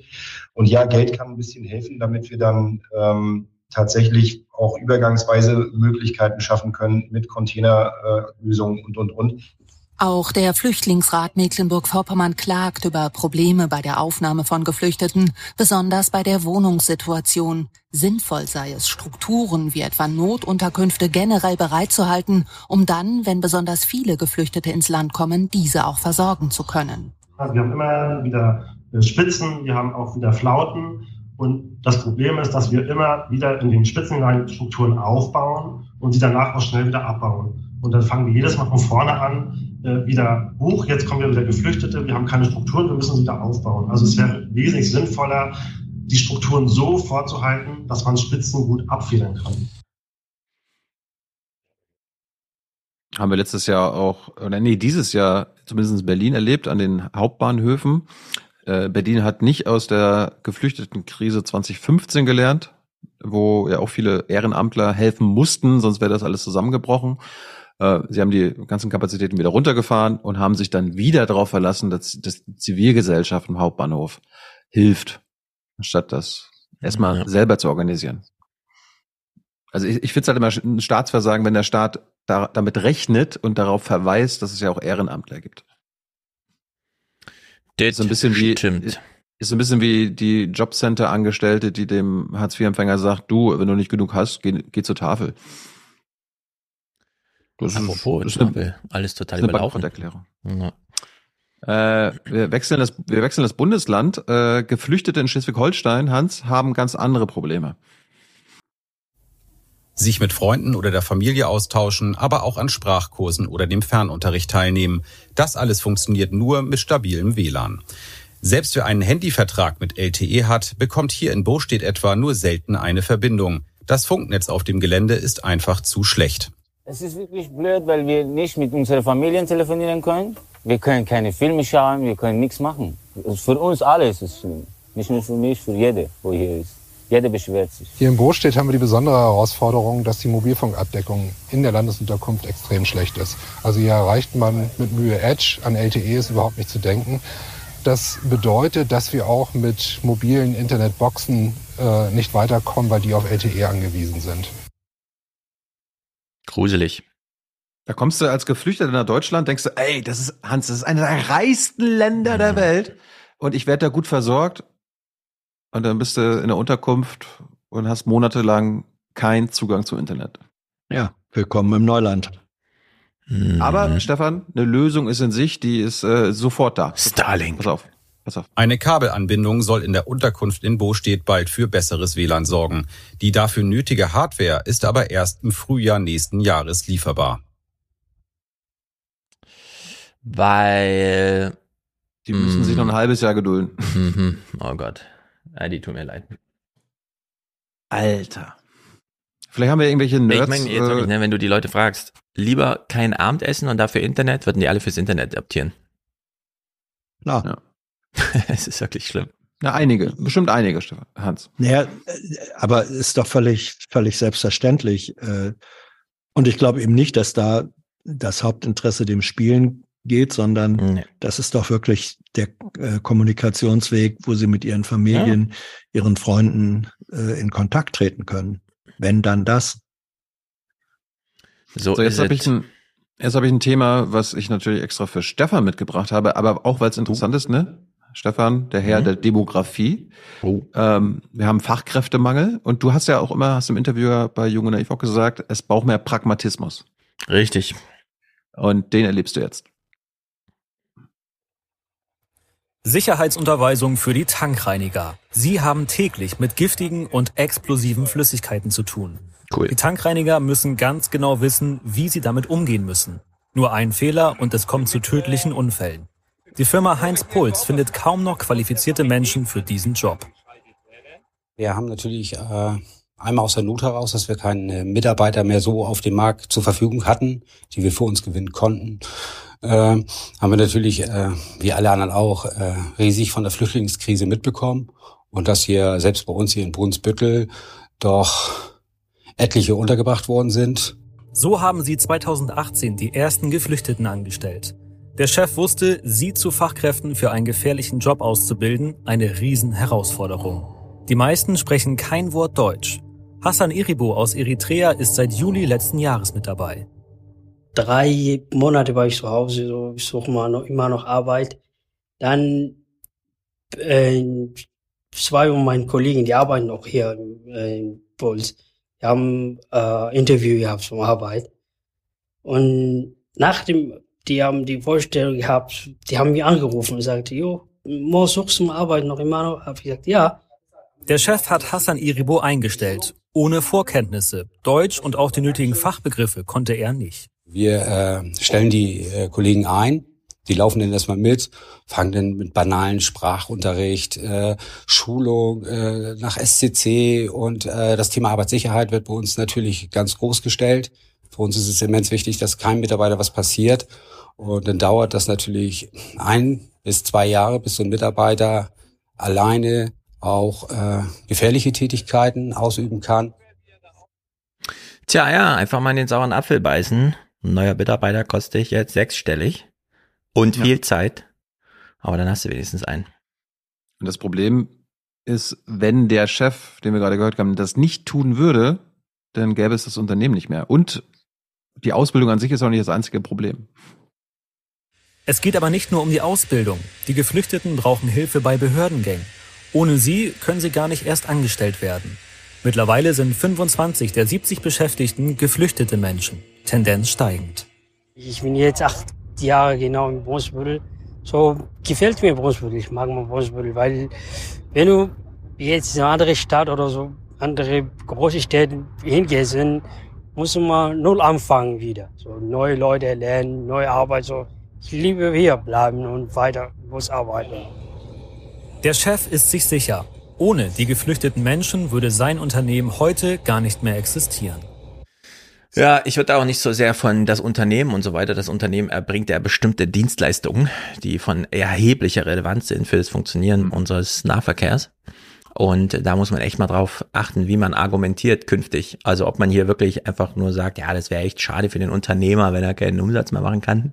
Und ja, Geld kann ein bisschen helfen, damit wir dann ähm, tatsächlich auch übergangsweise Möglichkeiten schaffen können mit Containerlösungen und, und, und. Auch der Flüchtlingsrat Mecklenburg-Vorpommern klagt über Probleme bei der Aufnahme von Geflüchteten, besonders bei der Wohnungssituation. Sinnvoll sei es, Strukturen wie etwa Notunterkünfte generell bereitzuhalten, um dann, wenn besonders viele Geflüchtete ins Land kommen, diese auch versorgen zu können. Also wir haben immer wieder äh, Spitzen, wir haben auch wieder Flauten. Und das Problem ist, dass wir immer wieder in den Spitzenleinstrukturen aufbauen und sie danach auch schnell wieder abbauen. Und dann fangen wir jedes Mal von vorne an, äh, wieder hoch, jetzt kommen wir wieder Geflüchtete, wir haben keine Strukturen, wir müssen sie wieder aufbauen. Also es wäre wesentlich sinnvoller, die Strukturen so vorzuhalten, dass man Spitzen gut abfedern kann. Haben wir letztes Jahr auch, oder nee, dieses Jahr zumindest in Berlin erlebt, an den Hauptbahnhöfen. Äh, Berlin hat nicht aus der Geflüchtetenkrise 2015 gelernt, wo ja auch viele Ehrenamtler helfen mussten, sonst wäre das alles zusammengebrochen. Äh, Sie haben die ganzen Kapazitäten wieder runtergefahren und haben sich dann wieder darauf verlassen, dass, dass die Zivilgesellschaft im Hauptbahnhof hilft, anstatt das erstmal Ja. selber zu organisieren. Also ich, ich finde es halt immer ein Staatsversagen, wenn der Staat da, damit rechnet und darauf verweist, dass es ja auch Ehrenamtler gibt. Das so ein bisschen wie stimmt. Ist, ist so ein bisschen wie die Jobcenter-Angestellte, die dem Hartz-IV-Empfänger sagt, du, wenn du nicht genug hast, geh, geh zur Tafel. Das Apropos ist Tafel, alles total ist eine überlaufen. Ja. Äh, wir wechseln das, wir wechseln das Bundesland. Äh, Geflüchtete in Schleswig-Holstein, Hans, haben ganz andere Probleme. sich mit Freunden oder der Familie austauschen, aber auch an Sprachkursen oder dem Fernunterricht teilnehmen. Das alles funktioniert nur mit stabilem WLAN. Selbst wer einen Handyvertrag mit LTE hat, bekommt hier in Bostedt etwa nur selten eine Verbindung. Das Funknetz auf dem Gelände ist einfach zu schlecht. Es ist wirklich blöd, weil wir nicht mit unseren Familien telefonieren können. Wir können keine Filme schauen, wir können nichts machen. Für uns alle ist es schlimm. Nicht nur für mich, für jede, wo hier ist. Jeder beschwert sich. Hier in Bostedt haben wir die besondere Herausforderung, dass die Mobilfunkabdeckung in der Landesunterkunft extrem schlecht ist. Also hier erreicht man mit Mühe Edge, an LTE ist überhaupt nicht zu denken. Das bedeutet, dass wir auch mit mobilen Internetboxen äh, nicht weiterkommen, weil die auf LTE angewiesen sind. Gruselig. Da kommst du als Geflüchteter nach Deutschland, denkst du, ey, das ist, Hans, das ist einer der reichsten Länder der Welt und ich werde da gut versorgt. Und dann bist du in der Unterkunft und hast monatelang keinen Zugang zu Internet. Ja, willkommen im Neuland. Aber, Stefan, eine Lösung ist in sich, die ist äh, sofort da. Starlink. Pass auf. Pass auf. Eine Kabelanbindung soll in der Unterkunft in Bostedt bald für besseres WLAN sorgen. Die dafür nötige Hardware ist aber erst im Frühjahr nächsten Jahres lieferbar. Weil. Die müssen sich noch ein halbes Jahr gedulden. Mhm. Oh Gott. Ja, die tut mir leid. Alter. Vielleicht haben wir irgendwelche Nerds. Ich meine, jetzt wirklich, äh, ne, wenn du die Leute fragst, lieber kein Abendessen und dafür Internet, würden die alle fürs Internet adaptieren. Klar. Ja. es ist wirklich schlimm. Na, einige. Bestimmt einige, Stefan. Hans. Naja, äh, aber ist doch völlig, völlig selbstverständlich. äh, Und ich glaube eben nicht, dass da das Hauptinteresse dem Spielen geht, sondern Nee. das ist doch wirklich der äh, Kommunikationsweg, wo sie mit ihren Familien, ihren Freunden äh, in Kontakt treten können. Wenn dann das. So, So, jetzt habe ich ein, jetzt habe ich ein Thema, was ich natürlich extra für Stefan mitgebracht habe, aber auch weil es interessant ist, ne? Stefan, der Herr Mhm. der Demografie. Oh. Ähm, wir haben Fachkräftemangel und du hast ja auch immer, hast im Interview bei Jung und Naiv auch gesagt, es braucht mehr Pragmatismus. Richtig. Und den erlebst du jetzt. Sicherheitsunterweisung für die Tankreiniger. Sie haben täglich mit giftigen und explosiven Flüssigkeiten zu tun. Cool. Die Tankreiniger müssen ganz genau wissen, wie sie damit umgehen müssen. Nur ein Fehler und es kommt zu tödlichen Unfällen. Die Firma Heinz Puls findet kaum noch qualifizierte Menschen für diesen Job. Wir haben natürlich äh, einmal aus der Not heraus, dass wir keine Mitarbeiter mehr so auf dem Markt zur Verfügung hatten, die wir für uns gewinnen konnten. Äh, haben wir natürlich, äh, wie alle anderen auch, äh, riesig von der Flüchtlingskrise mitbekommen. Und dass hier selbst bei uns hier in Brunsbüttel doch etliche untergebracht worden sind. So haben sie 2018 die ersten Geflüchteten angestellt. Der Chef wusste, sie zu Fachkräften für einen gefährlichen Job auszubilden, eine Riesenherausforderung. Die meisten sprechen kein Wort Deutsch. Hassan Iribo aus Eritrea ist seit Juli letzten Jahres mit dabei. drei Monate war ich zu Hause, so ich suche mal noch immer noch Arbeit. Dann äh, zwei von meinen Kollegen, die arbeiten noch hier in, äh, in Puls, die haben äh, Interview gehabt zum Arbeit. Und nach dem, die haben die Vorstellung gehabt, die haben mich angerufen und sagte, jo, morgen suchst du mal Arbeit noch immer noch? Hab ich gesagt, ja. Der Chef hat Hassan Iribo eingestellt, ohne Vorkenntnisse. Deutsch und auch die nötigen Fachbegriffe konnte er nicht. Wir äh, stellen die äh, Kollegen ein, die laufen dann erstmal mit, fangen dann mit banalen Sprachunterricht, äh, Schulung äh, nach SCC und äh, das Thema Arbeitssicherheit wird bei uns natürlich ganz groß gestellt. Für uns ist es immens wichtig, dass keinem Mitarbeiter was passiert. Und dann dauert das natürlich ein bis zwei Jahre, bis so ein Mitarbeiter alleine auch äh, gefährliche Tätigkeiten ausüben kann. Tja, ja, einfach mal in den sauren Apfel beißen. Ein neuer Mitarbeiter kostet dich jetzt sechsstellig und viel Zeit. Aber dann hast du wenigstens einen. Und das Problem ist, wenn der Chef, den wir gerade gehört haben, das nicht tun würde, dann gäbe es das Unternehmen nicht mehr. Und die Ausbildung an sich ist auch nicht das einzige Problem. Es geht aber nicht nur um die Ausbildung. Die Geflüchteten brauchen Hilfe bei Behördengängen. Ohne sie können sie gar nicht erst angestellt werden. Mittlerweile sind 25 der 70 Beschäftigten geflüchtete Menschen, Tendenz steigend. Ich bin jetzt acht Jahre genau in Brunsbüttel. So gefällt mir Brunsbüttel. Ich mag mal Brunsbüttel, weil wenn du jetzt in eine andere Stadt oder so, andere große Städte hingehst, musst du mal null anfangen wieder. So neue Leute lernen, neue Arbeit. So ich liebe hier bleiben und weiter muss arbeiten. Der Chef ist sich sicher, ohne die geflüchteten Menschen würde sein Unternehmen heute gar nicht mehr existieren. Ja, ich würde auch nicht so sehr von das Unternehmen und so weiter. Das Unternehmen erbringt ja bestimmte Dienstleistungen, die von erheblicher Relevanz sind für das Funktionieren unseres Nahverkehrs. Und da muss man echt mal drauf achten, wie man argumentiert künftig. Also ob man hier wirklich einfach nur sagt, ja, das wäre echt schade für den Unternehmer, wenn er keinen Umsatz mehr machen kann.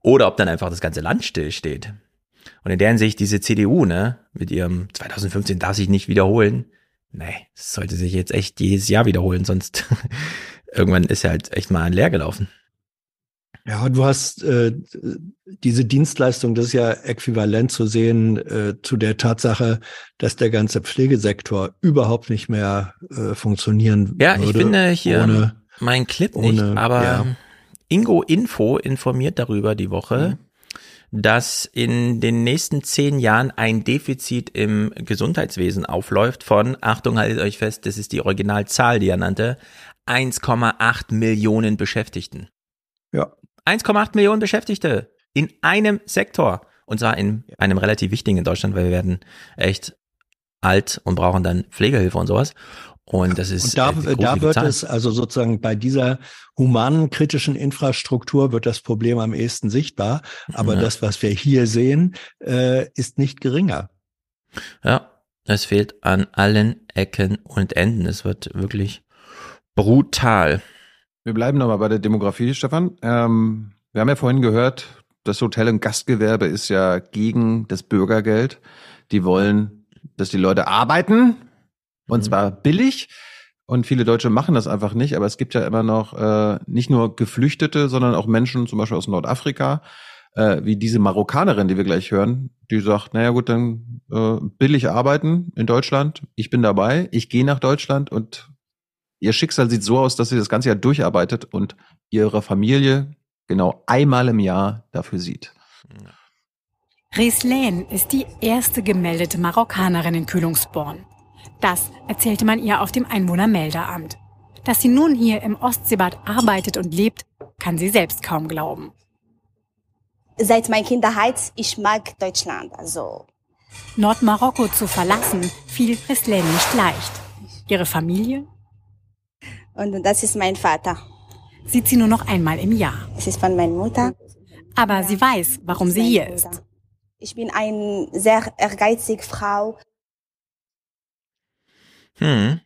Oder ob dann einfach das ganze Land stillsteht. Und in der Hinsicht diese CDU, ne, mit ihrem 2015 darf sich nicht wiederholen. Nee, das sollte sich jetzt echt jedes Jahr wiederholen, sonst irgendwann ist er halt echt mal leer gelaufen. Ja, du hast äh, diese Dienstleistung, das ist ja äquivalent zu sehen äh, zu der Tatsache, dass der ganze Pflegesektor überhaupt nicht mehr äh, funktionieren Ja, würde. ich finde hier ohne, mein Clip nicht, ohne- aber ja. Ingo Info informiert darüber die Woche, dass in den nächsten zehn Jahren ein Defizit im Gesundheitswesen aufläuft von, Achtung, haltet euch fest, das ist die Originalzahl, die er nannte, 1,8 Millionen Beschäftigten. Ja. 1,8 Millionen Beschäftigte in einem Sektor. Und zwar in einem relativ wichtigen in Deutschland, weil wir werden echt alt und brauchen dann Pflegehilfe und sowas. Und das ist. Und da, äh, da wird Zahl. es also sozusagen bei dieser humanen kritischen Infrastruktur wird das Problem am ehesten sichtbar. Aber Ja. das, was wir hier sehen, äh, ist nicht geringer. Ja, es fehlt an allen Ecken und Enden. Es wird wirklich brutal. Wir bleiben nochmal bei der Demografie, Stefan. Ähm, wir haben ja vorhin gehört, das Hotel- und Gastgewerbe ist ja gegen das Bürgergeld. Die wollen, dass die Leute arbeiten und zwar billig. Und viele Deutsche machen das einfach nicht. Aber es gibt ja immer noch äh, nicht nur Geflüchtete, sondern auch Menschen, zum Beispiel aus Nordafrika, äh, wie diese Marokkanerin, die wir gleich hören, die sagt, naja gut, dann äh, billig arbeiten in Deutschland. Ich bin dabei. Ich gehe nach Deutschland und ihr Schicksal sieht so aus, dass sie das ganze Jahr durcharbeitet und ihre Familie genau einmal im Jahr dafür sieht. Rislane ist die erste gemeldete Marokkanerin in Kühlungsborn. Das erzählte man ihr auf dem Einwohnermeldeamt. Dass sie nun hier im Ostseebad arbeitet und lebt, kann sie selbst kaum glauben. Seit meiner Kindheit, ich mag Deutschland. Also Nordmarokko zu verlassen, fiel Rislane nicht leicht. Ihre Familie und das ist mein Vater. sieht sie nur noch einmal im Jahr. Es ist von meiner Mutter. Aber sie weiß, warum sie hier ist. Ich bin eine sehr ehrgeizige Frau. Hm.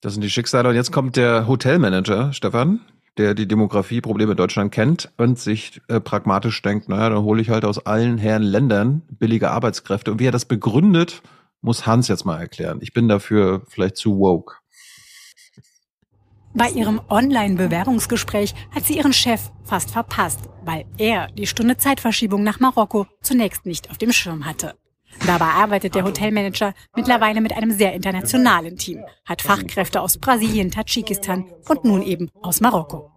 Das sind die Schicksale. Und jetzt kommt der Hotelmanager, Stefan, der die Demografieprobleme in Deutschland kennt und sich äh, pragmatisch denkt, naja, dann hole ich halt aus allen Herren Ländern billige Arbeitskräfte. Und wie er das begründet, muss Hans jetzt mal erklären. Ich bin dafür vielleicht zu woke. Bei ihrem Online-Bewerbungsgespräch hat sie ihren Chef fast verpasst, weil er die Stunde Zeitverschiebung nach Marokko zunächst nicht auf dem Schirm hatte. Dabei arbeitet der Hotelmanager mittlerweile mit einem sehr internationalen Team, hat Fachkräfte aus Brasilien, Tadschikistan und nun eben aus Marokko.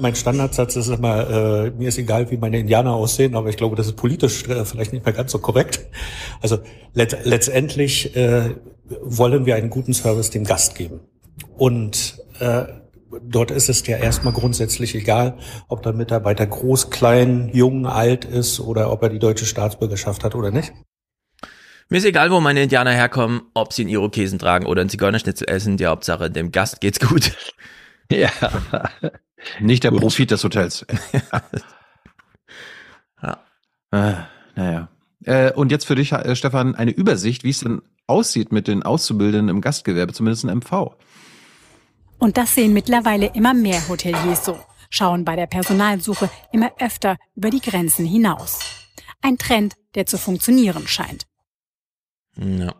Mein Standardsatz ist immer, äh, mir ist egal, wie meine Indianer aussehen, aber ich glaube, das ist politisch äh, vielleicht nicht mehr ganz so korrekt. Also let letztendlich äh, wollen wir einen guten Service dem Gast geben. Und äh, dort ist es ja erstmal grundsätzlich egal, ob der Mitarbeiter groß, klein, jung, alt ist oder ob er die deutsche Staatsbürgerschaft hat oder nicht. Mir ist egal, wo meine Indianer herkommen, ob sie einen Irokesen tragen oder einen Zigeunerschnitzel essen, die Hauptsache, dem Gast geht's gut. Ja. Nicht der Profit des Hotels. ja. Äh, naja. Äh, und jetzt für dich, äh, Stefan, eine Übersicht, wie es denn aussieht mit den Auszubildenden im Gastgewerbe, zumindest in MV. Und das sehen mittlerweile immer mehr Hoteliers so, schauen bei der Personalsuche immer öfter über die Grenzen hinaus. Ein Trend, der zu funktionieren scheint. Ja.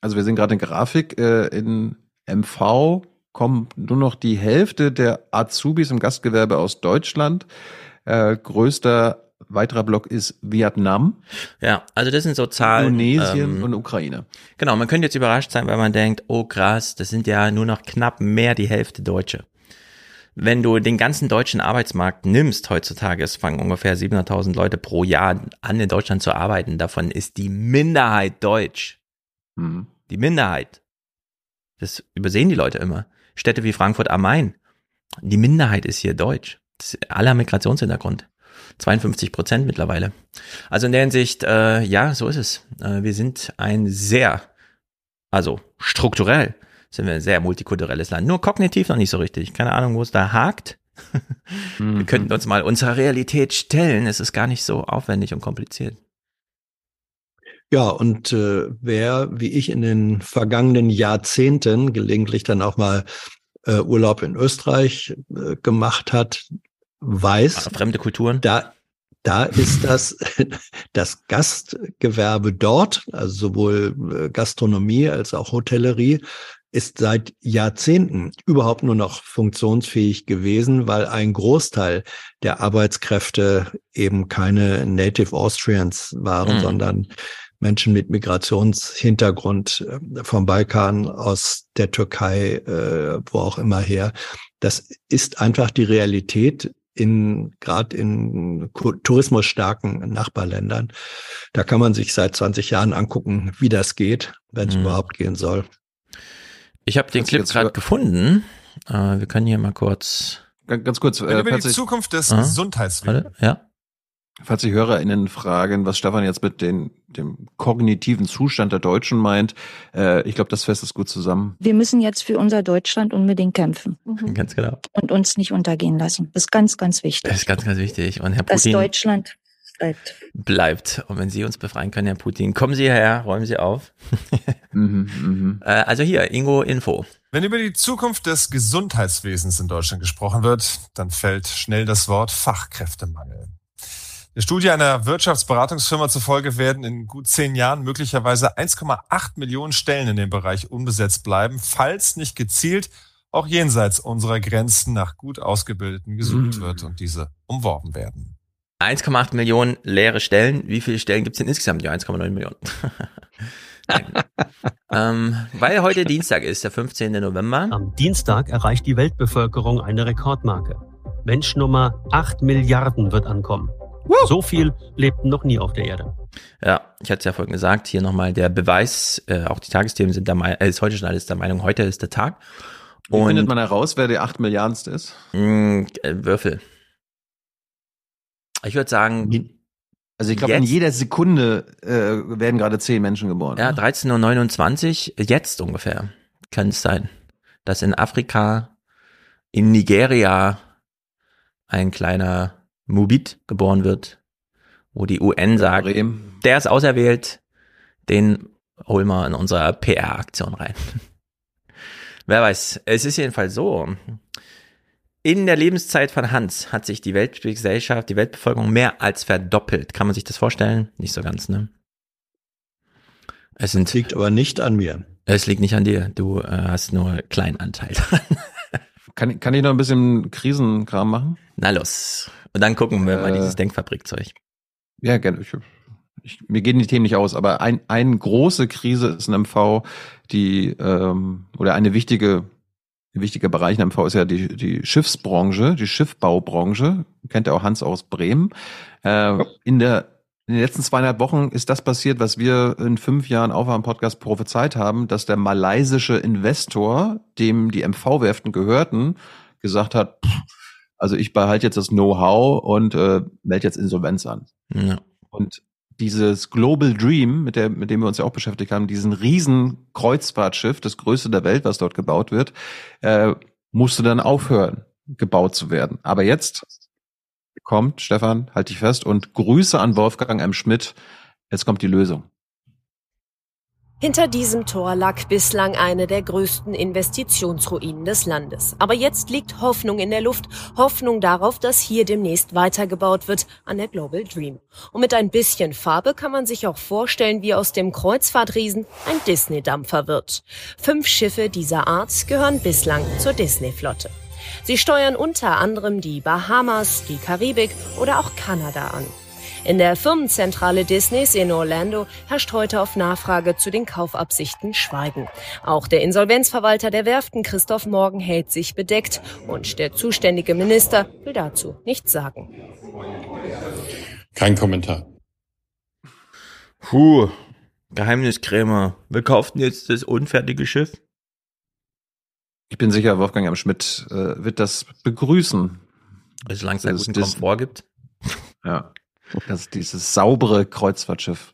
Also wir sehen gerade eine Grafik, äh, in MV kommen nur noch die Hälfte der Azubis im Gastgewerbe aus Deutschland. Äh, größter weiterer Block ist Vietnam. Ja, also das sind so Zahlen. Indonesien ähm, und Ukraine. Genau, man könnte jetzt überrascht sein, weil man denkt, oh krass, das sind ja nur noch knapp mehr die Hälfte Deutsche. Wenn du den ganzen deutschen Arbeitsmarkt nimmst heutzutage, es fangen ungefähr 700.000 Leute pro Jahr an, in Deutschland zu arbeiten. Davon ist die Minderheit deutsch. Mhm. Die Minderheit. Das übersehen die Leute immer. Städte wie Frankfurt am Main. Die Minderheit ist hier deutsch. Das ist aller Migrationshintergrund. 52 Prozent mittlerweile. Also in der Hinsicht, äh, ja, so ist es. Äh, wir sind ein sehr, also strukturell sind wir ein sehr multikulturelles Land. Nur kognitiv noch nicht so richtig. Keine Ahnung, wo es da hakt. wir könnten uns mal unserer Realität stellen. Es ist gar nicht so aufwendig und kompliziert. Ja, und äh, wer, wie ich in den vergangenen Jahrzehnten gelegentlich dann auch mal äh, Urlaub in Österreich äh, gemacht hat, weiß. Ach, fremde Kulturen. Da, da ist das, das Gastgewerbe dort, also sowohl äh, Gastronomie als auch Hotellerie, ist seit Jahrzehnten überhaupt nur noch funktionsfähig gewesen, weil ein Großteil der Arbeitskräfte eben keine Native Austrians waren, Mhm. sondern Menschen mit Migrationshintergrund äh, vom Balkan, aus der Türkei, äh, wo auch immer her. Das ist einfach die Realität in gerade in tourismusstarken Nachbarländern. Da kann man sich seit 20 Jahren angucken, wie das geht, wenn es mhm. überhaupt gehen soll. Ich habe den Clip gerade gefunden. Äh, wir können hier mal kurz. Ganz kurz. Äh, über die Zukunft des ah, Gesundheitswesens. Ja. Falls die HörerInnen fragen, was Stefan jetzt mit den, dem kognitiven Zustand der Deutschen meint, äh, ich glaube, das fasst es gut zusammen. Wir müssen jetzt für unser Deutschland unbedingt kämpfen. Mhm. Ganz genau. Und uns nicht untergehen lassen. Das ist ganz, ganz wichtig. Das ist ganz, ganz wichtig. Und Herr Putin. Dass Deutschland bleibt. Bleibt. Und wenn Sie uns befreien können, Herr Putin, kommen Sie her, räumen Sie auf. mhm, mh. äh, also hier, Ingo Info. Wenn über die Zukunft des Gesundheitswesens in Deutschland gesprochen wird, dann fällt schnell das Wort Fachkräftemangel. Der Studie einer Wirtschaftsberatungsfirma zufolge werden in gut zehn Jahren möglicherweise 1,8 Millionen Stellen in dem Bereich unbesetzt bleiben, falls nicht gezielt auch jenseits unserer Grenzen nach gut ausgebildeten gesucht mhm. wird und diese umworben werden. 1,8 Millionen leere Stellen. Wie viele Stellen gibt es denn insgesamt? Ja, 1,9 Millionen. ähm, weil heute Dienstag ist, der 15. November. Am Dienstag erreicht die Weltbevölkerung eine Rekordmarke. Menschnummer 8 Milliarden wird ankommen. So viel lebten noch nie auf der Erde. Ja, ich hatte es ja vorhin gesagt, hier nochmal der Beweis, äh, auch die Tagesthemen sind der Meinung, äh, ist heute schon alles der Meinung, heute ist der Tag. Wie Und, findet man heraus, wer der 8 Milliardenste ist? Mh, mm, äh, Würfel. Ich würde sagen. Also ich glaube, in jeder Sekunde äh, werden gerade 10 Menschen geboren. Ja, 13.29 Uhr, jetzt ungefähr, kann es sein, dass in Afrika, in Nigeria ein kleiner Mubit geboren wird, wo die UN sagt, der ist auserwählt, den holen wir in unserer PR-Aktion rein. Wer weiß, es ist jedenfalls so. In der Lebenszeit von Hans hat sich die Weltgesellschaft, die Weltbevölkerung mehr als verdoppelt. Kann man sich das vorstellen? Nicht so ganz, ne? Es sind, liegt aber nicht an mir. Es liegt nicht an dir. Du äh, hast nur kleinen Anteil dran. kann, kann ich noch ein bisschen Krisenkram machen? Na los. Und dann gucken wir äh, mal dieses Denkfabrikzeug. Ja, gerne. Ich, ich, mir gehen die Themen nicht aus, aber ein, eine große Krise ist ein MV, die ähm, oder eine wichtige ein wichtiger Bereich in MV ist ja die, die Schiffsbranche, die Schiffbaubranche. Kennt ja auch Hans aus Bremen. Äh, in der in den letzten zweieinhalb Wochen ist das passiert, was wir in fünf Jahren auf einem Podcast prophezeit haben, dass der malaysische Investor, dem die MV-Werften gehörten, gesagt hat, pff, also ich behalte jetzt das Know-how und äh, melde jetzt Insolvenz an. Ja. Und dieses Global Dream, mit, der, mit dem wir uns ja auch beschäftigt haben, diesen riesen Kreuzfahrtschiff, das größte der Welt, was dort gebaut wird, äh, musste dann aufhören, gebaut zu werden. Aber jetzt kommt, Stefan, halt dich fest, und Grüße an Wolfgang M. Schmidt. Jetzt kommt die Lösung. Hinter diesem Tor lag bislang eine der größten Investitionsruinen des Landes. Aber jetzt liegt Hoffnung in der Luft, Hoffnung darauf, dass hier demnächst weitergebaut wird an der Global Dream. Und mit ein bisschen Farbe kann man sich auch vorstellen, wie aus dem Kreuzfahrtriesen ein Disney-Dampfer wird. Fünf Schiffe dieser Art gehören bislang zur Disney-Flotte. Sie steuern unter anderem die Bahamas, die Karibik oder auch Kanada an. In der Firmenzentrale Disneys in Orlando herrscht heute auf Nachfrage zu den Kaufabsichten Schweigen. Auch der Insolvenzverwalter der Werften Christoph Morgen hält sich bedeckt und der zuständige Minister will dazu nichts sagen. Kein Kommentar. Puh, Geheimniskrämer. Wir kauften jetzt das unfertige Schiff. Ich bin sicher, Wolfgang am Schmidt äh, wird das begrüßen. Solange es einen guten Komfort gibt. Ja dass dieses saubere Kreuzfahrtschiff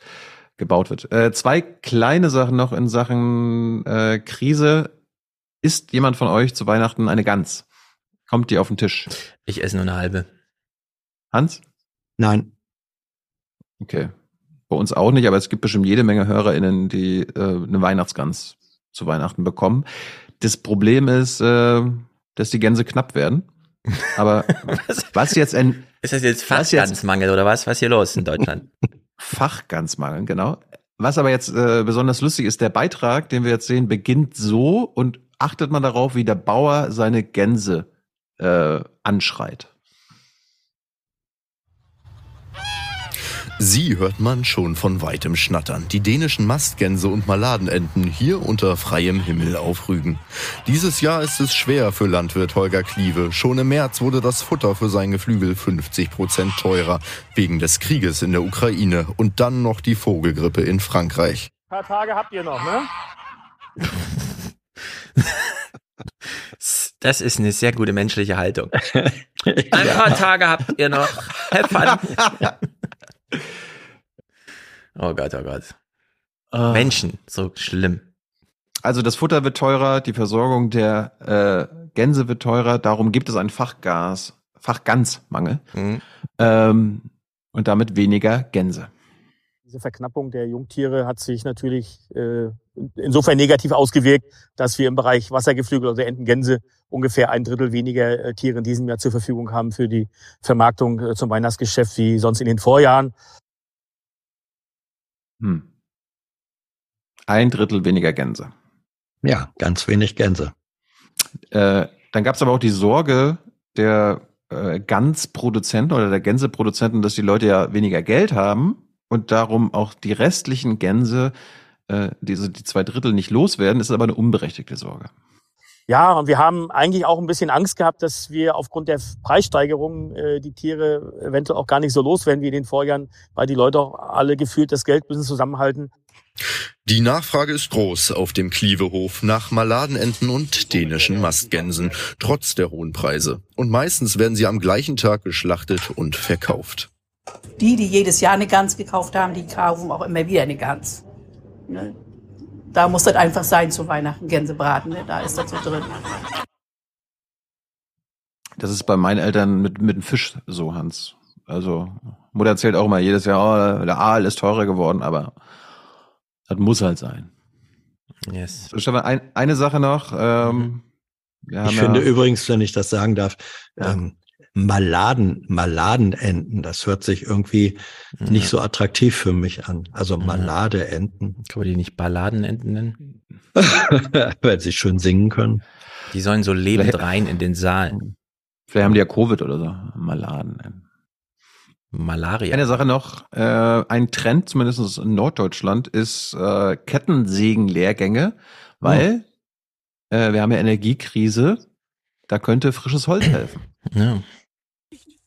gebaut wird. Äh, zwei kleine Sachen noch in Sachen äh, Krise. Isst jemand von euch zu Weihnachten eine Gans? Kommt die auf den Tisch? Ich esse nur eine halbe. Hans? Nein. Okay. Bei uns auch nicht, aber es gibt bestimmt jede Menge HörerInnen, die äh, eine Weihnachtsgans zu Weihnachten bekommen. Das Problem ist, äh, dass die Gänse knapp werden. Aber was, was jetzt ein ist das jetzt Fachgansmangel oder was? Was ist hier los in Deutschland? Fachgansmangel, genau. Was aber jetzt äh, besonders lustig ist, der Beitrag, den wir jetzt sehen, beginnt so und achtet man darauf, wie der Bauer seine Gänse äh, anschreit. Sie hört man schon von weitem schnattern. Die dänischen Mastgänse und Maladenenten hier unter freiem Himmel auf Rügen. Dieses Jahr ist es schwer für Landwirt Holger Kliewe. Schon im März wurde das Futter für sein Geflügel 50 Prozent teurer. Wegen des Krieges in der Ukraine und dann noch die Vogelgrippe in Frankreich. Ein paar Tage habt ihr noch, ne? Das ist eine sehr gute menschliche Haltung. Ein paar Tage habt ihr noch. Have fun. Oh Gott, oh Gott. Ah. Menschen, so schlimm. Also das Futter wird teurer, die Versorgung der äh, Gänse wird teurer, darum gibt es einen Fachgas, Fachgansmangel Mhm. ähm, und damit weniger Gänse. Diese Verknappung der Jungtiere hat sich natürlich äh, insofern negativ ausgewirkt, dass wir im Bereich Wassergeflügel, also Enten, Gänse, ungefähr ein Drittel weniger äh, Tiere in diesem Jahr zur Verfügung haben für die Vermarktung äh, zum Weihnachtsgeschäft wie sonst in den Vorjahren. Hm. Ein Drittel weniger Gänse. Ja, ganz wenig Gänse. Äh, dann gab es aber auch die Sorge der äh, Gansproduzenten oder der Gänseproduzenten, dass die Leute ja weniger Geld haben und darum auch die restlichen Gänse, äh, diese die zwei Drittel nicht loswerden, ist aber eine unberechtigte Sorge. Ja, und wir haben eigentlich auch ein bisschen Angst gehabt, dass wir aufgrund der Preissteigerung äh, die Tiere eventuell auch gar nicht so loswerden wie in den Vorjahren, weil die Leute auch alle gefühlt das Geld müssen zusammenhalten. Die Nachfrage ist groß auf dem Klievehof nach Maladenenten und dänischen Mastgänsen, trotz der hohen Preise. Und meistens werden sie am gleichen Tag geschlachtet und verkauft. Die, die jedes Jahr eine Gans gekauft haben, die kaufen auch immer wieder eine Gans. Ne? Da muss das einfach sein zu Weihnachten, Gänsebraten, ne? da ist das so drin. Das ist bei meinen Eltern mit, mit dem Fisch so, Hans. Also, Mutter erzählt auch immer jedes Jahr, oh, der Aal ist teurer geworden, aber das muss halt sein. Yes. So, Stefan, ein, eine Sache noch. Ähm, haben Ich ja, finde übrigens, wenn ich das sagen darf, ähm, Maladen, Maladenenten, das hört sich irgendwie nicht so attraktiv für mich an. Also Maladeenten. Kann man die nicht Balladenenten nennen? Weil sie schön singen können. Die sollen so lebend Vielleicht- rein in den Saal. Vielleicht haben die ja Covid oder so. Maladen. Malaria. Eine Sache noch, äh, ein Trend, zumindest in Norddeutschland, ist äh, Kettensägenlehrgänge, weil äh, wir haben ja Energiekrise, da könnte frisches Holz helfen. Ja.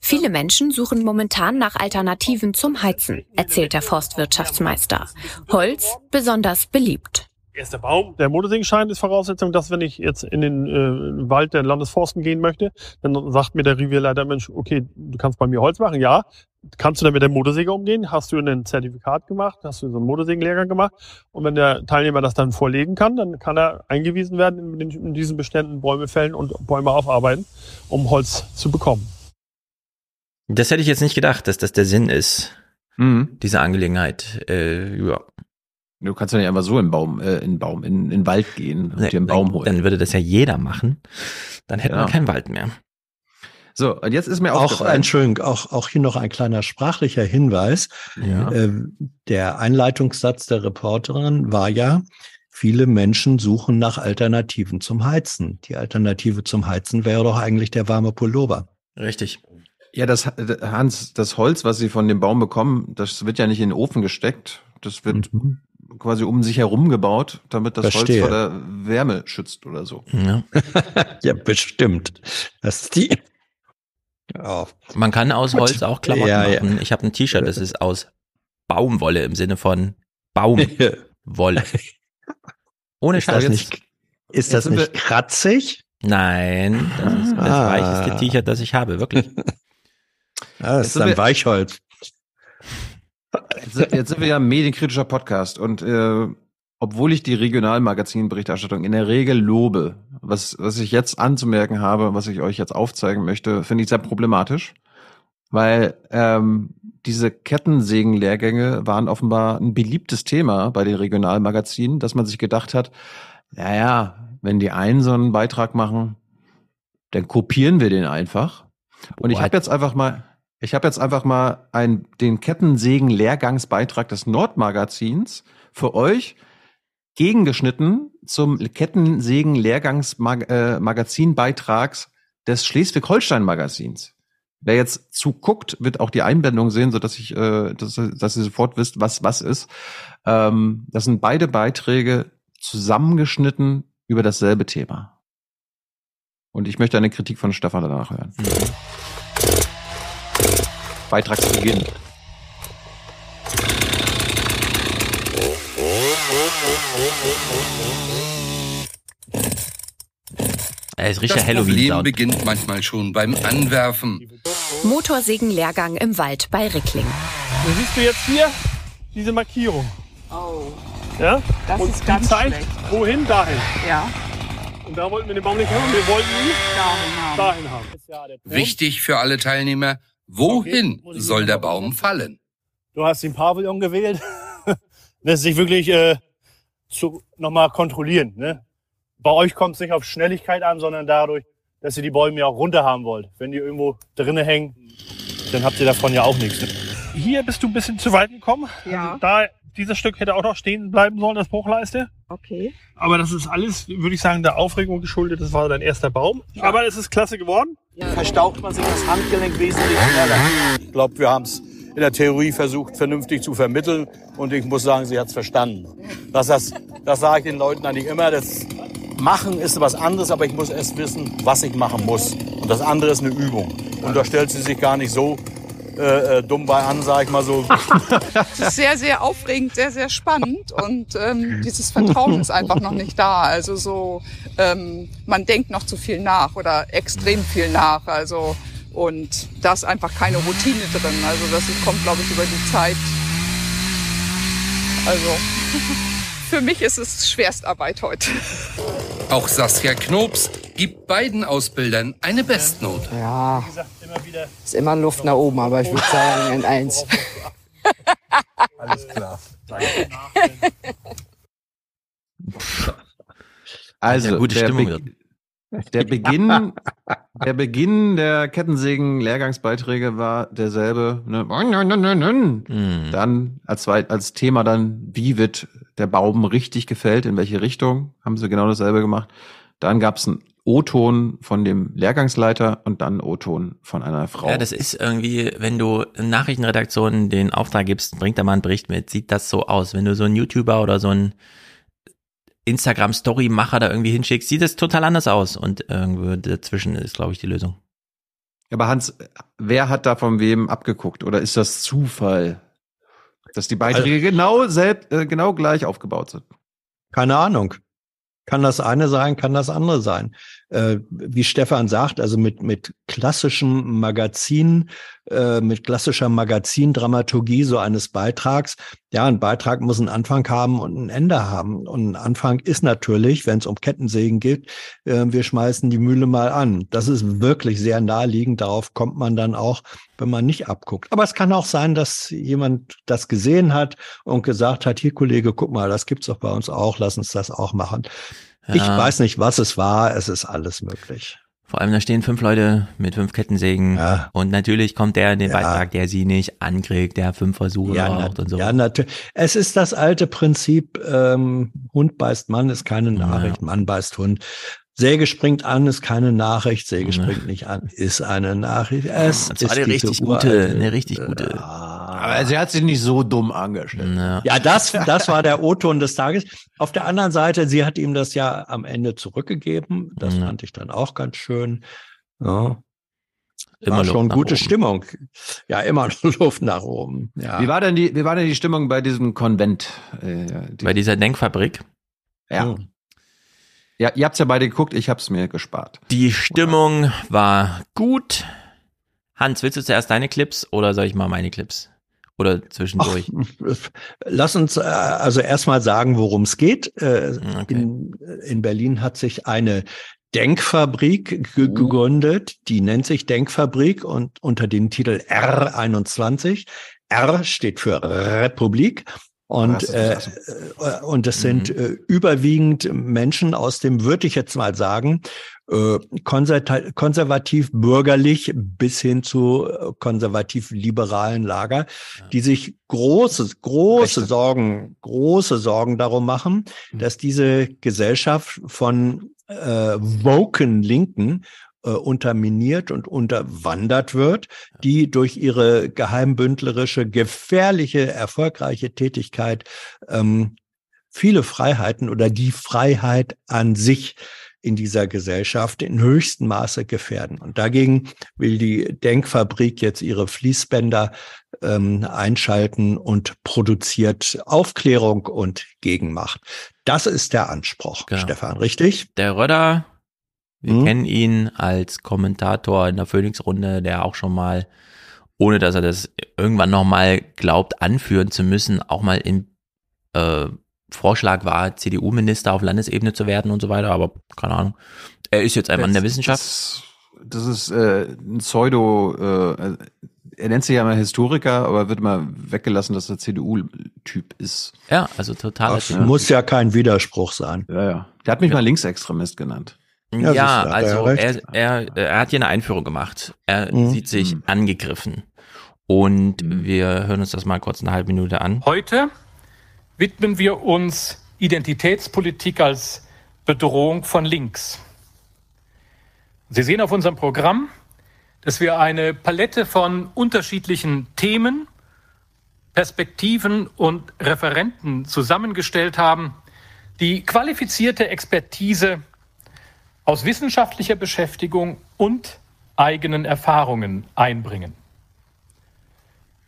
Viele Menschen suchen momentan nach Alternativen zum Heizen, erzählt der Forstwirtschaftsmeister. Holz besonders beliebt. Erster Baum. Der Motorsägenschein ist Voraussetzung, dass wenn ich jetzt in den äh, Wald der Landesforsten gehen möchte, dann sagt mir der Revierleiter, Mensch, okay, du kannst bei mir Holz machen. Ja. Kannst du dann mit der Motorsäge umgehen? Hast du ein Zertifikat gemacht? Hast du so einen Motorsägenlehrgang gemacht? Und wenn der Teilnehmer das dann vorlegen kann, dann kann er eingewiesen werden, in, den, in diesen Beständen Bäume fällen und Bäume aufarbeiten, um Holz zu bekommen. Das hätte ich jetzt nicht gedacht, dass das der Sinn ist, Mhm. diese Angelegenheit. Äh, ja. Du kannst ja nicht einfach so in Baum, äh, in Baum, in, in den Wald gehen und dir einen Baum holen. Dann würde das ja jeder machen. Dann hätten Ja. wir keinen Wald mehr. So, und jetzt ist mir Auch. Entschuldigung, auch, auch hier noch ein kleiner sprachlicher Hinweis. Ja. Ähm, Der Einleitungssatz der Reporterin war ja, viele Menschen suchen nach Alternativen zum Heizen. Die Alternative zum Heizen wäre doch eigentlich der warme Pullover. Richtig. Ja, das Hans, das Holz, was sie von dem Baum bekommen, das wird ja nicht in den Ofen gesteckt. Das wird quasi um sich herum gebaut, damit das Verstehe. Holz vor der Wärme schützt oder so. Ja. ja, bestimmt. Das ist die. Ja. Man kann aus. Holz auch Klamotten Ja, ja. machen. Ich habe ein T-Shirt, das ist aus Baumwolle im Sinne von Baumwolle. Ohne Ist das Scheiß. nicht, ist das nicht kratzig? Nein, das ist das Ah. weicheste T-Shirt, das ich habe, wirklich. Ah, das Jetzt ist ein wir- Weichholz. Jetzt, sind- jetzt sind wir ja ein medienkritischer Podcast und äh, obwohl ich die Regionalmagazinberichterstattung in der Regel lobe, was, was ich jetzt anzumerken habe, was ich euch jetzt aufzeigen möchte, finde ich sehr problematisch, weil ähm, diese Kettensägenlehrgänge waren offenbar ein beliebtes Thema bei den Regionalmagazinen, dass man sich gedacht hat, naja, wenn die einen so einen Beitrag machen, dann kopieren wir den einfach. Und ich What? habe jetzt einfach mal, ich habe jetzt einfach mal ein, den Kettensägen-Lehrgangsbeitrag des Nordmagazins für euch gegengeschnitten zum Kettensägen-Lehrgangsmagazinbeitrags des Schleswig-Holstein-Magazins. wer jetzt zuguckt, wird auch die Einblendung sehen, so dass ich, äh, dass, dass ihr sofort wisst, was was ist. Ähm, das sind beide Beiträge zusammengeschnitten über dasselbe Thema. Und ich möchte eine Kritik von Stefan danach hören. Beitragsbeginn. Er ist Das richtig Problem Halloween-Sound. beginnt manchmal schon beim Anwerfen. Motorsägenlehrgang im Wald bei Rickling. Da siehst du jetzt hier diese Markierung. Oh. Ja? Das und ist die ganz zeigt, schlecht. wohin? Dahin. Ja. Und da wollten wir den Baum nicht haben, wir wollten ihn dahin haben. Wichtig für alle Teilnehmer, wohin soll der Baum fallen? Du hast den Pavillon gewählt. Lässt sich wirklich äh, zu, nochmal kontrollieren. Ne? Bei euch kommt es nicht auf Schnelligkeit an, sondern dadurch, dass ihr die Bäume ja auch runter haben wollt. Wenn die irgendwo drinnen hängen, dann habt ihr davon ja auch nichts. Ne? Hier bist du ein bisschen zu weit gekommen. Ja. Also da, dieses Stück hätte auch noch stehen bleiben sollen, das Bruchleiste. Okay. Aber das ist alles, würde ich sagen, der Aufregung geschuldet. Das war dein erster Baum. Aber es ist klasse geworden. Verstaucht man sich das Handgelenk wesentlich schneller. Ich glaube, wir haben es in der Theorie versucht, vernünftig zu vermitteln. Und ich muss sagen, sie hat es verstanden. Das, das, das sage ich den Leuten eigentlich immer. Das Machen ist was anderes, aber ich muss erst wissen, was ich machen muss. Und das andere ist eine Übung. Und da stellt sie sich gar nicht so äh, äh, dumm bei an, sag ich mal so. Es ist sehr, sehr aufregend, sehr, sehr spannend und ähm, dieses Vertrauen ist einfach noch nicht da. Also so, ähm, man denkt noch zu viel nach oder extrem viel nach. Also und da ist einfach keine Routine drin. Also das kommt, glaube ich, über die Zeit. Also für mich ist es Schwerstarbeit heute. Auch Saskia Knops gibt beiden Ausbildern eine Bestnote. Ja, ist immer Luft nach oben, aber ich würde sagen ein Eins. Alles klar. Also, Ja, gute der, Stimmung Be der Beginn, der Beginn der Kettensägen-Lehrgangsbeiträge war derselbe. Ne? Hm. Dann als, zweit, als Thema dann, wie wird der Baum richtig gefällt, in welche Richtung, haben sie genau dasselbe gemacht. Dann gab es einen O-Ton von dem Lehrgangsleiter und dann einen O-Ton von einer Frau. Ja, das ist irgendwie, wenn du Nachrichtenredaktionen den Auftrag gibst, bringt da mal einen Bericht mit, sieht das so aus. Wenn du so einen YouTuber oder so einen Instagram-Story-Macher da irgendwie hinschickst, sieht es total anders aus. Und irgendwo dazwischen ist, glaube ich, die Lösung. Aber Hans, wer hat da von wem abgeguckt? Oder ist das Zufall, dass die Beiträge genau selbst, äh, genau gleich aufgebaut sind? Keine Ahnung. Kann das eine sein, kann das andere sein. Äh, wie Stefan sagt, also mit, mit klassischem Magazin, äh, mit klassischer Magazindramaturgie so eines Beitrags. Ja, ein Beitrag muss einen Anfang haben und ein Ende haben. Und ein Anfang ist natürlich, wenn es um Kettensägen geht, äh, wir schmeißen die Mühle mal an. Das ist wirklich sehr naheliegend. Darauf kommt man dann auch, wenn man nicht abguckt. Aber es kann auch sein, dass jemand das gesehen hat und gesagt hat, hier Kollege, guck mal, das gibt's doch bei uns auch, lass uns das auch machen. Ich Ja. weiß nicht, was es war, es ist alles möglich. Vor allem, da stehen fünf Leute mit fünf Kettensägen. Und natürlich kommt der in den Beitrag, der sie nicht ankriegt, der fünf Versuche Ja, braucht und so. ja natürlich. Es ist das alte Prinzip, ähm, Hund beißt Mann, ist keine Nachricht, Mann beißt Hund. Säge springt an, ist keine Nachricht, Säge springt nicht an, ist eine Nachricht. Es Das ist war eine richtig gute, eine richtig gute. Aber sie hat sich nicht so dumm angestellt. Ja, das, das war der O-Ton des Tages. Auf der anderen Seite, sie hat ihm das ja am Ende zurückgegeben. Das fand ich dann auch ganz schön. Ja. Immer war schon gute oben. Stimmung. Ja, immer noch Luft nach oben. Ja. Wie war denn die, wie war denn die Stimmung bei diesem Konvent? Äh, die, Bei dieser Denkfabrik. ja. Ja, ihr habt's ja beide geguckt, ich hab's mir gespart. Die Stimmung war gut. Hans, willst du zuerst deine Clips oder soll ich mal meine Clips? Oder zwischendurch? Lass uns äh, also erstmal sagen, worum es geht. Äh, in, in Berlin hat sich eine Denkfabrik ge gegründet, die nennt sich Denkfabrik und unter dem Titel R21. R steht für Republik. Und, äh, äh, und das sind äh, überwiegend Menschen aus dem, würde ich jetzt mal sagen, äh, konserta- konservativ-bürgerlich bis hin zu äh, konservativ-liberalen Lager, die sich große, große Sorgen, große Sorgen darum machen, dass diese Gesellschaft von äh, woken Linken äh, unterminiert und unterwandert wird, die durch ihre geheimbündlerische, gefährliche, erfolgreiche Tätigkeit ähm, viele Freiheiten oder die Freiheit an sich in dieser Gesellschaft in höchstem Maße gefährden. Und dagegen will die Denkfabrik jetzt ihre Fließbänder ähm, einschalten und produziert Aufklärung und Gegenmacht. Das ist der Anspruch, genau. Stefan, richtig? Der Röder, wir hm? kennen ihn als Kommentator in der Phoenix-Runde, der auch schon mal, ohne dass er das irgendwann nochmal glaubt, anführen zu müssen, auch mal in äh, Vorschlag war, CDU-Minister auf Landesebene zu werden und so weiter, aber keine Ahnung. Er ist jetzt ein Mann der Wissenschaft. Das, das ist äh, ein Pseudo, äh, er nennt sich ja mal Historiker, aber wird immer weggelassen, dass er CDU-Typ ist. Ja, also total. Das muss ja kein Widerspruch sein. Ja, ja. Der hat mich ja. mal Linksextremist genannt. Ja, ja also er, er, er hat hier eine Einführung gemacht. Er mhm. sieht sich mhm. angegriffen. Und mhm. wir hören uns das mal kurz eine halbe Minute an. Heute widmen wir uns Identitätspolitik als Bedrohung von links. Sie sehen auf unserem Programm, dass wir eine Palette von unterschiedlichen Themen, Perspektiven und Referenten zusammengestellt haben, die qualifizierte Expertise aus wissenschaftlicher Beschäftigung und eigenen Erfahrungen einbringen.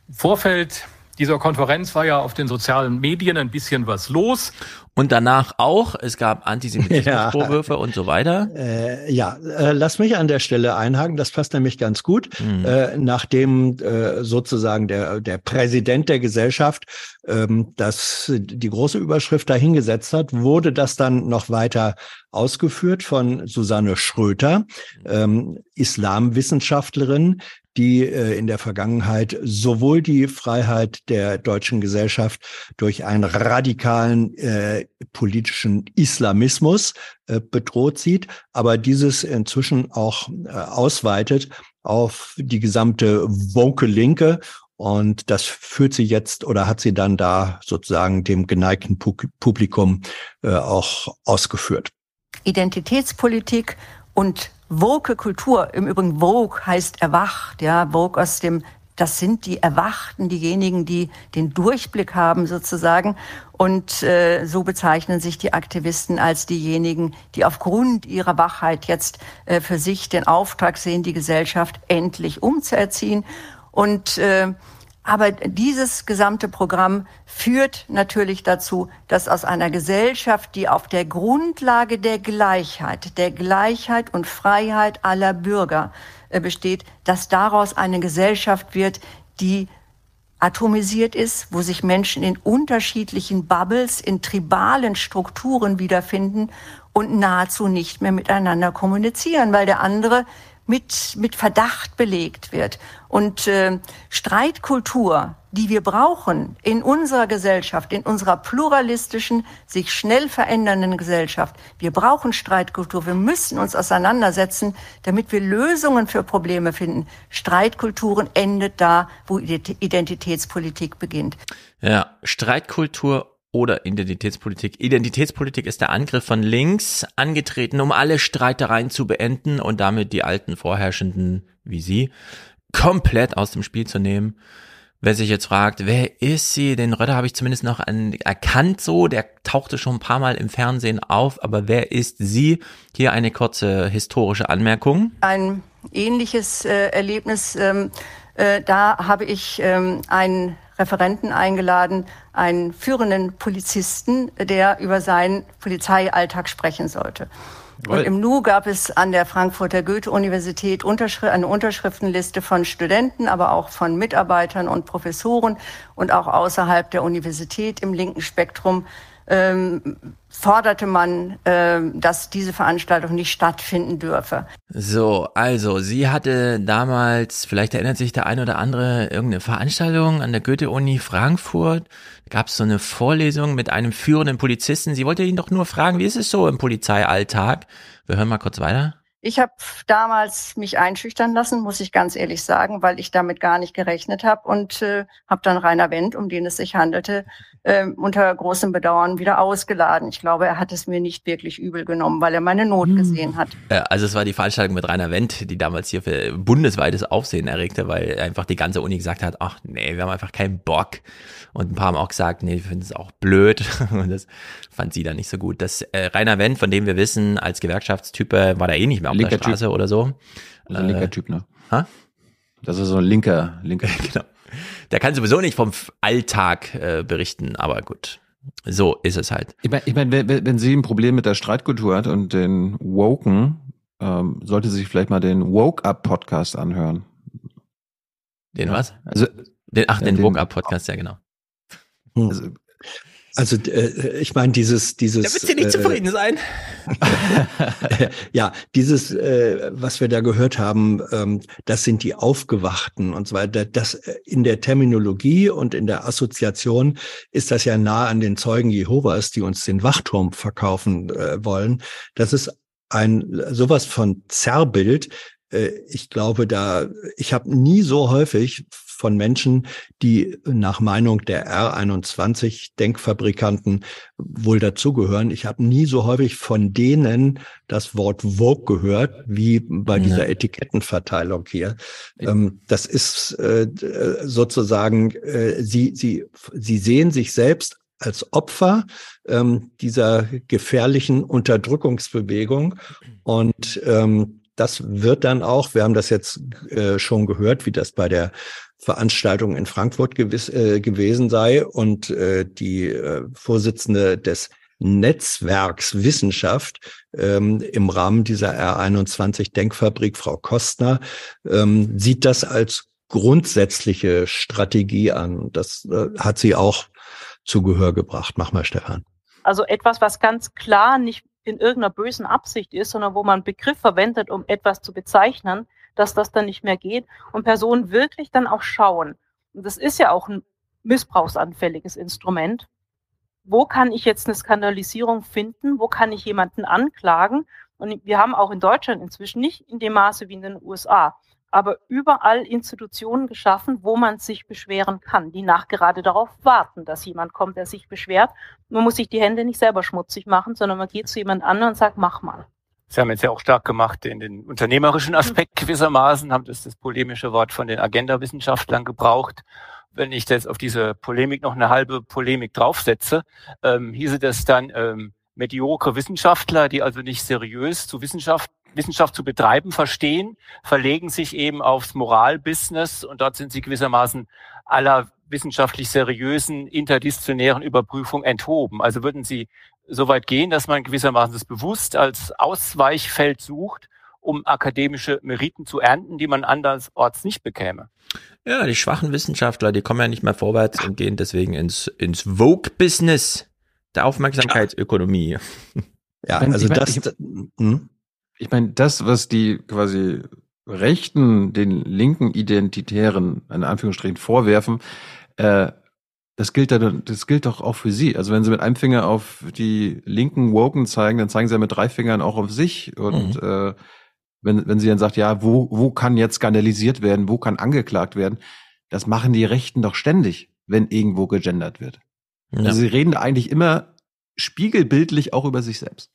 Im Vorfeld dieser Konferenz war ja auf den sozialen Medien ein bisschen was los. Und danach auch, es gab Antisemitismusvorwürfe ja. und so weiter. Äh, ja, äh, lass mich an der Stelle einhaken, das passt nämlich ganz gut. Mhm. Äh, nachdem äh, sozusagen der, der Präsident der Gesellschaft ähm, das, die große Überschrift dahingesetzt hat, wurde das dann noch weiter ausgeführt von Susanne Schröter, ähm, Islamwissenschaftlerin, die äh, in der Vergangenheit sowohl die Freiheit der deutschen Gesellschaft durch einen radikalen äh, politischen Islamismus äh, bedroht sieht, aber dieses inzwischen auch äh, ausweitet auf die gesamte woke Linke und das führt sie jetzt oder hat sie dann da sozusagen dem geneigten Publikum äh, auch ausgeführt. Identitätspolitik und woke Kultur, im Übrigen Vogue heißt erwacht, ja, Vogue aus dem, das sind die Erwachten, diejenigen, die den Durchblick haben sozusagen. Und äh, so bezeichnen sich die Aktivisten als diejenigen, die aufgrund ihrer Wachheit jetzt äh, für sich den Auftrag sehen, die Gesellschaft endlich umzuerziehen. Und äh, aber dieses gesamte Programm führt natürlich dazu, dass aus einer Gesellschaft, die auf der Grundlage der Gleichheit, der Gleichheit und Freiheit aller Bürger äh, besteht, dass daraus eine Gesellschaft wird, die atomisiert ist, wo sich Menschen in unterschiedlichen Bubbles, in tribalen Strukturen wiederfinden und nahezu nicht mehr miteinander kommunizieren, weil der andere mit, mit Verdacht belegt wird. Und äh, Streitkultur, die wir brauchen in unserer Gesellschaft, in unserer pluralistischen, sich schnell verändernden Gesellschaft. Wir brauchen Streitkultur. Wir müssen uns auseinandersetzen, damit wir Lösungen für Probleme finden. Streitkulturen endet da, wo Identitätspolitik beginnt. Ja, Streitkultur oder Identitätspolitik. Identitätspolitik ist der Angriff von links, angetreten, um alle Streitereien zu beenden und damit die alten Vorherrschenden, wie sie, komplett aus dem Spiel zu nehmen. Wer sich jetzt fragt, wer ist sie? Den Rötter habe ich zumindest noch an, erkannt so, der tauchte schon ein paar Mal im Fernsehen auf, aber wer ist sie? Hier eine kurze historische Anmerkung. Ein ähnliches äh, Erlebnis, ähm, äh, da habe ich ähm, einen Referenten eingeladen, einen führenden Polizisten, der über seinen Polizeialltag sprechen sollte. Und im Nu gab es an der Frankfurter Goethe-Universität eine Unterschriftenliste von Studenten, aber auch von Mitarbeitern und Professoren und auch außerhalb der Universität im linken Spektrum ähm, forderte man, ähm, dass diese Veranstaltung nicht stattfinden dürfe. So, also sie hatte damals, vielleicht erinnert sich der eine oder andere, irgendeine Veranstaltung an der Goethe-Uni Frankfurt. Gab es so eine Vorlesung mit einem führenden Polizisten. Sie wollte ihn doch nur fragen, wie ist es so im Polizeialltag? Wir hören mal kurz weiter. Ich habe damals mich einschüchtern lassen, muss ich ganz ehrlich sagen, weil ich damit gar nicht gerechnet habe und äh, habe dann Rainer Wendt, um den es sich handelte, äh, unter großem Bedauern wieder ausgeladen. Ich glaube, er hat es mir nicht wirklich übel genommen, weil er meine Not hm. gesehen hat. Also es war die Veranstaltung mit Rainer Wendt, die damals hier für bundesweites Aufsehen erregte, weil einfach die ganze Uni gesagt hat, ach nee, wir haben einfach keinen Bock. Und ein paar haben auch gesagt, nee, wir finden es auch blöd. Und das fand sie dann nicht so gut. Das äh, Rainer Wendt, von dem wir wissen, als Gewerkschaftstyp war da eh nicht mehr auf linker der Straße typ. oder so. Also ein linker äh, Typ, ne? Ha? Das ist so ein linker, linker. genau. Der kann sowieso nicht vom Alltag äh, berichten, aber gut. So ist es halt. Ich meine, ich mein, wenn, wenn sie ein Problem mit der Streitkultur hat und den Woken, ähm, sollte sie sich vielleicht mal den Woke-Up-Podcast anhören. Den was? Also, den, ach, den, den Woke-Up-Podcast, ja genau. Also, also äh, ich meine, dieses, dieses. Da wird sie nicht äh, zufrieden sein. ja, dieses, äh, was wir da gehört haben, ähm, das sind die Aufgewachten und so weiter. Das äh, in der Terminologie und in der Assoziation ist das ja nah an den Zeugen Jehovas, die uns den Wachturm verkaufen äh, wollen. Das ist ein sowas von Zerrbild. Äh, ich glaube, da ich habe nie so häufig von Menschen, die nach Meinung der R21 Denkfabrikanten wohl dazugehören. Ich habe nie so häufig von denen das Wort Vogue gehört, wie bei ja. dieser Etikettenverteilung hier. Ähm, das ist äh, sozusagen, äh, sie, sie, sie sehen sich selbst als Opfer ähm, dieser gefährlichen Unterdrückungsbewegung und ähm, das wird dann auch, wir haben das jetzt äh, schon gehört, wie das bei der Veranstaltung in Frankfurt gewiss, äh, gewesen sei und äh, die äh, Vorsitzende des Netzwerks Wissenschaft ähm, im Rahmen dieser R21 Denkfabrik, Frau Kostner, ähm, sieht das als grundsätzliche Strategie an. Das äh, hat sie auch zu Gehör gebracht. Mach mal, Stefan. Also etwas, was ganz klar nicht in irgendeiner bösen Absicht ist, sondern wo man Begriff verwendet, um etwas zu bezeichnen, dass das dann nicht mehr geht und Personen wirklich dann auch schauen. Und das ist ja auch ein missbrauchsanfälliges Instrument. Wo kann ich jetzt eine Skandalisierung finden? Wo kann ich jemanden anklagen? Und wir haben auch in Deutschland inzwischen nicht in dem Maße wie in den USA, aber überall Institutionen geschaffen, wo man sich beschweren kann, die nachgerade darauf warten, dass jemand kommt, der sich beschwert. Man muss sich die Hände nicht selber schmutzig machen, sondern man geht zu jemand anderem und sagt, mach mal. Sie haben jetzt ja auch stark gemacht in den unternehmerischen Aspekt gewissermaßen, haben das, das polemische Wort von den Agenda-Wissenschaftlern gebraucht. Wenn ich jetzt auf diese Polemik noch eine halbe Polemik draufsetze, ähm, hieße das dann ähm, mediokre Wissenschaftler, die also nicht seriös zu Wissenschaft Wissenschaft zu betreiben verstehen, verlegen sich eben aufs Moralbusiness und dort sind sie gewissermaßen aller wissenschaftlich seriösen interdisziplinären Überprüfung enthoben. Also würden Sie so weit gehen, dass man gewissermaßen das bewusst als Ausweichfeld sucht, um akademische Meriten zu ernten, die man andersorts nicht bekäme. Ja, die schwachen Wissenschaftler, die kommen ja nicht mehr vorwärts und gehen deswegen ins, ins Vogue-Business der Aufmerksamkeitsökonomie. Ja, also ich mein, das. Ich, hm? ich meine, das, was die quasi Rechten den linken Identitären in Anführungsstrichen vorwerfen, äh, das gilt, dann, das gilt doch auch für Sie. Also wenn Sie mit einem Finger auf die linken Woken zeigen, dann zeigen Sie ja mit drei Fingern auch auf sich. Und mhm. äh, wenn, wenn Sie dann sagt, ja, wo, wo kann jetzt skandalisiert werden, wo kann angeklagt werden, das machen die Rechten doch ständig, wenn irgendwo gegendert wird. Ja. Also sie reden eigentlich immer spiegelbildlich auch über sich selbst.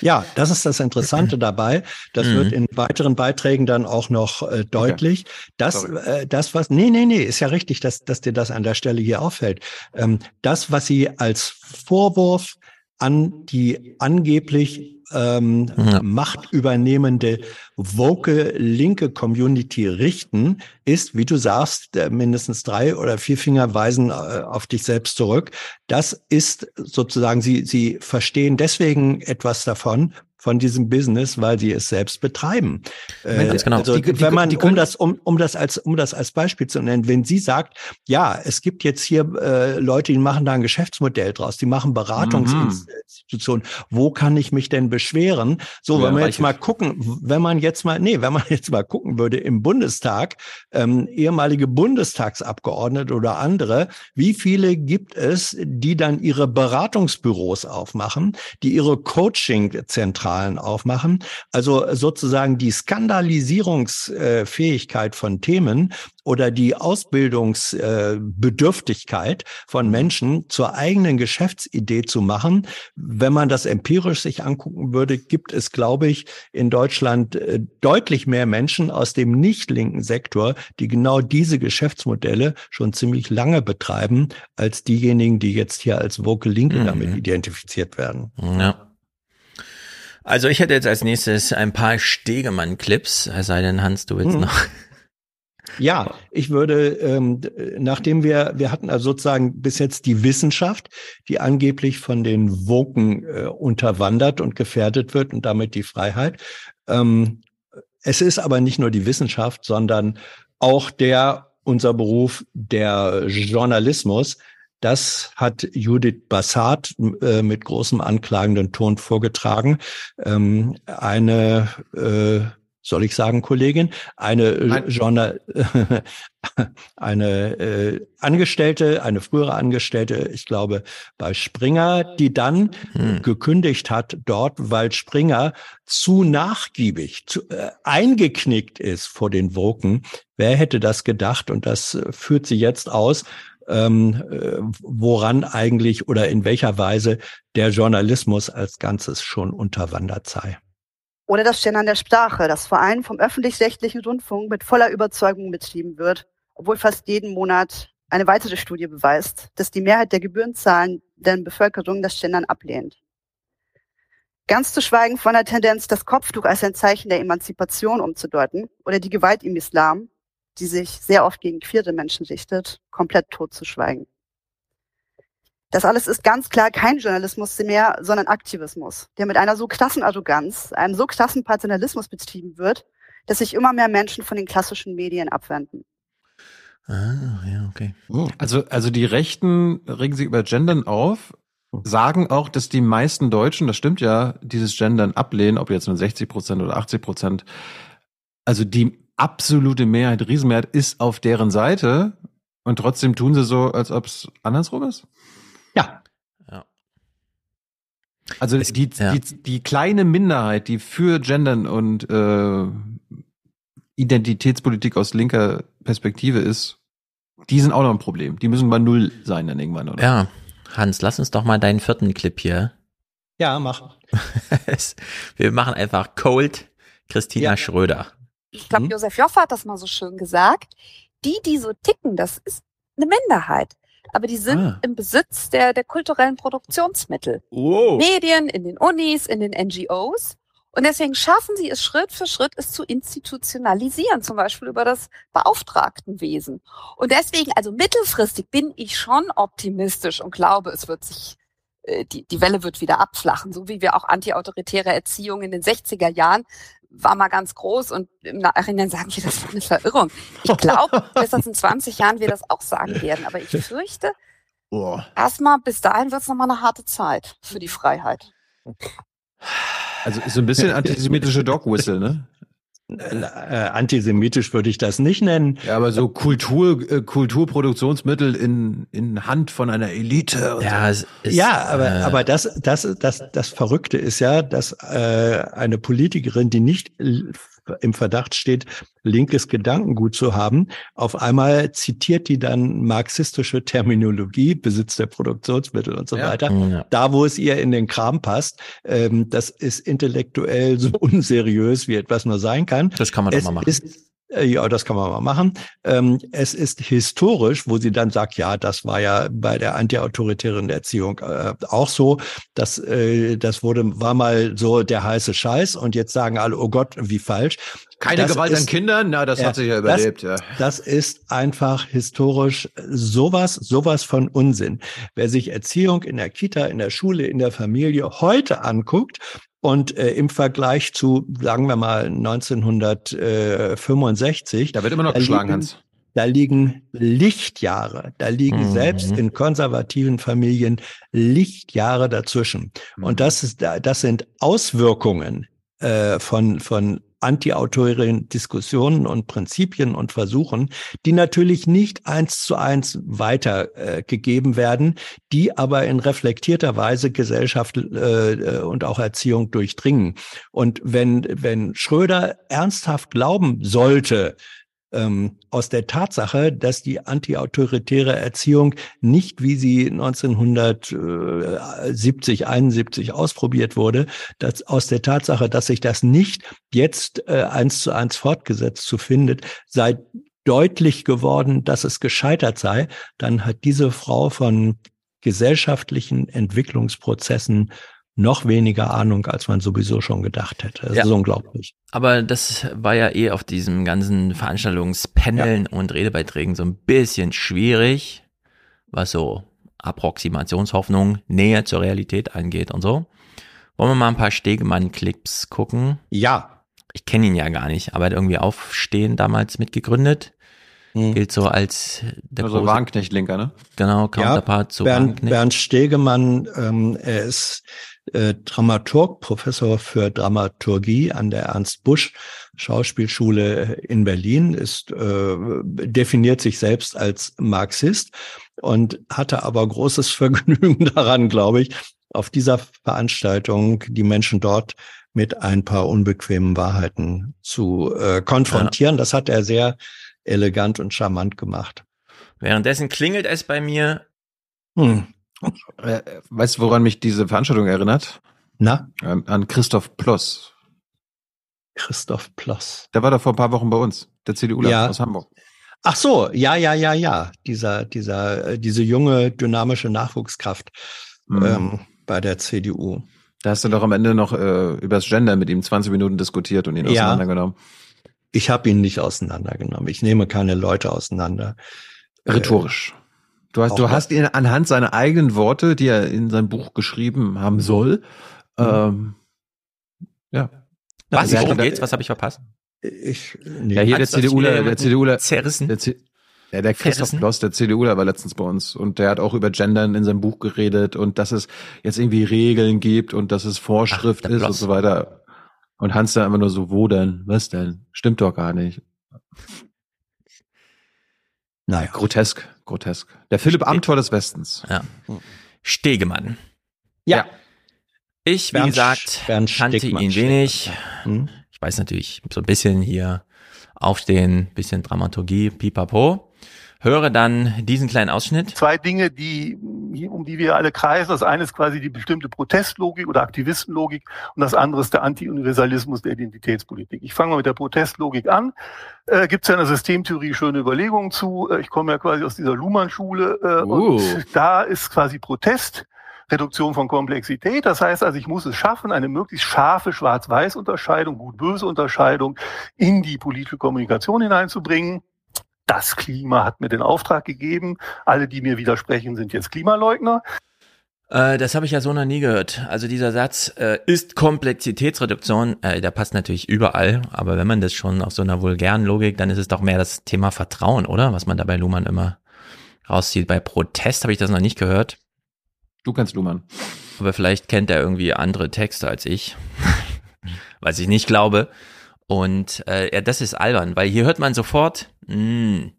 Ja, das ist das Interessante dabei. Das mhm. wird in weiteren Beiträgen dann auch noch äh, deutlich. Okay. Das, äh, das, was, nee, nee, nee, ist ja richtig, dass, dass dir das an der Stelle hier auffällt. Ähm, das, was sie als Vorwurf an die angeblich ähm, ja. machtübernehmende woke linke Community richten, ist, wie du sagst, mindestens drei oder vier Finger weisen äh, auf dich selbst zurück. Das ist sozusagen, sie, sie verstehen deswegen etwas davon, von diesem Business, weil sie es selbst betreiben. Äh, genau. Also die, die, wenn man, um das, um, um das als, um das als Beispiel zu nennen, wenn sie sagt, ja, es gibt jetzt hier äh, Leute, die machen da ein Geschäftsmodell draus, die machen Beratungsinstitutionen. Mhm. Wo kann ich mich denn beschweren? So, ja, wenn man jetzt mal gucken, wenn man jetzt mal, nee, wenn man jetzt mal gucken würde im Bundestag, ähm, ehemalige Bundestagsabgeordnete oder andere, wie viele gibt es, die dann ihre Beratungsbüros aufmachen, die ihre Coaching-Zentralen Zahlen aufmachen. Also sozusagen die Skandalisierungsfähigkeit von Themen oder die Ausbildungsbedürftigkeit von Menschen zur eigenen Geschäftsidee zu machen. Wenn man das empirisch sich angucken würde, gibt es, glaube ich, in Deutschland äh, deutlich mehr Menschen aus dem nicht linken Sektor, die genau diese Geschäftsmodelle schon ziemlich lange betreiben, als diejenigen, die jetzt hier als Woke Linke mhm. damit identifiziert werden. Ja. Also ich hätte jetzt als nächstes ein paar Stegemann-Clips, es sei denn, Hans, du willst hm. noch. Ja, ich würde, ähm, nachdem wir, wir hatten also sozusagen bis jetzt die Wissenschaft, die angeblich von den Woken äh, unterwandert und gefährdet wird und damit die Freiheit. Ähm, es ist aber nicht nur die Wissenschaft, sondern auch der, unser Beruf, der Journalismus, das hat Judith Bassat äh, mit großem anklagenden Ton vorgetragen. Ähm, eine, äh, soll ich sagen, Kollegin, eine Nein. Journal, eine äh, Angestellte, eine frühere Angestellte, ich glaube, bei Springer, die dann hm. gekündigt hat dort, weil Springer zu nachgiebig, zu, äh, eingeknickt ist vor den Woken. Wer hätte das gedacht? Und das äh, führt sie jetzt aus ähm, äh, woran eigentlich oder in welcher Weise der Journalismus als Ganzes schon unterwandert sei. Oder das Gendern der Sprache, das vor allem vom öffentlich-rechtlichen Rundfunk mit voller Überzeugung betrieben wird, obwohl fast jeden Monat eine weitere Studie beweist, dass die Mehrheit der Gebührenzahlen der Bevölkerung das Gendern ablehnt. Ganz zu schweigen von der Tendenz, das Kopftuch als ein Zeichen der Emanzipation umzudeuten oder die Gewalt im Islam, die sich sehr oft gegen queere Menschen richtet, komplett totzuschweigen. Das alles ist ganz klar kein Journalismus mehr, sondern Aktivismus, der mit einer so krassen Arroganz, einem so krassen Paternalismus betrieben wird, dass sich immer mehr Menschen von den klassischen Medien abwenden. Ah, ja, okay. Oh. Also, also die Rechten regen sich über Gendern auf, sagen auch, dass die meisten Deutschen, das stimmt ja, dieses Gendern ablehnen, ob jetzt nur 60 Prozent oder 80 Prozent. Also die absolute Mehrheit, Riesenmehrheit ist auf deren Seite und trotzdem tun sie so, als ob es andersrum ist? Ja. ja. Also es, die, ja. die, die kleine Minderheit, die für Gendern und äh, Identitätspolitik aus linker Perspektive ist, die sind auch noch ein Problem. Die müssen bei Null sein dann irgendwann, oder? Ja. Hans, lass uns doch mal deinen vierten Clip hier. Ja, mach. Wir machen einfach Cold Christina ja. Schröder ich glaube, mhm. Josef Joffe hat das mal so schön gesagt, die, die so ticken, das ist eine Minderheit. Aber die sind ah. im Besitz der, der kulturellen Produktionsmittel. Wow. Medien, in den Unis, in den NGOs. Und deswegen schaffen sie es Schritt für Schritt, es zu institutionalisieren, zum Beispiel über das Beauftragtenwesen. Und deswegen, also mittelfristig bin ich schon optimistisch und glaube, es wird sich äh, die, die Welle wird wieder abflachen, so wie wir auch antiautoritäre Erziehung in den 60er Jahren war mal ganz groß und im Nachhinein sagen wir, das war eine Verirrung. Ich glaube, bis in 20 Jahren wir das auch sagen werden, aber ich fürchte, oh. erstmal bis dahin wird es nochmal eine harte Zeit für die Freiheit. Also ist so ein bisschen antisemitische Dog Whistle, ne? Äh, antisemitisch würde ich das nicht nennen. Ja, aber so Kultur, äh, Kulturproduktionsmittel in, in Hand von einer Elite. Ja, so. ist, ja, aber, äh, aber das, das, das, das Verrückte ist ja, dass äh, eine Politikerin, die nicht im Verdacht steht, linkes Gedankengut zu haben. Auf einmal zitiert die dann marxistische Terminologie, Besitz der Produktionsmittel und so ja. weiter, ja. da wo es ihr in den Kram passt. Ähm, das ist intellektuell so unseriös, wie etwas nur sein kann. Das kann man doch mal machen. Ist, ja, das kann man mal machen. Ähm, es ist historisch, wo sie dann sagt, ja, das war ja bei der antiautoritären Erziehung äh, auch so. Das, äh, das wurde, war mal so der heiße Scheiß und jetzt sagen alle, oh Gott, wie falsch. Keine das Gewalt ist, an Kindern? Na, das ja, hat sich ja überlebt, das, ja. Das ist einfach historisch sowas, sowas von Unsinn. Wer sich Erziehung in der Kita, in der Schule, in der Familie heute anguckt und äh, im Vergleich zu, sagen wir mal, 1965. Da wird immer noch geschlagen, liegen, Hans. Da liegen Lichtjahre, da liegen mhm. selbst in konservativen Familien Lichtjahre dazwischen. Mhm. Und das ist, das sind Auswirkungen äh, von, von antiautoritären Diskussionen und Prinzipien und Versuchen, die natürlich nicht eins zu eins weitergegeben äh, werden, die aber in reflektierter Weise Gesellschaft äh, und auch Erziehung durchdringen. Und wenn, wenn Schröder ernsthaft glauben sollte, ähm, aus der Tatsache, dass die antiautoritäre Erziehung nicht, wie sie 1970, 71 ausprobiert wurde, dass aus der Tatsache, dass sich das nicht jetzt äh, eins zu eins fortgesetzt zu findet, sei deutlich geworden, dass es gescheitert sei, dann hat diese Frau von gesellschaftlichen Entwicklungsprozessen noch weniger Ahnung, als man sowieso schon gedacht hätte. Das ja. ist unglaublich. Aber das war ja eh auf diesem ganzen Veranstaltungspaneln ja. und Redebeiträgen so ein bisschen schwierig, was so Approximationshoffnung, Nähe zur Realität angeht und so. Wollen wir mal ein paar Stegemann-Clips gucken? Ja. Ich kenne ihn ja gar nicht, aber er hat irgendwie Aufstehen damals mitgegründet. Hm. Gilt so als der also große, Wagenknecht-Linker, ne? Genau, Counterpart ja, zu Bernd, Bernd Stegemann, ähm, er ist äh, Dramaturg, Professor für Dramaturgie an der Ernst Busch Schauspielschule in Berlin, ist äh, definiert sich selbst als Marxist und hatte aber großes Vergnügen daran, glaube ich, auf dieser Veranstaltung die Menschen dort mit ein paar unbequemen Wahrheiten zu äh, konfrontieren. Ja. Das hat er sehr elegant und charmant gemacht. Währenddessen klingelt es bei mir. Hm. Äh, weißt du, woran mich diese Veranstaltung erinnert? Na? An Christoph Ploss. Christoph Ploss. Der war da vor ein paar Wochen bei uns, der CDU ja. aus Hamburg. Ach so, ja, ja, ja, ja. Dieser, dieser, äh, diese junge, dynamische Nachwuchskraft mhm. ähm, bei der CDU. Da hast du doch am Ende noch äh, übers Gender mit ihm 20 Minuten diskutiert und ihn ja. auseinandergenommen. Ich habe ihn nicht auseinandergenommen. Ich nehme keine Leute auseinander. Rhetorisch. Du hast, du hast ihn anhand seiner eigenen Worte, die er in sein Buch geschrieben haben soll, mhm. ähm, ja. Was, worum geht's? Was habe ich verpasst? Ich, nee. Ja, hier der CDUler, der CDUler, zerrissen. Der C ja, der Christoph Bloss, der CDUler war letztens bei uns und der hat auch über Gendern in seinem Buch geredet und dass es jetzt irgendwie Regeln gibt und dass es Vorschrift Ach, ist und so weiter. Und Hans da immer nur so, wo denn? Was denn? Stimmt doch gar nicht. Naja. Grotesk, grotesk. Der Philipp Amthor des Westens. Ja. Stegemann. Ja. ja. Ich, wie Bernd, gesagt, Bernd kannte Stegmann ihn wenig. Hm? Ich weiß natürlich so ein bisschen hier aufstehen, bisschen Dramaturgie, pipapo höre dann diesen kleinen Ausschnitt. Zwei Dinge, die, um die wir alle kreisen. Das eine ist quasi die bestimmte Protestlogik oder Aktivistenlogik und das andere ist der Anti-Universalismus der Identitätspolitik. Ich fange mal mit der Protestlogik an. Äh, Gibt es ja in der Systemtheorie schöne Überlegungen zu. Äh, ich komme ja quasi aus dieser Luhmann-Schule äh, uh. und da ist quasi Protest Reduktion von Komplexität. Das heißt also, ich muss es schaffen, eine möglichst scharfe Schwarz-Weiß-Unterscheidung, gut-böse Unterscheidung in die politische Kommunikation hineinzubringen das Klima hat mir den Auftrag gegeben. Alle, die mir widersprechen, sind jetzt Klimaleugner. Äh, das habe ich ja so noch nie gehört. Also dieser Satz äh, ist Komplexitätsreduktion, äh, der passt natürlich überall, aber wenn man das schon auf so einer vulgären Logik, dann ist es doch mehr das Thema Vertrauen, oder? Was man da bei Luhmann immer rauszieht. Bei Protest habe ich das noch nicht gehört. Du kennst Luhmann. Aber vielleicht kennt er irgendwie andere Texte als ich. Was ich nicht glaube. Und äh, ja, das ist albern, weil hier hört man sofort, mh, hm,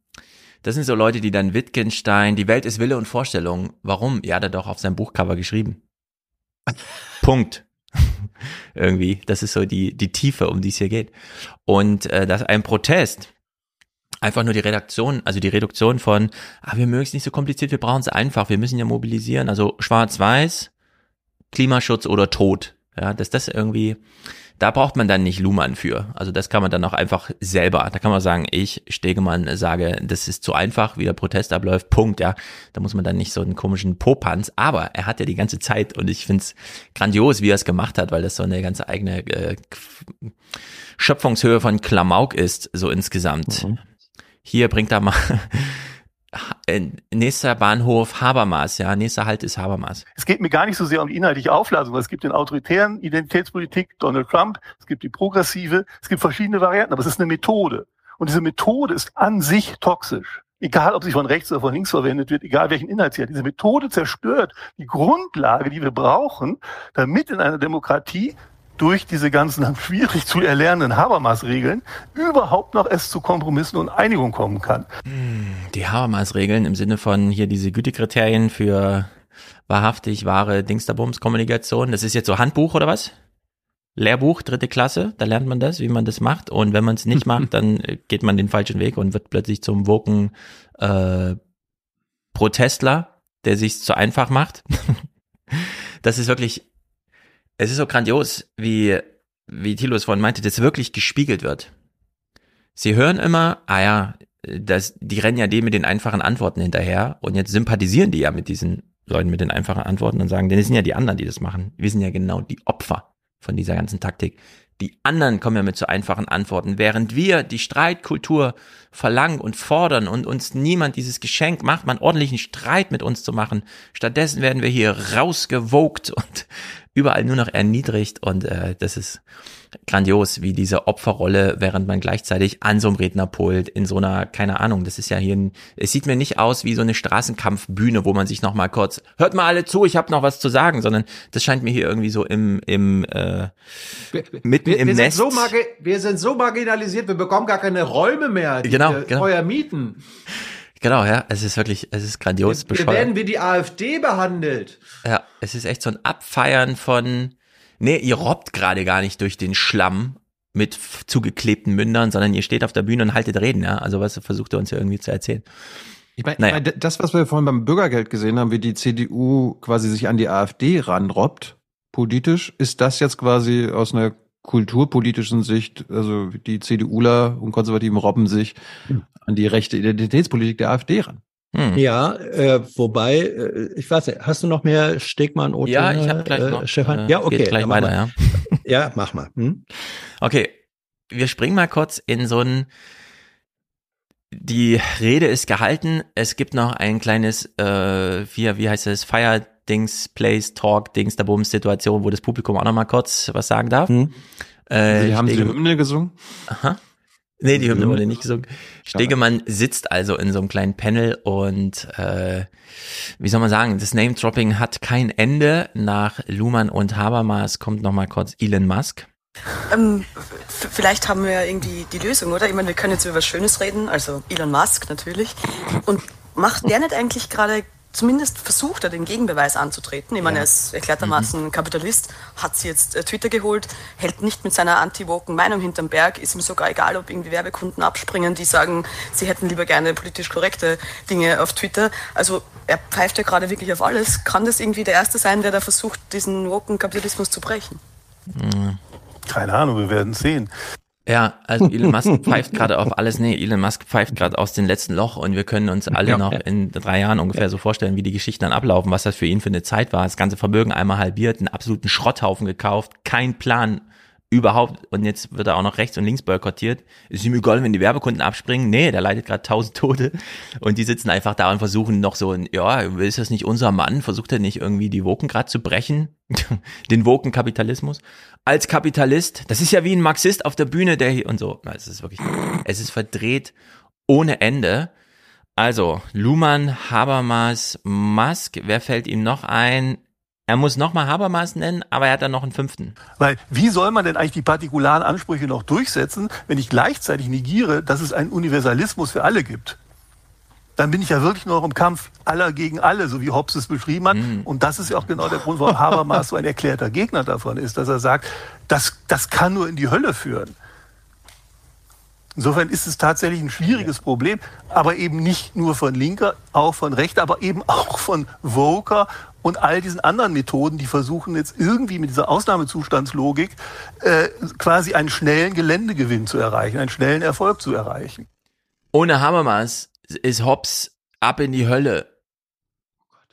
das sind so Leute, die dann Wittgenstein, die Welt ist Wille und Vorstellung. Warum? Ja, hat er doch auf seinem Buchcover geschrieben. Punkt. Irgendwie, das ist so die, die Tiefe, um die es hier geht. Und äh, das ein Protest, einfach nur die Redaktion, also die Reduktion von, ah, wir mögen es nicht so kompliziert, wir brauchen es einfach, wir müssen ja mobilisieren. Also schwarz-weiß, Klimaschutz oder Tod. Ja, dass das irgendwie da braucht man dann nicht Luhmann für. Also das kann man dann auch einfach selber. Da kann man sagen, ich, Stegemann, sage, das ist zu einfach, wie der Protest abläuft, Punkt, ja. Da muss man dann nicht so einen komischen Popanz. Aber er hat ja die ganze Zeit und ich finde es grandios, wie er es gemacht hat, weil das so eine ganze eigene äh, Schöpfungshöhe von Klamauk ist, so insgesamt. Mhm. Hier bringt er mal nächster Bahnhof Habermas, ja, nächster Halt ist Habermas. Es geht mir gar nicht so sehr um die inhaltliche Aufladung, weil es gibt den autoritären Identitätspolitik, Donald Trump, es gibt die progressive, es gibt verschiedene Varianten, aber es ist eine Methode. Und diese Methode ist an sich toxisch. Egal, ob sie von rechts oder von links verwendet wird, egal welchen Inhalt sie hat. Diese Methode zerstört die Grundlage, die wir brauchen, damit in einer Demokratie durch diese ganzen schwierig zu erlernenden Habermas-Regeln überhaupt noch es zu Kompromissen und Einigung kommen kann. Die Habermas-Regeln im Sinne von hier diese Gütekriterien für wahrhaftig wahre Dingsterbums-Kommunikation. Das ist jetzt so Handbuch oder was? Lehrbuch, dritte Klasse, da lernt man das, wie man das macht. Und wenn man es nicht macht, dann äh, geht man den falschen Weg und wird plötzlich zum Woken äh, Protestler, der sich zu einfach macht. das ist wirklich, es ist so grandios, wie, wie Thilo es vorhin meinte, das wirklich gespiegelt wird. Sie hören immer, ah ja, das, die rennen ja dem mit den einfachen Antworten hinterher und jetzt sympathisieren die ja mit diesen Leuten mit den einfachen Antworten und sagen, denn es sind ja die anderen, die das machen. Wir sind ja genau die Opfer von dieser ganzen Taktik. Die anderen kommen ja mit so einfachen Antworten, während wir die Streitkultur verlangen und fordern und uns niemand dieses Geschenk macht, man ordentlichen Streit mit uns zu machen. Stattdessen werden wir hier rausgewogt und überall nur noch erniedrigt und äh, das ist grandios, wie diese Opferrolle, während man gleichzeitig an so einem Rednerpult in so einer, keine Ahnung, das ist ja hier ein, es sieht mir nicht aus wie so eine Straßenkampfbühne, wo man sich noch mal kurz, hört mal alle zu, ich habe noch was zu sagen, sondern das scheint mir hier irgendwie so im, im äh, mitten wir, im wir Nest. Sind so margi- wir sind so marginalisiert, wir bekommen gar keine Räume mehr, die Genau, wir genau. vorher mieten. Genau, ja, es ist wirklich, es ist grandios Wir bescheuert. werden wie die AfD behandelt. Ja, es ist echt so ein Abfeiern von, nee, ihr robbt gerade gar nicht durch den Schlamm mit zugeklebten Mündern, sondern ihr steht auf der Bühne und haltet Reden, ja. Also was versucht er uns ja irgendwie zu erzählen. Ich meine, Naja. ich meine, das, was wir vorhin beim Bürgergeld gesehen haben, wie die CDU quasi sich an die AfD ranrobbt, politisch, ist das jetzt quasi aus einer kulturpolitischen Sicht, also die CDUler und Konservativen robben sich an die rechte Identitätspolitik der AfD ran. Hm. Ja, äh, wobei, äh, ich weiß nicht, hast du noch mehr Stegmann oder Ja, ich hab gleich äh, noch, Stefan? äh, ja, okay. geht gleich weiter, wir. Ja, mach mal. Hm? Okay, wir springen mal kurz in so ein. Die Rede ist gehalten. Es gibt noch ein kleines, äh, wie, wie heißt es, Fire Dings, Place, Talk, Dings, da Bums Situation, wo das Publikum auch noch mal kurz was sagen darf. Hm. Äh, Sie haben die Stege- Hymne gesungen? Aha. Nee, die Hymne Hymne. wurde nicht gesungen. Stegemann sitzt also in so einem kleinen Panel und äh, wie soll man sagen, das Name-Dropping hat kein Ende. Nach Luhmann und Habermas kommt noch mal kurz Elon Musk. Ähm, vielleicht haben wir ja irgendwie die Lösung, oder? Ich meine, wir können jetzt über was Schönes reden, also Elon Musk natürlich. Und macht der nicht eigentlich gerade, zumindest versucht er den Gegenbeweis anzutreten? Ich meine, er ist erklärtermaßen Kapitalist, hat sich jetzt äh, Twitter geholt, hält nicht mit seiner anti-woken Meinung hinterm Berg, ist ihm sogar egal, ob irgendwie Werbekunden abspringen, die sagen, sie hätten lieber gerne politisch korrekte Dinge auf Twitter. Also er pfeift ja gerade wirklich auf alles. Kann das irgendwie der Erste sein, der da versucht, diesen woken Kapitalismus zu brechen? Keine Ahnung, wir werden sehen. Ja, also Elon Musk pfeift gerade auf alles. Nee, Elon Musk pfeift gerade aus dem letzten Loch und wir können uns alle Ja. noch in drei Jahren ungefähr so vorstellen, wie die Geschichten dann ablaufen, was das für ihn für eine Zeit war. Das ganze Vermögen einmal halbiert, einen absoluten Schrotthaufen gekauft, kein Plan überhaupt und jetzt wird er auch noch rechts und links boykottiert. Ist ihm egal, wenn die Werbekunden abspringen. Nee, der leidet gerade tausend Tote und die sitzen einfach da und versuchen noch so, ein, ja, ist das nicht unser Mann? Versucht er nicht irgendwie die Woken gerade zu brechen? Den Woken-Kapitalismus? Als Kapitalist, das ist ja wie ein Marxist auf der Bühne, der hier und so. Es ist wirklich, es ist verdreht ohne Ende. Also, Luhmann, Habermas, Musk, wer fällt ihm noch ein? Er muss nochmal Habermas nennen, aber er hat dann noch einen fünften. Weil wie soll man denn eigentlich die partikularen Ansprüche noch durchsetzen, wenn ich gleichzeitig negiere, dass es einen Universalismus für alle gibt? Dann bin ich ja wirklich nur noch im Kampf aller gegen alle, so wie Hobbes es beschrieben hat. Und das ist ja auch genau der Grund, warum Habermas so ein erklärter Gegner davon ist, dass er sagt, das, das kann nur in die Hölle führen. Insofern ist es tatsächlich ein schwieriges Problem, aber eben nicht nur von Linker, auch von Rechter, aber eben auch von Voker und all diesen anderen Methoden, die versuchen jetzt irgendwie mit dieser Ausnahmezustandslogik äh, quasi einen schnellen Geländegewinn zu erreichen, einen schnellen Erfolg zu erreichen. Ohne Habermas ist Hobbs ab in die Hölle.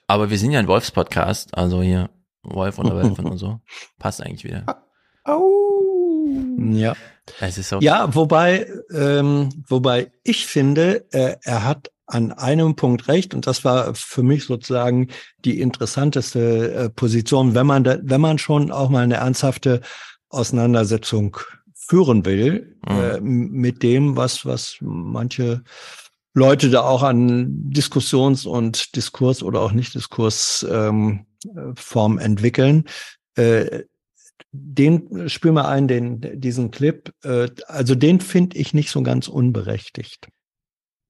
Aber wir sind ja ein Wolfs-Podcast, also hier Wolf oder Wölfin und so. Passt eigentlich wieder. Ja. Es ist so. Ja, wobei, ähm, wobei ich finde, äh, er hat an einem Punkt recht und das war für mich sozusagen die interessanteste äh, Position, wenn man da, wenn man schon auch mal eine ernsthafte Auseinandersetzung führen will äh, m- mit dem, was was manche Leute da auch an Diskussions- und Diskurs oder auch nicht Diskursform ähm, Form entwickeln. Äh, den spür mal ein, den, diesen Clip. Äh, also den finde ich nicht so ganz unberechtigt.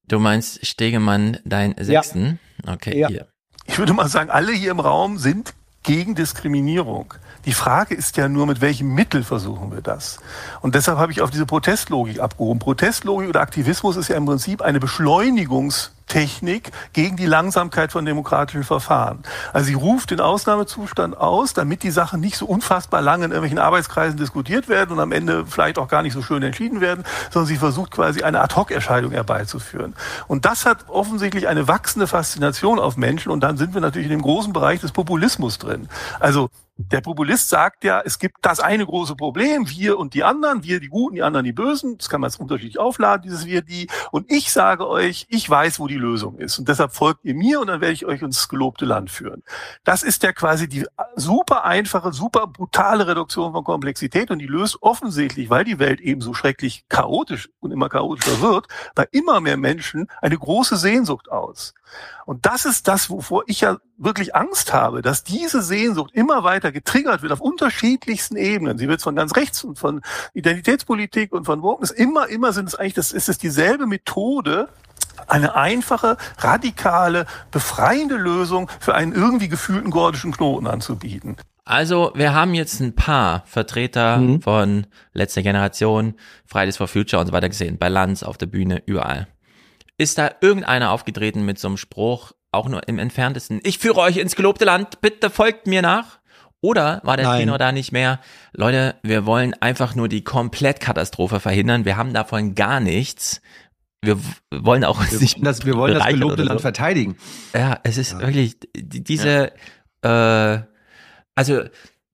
Du meinst Stegemann, dein Sechsten? Ja. Okay, ja. hier. Ich würde mal sagen, alle hier im Raum sind gegen Diskriminierung. Die Frage ist ja nur, mit welchem Mittel versuchen wir das? Und deshalb habe ich auf diese Protestlogik abgehoben. Protestlogik oder Aktivismus ist ja im Prinzip eine Beschleunigungstechnik gegen die Langsamkeit von demokratischen Verfahren. Also sie ruft den Ausnahmezustand aus, damit die Sachen nicht so unfassbar lange in irgendwelchen Arbeitskreisen diskutiert werden und am Ende vielleicht auch gar nicht so schön entschieden werden, sondern sie versucht quasi eine Ad-Hoc-Erscheinung herbeizuführen. Und das hat offensichtlich eine wachsende Faszination auf Menschen und dann sind wir natürlich in dem großen Bereich des Populismus drin. Also der Populist sagt ja, es gibt das eine große Problem, wir und die anderen, wir die Guten, die anderen die Bösen. Das kann man jetzt unterschiedlich aufladen, dieses wir, die. Und ich sage euch, ich weiß, wo die Lösung ist. Und deshalb folgt ihr mir und dann werde ich euch ins gelobte Land führen. Das ist ja quasi die super einfache, super brutale Reduktion von Komplexität und die löst offensichtlich, weil die Welt eben so schrecklich chaotisch und immer chaotischer wird, bei immer mehr Menschen eine große Sehnsucht aus. Und das ist das, wovor ich ja wirklich Angst habe, dass diese Sehnsucht immer weiter getriggert wird auf unterschiedlichsten Ebenen. Sie wird von ganz rechts und von Identitätspolitik und von Wokeness. Immer, immer sind es eigentlich, das ist es dieselbe Methode, eine einfache, radikale, befreiende Lösung für einen irgendwie gefühlten gordischen Knoten anzubieten. Also, wir haben jetzt ein paar Vertreter mhm. von letzter Generation, Fridays for Future und so weiter gesehen, bei Lanz, auf der Bühne, überall ist da irgendeiner aufgetreten mit so einem Spruch, auch nur im entferntesten, ich führe euch ins gelobte Land, bitte folgt mir nach? Oder war der Nein. Tenor da nicht mehr, Leute, wir wollen einfach nur die Komplettkatastrophe verhindern, wir haben davon gar nichts. Wir wollen auch wir nicht. Das, wir wollen das gelobte Land so. verteidigen. Ja, es ist ja. wirklich diese, ja. äh, also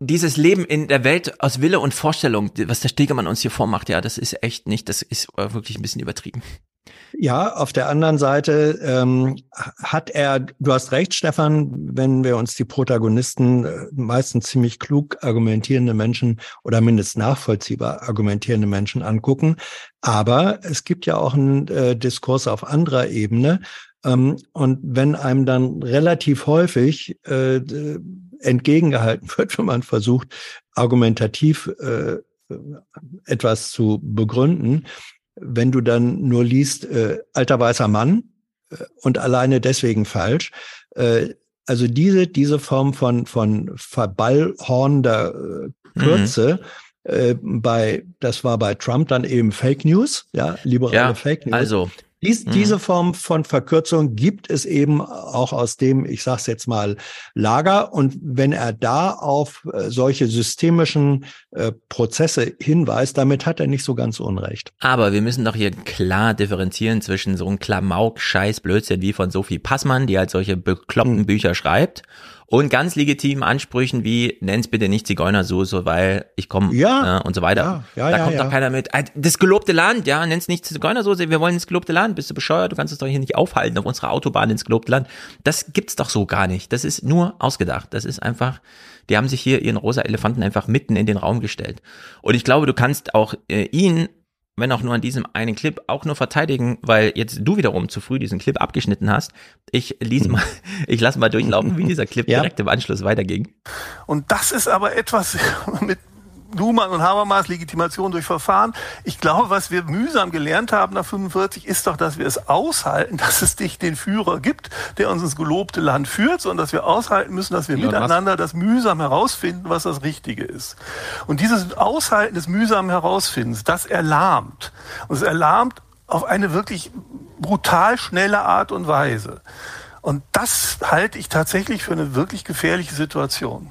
dieses Leben in der Welt aus Wille und Vorstellung, was der Stegemann uns hier vormacht, ja, das ist echt nicht, das ist wirklich ein bisschen übertrieben. Ja, auf der anderen Seite ähm, hat er, du hast recht, Stefan, wenn wir uns die Protagonisten, äh, meistens ziemlich klug argumentierende Menschen oder mindestens nachvollziehbar argumentierende Menschen angucken. Aber es gibt ja auch einen äh, Diskurs auf anderer Ebene. Ähm, und wenn einem dann relativ häufig äh, entgegengehalten wird, wenn man versucht, argumentativ äh, etwas zu begründen, wenn du dann nur liest, äh, alter weißer Mann äh, und alleine deswegen falsch. Äh, also diese, diese Form von, von verballhornender äh, Kürze, mhm. äh, bei, das war bei Trump dann eben Fake News, ja, liberale ja, Fake News. Also dies, mhm. Diese Form von Verkürzung gibt es eben auch aus dem, ich sage es jetzt mal, Lager. Und wenn er da auf äh, solche systemischen äh, Prozesse hinweist, damit hat er nicht so ganz Unrecht. Aber wir müssen doch hier klar differenzieren zwischen so einem Klamauk-Scheiß Blödsinn wie von Sophie Passmann, die halt solche bekloppten mhm. Bücher schreibt, und ganz legitimen Ansprüchen wie nenn's bitte nicht Zigeunersoße, weil ich komme ja, äh, und so weiter. Ja, ja, da ja, kommt ja. doch keiner mit. Äh, das gelobte Land, ja, nenn's nicht Zigeunersoße, wir wollen ins gelobte Land. Bist du bescheuert? Du kannst es doch hier nicht aufhalten auf unserer Autobahn ins gelobte Land. Das gibt's doch so gar nicht. Das ist nur ausgedacht. Das ist einfach, die haben sich hier ihren rosa Elefanten einfach mitten in den Raum gestellt. Und ich glaube, du kannst auch äh, ihn wenn auch nur an diesem einen Clip, auch nur verteidigen, weil jetzt du wiederum zu früh diesen Clip abgeschnitten hast. Ich lies mal, ich lasse mal durchlaufen, wie dieser Clip ja. direkt im Anschluss weiterging. Und das ist aber etwas, mit Luhmann und Habermas Legitimation durch Verfahren. Ich glaube, was wir mühsam gelernt haben nach 45 ist doch, dass wir es aushalten, dass es nicht den Führer gibt, der uns ins gelobte Land führt, sondern dass wir aushalten müssen, dass wir ja, miteinander das mühsam herausfinden, was das Richtige ist. Und dieses Aushalten des mühsamen Herausfindens, das erlahmt. Und es erlahmt auf eine wirklich brutal schnelle Art und Weise. Und das halte ich tatsächlich für eine wirklich gefährliche Situation.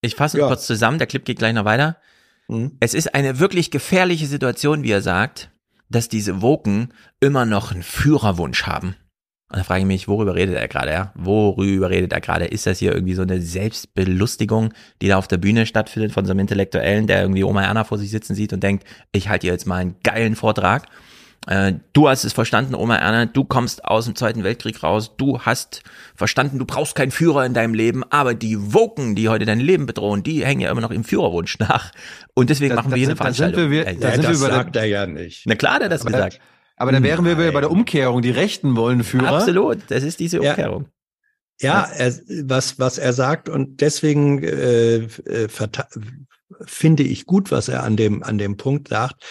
Ich fasse ja. kurz zusammen, der Clip geht gleich noch weiter. Mhm. Es ist eine wirklich gefährliche Situation, wie er sagt, dass diese Woken immer noch einen Führerwunsch haben. Und da frage ich mich, worüber redet er gerade, ja? Worüber redet er gerade? Ist das hier irgendwie so eine Selbstbelustigung, die da auf der Bühne stattfindet von so einem Intellektuellen, der irgendwie Oma Erna vor sich sitzen sieht und denkt, ich halte hier jetzt mal einen geilen Vortrag? Äh, du hast es verstanden, Oma Erna, du kommst aus dem Zweiten Weltkrieg raus, du hast verstanden, du brauchst keinen Führer in deinem Leben, aber die Woken, die heute dein Leben bedrohen, die hängen ja immer noch im Führerwunsch nach. Und deswegen das, machen wir hier eine Veranstaltung. Wir, da sind das wir sagt er ja nicht. Na klar, der hat das aber gesagt. Aber da wären wir bei der Umkehrung, die Rechten wollen Führer. Absolut, das ist diese Umkehrung. Ja, ja er, was, was er sagt und deswegen äh, äh finde ich gut, was er an dem, an dem Punkt sagt,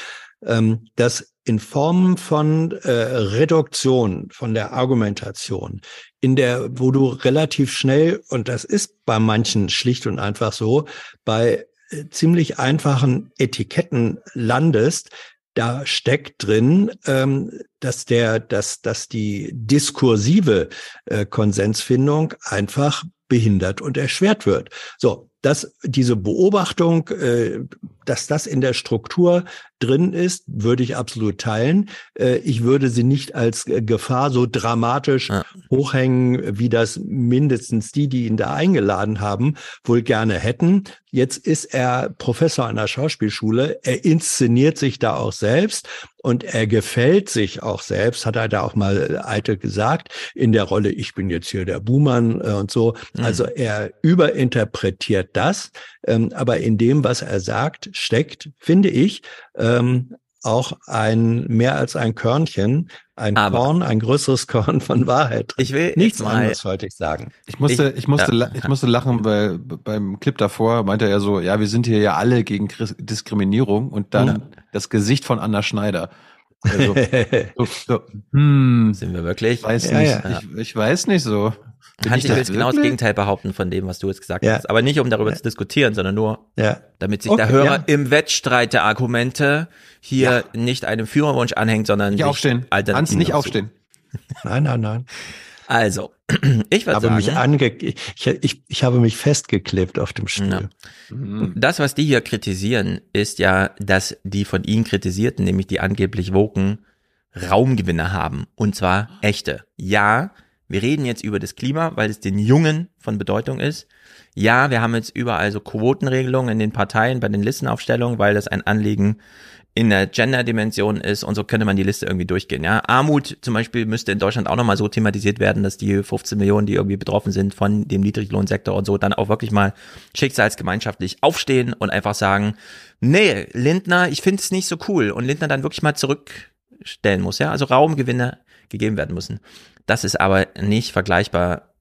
ähm, dass in Form von äh, Reduktion, von der Argumentation, in der, wo du relativ schnell, und das ist bei manchen schlicht und einfach so, bei äh, ziemlich einfachen Etiketten landest, da steckt drin, ähm, dass der, dass, dass die diskursive äh, Konsensfindung einfach behindert und erschwert wird. So, dass diese Beobachtung, äh, dass das in der Struktur drin ist, würde ich absolut teilen. Äh, ich würde sie nicht als Gefahr so dramatisch ja. hochhängen, wie das mindestens die, die ihn da eingeladen haben, wohl gerne hätten. Jetzt ist er Professor an der Schauspielschule. Er inszeniert sich da auch selbst und er gefällt sich auch selbst, hat er da auch mal eitel gesagt, in der Rolle, ich bin jetzt hier der Buhmann äh, und so. Mhm. Also er überinterpretiert das, ähm, aber in dem, was er sagt, steckt, finde ich, ähm, auch ein mehr als ein Körnchen, ein Aber Korn, ein größeres Korn von Wahrheit. Ich will nichts anderes wollte ich sagen. Ich musste, ich, ich musste, ja. ich musste lachen, weil beim Clip davor meinte er ja so, ja, wir sind hier ja alle gegen Diskriminierung und dann ja. das Gesicht von Anna Schneider. Also, so, so, hm, sind wir wirklich? Weiß ja, nicht, ich, ich weiß nicht so. Bin Hans, ich, will genau das Gegenteil behaupten von dem, was du jetzt gesagt ja. hast. Aber nicht, um darüber ja. zu diskutieren, sondern nur, ja. damit sich okay, der Hörer im Wettstreit der Argumente hier nicht einem Führerwunsch anhängt, sondern nicht aufstehen. Hans, nicht aufstehen. Nein, nein, nein. Also, ich würde habe sagen, mich ange ich, ich, ich habe mich festgeklebt auf dem Stuhl. Mhm. Das, was die hier kritisieren, ist ja, dass die von ihnen kritisierten, nämlich die angeblich Woken, Raumgewinne haben. Und zwar echte. Ja, wir reden jetzt über das Klima, weil es den Jungen von Bedeutung ist. Ja, wir haben jetzt überall so Quotenregelungen in den Parteien bei den Listenaufstellungen, weil das ein Anliegen in der Gender-Dimension ist und so könnte man die Liste irgendwie durchgehen. Ja, Armut zum Beispiel müsste in Deutschland auch nochmal so thematisiert werden, dass die 15 Millionen, die irgendwie betroffen sind von dem Niedriglohnsektor und so, dann auch wirklich mal schicksalsgemeinschaftlich aufstehen und einfach sagen, nee, Lindner, ich finde es nicht so cool und Lindner dann wirklich mal zurückstellen muss. Ja, also Raumgewinne gegeben werden müssen. Das ist aber nicht vergleichbar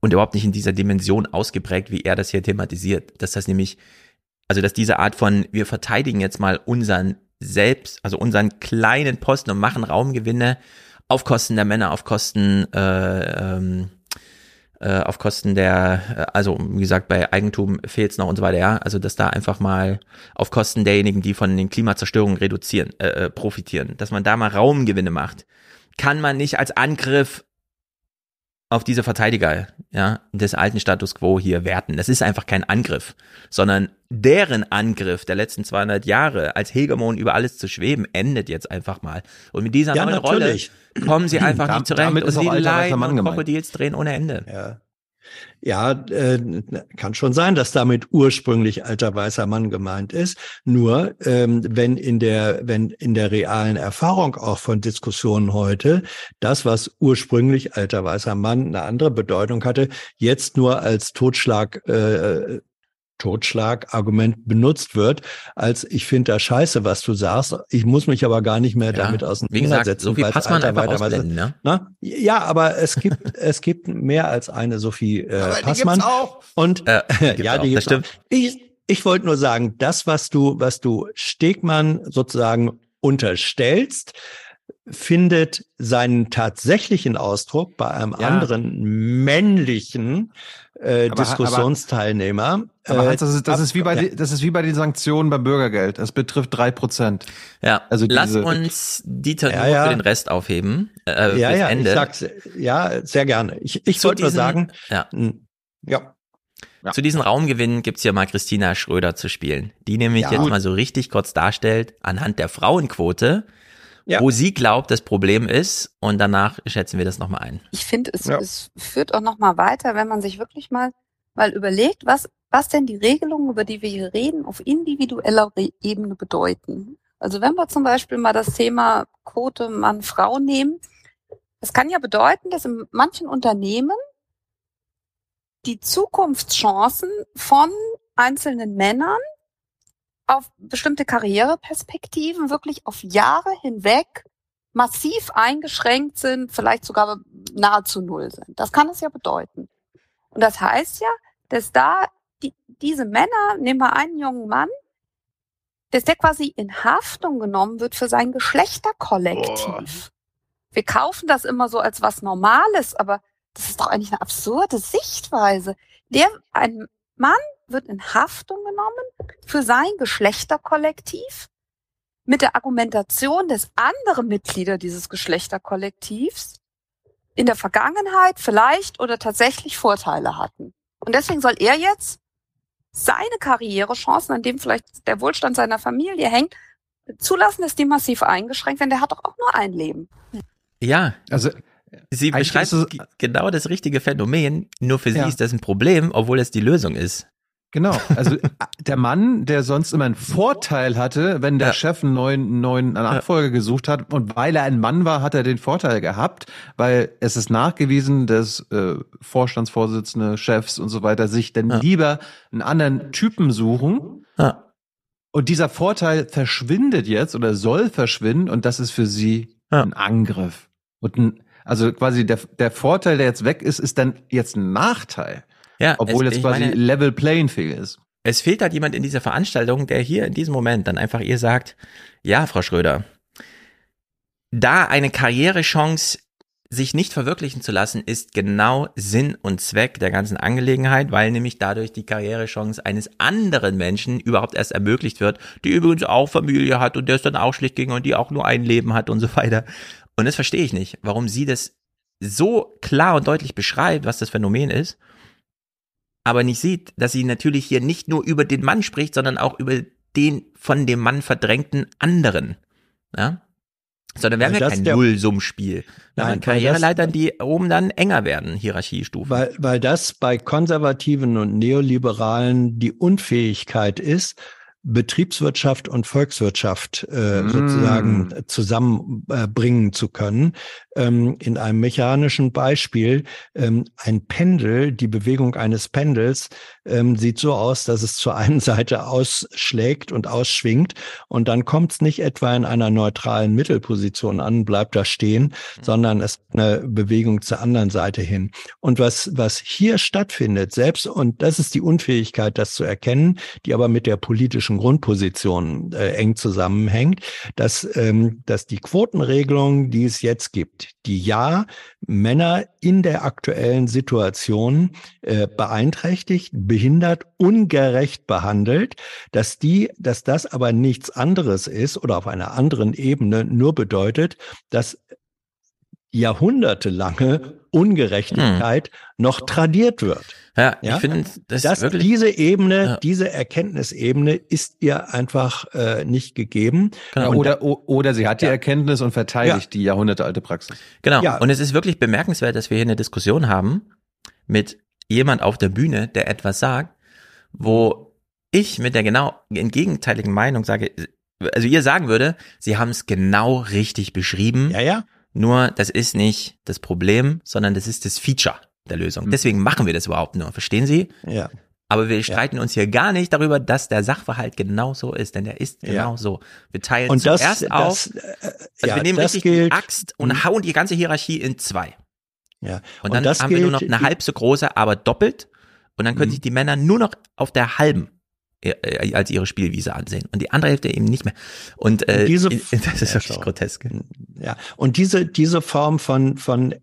und überhaupt nicht in dieser Dimension ausgeprägt, wie er das hier thematisiert. Dass das nämlich, also dass diese Art von, wir verteidigen jetzt mal unseren selbst, also unseren kleinen Posten und machen Raumgewinne auf Kosten der Männer, auf Kosten, äh, ähm, äh, auf Kosten der, äh, also wie gesagt, bei Eigentum fehlt es noch und so weiter, ja. Also dass da einfach mal auf Kosten derjenigen, die von den Klimazerstörungen reduzieren, äh, äh profitieren, dass man da mal Raumgewinne macht kann man nicht als Angriff auf diese Verteidiger ja, des alten Status quo hier werten. Das ist einfach kein Angriff, sondern deren Angriff der letzten 200 Jahre als Hegemon über alles zu schweben endet jetzt einfach mal. Und mit dieser ja, neuen natürlich. Rolle kommen sie einfach nicht zurecht Damit und die Leiden und Krokodils drehen ohne Ende. Ja. Ja, äh, kann schon sein, dass damit ursprünglich alter weißer Mann gemeint ist. Nur ähm, wenn in der wenn in der realen Erfahrung auch von Diskussionen heute das, was ursprünglich alter weißer Mann eine andere Bedeutung hatte, jetzt nur als Totschlag äh, Totschlagargument benutzt wird, als ich finde das scheiße, was du sagst. Ich muss mich aber gar nicht mehr ja, damit auseinandersetzen. Wie gesagt, Sophie Passmann einfach weiter, ausblenden, ne? Na? Ja, aber es gibt es gibt mehr als eine Sophie äh, aber Passmann. Die gibt's auch. Und äh, die ja, die gibt's auch. Ich, ich wollte nur sagen, das, was du, was du Stegmann sozusagen unterstellst, findet seinen tatsächlichen Ausdruck bei einem ja. anderen männlichen äh, aber, Diskussionsteilnehmer. Aber, aber heißt, das ist, das ist wie bei, ja. das ist wie bei den Sanktionen beim Bürgergeld. Das betrifft drei Prozent. Ja, also lass uns Dieter ja, nur ja. für den Rest aufheben. Äh, ja, ja, Ende. ich sag's, ja, sehr gerne. Ich, ich wollte nur sagen, ja. Ja. Ja. Zu diesen Raumgewinnen gibt's ja mal Christina Schröder zu spielen, die nämlich ja, jetzt mal so richtig kurz darstellt, anhand der Frauenquote, ja. wo sie glaubt, das Problem ist und danach schätzen wir das nochmal ein. Ich finde, es, ja. es führt auch nochmal weiter, wenn man sich wirklich mal, mal überlegt, was, was denn die Regelungen, über die wir hier reden, auf individueller Ebene bedeuten. Also wenn wir zum Beispiel mal das Thema Quote Mann-Frau nehmen, das kann ja bedeuten, dass in manchen Unternehmen die Zukunftschancen von einzelnen Männern auf bestimmte Karriereperspektiven wirklich auf Jahre hinweg massiv eingeschränkt sind, vielleicht sogar nahezu null sind. Das kann es ja bedeuten. Und das heißt ja, dass da die, diese Männer, nehmen wir einen jungen Mann, dass der quasi in Haftung genommen wird für sein Geschlechterkollektiv. Wir kaufen das immer so als was Normales, aber das ist doch eigentlich eine absurde Sichtweise. Der, ein Mann wird in Haftung genommen für sein Geschlechterkollektiv mit der Argumentation, dass andere Mitglieder dieses Geschlechterkollektivs in der Vergangenheit vielleicht oder tatsächlich Vorteile hatten. Und deswegen soll er jetzt seine Karrierechancen, an dem vielleicht der Wohlstand seiner Familie hängt, zulassen, dass die massiv eingeschränkt werden. Der hat doch auch nur ein Leben. Ja, also sie beschreibt genau das richtige Phänomen. Nur für Ja. sie ist das ein Problem, obwohl es die Lösung ist. Genau, also der Mann, der sonst immer einen Vorteil hatte, wenn der Chef einen neuen, neuen Nachfolger gesucht hat und weil er ein Mann war, hat er den Vorteil gehabt, weil es ist nachgewiesen, dass äh, Vorstandsvorsitzende, Chefs und so weiter sich dann lieber einen anderen Typen suchen. Ja. Und dieser Vorteil verschwindet jetzt oder soll verschwinden und das ist für sie ein Angriff. Und ein, also quasi der, der Vorteil, der jetzt weg ist, ist dann jetzt ein Nachteil. Ja, Obwohl es- jetzt quasi meine- Level Playing Field ist. Es fehlt halt jemand in dieser Veranstaltung, der hier in diesem Moment dann einfach ihr sagt, ja, Frau Schröder, da eine Karrierechance sich nicht verwirklichen zu lassen, ist genau Sinn und Zweck der ganzen Angelegenheit, weil nämlich dadurch die Karrierechance eines anderen Menschen überhaupt erst ermöglicht wird, die übrigens auch Familie hat und der es dann auch schlecht ging und die auch nur ein Leben hat und so weiter. Und das verstehe ich nicht, warum sie das so klar und deutlich beschreibt, was das Phänomen ist, aber nicht sieht, dass sie natürlich hier nicht nur über den Mann spricht, sondern auch über den von dem Mann verdrängten anderen. Ja? Sondern wir haben Weil ja das kein Nullsummspiel. Nein, haben Karriereleitern, die oben dann enger werden, Hierarchiestufen. Weil, weil das bei Konservativen und Neoliberalen die Unfähigkeit ist, Betriebswirtschaft und Volkswirtschaft äh, Mm. sozusagen zusammenbringen äh, bringen zu können. Ähm, in einem mechanischen Beispiel, ähm, ein Pendel, die Bewegung eines Pendels ähm, sieht so aus, dass es zur einen Seite ausschlägt und ausschwingt und dann kommt es nicht etwa in einer neutralen Mittelposition an, bleibt da stehen, sondern es ist eine Bewegung zur anderen Seite hin. Und was, was hier stattfindet, selbst, und das ist die Unfähigkeit, das zu erkennen, die aber mit der politischen Grundposition äh, eng zusammenhängt, dass, ähm, dass die Quotenregelung, die es jetzt gibt, die ja Männer in der aktuellen Situation äh, beeinträchtigt, behindert, ungerecht behandelt, dass die, dass das aber nichts anderes ist oder auf einer anderen Ebene nur bedeutet, dass jahrhundertelange Ungerechtigkeit noch tradiert wird. Ja, ich finde, das das wirklich- diese Ebene, diese Erkenntnisebene ist ihr einfach äh, nicht gegeben. Ja, Und oder, oder sie hat die Ja. Erkenntnis und verteidigt die jahrhundertealte Praxis. Genau. Ja. Und es ist wirklich bemerkenswert, dass wir hier eine Diskussion haben mit jemand auf der Bühne, der etwas sagt, wo ich mit der genau entgegenteiligen Meinung sage, also ihr sagen würde, sie haben es genau richtig beschrieben. Ja, ja. Nur das ist nicht das Problem, sondern das ist das Feature der Mhm. Lösung. Deswegen machen wir das überhaupt nur. Verstehen Sie? Ja. Aber wir streiten uns hier gar nicht darüber, dass der Sachverhalt genau so ist, denn der ist genau Ja. so. Wir teilen Und das- zuerst auf, das, äh, also ja, wir nehmen das richtig gilt- die Axt und Mhm. hauen die ganze Hierarchie in zwei. Ja. Und dann das haben wir nur noch gilt- eine halb so große, aber doppelt. Und dann können Mhm. sich die Männer nur noch auf der halben äh, äh, als ihre Spielwiese ansehen. Und die andere Hälfte eben nicht mehr. Und äh, Und diese- das ist Ja, wirklich grotesk. Ja, und diese, diese Form von, von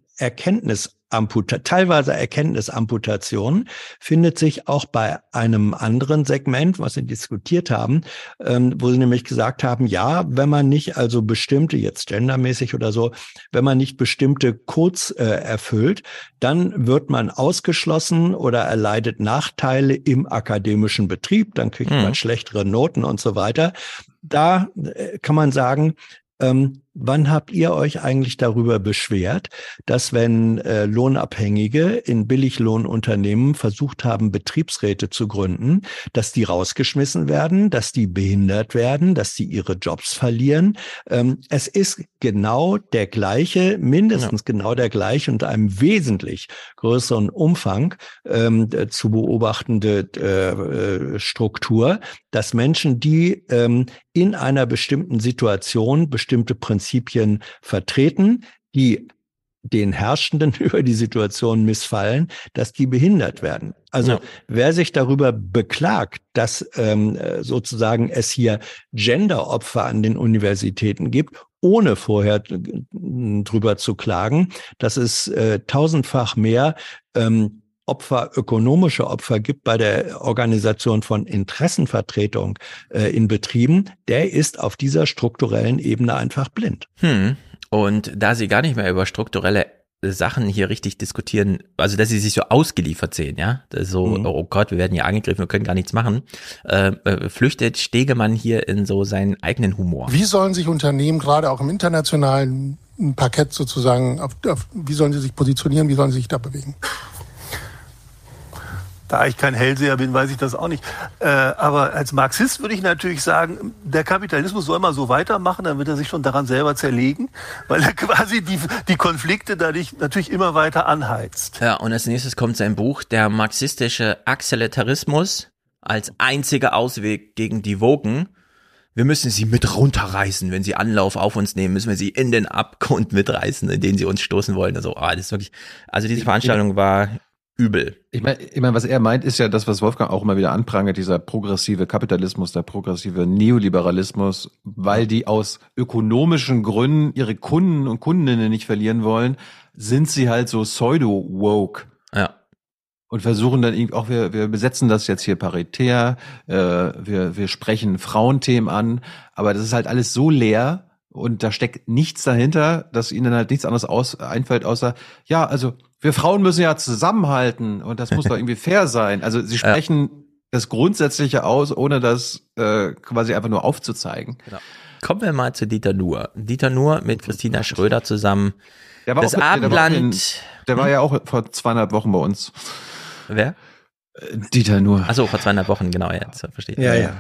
Erkenntnisamputa teilweise Erkenntnisamputation findet sich auch bei einem anderen Segment, was Sie diskutiert haben, ähm, wo Sie nämlich gesagt haben, ja, wenn man nicht also bestimmte, jetzt gendermäßig oder so, wenn man nicht bestimmte Codes äh, erfüllt, dann wird man ausgeschlossen oder erleidet Nachteile im akademischen Betrieb, dann kriegt Mhm. man schlechtere Noten und so weiter. Da äh, kann man sagen, ähm, wann habt ihr euch eigentlich darüber beschwert, dass wenn äh, Lohnabhängige in Billiglohnunternehmen versucht haben, Betriebsräte zu gründen, dass die rausgeschmissen werden, dass die behindert werden, dass die ihre Jobs verlieren? Ähm, es ist genau der gleiche, mindestens genau der gleiche und einem wesentlich größeren Umfang ähm, zu beobachtende äh, Struktur, dass Menschen, die ähm, in einer bestimmten Situation bestimmte Prinzipien vertreten, die den Herrschenden über die Situation missfallen, dass die behindert werden. Also Ja. wer sich darüber beklagt, dass ähm, äh, sozusagen es hier Genderopfer an den Universitäten gibt, ohne vorher drüber zu klagen, dass es äh, tausendfach mehr ähm, Opfer, ökonomische Opfer gibt bei der Organisation von Interessenvertretung äh, in Betrieben, der ist auf dieser strukturellen Ebene einfach blind. Hm. Und da sie gar nicht mehr über strukturelle Sachen hier richtig diskutieren, also dass sie sich so ausgeliefert sehen, ja, so, Mhm. oh Gott, wir werden hier angegriffen, wir können gar nichts machen, äh, äh, flüchtet Stegemann hier in so seinen eigenen Humor. Wie sollen sich Unternehmen gerade auch im internationalen Parkett sozusagen, auf, auf, wie sollen sie sich positionieren, wie sollen sie sich da bewegen? Da ich kein Hellseher bin, weiß ich das auch nicht. Äh, aber als Marxist würde ich natürlich sagen, der Kapitalismus soll mal so weitermachen, dann wird er sich schon daran selber zerlegen, weil er quasi die, die Konflikte dadurch natürlich immer weiter anheizt. Ja, und als nächstes kommt sein Buch, der marxistische Axeletarismus als einziger Ausweg gegen die Wogen. Wir müssen sie mit runterreißen. Wenn sie Anlauf auf uns nehmen, müssen wir sie in den Abgrund mitreißen, in den sie uns stoßen wollen. Also, ah, das ist wirklich, also diese Veranstaltung war übel. Ich meine, ich mein, was er meint, ist ja das, was Wolfgang auch immer wieder anprangert, dieser progressive Kapitalismus, der progressive Neoliberalismus, weil die aus ökonomischen Gründen ihre Kunden und Kundinnen nicht verlieren wollen, sind sie halt so pseudo-woke. Ja. Und versuchen dann irgendwie auch, wir, wir besetzen das jetzt hier paritär, äh, wir, wir sprechen Frauenthemen an, aber das ist halt alles so leer und da steckt nichts dahinter, dass ihnen halt nichts anderes aus, einfällt, außer, ja, also wir Frauen müssen ja zusammenhalten und das muss doch irgendwie fair sein. Also sie sprechen das Grundsätzliche aus, ohne das äh, quasi einfach nur aufzuzeigen. Genau. Kommen wir mal zu Dieter Nuhr. Dieter Nuhr mit Christina Schröder zusammen. Der war das auch, der war, Abendland. in, der war ja auch vor zweieinhalb Wochen bei uns. Wer? Dieter Nuhr. Achso, vor zweieinhalb Wochen, genau, jetzt verstehe ich. Ja, ja.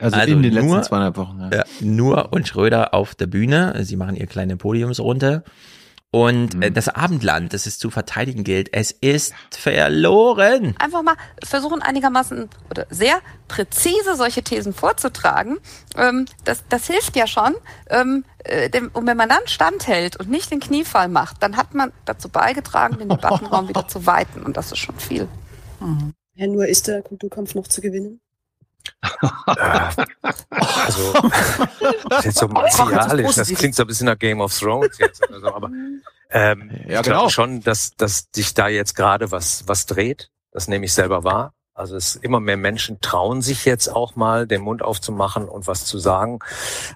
Also in den letzten zweieinhalb Wochen, ja. Ja, Nur und Schröder auf der Bühne. Sie machen ihre kleine Podiumsrunde. Und Mhm. äh, das Abendland, das es zu verteidigen gilt, es ist verloren. Einfach mal versuchen einigermaßen oder sehr präzise solche Thesen vorzutragen. Ähm, das, das hilft ja schon. Ähm, äh, dem, und wenn man dann standhält und nicht den Kniefall macht, dann hat man dazu beigetragen, den Debattenraum wieder zu weiten. Und das ist schon viel. Herr Nur, ist der Kulturkampf noch zu gewinnen? Also, das ist jetzt so martialisch. Das klingt so ein bisschen nach Game of Thrones jetzt oder so, aber ähm, Ja, ich genau. glaube schon, dass, dass sich da jetzt gerade was, was dreht. Das nehme ich selber wahr. Also es immer mehr Menschen trauen sich jetzt auch mal, den Mund aufzumachen und was zu sagen,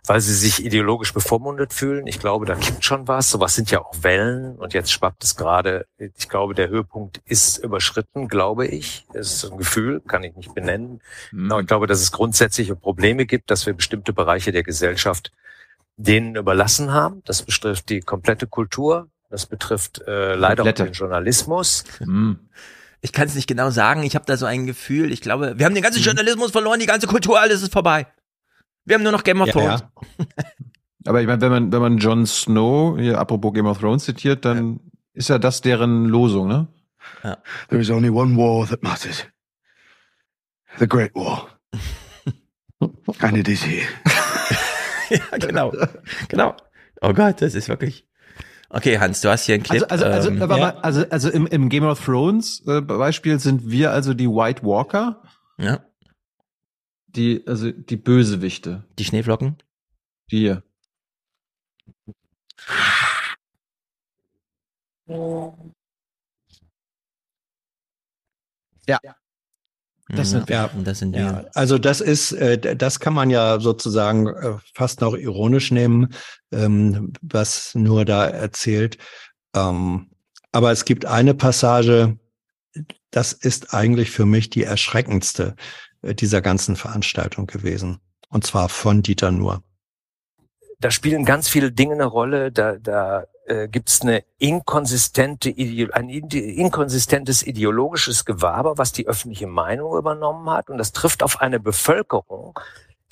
weil sie sich ideologisch bevormundet fühlen. Ich glaube, da gibt schon was. Sowas sind ja auch Wellen und jetzt schwappt es gerade. Ich glaube, der Höhepunkt ist überschritten, glaube ich. Es ist ein Gefühl, kann ich nicht benennen. Aber ich glaube, dass es grundsätzliche Probleme gibt, dass wir bestimmte Bereiche der Gesellschaft denen überlassen haben. Das betrifft die komplette Kultur. Das betrifft äh, leider auch Komplette. den Journalismus. Ich kann es nicht genau sagen. Ich habe da so ein Gefühl. Ich glaube, wir haben den ganzen Journalismus verloren, die ganze Kultur, alles ist vorbei. Wir haben nur noch Game of Ja, Thrones. Aber ich meine, wenn man, wenn man Jon Snow, hier apropos Game of Thrones zitiert, dann ist ja das deren Losung, ne? There is only one war that matters. The Great War. And it is here. ja, genau. Genau. Oh Gott, das ist wirklich. Okay, Hans, du hast hier einen Clip. Also, also, also, ähm, aber ja. also, also im, im Game of Thrones äh, Beispiel sind wir also die White Walker. Ja. Die, also die Bösewichte. Die Schneeflocken? Die hier. Ja. Das sind. Ja, das sind wir. Ja, also das ist, äh, das kann man ja sozusagen äh, fast noch ironisch nehmen, ähm, was nur da erzählt. Ähm, aber es gibt eine Passage, das ist eigentlich für mich die erschreckendste äh, dieser ganzen Veranstaltung gewesen. Und zwar von Dieter Nuhr. da spielen ganz viele Dinge eine Rolle. Da, da äh, gibt es eine inkonsistente, ein inkonsistentes ideologisches Gewaber, was die öffentliche Meinung übernommen hat. Und das trifft auf eine Bevölkerung,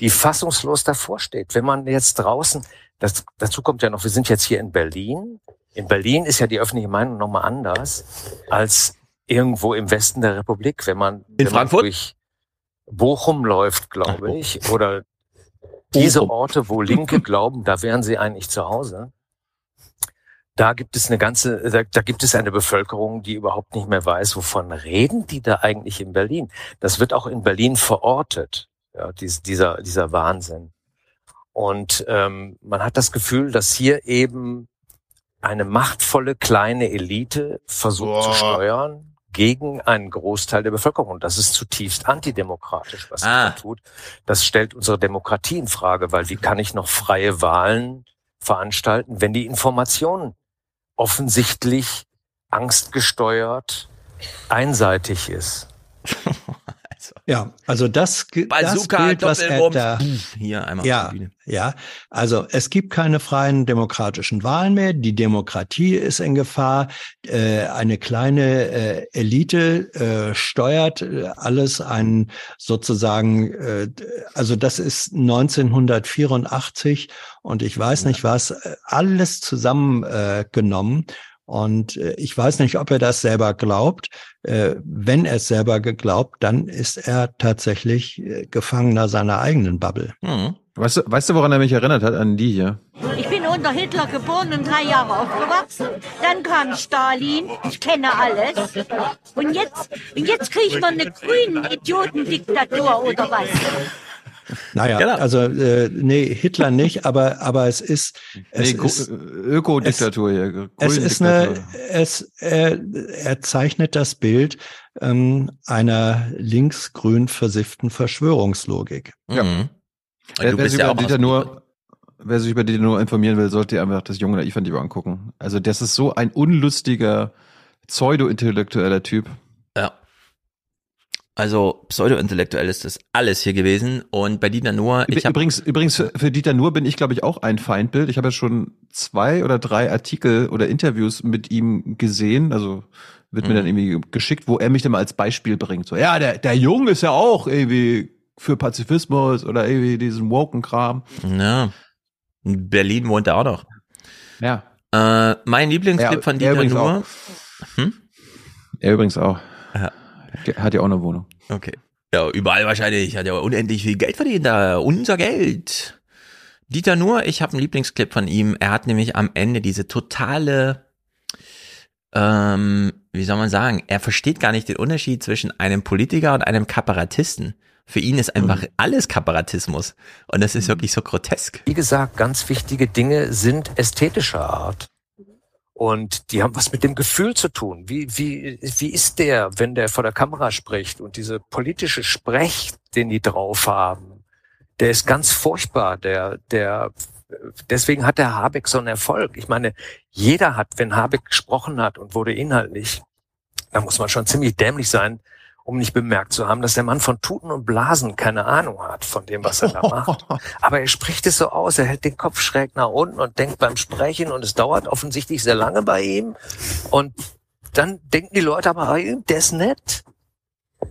die fassungslos davor steht. Wenn man jetzt draußen, das, dazu kommt ja noch, wir sind jetzt hier in Berlin. In Berlin ist ja die öffentliche Meinung nochmal anders als irgendwo im Westen der Republik. Wenn man, In wenn Frankfurt? man durch Bochum läuft, glaube ich, oder diese Orte, wo Linke glauben, da wären sie eigentlich zu Hause, da gibt es eine ganze, da, da gibt es eine Bevölkerung, die überhaupt nicht mehr weiß, wovon reden die da eigentlich in Berlin. Das wird auch in Berlin verortet, ja, dies, dieser, dieser Wahnsinn. Und ähm, man hat das Gefühl, dass hier eben eine machtvolle kleine Elite versucht zu steuern gegen einen Großteil der Bevölkerung. Und das ist zutiefst antidemokratisch, was Ah. sie da tut. Das stellt unsere Demokratie in Frage, weil wie kann ich noch freie Wahlen veranstalten, wenn die Information offensichtlich angstgesteuert einseitig ist? Ja, also das, ge- das Bazooka, Bild, was er da, hier einmal ja, ja, also es gibt keine freien demokratischen Wahlen mehr. Die Demokratie ist in Gefahr. Äh, eine kleine äh, Elite äh, steuert äh, alles. Ein sozusagen, äh, also das ist 1984 und ich weiß nicht was, äh, alles zusammengenommen. Äh, genommen. Und äh, ich weiß nicht, ob er das selber glaubt. Äh, wenn er es selber geglaubt, dann ist er tatsächlich äh, Gefangener seiner eigenen Bubble. Hm. Weißt du, weißt du, woran er mich erinnert hat? An die hier. Ich bin unter Hitler geboren und drei Jahre aufgewachsen. Dann kam Stalin. Ich kenne alles. Und jetzt, und jetzt kriegt man eine grünen Idiotendiktatur oder was? Naja, Genau. also äh, nee, Hitler nicht, aber aber es ist es Nee, ist Ökodiktatur hier. es ist eine es er, er zeichnet das Bild ähm, einer linksgrün versifften Verschwörungslogik. Ja. Mhm. Wer, Du wer, bist sich ja über auch aus Dieter nur, wer sich über Dieter nur informieren will, sollte einfach das junge Naiv-Video angucken. Also das ist so ein unlustiger, pseudo-intellektueller Typ. Ja. Also pseudo-intellektuell ist das alles hier gewesen. Und bei Dieter Nuhr, ich habe übrigens, übrigens für, Dieter Nuhr bin ich, glaube ich, auch ein Feindbild. Ich habe ja schon zwei oder drei Artikel oder Interviews mit ihm gesehen. Also wird mir Mhm. dann irgendwie geschickt, wo er mich dann mal als Beispiel bringt. So, ja, der, der Jung ist ja auch irgendwie für Pazifismus oder irgendwie diesen woken-Kram. Ja. In Berlin wohnt er auch noch. Ja. Äh, mein Lieblingsclip Er- von er Dieter Nuhr. Hm? Er übrigens auch. Ja. Hat ja auch eine Wohnung. Okay. Ja, überall wahrscheinlich. Hat ja unendlich viel Geld verdient da. Unser Geld. Dieter Nuhr, ich habe einen Lieblingsclip von ihm. Er hat nämlich am Ende diese totale, ähm, wie soll man sagen, er versteht gar nicht den Unterschied zwischen einem Politiker und einem Kabarettisten. Für ihn ist einfach alles Kaparatismus. Und das ist wirklich so grotesk. Wie gesagt, ganz wichtige Dinge sind ästhetischer Art. Und die haben was mit dem Gefühl zu tun. Wie, wie, wie ist der, wenn der vor der Kamera spricht und diese politische Sprech, den die drauf haben, der ist ganz furchtbar. Der, der, deswegen hat der Habeck so einen Erfolg. Ich meine, jeder hat, wenn Habeck gesprochen hat und wurde inhaltlich, da muss man schon ziemlich dämlich sein, um nicht bemerkt zu haben, dass der Mann von Tuten und Blasen keine Ahnung hat von dem, was er da macht. Aber er spricht es so aus, er hält den Kopf schräg nach unten und denkt beim Sprechen und es dauert offensichtlich sehr lange bei ihm. Und dann denken die Leute aber, ah, der ist nett.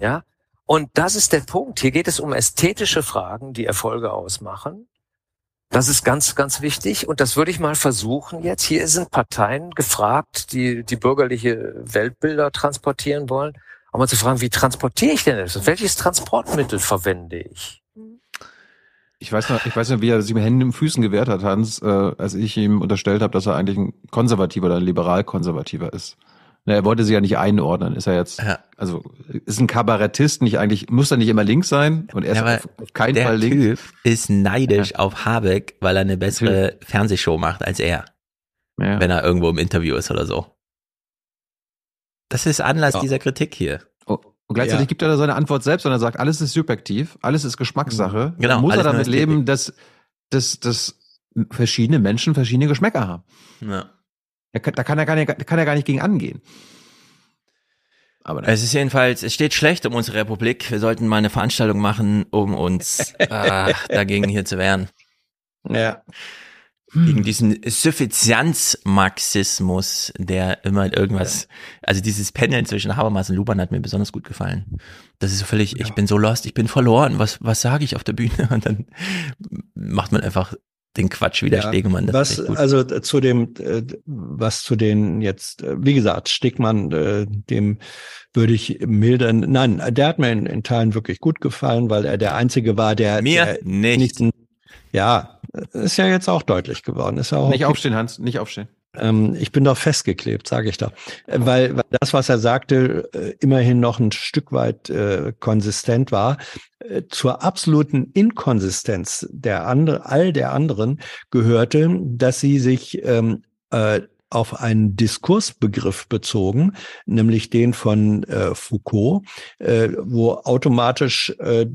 Ja. Und das ist der Punkt. Hier geht es um ästhetische Fragen, die Erfolge ausmachen. Das ist ganz, ganz wichtig. Und das würde ich mal versuchen jetzt. Hier sind Parteien gefragt, die die bürgerliche Weltbilder transportieren wollen. Aber mal zu fragen, wie transportiere ich denn das? Welches Transportmittel verwende ich? Ich weiß noch, ich weiß noch, wie er sich mit Händen und Füßen gewehrt hat, Hans, äh, als ich ihm unterstellt habe, dass er eigentlich ein konservativer oder ein liberal-konservativer ist. Na, er wollte sich ja nicht einordnen. Ist er jetzt, also ist ein Kabarettist nicht eigentlich, muss er nicht immer links sein und er ist Ja, auf, auf keinen Fall links. Typ ist neidisch auf Habeck, weil er eine bessere Fernsehshow macht als er. Ja. Wenn er irgendwo im Interview ist oder so. Das ist Anlass Ja. dieser Kritik hier. Oh, Und gleichzeitig Ja. gibt er da seine Antwort selbst, sondern er sagt, alles ist subjektiv, alles ist Geschmackssache. Genau, Dann muss er damit leben, dass, dass, dass verschiedene Menschen verschiedene Geschmäcker haben. Ja. Da kann, da kann er gar nicht, kann er gar nicht gegen angehen. Aber Es ist jedenfalls, es steht schlecht um unsere Republik. Wir sollten mal eine Veranstaltung machen, um uns äh, dagegen hier zu wehren. Ja. Gegen diesen Suffizienzmarxismus, der immer irgendwas, also dieses Pendeln zwischen Habermas und Luban hat mir besonders gut gefallen. Das ist so völlig, ich bin so lost, ich bin verloren, was, was sage ich auf der Bühne? Und dann macht man einfach den Quatsch wie der Ja, Stegemann. Das was, also zu dem, äh, was zu den jetzt, äh, wie gesagt, Stegmann, äh, dem würde ich mildern. Nein, der hat mir in, in Teilen wirklich gut gefallen, weil er der Einzige war, der Mir der nicht. ja, ist ja jetzt auch deutlich geworden. Ist ja auch Nicht okay. aufstehen, Hans, nicht aufstehen. Ähm, ich bin doch festgeklebt, sage ich doch. Äh, weil, weil das, was er sagte, äh, immerhin noch ein Stück weit äh, konsistent war. Äh, zur absoluten Inkonsistenz der andere, all der anderen gehörte, dass sie sich ähm, äh, auf einen Diskursbegriff bezogen, nämlich den von äh, Foucault, äh, wo automatisch äh,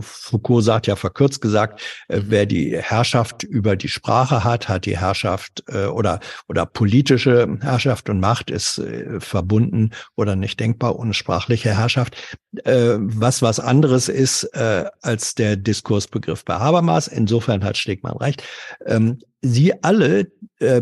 Foucault sagt ja verkürzt gesagt, äh, mhm. wer die Herrschaft über die Sprache hat, hat die Herrschaft äh, oder oder politische Herrschaft und Macht ist äh, verbunden oder nicht denkbar ohne sprachliche Herrschaft. Was was anderes ist als der Diskursbegriff bei Habermas. Insofern hat Stegmann recht. Ähm, Sie alle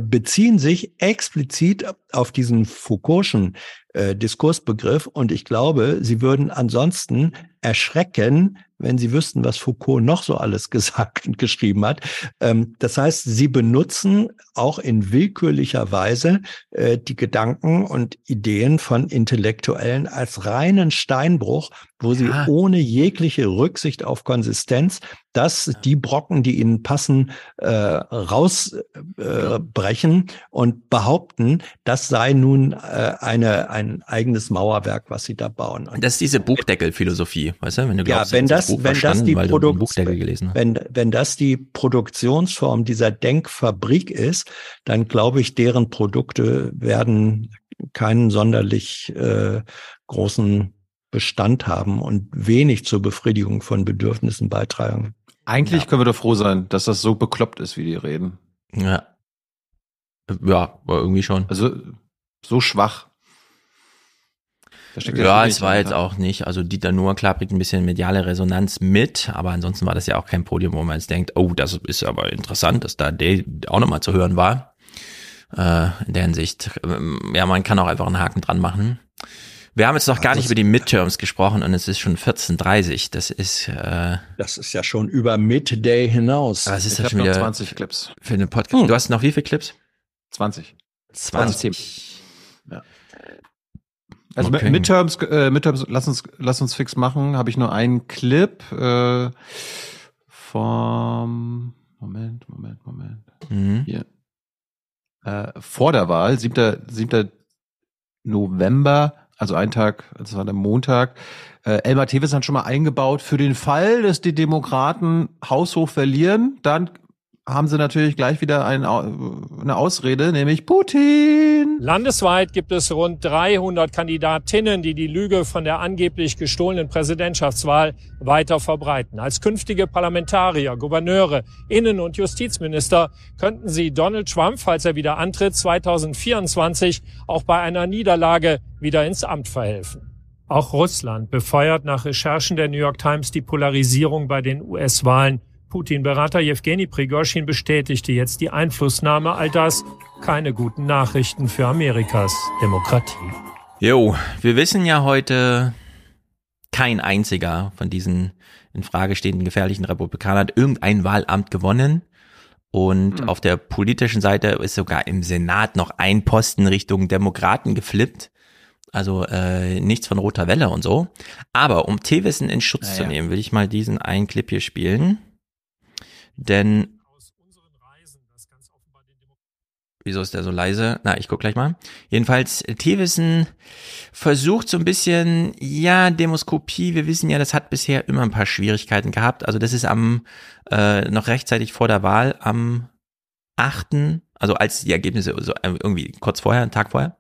beziehen sich explizit auf diesen Foucault'schen Diskursbegriff und ich glaube, Sie würden ansonsten erschrecken, wenn Sie wüssten, was Foucault noch so alles gesagt und geschrieben hat. Ähm, das heißt, Sie benutzen auch in willkürlicher Weise äh, die Gedanken und Ideen von Intellektuellen als reinen Steinbruch, wo sie ja. ohne jegliche Rücksicht auf Konsistenz dass die Brocken, die ihnen passen, äh, rausbrechen äh, und behaupten, das sei nun äh, eine, ein eigenes Mauerwerk, was sie da bauen. Und das ist diese Buchdeckelphilosophie, weißt du, wenn du glaubst, ja, wenn das, das wenn das die Produkt, wenn, wenn das die Produktionsform dieser Denkfabrik ist, dann glaube ich, deren Produkte werden keinen sonderlich äh, großen Bestand haben und wenig zur Befriedigung von Bedürfnissen beitragen. Eigentlich ja. können wir doch froh sein, dass das so bekloppt ist, wie die reden. Ja. Ja, irgendwie schon. Also so schwach. Ja, es war jetzt auch nicht. Also Dieter Nuhr, klar, bringt ein bisschen mediale Resonanz mit, aber ansonsten war das ja auch kein Podium, wo man jetzt denkt, oh, das ist aber interessant, dass da der auch nochmal zu hören war. Äh, in der Hinsicht. Ähm, ja, man kann auch einfach einen Haken dran machen. Wir haben jetzt noch gar nicht über die Midterms gesprochen und es ist schon 14.30. Das ist äh, Das ist ja schon über Midday hinaus. Das ist ich ja schon wieder 20 Clips. Für den Podcast. Hm. Du hast noch wie viele Clips? 20. 20. 20. Ja. Also okay. Midterms, äh, Midterms, lass uns, lass uns fix machen. Habe ich nur einen Clip äh, vom Moment, Moment, Moment. Mhm. Hier. Äh, vor der Wahl, 7. 7. November, also ein Tag, das war der Montag. Äh, Elmar Tevis hat schon mal eingebaut, für den Fall, dass die Demokraten haushoch verlieren, dann haben sie natürlich gleich wieder ein, eine Ausrede, nämlich Putin. Landesweit gibt es rund 300 Kandidatinnen, die die Lüge von der angeblich gestohlenen Präsidentschaftswahl weiter verbreiten. Als künftige Parlamentarier, Gouverneure, Innen- und Justizminister könnten sie Donald Trump, falls er wieder antritt, 2024 auch bei einer Niederlage wieder ins Amt verhelfen. Auch Russland befeuert nach Recherchen der New York Times die Polarisierung bei den US-Wahlen Putin-Berater Jewgeni Prigozhin bestätigte jetzt die Einflussnahme. All das keine guten Nachrichten für Amerikas Demokratie. Jo, wir wissen ja heute, kein einziger von diesen in Frage stehenden gefährlichen Republikanern hat irgendein Wahlamt gewonnen. Und mhm. auf der politischen Seite ist sogar im Senat noch ein Posten Richtung Demokraten geflippt. Also äh, nichts von roter Welle und so. Aber um Tewissen in Schutz naja. zu nehmen, will ich mal diesen einen Clip hier spielen. Denn Wieso ist der so leise? Na, ich guck gleich mal. Jedenfalls, Tewissen versucht so ein bisschen, ja, Demoskopie, wir wissen ja, das hat bisher immer ein paar Schwierigkeiten gehabt. Also das ist am, äh, noch rechtzeitig vor der Wahl, am achten, also als die Ergebnisse so äh, irgendwie kurz vorher, einen Tag vorher,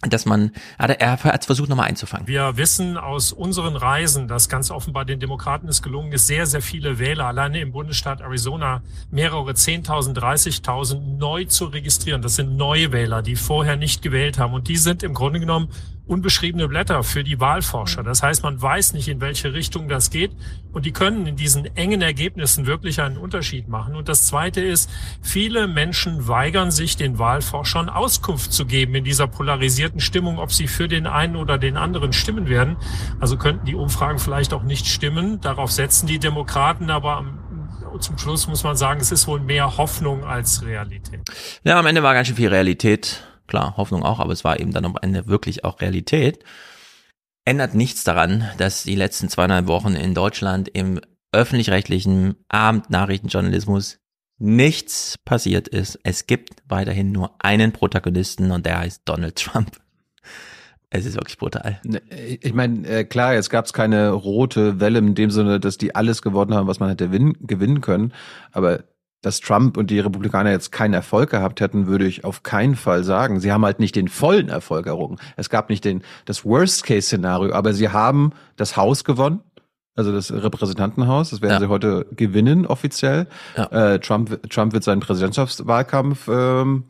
dass man, er hat versucht nochmal einzufangen. Wir wissen aus unseren Reisen, dass ganz offenbar den Demokraten es gelungen ist, sehr, sehr viele Wähler alleine im Bundesstaat Arizona mehrere 10.000, 30.000 neu zu registrieren. Das sind neue Wähler, die vorher nicht gewählt haben. Und die sind im Grunde genommen unbeschriebene Blätter für die Wahlforscher. Das heißt, man weiß nicht, in welche Richtung das geht und die können in diesen engen Ergebnissen wirklich einen Unterschied machen. Und das Zweite ist, viele Menschen weigern sich, den Wahlforschern Auskunft zu geben in dieser polarisierten Stimmung, ob sie für den einen oder den anderen stimmen werden. Also könnten die Umfragen vielleicht auch nicht stimmen. Darauf setzen die Demokraten aber zum Schluss muss man sagen, es ist wohl mehr Hoffnung als Realität. Ja, am Ende war ganz schön viel Realität. Klar, Hoffnung auch, aber es war eben dann am Ende wirklich auch Realität. Ändert nichts daran, dass die letzten zweieinhalb Wochen in Deutschland im öffentlich-rechtlichen Abendnachrichtenjournalismus nichts passiert ist. Es gibt weiterhin nur einen Protagonisten und der heißt Donald Trump. Es ist wirklich brutal. Ne, Ich meine, äh, klar, jetzt gab es keine rote Welle in dem Sinne, dass die alles gewonnen haben, was man hätte win gewinnen können. Aber dass Trump und die Republikaner jetzt keinen Erfolg gehabt hätten, würde ich auf keinen Fall sagen. Sie haben halt nicht den vollen Erfolg errungen. Es gab nicht den, das Worst-Case-Szenario, aber sie haben das Haus gewonnen. Also das Repräsentantenhaus, das werden Ja. sie heute gewinnen offiziell. Äh, Trump, Trump wird seinen Präsidentschaftswahlkampf ähm,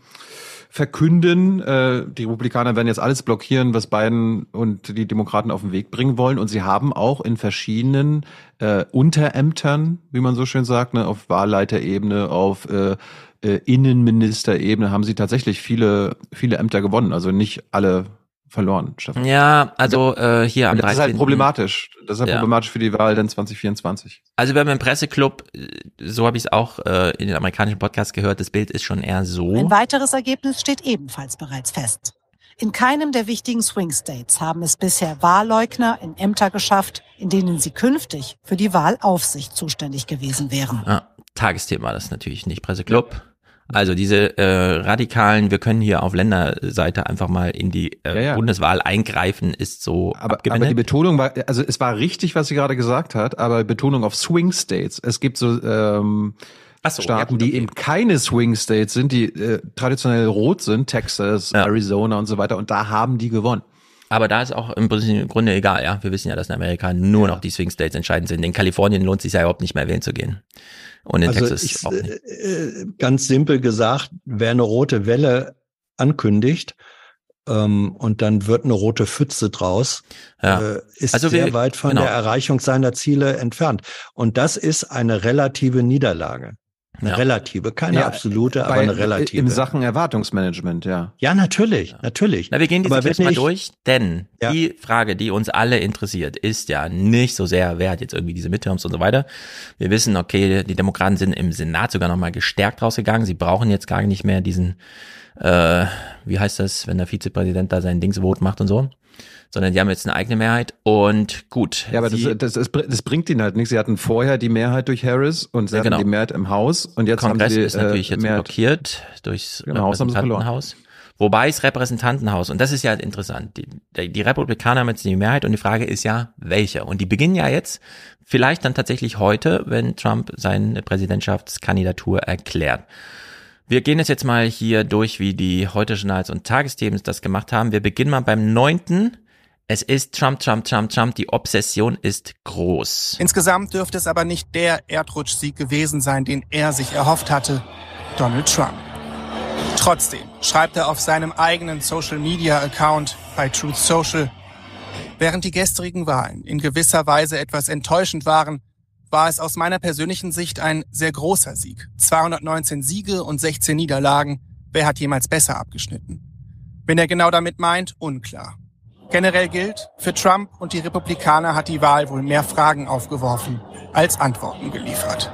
verkünden. Äh, die Republikaner werden jetzt alles blockieren, was Biden und die Demokraten auf den Weg bringen wollen. Und sie haben auch in verschiedenen äh, Unterämtern, wie man so schön sagt, ne, auf Wahlleiterebene, auf äh, äh, Innenministerebene, haben sie tatsächlich viele, viele Ämter gewonnen. Also nicht alle verloren, Stefan. Ja, also äh, hier am Und das ist halt 13.. problematisch. Das ist halt Ja. problematisch für die Wahl dann 2024. Also wir haben im Presseclub, äh, so habe ich es auch äh, in den amerikanischen Podcasts gehört, das Bild ist schon eher so. Ein weiteres Ergebnis steht ebenfalls bereits fest. In keinem der wichtigen Swing States haben es bisher Wahlleugner in Ämter geschafft, in denen sie künftig für die Wahlaufsicht zuständig gewesen wären. Ja, Tagesthema das natürlich nicht Presseclub. Also diese äh, radikalen, wir können hier auf Länderseite einfach mal in die äh, ja. Bundeswahl eingreifen, ist so Aber, aber die Betonung war, also es war richtig, was sie gerade gesagt hat, aber Betonung auf Swing States. Es gibt so, ähm, so, Staaten, die eben keine Swing States sind, die äh, traditionell rot sind, Texas, Arizona und so weiter, und da haben die gewonnen. Aber da ist auch im Grunde egal, ja. Wir wissen ja, dass in Amerika nur noch die Swing States entscheidend sind. In Kalifornien lohnt es sich ja überhaupt nicht mehr wählen zu gehen. Und in Also Texas ich, auch nicht. äh, ganz simpel gesagt, wer eine rote Welle ankündigt ähm, und dann wird eine rote Pfütze draus, Ja. äh, ist Also sehr wir- weit von genau. der Erreichung seiner Ziele entfernt. Und das ist eine relative Niederlage. Eine Ja. relative, keine Ja, absolute, aber bei- eine relative. In Sachen Erwartungsmanagement, ja. ja, natürlich, natürlich. Na, wir gehen diese Aber wenn mal durch, denn die Frage, die uns alle interessiert, ist ja nicht so sehr, wer hat jetzt irgendwie diese Midterms und so weiter. Wir wissen, okay, die Demokraten sind im Senat sogar nochmal gestärkt rausgegangen. Sie brauchen jetzt gar nicht mehr diesen, äh, wie heißt das, wenn der Vizepräsident da sein Dingsvote macht und so, sondern die haben jetzt eine eigene Mehrheit und gut. Ja, aber das, das, das, das bringt ihnen halt nichts. Sie hatten vorher die Mehrheit durch Harris und sie Ja, hatten genau. die Mehrheit im Haus und jetzt Kongress haben sie ist natürlich äh, jetzt Mehrheit. blockiert durchs Genau. Repräsentantenhaus. Wobei es Repräsentantenhaus, und das ist ja interessant, die, die die Republikaner haben jetzt die Mehrheit und die Frage ist ja, welche? Und die beginnen ja jetzt, vielleicht dann tatsächlich heute, wenn Trump seine Präsidentschaftskandidatur erklärt. Wir gehen es jetzt mal hier durch, wie die heute Journals und Tagesthemen das gemacht haben. Wir beginnen mal beim neunten. Es ist Trump, Trump, Trump, Trump. Die Obsession ist groß. Insgesamt dürfte es aber nicht der Erdrutschsieg gewesen sein, den er sich erhofft hatte. Donald Trump. Trotzdem schreibt er auf seinem eigenen Social-Media-Account bei Truth Social, während die gestrigen Wahlen in gewisser Weise etwas enttäuschend waren, war es aus meiner persönlichen Sicht ein sehr großer Sieg. 219 Siege und 16 Niederlagen. Wer hat jemals besser abgeschnitten? Wenn er genau damit meint, unklar. Generell gilt, für Trump und die Republikaner hat die Wahl wohl mehr Fragen aufgeworfen als Antworten geliefert.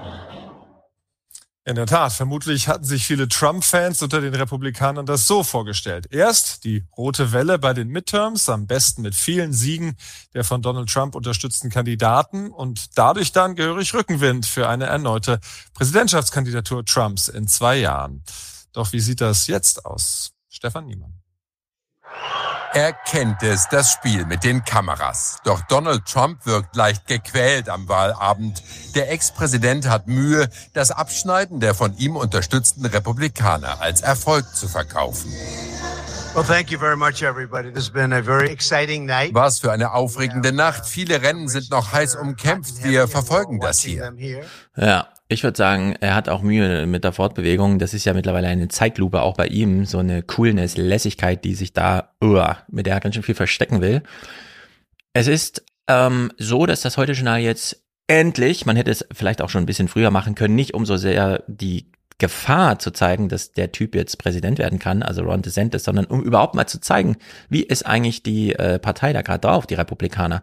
In der Tat, vermutlich hatten sich viele Trump-Fans unter den Republikanern das so vorgestellt. Erst die rote Welle bei den Midterms, am besten mit vielen Siegen der von Donald Trump unterstützten Kandidaten und dadurch dann gehörig Rückenwind für eine erneute Präsidentschaftskandidatur Trumps in zwei Jahren. Doch wie sieht das jetzt aus? Stefan Niemann. Er kennt es, das Spiel mit den Kameras. Doch Donald Trump wirkt leicht gequält am Wahlabend. Der Ex-Präsident hat Mühe, das Abschneiden der von ihm unterstützten Republikaner als Erfolg zu verkaufen. Well, thank you very much, everybody. This has been a very exciting night. Was für eine aufregende Nacht. Viele Rennen sind noch heiß umkämpft. Wir verfolgen das hier. Ja, ich würde sagen, er hat auch Mühe mit der Fortbewegung. Das ist ja mittlerweile eine Zeitlupe auch bei ihm. So eine Coolness, Lässigkeit, die sich da, uah, mit der er ganz schön viel verstecken will. Es ist ähm, so, dass das Heute-Journal jetzt endlich, man hätte es vielleicht auch schon ein bisschen früher machen können, nicht umso sehr die Gefahr zu zeigen, dass der Typ jetzt Präsident werden kann, also Ron DeSantis, sondern um überhaupt mal zu zeigen, wie ist eigentlich die äh, Partei da gerade drauf, die Republikaner.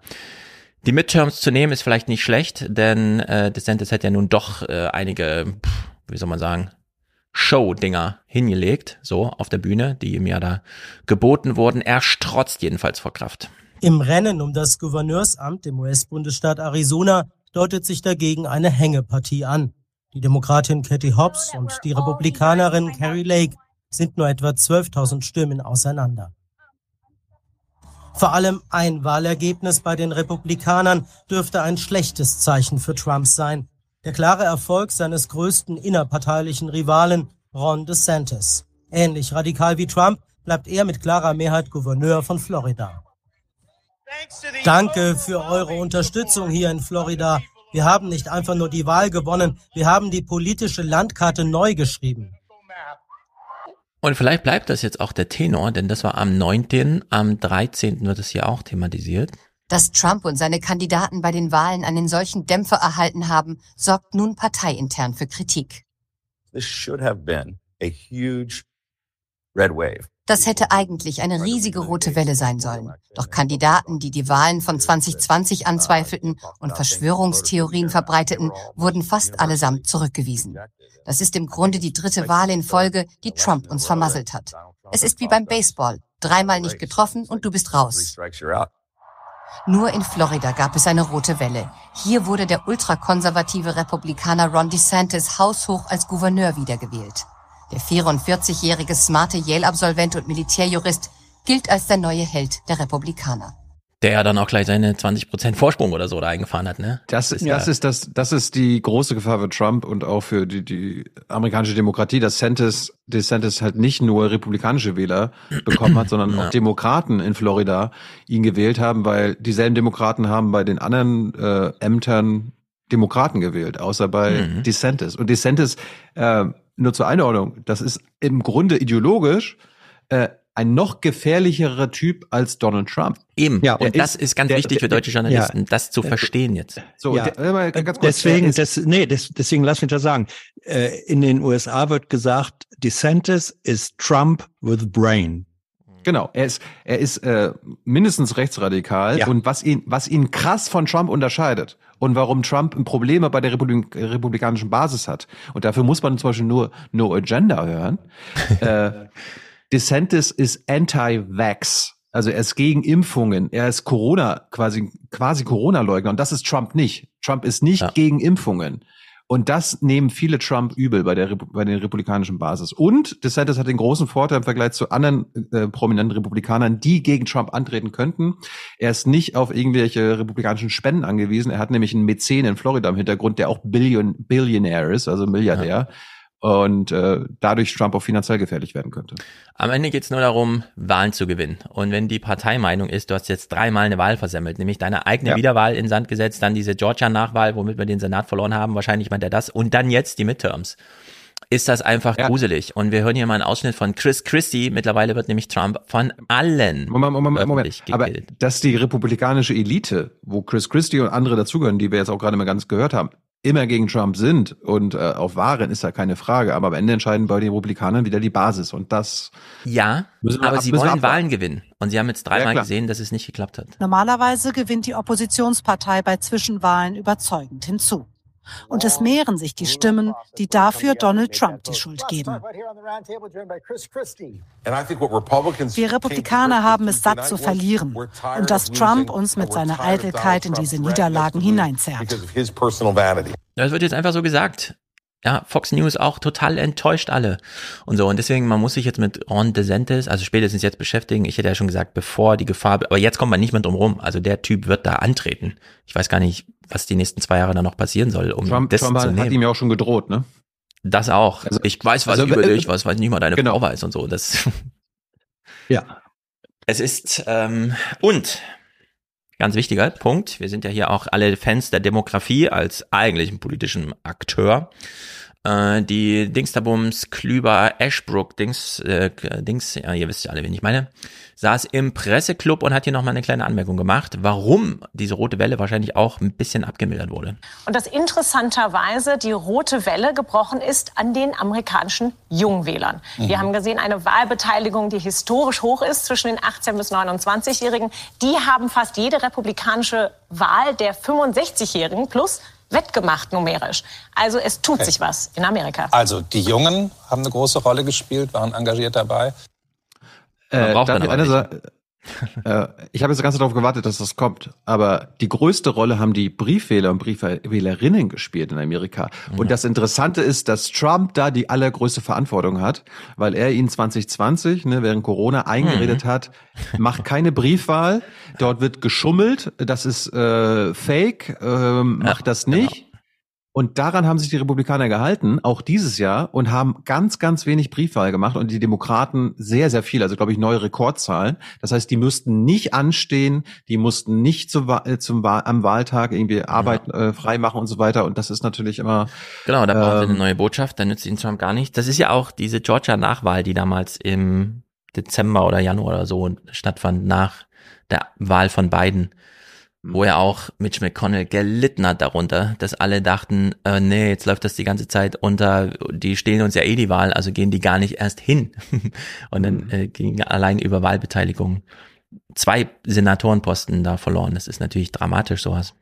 Die Midterms zu nehmen ist vielleicht nicht schlecht, denn äh, DeSantis hat ja nun doch äh, einige, pff, wie soll man sagen, Show-Dinger hingelegt, so auf der Bühne, die ihm ja da geboten wurden. Er strotzt jedenfalls vor Kraft. Im Rennen um das Gouverneursamt im US-Bundesstaat Arizona deutet sich dagegen eine Hängepartie an. Die Demokratin Katie Hobbs und die Republikanerin Carrie Lake sind nur etwa 12.000 Stimmen auseinander. Vor allem ein Wahlergebnis bei den Republikanern dürfte ein schlechtes Zeichen für Trump sein. Der klare Erfolg seines größten innerparteilichen Rivalen, Ron DeSantis. Ähnlich radikal wie Trump bleibt er mit klarer Mehrheit Gouverneur von Florida. Danke für eure Unterstützung hier in Florida. Wir haben nicht einfach nur die Wahl gewonnen, wir haben die politische Landkarte neu geschrieben. Und vielleicht bleibt das jetzt auch der Tenor, denn das war am 9., am 13. wird es hier auch thematisiert. Dass Trump und seine Kandidaten bei den Wahlen einen solchen Dämpfer erhalten haben, sorgt nun parteiintern für Kritik. This should have been a huge. Das hätte eigentlich eine riesige rote Welle sein sollen. Doch Kandidaten, die die Wahlen von 2020 anzweifelten und Verschwörungstheorien verbreiteten, wurden fast allesamt zurückgewiesen. Das ist im Grunde die dritte Wahl in Folge, die Trump uns vermasselt hat. Es ist wie beim Baseball. Dreimal nicht getroffen und du bist raus. Nur in Florida gab es eine rote Welle. Hier wurde der ultrakonservative Republikaner Ron DeSantis haushoch als Gouverneur wiedergewählt. Der 44-jährige smarte Yale-Absolvent und Militärjurist gilt als der neue Held der Republikaner. Der ja dann auch gleich seine 20% Vorsprung oder so da eingefahren hat, ne? Das, ist, das, ist das, das ist die große Gefahr für Trump und auch für die, die amerikanische Demokratie, dass DeSantis, DeSantis halt nicht nur republikanische Wähler bekommen hat, sondern ja. auch Demokraten in Florida ihn gewählt haben, weil dieselben Demokraten haben bei den anderen äh, Ämtern Demokraten gewählt, außer bei mhm. DeSantis. Und DeSantis äh, nur zur Einordnung, das ist im Grunde ideologisch äh, ein noch gefährlicherer Typ als Donald Trump. Eben, ja, und das ist, ist ganz der, wichtig für deutsche Journalisten, ja, das zu verstehen jetzt. So, ja, der, ganz kurz, deswegen, das, nee, das, deswegen lass mich das sagen. Äh, in den USA wird gesagt, DeSantis ist Trump with brain. Genau, er ist, er ist äh, mindestens rechtsradikal ja. und was ihn, was ihn krass von Trump unterscheidet und warum Trump Probleme bei der Republik republikanischen Basis hat. Und dafür muss man zum Beispiel nur No Agenda hören. äh, DeSantis ist anti-vax. Also er ist gegen Impfungen. Er ist Corona, quasi, quasi Corona-Leugner. Und das ist Trump nicht. Trump ist nicht ja. gegen Impfungen. Und das nehmen viele Trump übel bei der bei den republikanischen Basis. Und DeSantis hat den großen Vorteil im Vergleich zu anderen äh, prominenten Republikanern, die gegen Trump antreten könnten. Er ist nicht auf irgendwelche republikanischen Spenden angewiesen. Er hat nämlich einen Mäzen in Florida im Hintergrund, der auch Billion, Billionaire ist, also Milliardär. Ja und äh, dadurch Trump auch finanziell gefährlich werden könnte. Am Ende geht es nur darum, Wahlen zu gewinnen. Und wenn die Parteimeinung ist, du hast jetzt dreimal eine Wahl versemmelt, nämlich deine eigene ja. Wiederwahl in Sand gesetzt, dann diese Georgia-Nachwahl, womit wir den Senat verloren haben, wahrscheinlich meint er das, und dann jetzt die Midterms ist das einfach ja. gruselig. Und wir hören hier mal einen Ausschnitt von Chris Christie. Mittlerweile wird nämlich Trump von allen Moment, Moment, Moment. Aber dass die republikanische Elite, wo Chris Christie und andere dazugehören, die wir jetzt auch gerade mal ganz gehört haben, immer gegen Trump sind und äh, auf waren, ist ja keine Frage. Aber am Ende entscheiden bei den Republikanern wieder die Basis und das. Ja, aber sie wollen Wahlen gewinnen. Und sie haben jetzt dreimal ja, gesehen, dass es nicht geklappt hat. Normalerweise gewinnt die Oppositionspartei bei Zwischenwahlen überzeugend hinzu. Und es mehren sich die Stimmen, die dafür Donald Trump die Schuld geben. Wir Republikaner haben es satt zu verlieren und dass Trump uns mit seiner Eitelkeit in diese Niederlagen hineinzerrt. Das wird jetzt einfach so gesagt. Ja, Fox News auch total enttäuscht alle und so. Und deswegen, man muss sich jetzt mit Ron DeSantis, also spätestens jetzt beschäftigen. Ich hätte ja schon gesagt, bevor die Gefahr, aber jetzt kommt man nicht mehr drum rum. Also der Typ wird da antreten. Ich weiß gar nicht, was die nächsten zwei Jahre dann noch passieren soll, um Trump, das Trump zu nehmen. hat ihm ja auch schon gedroht, ne? Das auch. Also, ich weiß was also, über dich, was weiß nicht mal deine genau. Frau weiß und so. Das ja. Es ist ähm, und ganz wichtiger Punkt. Wir sind ja hier auch alle Fans der Demografie als eigentlichen politischen Akteur. Äh, die Dingsterbums, Klüber, Ashbrook, Dings, äh, Dings, ja, ihr wisst ja alle, wen ich meine, saß im Presseclub und hat hier nochmal eine kleine Anmerkung gemacht, warum diese rote Welle wahrscheinlich auch ein bisschen abgemildert wurde. Und dass interessanterweise die rote Welle gebrochen ist an den amerikanischen Jungwählern. Mhm. Wir haben gesehen, eine Wahlbeteiligung, die historisch hoch ist zwischen den 18 bis 29-Jährigen. Die haben fast jede republikanische Wahl der 65-Jährigen plus wettgemacht numerisch. Also es tut okay. sich was in Amerika. Also die Jungen haben eine große Rolle gespielt, waren engagiert dabei. Äh, darf, ich eine, äh, ich habe jetzt ganz darauf gewartet, dass das kommt. Aber die größte Rolle haben die Briefwähler und Briefwählerinnen gespielt in Amerika. Mhm. Und das Interessante ist, dass Trump da die allergrößte Verantwortung hat, weil er ihn 2020, ne, während Corona eingeredet mhm. hat, macht keine Briefwahl. Dort wird geschummelt. Das ist äh, Fake. Äh, macht ja, das nicht. Genau. Und daran haben sich die Republikaner gehalten, auch dieses Jahr, und haben ganz, ganz wenig Briefwahl gemacht und die Demokraten sehr, sehr viel, also glaube ich neue Rekordzahlen. Das heißt, die müssten nicht anstehen, die mussten nicht zum, äh, zum am Wahltag irgendwie Arbeit ja. äh, freimachen und so weiter. Und das ist natürlich immer. Genau, da brauchen ähm, eine neue Botschaft, da nützt ihnen Trump gar nicht. Das ist ja auch diese Georgia-Nachwahl, die damals im Dezember oder Januar oder so stattfand, nach der Wahl von Biden wo er auch Mitch McConnell gelitten hat darunter, dass alle dachten, äh, nee, jetzt läuft das die ganze Zeit unter, die stehlen uns ja eh die Wahl, also gehen die gar nicht erst hin. Und dann mhm. äh, ging allein über Wahlbeteiligung zwei Senatorenposten da verloren. Das ist natürlich dramatisch, sowas.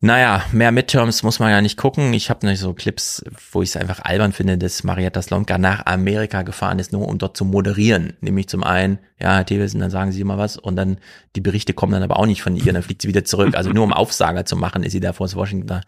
Naja, mehr Midterms muss man ja nicht gucken. Ich habe nicht so Clips, wo ich es einfach albern finde, dass Marietta Slomka nach Amerika gefahren ist, nur um dort zu moderieren. Nämlich zum einen, ja, Herr Thewesen, dann sagen Sie immer was und dann die Berichte kommen dann aber auch nicht von ihr, dann fliegt sie wieder zurück. Also nur um Aufsager zu machen, ist sie da vor das Washingtoner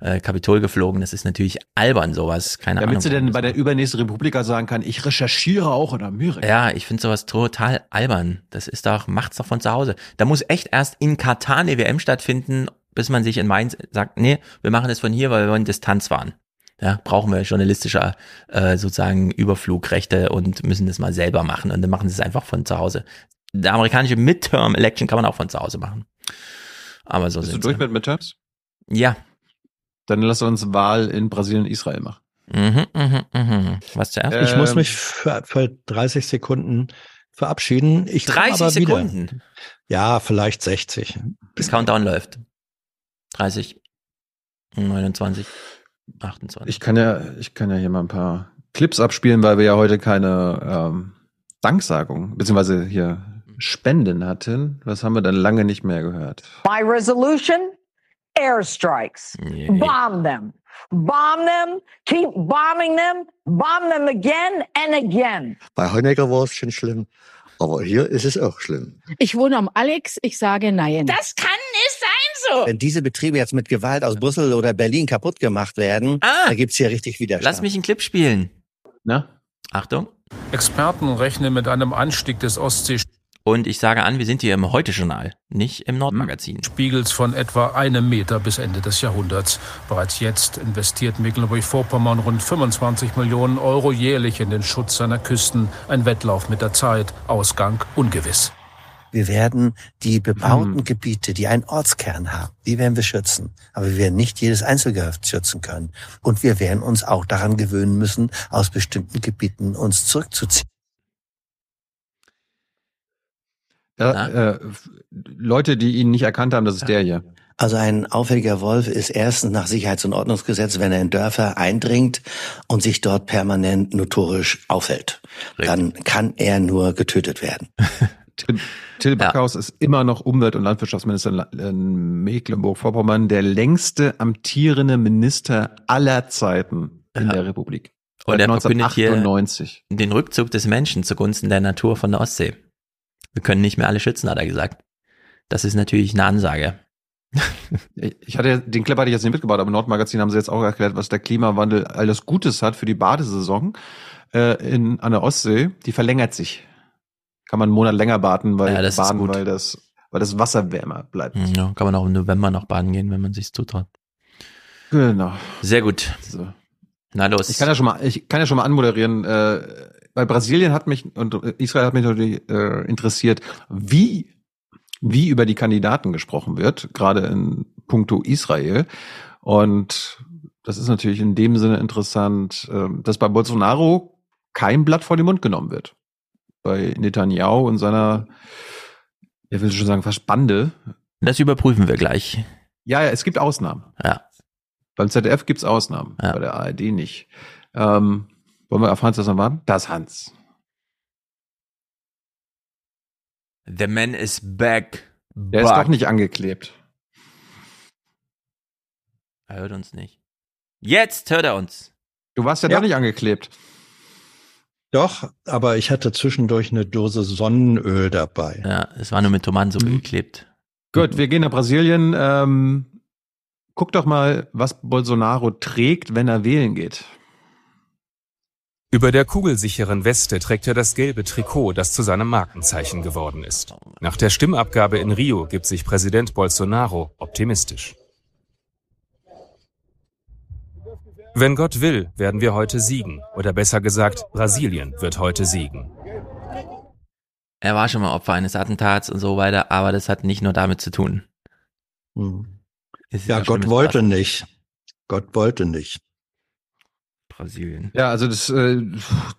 äh, Kapitol geflogen. Das ist natürlich albern, sowas. Keine Damit Ahnung. Damit sie denn bei der übernächsten Republika sagen kann, ich recherchiere auch in Amerika. Ja, ich finde sowas total albern. Das ist doch, macht's doch von zu Hause. Da muss echt erst in Katar eine WM stattfinden bis man sich in Mainz sagt, nee, wir machen das von hier, weil wir wollen Distanz fahren. Ja, brauchen wir journalistische äh, sozusagen Überflugrechte und müssen das mal selber machen und dann machen sie es einfach von zu Hause. Der amerikanische Midterm-Election kann man auch von zu Hause machen. Aber so Bist du durch mit Midterms? Ja. Dann lass uns Wahl in Brasilien und Israel machen. Mhm, mhm, mhm. Was zuerst? Ich ähm, muss mich für, für 30 Sekunden verabschieden. Ich 30 aber Sekunden? Wieder. Ja, vielleicht 60. Bis Countdown läuft. 30, 29, 28. Ich kann ja, ich kann ja hier mal ein paar Clips abspielen, weil wir ja heute keine ähm, Danksagung, beziehungsweise hier Spenden hatten. Was haben wir dann lange nicht mehr gehört? My resolution, airstrikes. Yeah. Bomb them. Bomb them, keep bombing them, bomb them again and again. Bei Honecker war es schon schlimm, aber hier ist es auch schlimm. Ich wohne am Alex, ich sage nein. Das kann nicht sein so. Wenn diese Betriebe jetzt mit Gewalt aus Brüssel oder Berlin kaputt gemacht werden, ah, da gibt's hier richtig Widerstand. Lass mich einen Clip spielen. Na? Achtung. Experten rechnen mit einem Anstieg des Ostsee. Und ich sage an, wir sind hier im Heute-Journal, nicht im Nordmagazin. Spiegels von etwa einem Meter bis Ende des Jahrhunderts. Bereits jetzt investiert Mecklenburg-Vorpommern rund 25 Millionen Euro jährlich in den Schutz seiner Küsten. Ein Wettlauf mit der Zeit. Ausgang ungewiss. Wir werden die bebauten hm. Gebiete, die einen Ortskern haben, die werden wir schützen. Aber wir werden nicht jedes Einzelgehöft schützen können. Und wir werden uns auch daran gewöhnen müssen, aus bestimmten Gebieten uns zurückzuziehen. Ja, äh, Leute, die ihn nicht erkannt haben, das ist der hier. Also ein auffälliger Wolf ist erstens nach Sicherheits- und Ordnungsgesetz, wenn er in Dörfer eindringt und sich dort permanent notorisch aufhält. Richtig. Dann kann er nur getötet werden. Till, Till Backhaus ja. ist immer noch Umwelt- und Landwirtschaftsminister in Mecklenburg-Vorpommern, der längste amtierende Minister aller Zeiten in ja. der Republik. Und er verkündet hier den Rückzug des Menschen zugunsten der Natur von der Ostsee. Wir können nicht mehr alle schützen, hat er gesagt. Das ist natürlich eine Ansage. ich hatte den Clip hatte ich jetzt nicht mitgebracht, aber im Nordmagazin haben sie jetzt auch erklärt, was der Klimawandel alles Gutes hat für die Badesaison äh, in, an der Ostsee. Die verlängert sich kann man einen Monat länger baden, weil, ja, das baden, weil das, weil das Wasser wärmer bleibt. Ja, kann man auch im November noch baden gehen, wenn man sich zutraut. Genau. Sehr gut. So. Na los. Ich kann ja schon mal, ich kann ja schon mal anmoderieren. Äh, bei Brasilien hat mich und Israel hat mich natürlich äh, interessiert, wie wie über die Kandidaten gesprochen wird, gerade in puncto Israel. Und das ist natürlich in dem Sinne interessant, äh, dass bei Bolsonaro kein Blatt vor den Mund genommen wird bei Netanyahu und seiner, ich will schon sagen, fast Bande. Das überprüfen wir gleich. Ja, ja, es gibt Ausnahmen. Ja. Beim ZDF gibt's Ausnahmen, ja. bei der ARD nicht. Ähm, wollen wir auf Hans das noch warten? Das Hans. The man is back. Der ist doch nicht angeklebt. Er hört uns nicht. Jetzt hört er uns. Du warst ja, ja. doch nicht angeklebt. Doch, aber ich hatte zwischendurch eine Dose Sonnenöl dabei. Ja, es war nur mit Tomatensuppe mhm. geklebt. Gut, wir gehen nach Brasilien. Ähm, guck doch mal, was Bolsonaro trägt, wenn er wählen geht. Über der kugelsicheren Weste trägt er das gelbe Trikot, das zu seinem Markenzeichen geworden ist. Nach der Stimmabgabe in Rio gibt sich Präsident Bolsonaro optimistisch. Wenn Gott will, werden wir heute siegen. Oder besser gesagt, Brasilien wird heute siegen. Er war schon mal Opfer eines Attentats und so weiter, aber das hat nicht nur damit zu tun. Hm. Ja, Gott wollte nicht. Gott wollte nicht. Brasilien. Ja, also das, äh,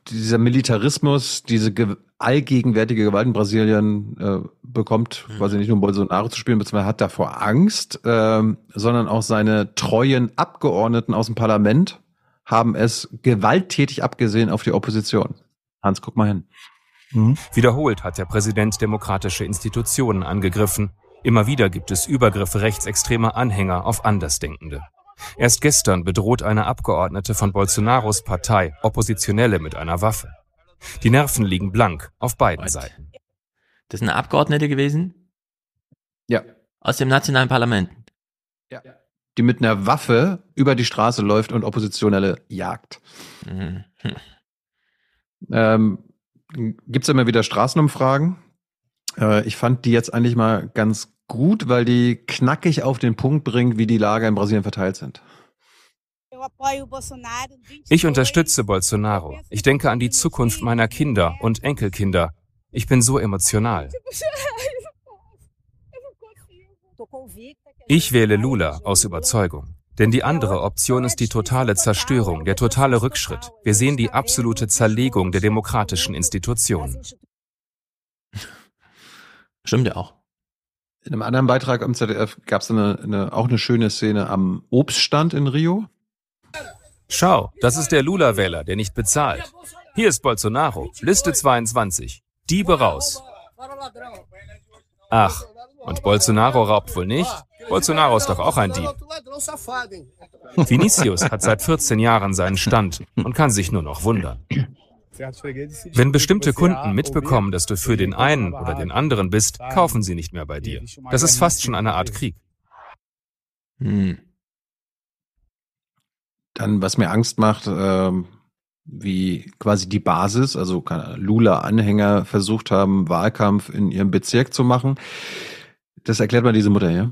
dieser Militarismus, diese ge allgegenwärtige Gewalt in Brasilien äh, bekommt mhm. quasi nicht nur Bolsonaro zu spielen, beziehungsweise hat davor Angst, ähm, sondern auch seine treuen Abgeordneten aus dem Parlament haben es gewalttätig abgesehen auf die Opposition. Hans, guck mal hin. Mhm. Wiederholt hat der Präsident demokratische Institutionen angegriffen. Immer wieder gibt es Übergriffe rechtsextremer Anhänger auf Andersdenkende. Erst gestern bedroht eine Abgeordnete von Bolsonaros Partei Oppositionelle mit einer Waffe. Die Nerven liegen blank auf beiden Seiten. Das ist eine Abgeordnete gewesen? Ja. Aus dem nationalen Parlament? Ja. Die mit einer Waffe über die Straße läuft und Oppositionelle jagt. Mhm. Ähm, Gibt es immer wieder Straßenumfragen? Äh, ich fand die jetzt eigentlich mal ganz gut, weil die knackig auf den Punkt bringt, wie die Lager in Brasilien verteilt sind. Ich unterstütze Bolsonaro. Ich denke an die Zukunft meiner Kinder und Enkelkinder. Ich bin so emotional. Ich wähle Lula aus Überzeugung. Denn die andere Option ist die totale Zerstörung, der totale Rückschritt. Wir sehen die absolute Zerlegung der demokratischen Institutionen. Stimmt ja auch. In einem anderen Beitrag am ZDF gab es eine, eine, auch eine schöne Szene am Obststand in Rio. Schau, das ist der Lula-Wähler, der nicht bezahlt. Hier ist Bolsonaro, Liste 22. Diebe raus. Ach, und Bolsonaro raubt wohl nicht? Bolsonaro ist doch auch ein Dieb. Vinicius hat seit 14 Jahren seinen Stand und kann sich nur noch wundern. Wenn bestimmte Kunden mitbekommen, dass du für den einen oder den anderen bist, kaufen sie nicht mehr bei dir. Das ist fast schon eine Art Krieg. Hm. Dann, was mir Angst macht, ähm, wie quasi die Basis, also Lula-Anhänger versucht haben, Wahlkampf in ihrem Bezirk zu machen. Das erklärt mal diese Mutter, ja?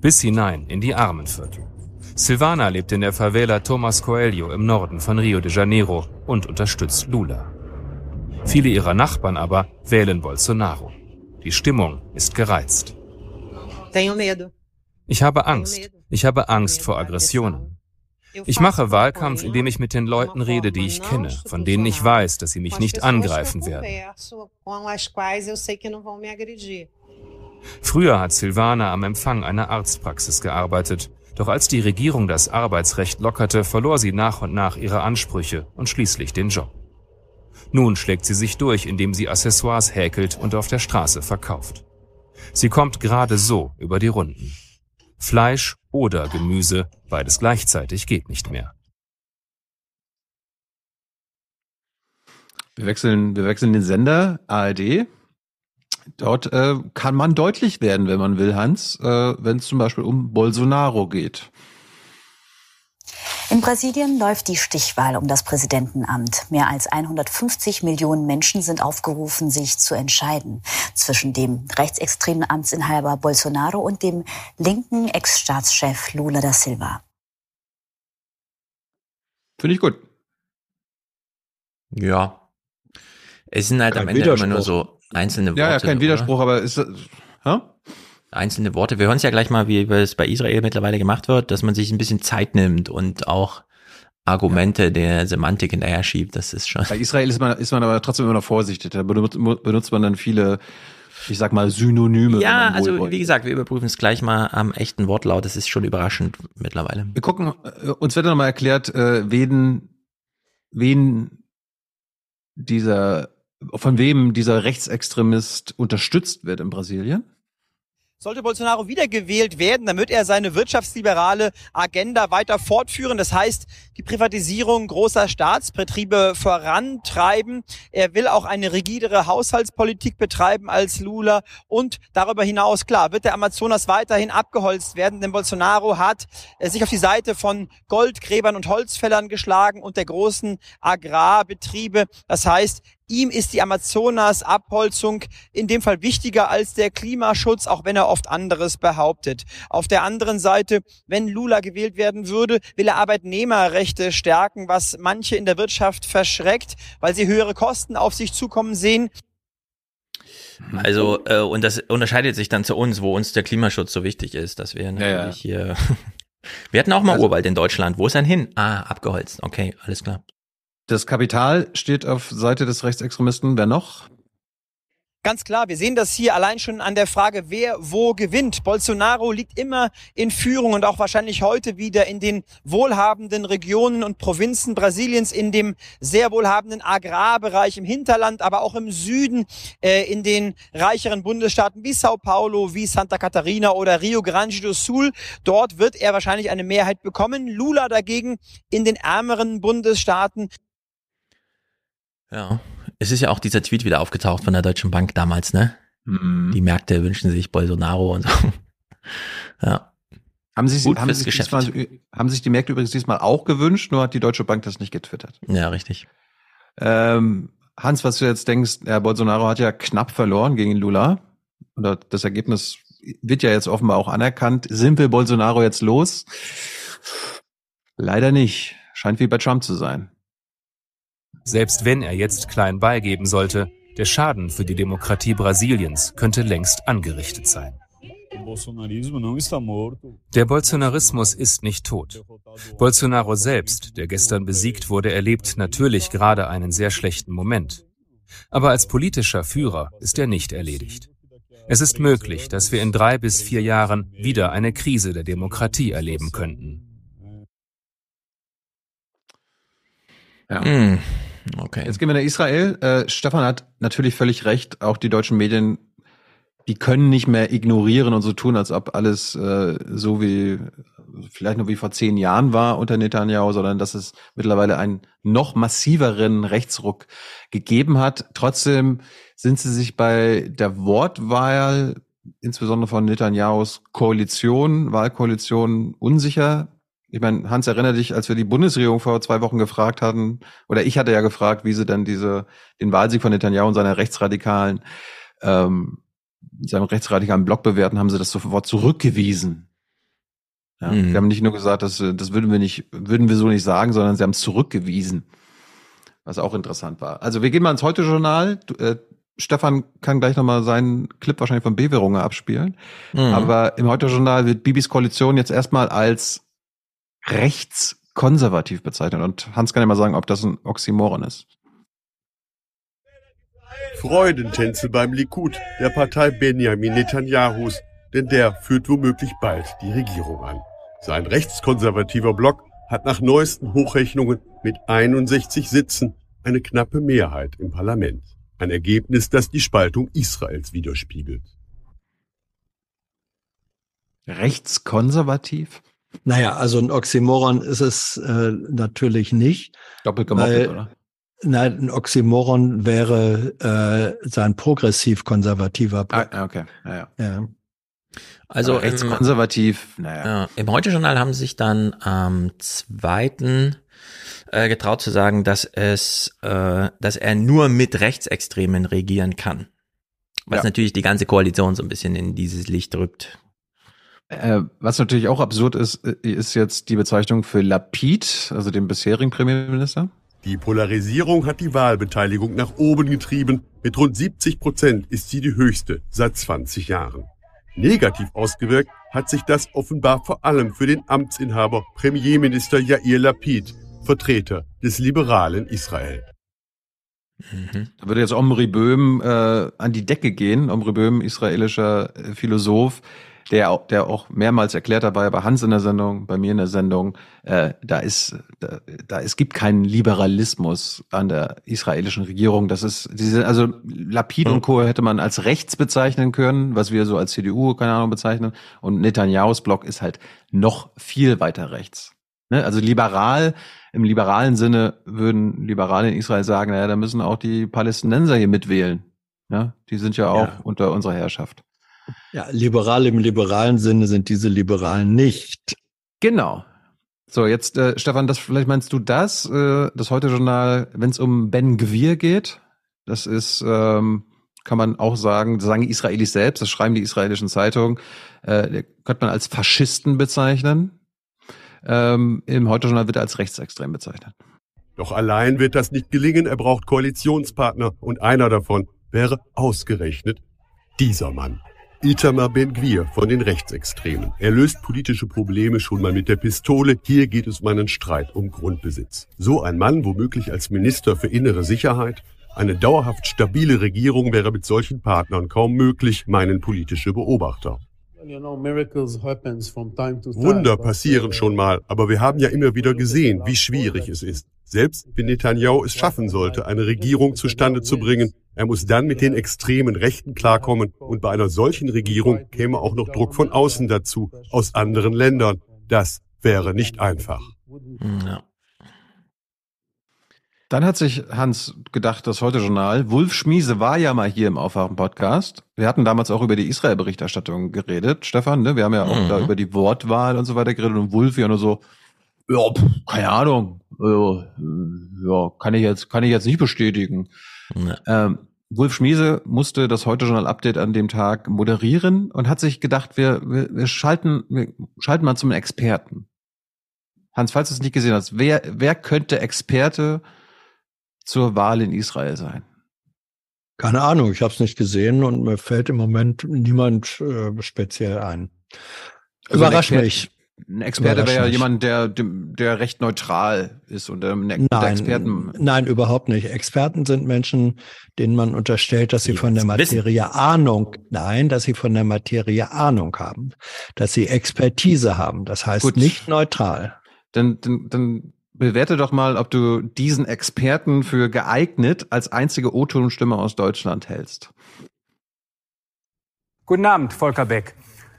Bis hinein in die Armenviertel. Silvana lebt in der Favela Thomas Coelho im Norden von Rio de Janeiro und unterstützt Lula. Viele ihrer Nachbarn aber wählen Bolsonaro. Die Stimmung ist gereizt. Ich habe Angst. Ich habe Angst vor Aggressionen. Ich mache Wahlkampf, indem ich mit den Leuten rede, die ich kenne, von denen ich weiß, dass sie mich nicht angreifen werden. Früher hat Silvana am Empfang einer Arztpraxis gearbeitet. Doch als die Regierung das Arbeitsrecht lockerte, verlor sie nach und nach ihre Ansprüche und schließlich den Job. Nun schlägt sie sich durch, indem sie Accessoires häkelt und auf der Straße verkauft. Sie kommt gerade so über die Runden. Fleisch oder Gemüse, beides gleichzeitig geht nicht mehr. Wir wechseln, wir wechseln den Sender, ARD. Dort äh, kann man deutlich werden, wenn man will, Hans, äh, wenn es zum Beispiel um Bolsonaro geht. In Brasilien läuft die Stichwahl um das Präsidentenamt. Mehr als 150 Millionen Menschen sind aufgerufen, sich zu entscheiden zwischen dem rechtsextremen Amtsinhaber Bolsonaro und dem linken Ex-Staatschef Lula da Silva. Finde ich gut. Ja. Es sind halt Kein am Ende immer nur so einzelne Worte. Ja, ja, kein Widerspruch, oder? aber ist hä? Einzelne Worte. Wir hören es ja gleich mal, wie es bei Israel mittlerweile gemacht wird, dass man sich ein bisschen Zeit nimmt und auch Argumente ja. der Semantik hinterher schiebt. Das ist schon. Bei Israel ist man, ist man aber trotzdem immer noch vorsichtig. Da benutzt, benutzt man dann viele, ich sag mal, Synonyme. Ja, also wie gesagt, wir überprüfen es gleich mal am echten Wortlaut. Das ist schon überraschend mittlerweile. Wir gucken, äh, uns wird dann mal erklärt, äh, wen, wen dieser von wem dieser Rechtsextremist unterstützt wird in Brasilien? Sollte Bolsonaro wiedergewählt werden, dann wird er seine wirtschaftsliberale Agenda weiter fortführen. Das heißt, die Privatisierung großer Staatsbetriebe vorantreiben. Er will auch eine rigidere Haushaltspolitik betreiben als Lula. Und darüber hinaus, klar, wird der Amazonas weiterhin abgeholzt werden, denn Bolsonaro hat äh, sich auf die Seite von Goldgräbern und Holzfällern geschlagen und der großen Agrarbetriebe. Das heißt, Ihm ist die Amazonas-Abholzung in dem Fall wichtiger als der Klimaschutz, auch wenn er oft anderes behauptet. Auf der anderen Seite, wenn Lula gewählt werden würde, will er Arbeitnehmerrechte stärken, was manche in der Wirtschaft verschreckt, weil sie höhere Kosten auf sich zukommen sehen. Also, äh, und das unterscheidet sich dann zu uns, wo uns der Klimaschutz so wichtig ist, dass wir natürlich ja, ja. hier. wir hatten auch mal also, Urwald in Deutschland. Wo ist er hin? Ah, abgeholzt. Okay, alles klar. Das Kapital steht auf Seite des Rechtsextremisten. Wer noch? Ganz klar, wir sehen das hier allein schon an der Frage, wer wo gewinnt. Bolsonaro liegt immer in Führung und auch wahrscheinlich heute wieder in den wohlhabenden Regionen und Provinzen Brasiliens, in dem sehr wohlhabenden Agrarbereich im Hinterland, aber auch im Süden, äh, in den reicheren Bundesstaaten wie Sao Paulo, wie Santa Catarina oder Rio Grande do Sul. Dort wird er wahrscheinlich eine Mehrheit bekommen. Lula dagegen in den ärmeren Bundesstaaten ja. Es ist ja auch dieser Tweet wieder aufgetaucht von der Deutschen Bank damals, ne? Mhm. Die Märkte wünschen sich Bolsonaro und so. ja. Haben sich, haben, sich diesmal, haben sich die Märkte übrigens diesmal auch gewünscht, nur hat die Deutsche Bank das nicht getwittert. Ja, richtig. Ähm, Hans, was du jetzt denkst, Herr Bolsonaro hat ja knapp verloren gegen Lula. Oder das Ergebnis wird ja jetzt offenbar auch anerkannt. Sind wir Bolsonaro jetzt los? Leider nicht. Scheint wie bei Trump zu sein. Selbst wenn er jetzt klein beigeben sollte, der Schaden für die Demokratie Brasiliens könnte längst angerichtet sein. Der Bolsonarismus ist nicht tot. Bolsonaro selbst, der gestern besiegt wurde, erlebt natürlich gerade einen sehr schlechten Moment. Aber als politischer Führer ist er nicht erledigt. Es ist möglich, dass wir in drei bis vier Jahren wieder eine Krise der Demokratie erleben könnten. Ja. Mm. Okay. Jetzt gehen wir nach Israel. Äh, Stefan hat natürlich völlig recht. Auch die deutschen Medien, die können nicht mehr ignorieren und so tun, als ob alles äh, so wie vielleicht nur wie vor zehn Jahren war unter Netanyahu, sondern dass es mittlerweile einen noch massiveren Rechtsruck gegeben hat. Trotzdem sind sie sich bei der Wortwahl, insbesondere von Netanyahus Koalition, Wahlkoalition, unsicher. Ich meine, Hans, erinnere dich, als wir die Bundesregierung vor zwei Wochen gefragt hatten, oder ich hatte ja gefragt, wie sie dann diese, den Wahlsieg von Netanyahu und seiner rechtsradikalen, ähm, seinem rechtsradikalen Block bewerten, haben sie das sofort zurückgewiesen. Ja, mhm. Sie haben nicht nur gesagt, dass, das würden wir nicht, würden wir so nicht sagen, sondern sie haben es zurückgewiesen. Was auch interessant war. Also wir gehen mal ins Heute-Journal. Äh, Stefan kann gleich nochmal seinen Clip wahrscheinlich von Bewährungen abspielen. Mhm. Aber im Heute-Journal wird Bibis Koalition jetzt erstmal als rechtskonservativ bezeichnet. Und Hans kann ja mal sagen, ob das ein Oxymoron ist. Freudentänze beim Likud, der Partei Benjamin Netanyahus, denn der führt womöglich bald die Regierung an. Sein rechtskonservativer Block hat nach neuesten Hochrechnungen mit 61 Sitzen eine knappe Mehrheit im Parlament. Ein Ergebnis, das die Spaltung Israels widerspiegelt. Rechtskonservativ? Naja, also ein Oxymoron ist es äh, natürlich nicht. Doppelt gemoppelt, oder? Nein, ein Oxymoron wäre äh, sein progressiv-konservativer Block. Ah, okay, naja. Ja. Also rechtskonservativ, naja. Ja, Im Heute-Journal haben sie sich dann am zweiten äh, getraut zu sagen, dass es, äh, dass er nur mit Rechtsextremen regieren kann. Was ja. natürlich die ganze Koalition so ein bisschen in dieses Licht rückt. Äh, was natürlich auch absurd ist, äh, ist jetzt die Bezeichnung für Lapid, also dem bisherigen Premierminister. Die Polarisierung hat die Wahlbeteiligung nach oben getrieben. Mit rund 70 Prozent ist sie die höchste seit 20 Jahren. Negativ ausgewirkt hat sich das offenbar vor allem für den Amtsinhaber Premierminister Yair Lapid, Vertreter des liberalen Israel. Mhm. Da würde jetzt Omri Böhm äh, an die Decke gehen. Omri Böhm, israelischer äh, Philosoph, der, auch, der auch mehrmals erklärt dabei, bei Hans in der Sendung, bei mir in der Sendung, äh, da ist, da, da es gibt keinen Liberalismus an der israelischen Regierung. Das ist diese, also Lapid und Co. hätte man als rechts bezeichnen können, was wir so als CDU, keine Ahnung, bezeichnen. Und Netanyahu's Block ist halt noch viel weiter rechts. Ne? Also liberal, im liberalen Sinne würden Liberale in Israel sagen, naja, da müssen auch die Palästinenser hier mitwählen. Ja, die sind ja auch ja. unter unserer Herrschaft. Ja, liberal im liberalen Sinne sind diese Liberalen nicht. Genau. So, jetzt, äh, Stefan, das vielleicht meinst du das, äh, das Heute-Journal, wenn es um Ben Gwir geht, das ist, ähm, kann man auch sagen, das sagen die Israelis selbst, das schreiben die israelischen Zeitungen, äh, könnte man als Faschisten bezeichnen. Ähm, Im Heute-Journal wird er als rechtsextrem bezeichnet. Doch allein wird das nicht gelingen, er braucht Koalitionspartner und einer davon wäre ausgerechnet dieser Mann. Itamar Ben-Gvir von den Rechtsextremen. Er löst politische Probleme schon mal mit der Pistole. Hier geht es um einen Streit um Grundbesitz. So ein Mann, womöglich als Minister für innere Sicherheit. Eine dauerhaft stabile Regierung wäre mit solchen Partnern kaum möglich, meinen politische Beobachter. Wunder passieren schon mal, aber wir haben ja immer wieder gesehen, wie schwierig es ist. Selbst wenn Netanyahu es schaffen sollte, eine Regierung zustande zu bringen, er muss dann mit den extremen Rechten klarkommen und bei einer solchen Regierung käme auch noch Druck von außen dazu, aus anderen Ländern. Das wäre nicht einfach. Ja. Dann hat sich Hans gedacht, das Heute-Journal, Wulf Schmiese war ja mal hier im Aufwachen-Podcast. Wir hatten damals auch über die Israel-Berichterstattung geredet, Stefan, ne? Wir haben ja auch mhm. da über die Wortwahl und so weiter geredet und Wulf ja nur so, ja, keine Ahnung, ja, kann ich jetzt, kann ich jetzt nicht bestätigen. Ja. Ähm, Wulf Schmiese musste das Heute-Journal-Update an dem Tag moderieren und hat sich gedacht, wir, wir, wir schalten, wir schalten mal zum Experten. Hans, falls du es nicht gesehen hast, wer, wer könnte Experte zur Wahl in Israel sein? Keine Ahnung, ich habe es nicht gesehen und mir fällt im Moment niemand äh, speziell ein. Also Überrascht mich. Ein Experte wäre ja jemand, der, der recht neutral ist und ähm, nein, Experten. Nein, überhaupt nicht. Experten sind Menschen, denen man unterstellt, dass sie Jetzt von der Materie wissen. Ahnung, nein, dass sie von der Materie Ahnung haben, dass sie Expertise haben. Das heißt Gut. nicht neutral. Dann, dann, dann bewerte doch mal, ob du diesen Experten für geeignet als einzige O-Tonstimme aus Deutschland hältst. Guten Abend, Volker Beck.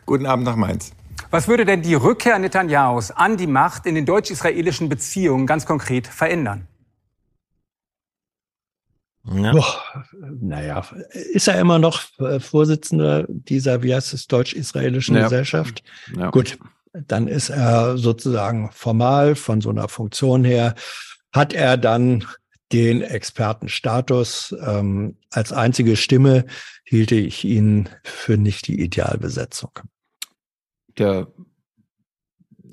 Guten Abend nach Mainz. Was würde denn die Rückkehr Netanyahus an die Macht in den deutsch-israelischen Beziehungen ganz konkret verändern? Ja. Boah, naja, ist er immer noch äh, Vorsitzender dieser, wie heißt es, deutsch-israelischen ja. Gesellschaft? Ja. Gut, dann ist er sozusagen formal von so einer Funktion her, hat er dann den Expertenstatus. Ähm, als einzige Stimme hielte ich ihn für nicht die Idealbesetzung. Der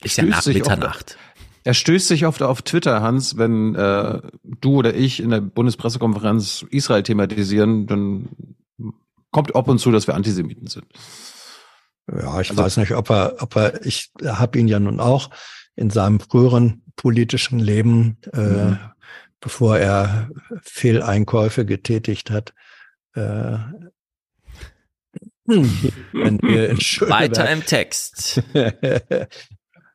ist ja nach Mitternacht. Er stößt sich oft auf Twitter, Hans, wenn äh, du oder ich in der Bundespressekonferenz Israel thematisieren, dann kommt ab und zu, dass wir Antisemiten sind. Ja, ich also, weiß nicht, ob er, ob er, ich habe ihn ja nun auch in seinem früheren politischen Leben, äh, mhm. bevor er Fehleinkäufe getätigt hat, äh, Weiter im Text.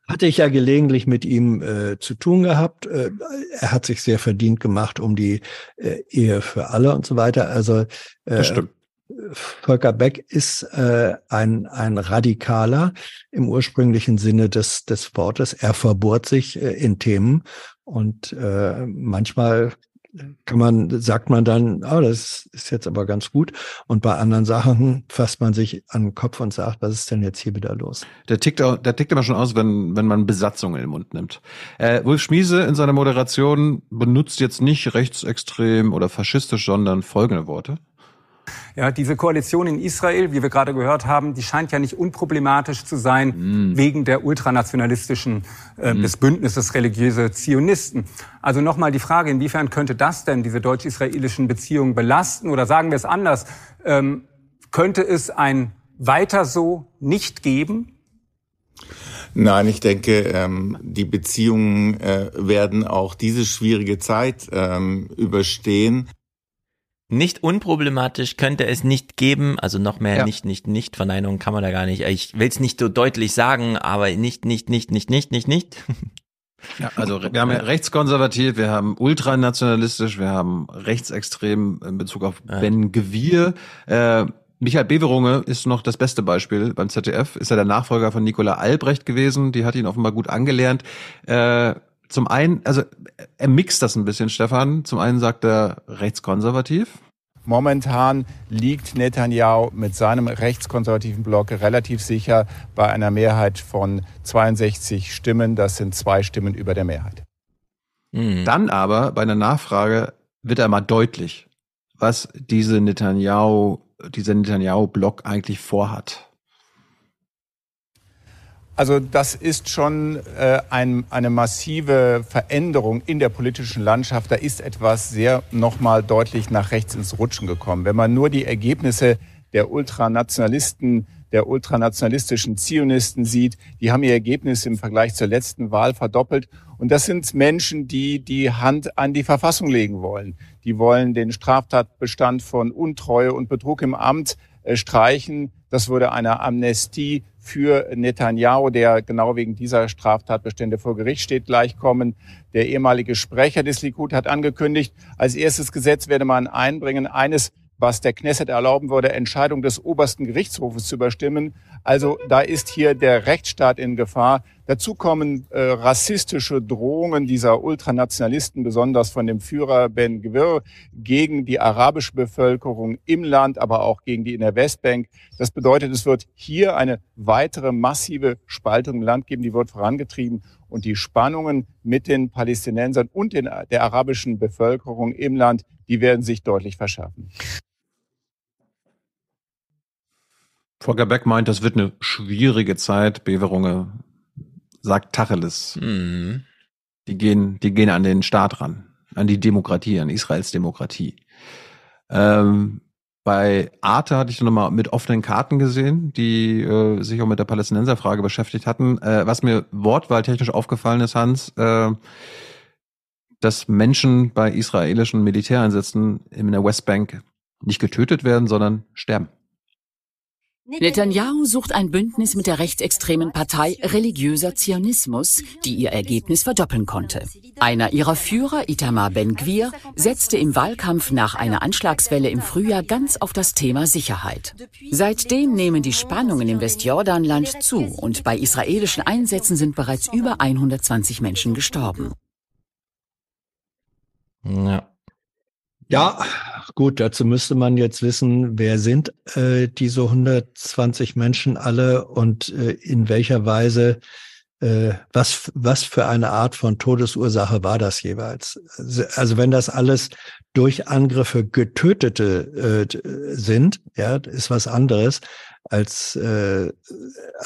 hatte ich ja gelegentlich mit ihm äh, zu tun gehabt. Äh, er hat sich sehr verdient gemacht um die äh, Ehe für alle und so weiter. Also äh, das stimmt. Volker Beck ist äh, ein, ein Radikaler im ursprünglichen Sinne des, des Wortes. Er verbohrt sich äh, in Themen und äh, manchmal kann man, sagt man dann, oh, das ist jetzt aber ganz gut. Und bei anderen Sachen fasst man sich an den Kopf und sagt, was ist denn jetzt hier wieder los? Der tickt, auch, der tickt immer schon aus, wenn, wenn man Besatzungen in den Mund nimmt. Äh, Wolf Schmiese in seiner Moderation benutzt jetzt nicht rechtsextrem oder faschistisch, sondern folgende Worte. Ja, diese Koalition in Israel, wie wir gerade gehört haben, die scheint ja nicht unproblematisch zu sein mm. wegen der ultranationalistischen äh, mm. des Bündnisses religiöse Zionisten. Also nochmal die Frage, inwiefern könnte das denn diese deutsch-israelischen Beziehungen belasten? Oder sagen wir es anders, ähm, könnte es ein weiter so nicht geben? Nein, ich denke, ähm, die Beziehungen äh, werden auch diese schwierige Zeit ähm, überstehen. Nicht unproblematisch könnte es nicht geben, also noch mehr Ja. nicht, nicht, nicht, Verneinung kann man da gar nicht. Ich will es nicht so deutlich sagen, aber nicht, nicht, nicht, nicht, nicht, nicht, nicht. Ja, also wir haben ja rechtskonservativ, wir haben ultranationalistisch, wir haben rechtsextrem in Bezug auf Ben Gewir. Äh, Michael Beverunge ist noch das beste Beispiel beim ZDF. Ist ja der Nachfolger von Nicola Albrecht gewesen. Die hat ihn offenbar gut angelernt. Äh, zum einen, also er mixt das ein bisschen, Stefan. Zum einen sagt er rechtskonservativ. Momentan liegt Netanyahu mit seinem rechtskonservativen Block relativ sicher bei einer Mehrheit von 62 Stimmen. Das sind zwei Stimmen über der Mehrheit. Dann aber bei einer Nachfrage wird er mal deutlich, was diese Netanyahu, dieser Netanyahu-Block eigentlich vorhat. Also das ist schon äh, ein, eine massive Veränderung in der politischen Landschaft. Da ist etwas sehr nochmal deutlich nach rechts ins Rutschen gekommen. Wenn man nur die Ergebnisse der Ultranationalisten, der ultranationalistischen Zionisten sieht, die haben ihr Ergebnis im Vergleich zur letzten Wahl verdoppelt. Und das sind Menschen, die die Hand an die Verfassung legen wollen. Die wollen den Straftatbestand von Untreue und Betrug im Amt äh, streichen. Das würde einer Amnestie für Netanyahu, der genau wegen dieser Straftatbestände vor Gericht steht, gleichkommen. Der ehemalige Sprecher des Likud hat angekündigt, als erstes Gesetz werde man einbringen, eines, was der Knesset erlauben würde, Entscheidung des obersten Gerichtshofes zu überstimmen. Also da ist hier der Rechtsstaat in Gefahr. Dazu kommen äh, rassistische Drohungen dieser Ultranationalisten, besonders von dem Führer Ben Gwir, gegen die arabische Bevölkerung im Land, aber auch gegen die in der Westbank. Das bedeutet, es wird hier eine weitere massive Spaltung im Land geben, die wird vorangetrieben. Und die Spannungen mit den Palästinensern und den, der arabischen Bevölkerung im Land, die werden sich deutlich verschärfen. Volker Beck meint, das wird eine schwierige Zeit. Beverunge sagt Tacheles. Mhm. Die gehen, die gehen an den Staat ran, an die Demokratie, an Israels Demokratie. Ähm, bei Arte hatte ich noch mal mit offenen Karten gesehen, die äh, sich auch mit der Palästinenserfrage beschäftigt hatten. Äh, was mir wortwahltechnisch aufgefallen ist, Hans, äh, dass Menschen bei israelischen Militäreinsätzen in der Westbank nicht getötet werden, sondern sterben. Netanyahu sucht ein Bündnis mit der rechtsextremen Partei Religiöser Zionismus, die ihr Ergebnis verdoppeln konnte. Einer ihrer Führer, Itamar Ben-Gvir, setzte im Wahlkampf nach einer Anschlagswelle im Frühjahr ganz auf das Thema Sicherheit. Seitdem nehmen die Spannungen im Westjordanland zu und bei israelischen Einsätzen sind bereits über 120 Menschen gestorben. Ja. Ja, gut, dazu müsste man jetzt wissen, wer sind äh, diese 120 Menschen alle und äh, in welcher Weise, äh, was, was für eine Art von Todesursache war das jeweils? Also wenn das alles durch Angriffe Getötete äh, sind, ja, ist was anderes als, äh,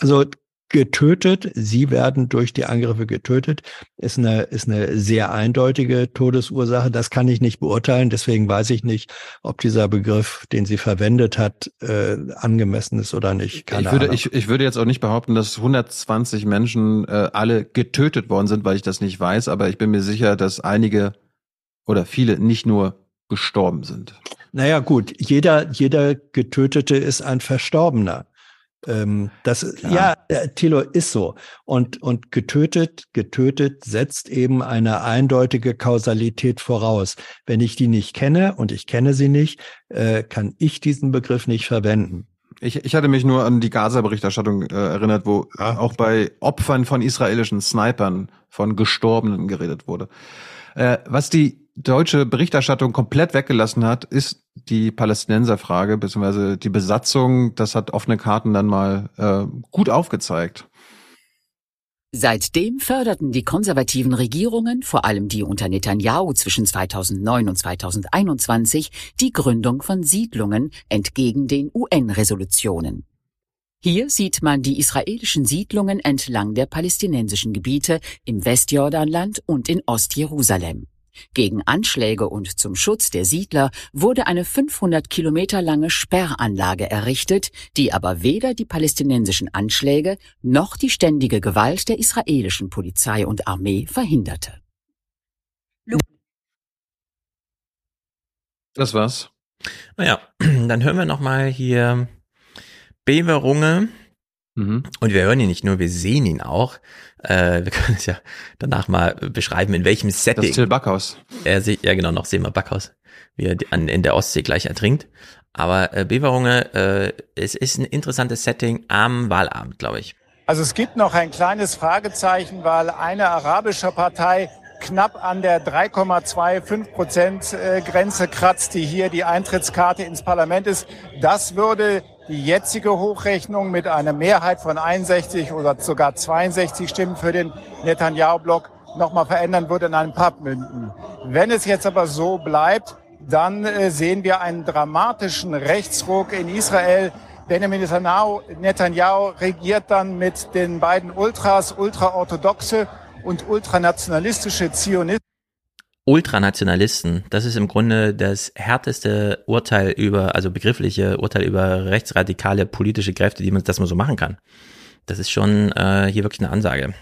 also getötet. Sie werden durch die Angriffe getötet. Ist eine, ist eine sehr eindeutige Todesursache. Das kann ich nicht beurteilen. Deswegen weiß ich nicht, ob dieser Begriff, den sie verwendet hat, äh, angemessen ist oder nicht. Keine ich, würde, Ahnung. ich, ich würde jetzt auch nicht behaupten, dass 120 Menschen äh, alle getötet worden sind, weil ich das nicht weiß, aber ich bin mir sicher, dass einige oder viele nicht nur gestorben sind. Naja, gut, jeder, jeder Getötete ist ein Verstorbener. Ähm, das, ja, äh, Thilo ist so. Und, und getötet, getötet setzt eben eine eindeutige Kausalität voraus. Wenn ich die nicht kenne und ich kenne sie nicht, äh, kann ich diesen Begriff nicht verwenden. Ich, ich hatte mich nur an die Gaza-Berichterstattung äh, erinnert, wo auch bei Opfern von israelischen Snipern von Gestorbenen geredet wurde. Äh, was die deutsche Berichterstattung komplett weggelassen hat, ist die Palästinenserfrage beziehungsweise die Besatzung. Das hat offene Karten dann mal äh, gut aufgezeigt. Seitdem förderten die konservativen Regierungen, vor allem die unter Netanyahu zwischen 2009 und 2021, die Gründung von Siedlungen entgegen den UN-Resolutionen. Hier sieht man die israelischen Siedlungen entlang der palästinensischen Gebiete im Westjordanland und in Ostjerusalem. Gegen Anschläge und zum Schutz der Siedler wurde eine 500 Kilometer lange Sperranlage errichtet, die aber weder die palästinensischen Anschläge noch die ständige Gewalt der israelischen Polizei und Armee verhinderte. Das war's. Naja, dann hören wir nochmal hier Beverunge. Mhm. Und wir hören ihn nicht nur, wir sehen ihn auch. Äh, wir können es ja danach mal beschreiben, in welchem Setting. Das ist Till Backhaus. Er sieht, ja genau, noch sehen wir Backhaus, wie er an, in der Ostsee gleich ertrinkt. Aber äh, Beverunge, äh, es ist ein interessantes Setting am Wahlabend, glaube ich. Also es gibt noch ein kleines Fragezeichen, weil eine arabische Partei knapp an der 3,25 Prozent äh, Grenze kratzt, die hier die Eintrittskarte ins Parlament ist. Das würde die jetzige Hochrechnung mit einer Mehrheit von 61 oder sogar 62 Stimmen für den Netanyahu-Block nochmal verändern, würde in Papp münden. Wenn es jetzt aber so bleibt, dann äh, sehen wir einen dramatischen Rechtsruck in Israel. Benjamin Netanyahu, Netanyahu regiert dann mit den beiden Ultras, ultraorthodoxe und ultranationalistische Zionisten. Ultranationalisten, das ist im Grunde das härteste Urteil über, also begriffliche Urteil über rechtsradikale politische Kräfte, die man, das man so machen kann. Das ist schon äh, hier wirklich eine Ansage.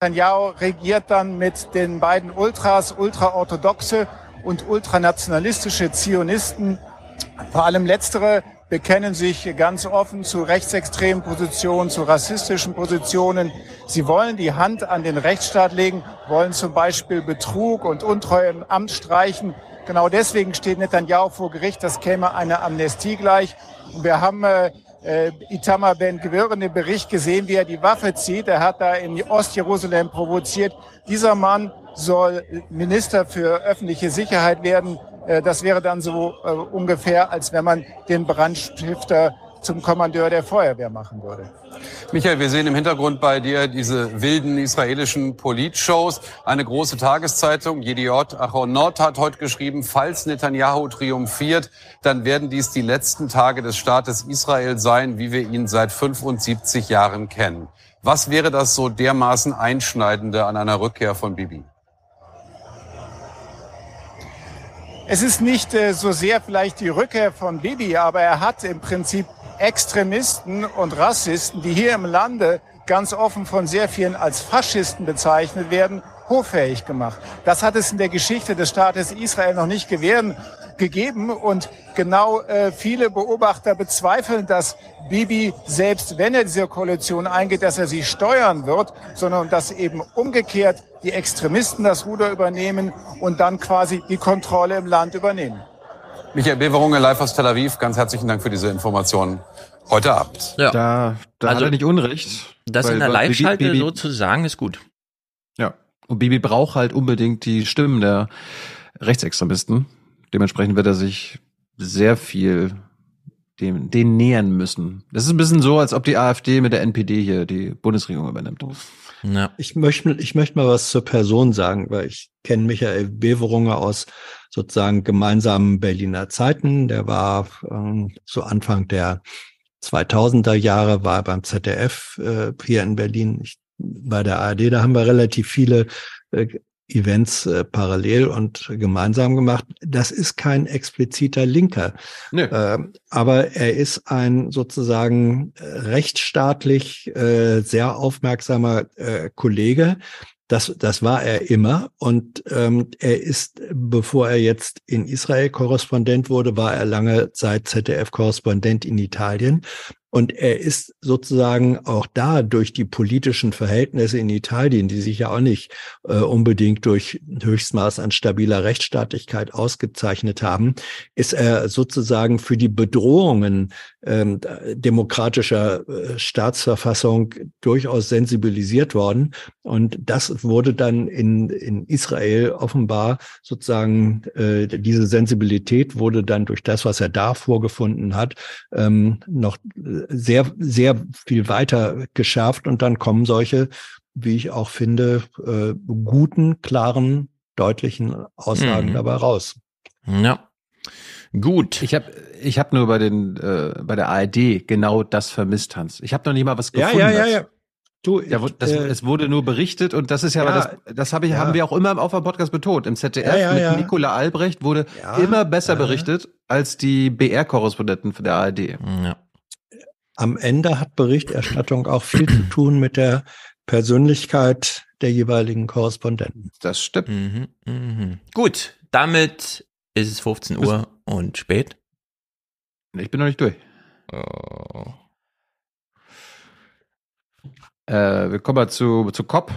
Netanyahu regiert dann mit den beiden Ultras, ultraorthodoxe und ultranationalistische Zionisten. Vor allem letztere bekennen sich ganz offen zu rechtsextremen Positionen, zu rassistischen Positionen. Sie wollen die Hand an den Rechtsstaat legen, wollen zum Beispiel Betrug und Untreue im Amt streichen. Genau deswegen steht Netanyahu vor Gericht. Das käme einer Amnestie gleich. Und wir haben äh, äh, Itamar Ben Gvir in dem Bericht gesehen, wie er die Waffe zieht. Er hat da in Ostjerusalem provoziert. Dieser Mann soll Minister für öffentliche Sicherheit werden. Äh, das wäre dann so äh, ungefähr, als wenn man den Brandstifter zum Kommandeur der Feuerwehr machen würde. Michael, wir sehen im Hintergrund bei dir diese wilden israelischen Politshows. Eine große Tageszeitung, Jediot Achonot, hat heute geschrieben, falls Netanyahu triumphiert, dann werden dies die letzten Tage des Staates Israel sein, wie wir ihn seit 75 Jahren kennen. Was wäre das so dermaßen Einschneidende an einer Rückkehr von Bibi? Es ist nicht äh, so sehr vielleicht die Rückkehr von Bibi, aber er hat im Prinzip Extremisten und Rassisten, die hier im Lande ganz offen von sehr vielen als Faschisten bezeichnet werden, hoffähig gemacht. Das hat es in der Geschichte des Staates Israel noch nicht gewähren, gegeben und genau äh, viele Beobachter bezweifeln, dass Bibi selbst, wenn er diese Koalition eingeht, dass er sie steuern wird, sondern dass eben umgekehrt die Extremisten das Ruder übernehmen und dann quasi die Kontrolle im Land übernehmen. Michael Beverunge, live aus Tel Aviv, ganz herzlichen Dank für diese Informationen heute Abend. Ja. Da, da also, hat er nicht Unrecht. Das in der Live-Schalte so zu sagen, ist gut. Ja. Und Bibi braucht halt unbedingt die Stimmen der Rechtsextremisten. Dementsprechend wird er sich sehr viel dem, denen nähern müssen. Das ist ein bisschen so, als ob die AfD mit der NPD hier die Bundesregierung übernimmt. Ja. Ich möchte, ich möchte mal was zur Person sagen, weil ich kenne Michael Beverunger aus sozusagen gemeinsamen Berliner Zeiten. Der war ähm, so Anfang der 2000er Jahre, war beim ZDF äh, hier in Berlin. Ich, bei der ARD, da haben wir relativ viele äh, Events äh, parallel und gemeinsam gemacht. Das ist kein expliziter Linker, äh, aber er ist ein sozusagen äh, rechtsstaatlich äh, sehr aufmerksamer äh, Kollege. Das, das war er immer. Und ähm, er ist, bevor er jetzt in Israel Korrespondent wurde, war er lange Zeit ZDF-Korrespondent in Italien. Und er ist sozusagen auch da durch die politischen Verhältnisse in Italien, die sich ja auch nicht äh, unbedingt durch Höchstmaß an stabiler Rechtsstaatlichkeit ausgezeichnet haben, ist er sozusagen für die Bedrohungen ähm, demokratischer äh, Staatsverfassung durchaus sensibilisiert worden. Und das wurde dann in, in Israel offenbar sozusagen, äh, diese Sensibilität wurde dann durch das, was er da vorgefunden hat, ähm, noch sehr, sehr viel weiter geschärft und dann kommen solche, wie ich auch finde, äh, guten, klaren, deutlichen Aussagen mhm. dabei raus. Ja. Gut. Ich habe ich hab nur bei den äh, bei der ARD genau das vermisst, Hans. Ich habe noch nie mal was gefunden. Ja, ja, ja, ja. Du, ich, das, äh, es wurde nur berichtet und das ist ja, ja das, das habe ich, ja. haben wir auch immer auf dem Podcast betont. Im ZDF ja, ja, mit Nicola Albrecht wurde immer besser berichtet als die BR-Korrespondenten von der ARD. Ja am Ende hat Berichterstattung auch viel zu tun mit der Persönlichkeit der jeweiligen Korrespondenten. Das stimmt. Mhm, mh. Gut, damit ist es 15 Uhr und spät. Ich bin noch nicht durch. Oh. Äh, wir kommen mal zu, zu COP.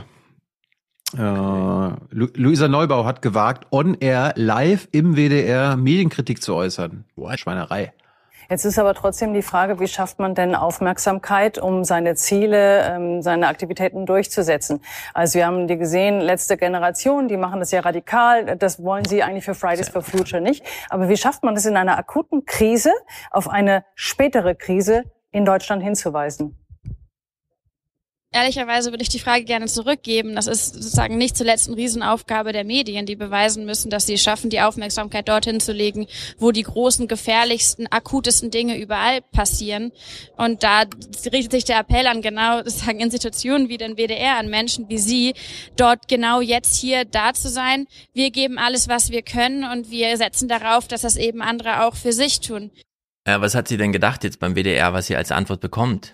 Äh, Lu Luisa Neubau hat gewagt, on air, live im WDR Medienkritik zu äußern. Boah, Schweinerei. Jetzt ist aber trotzdem die Frage, wie schafft man denn Aufmerksamkeit, um seine Ziele, ähm, seine Aktivitäten durchzusetzen? Also wir haben die gesehen, letzte Generation, die machen das ja radikal. Das wollen sie eigentlich für Fridays for Future nicht. Aber wie schafft man es in einer akuten Krise auf eine spätere Krise in Deutschland hinzuweisen? Ehrlicherweise würde ich die Frage gerne zurückgeben. Das ist sozusagen nicht zuletzt eine Riesenaufgabe der Medien, die beweisen müssen, dass sie es schaffen, die Aufmerksamkeit dorthin zu legen, wo die großen, gefährlichsten, akutesten Dinge überall passieren. Und da richtet sich der Appell an genau sozusagen Institutionen wie den WDR, an Menschen wie Sie, dort genau jetzt hier da zu sein. Wir geben alles, was wir können und wir setzen darauf, dass das eben andere auch für sich tun. Ja, was hat sie denn gedacht jetzt beim WDR, was sie als Antwort bekommt?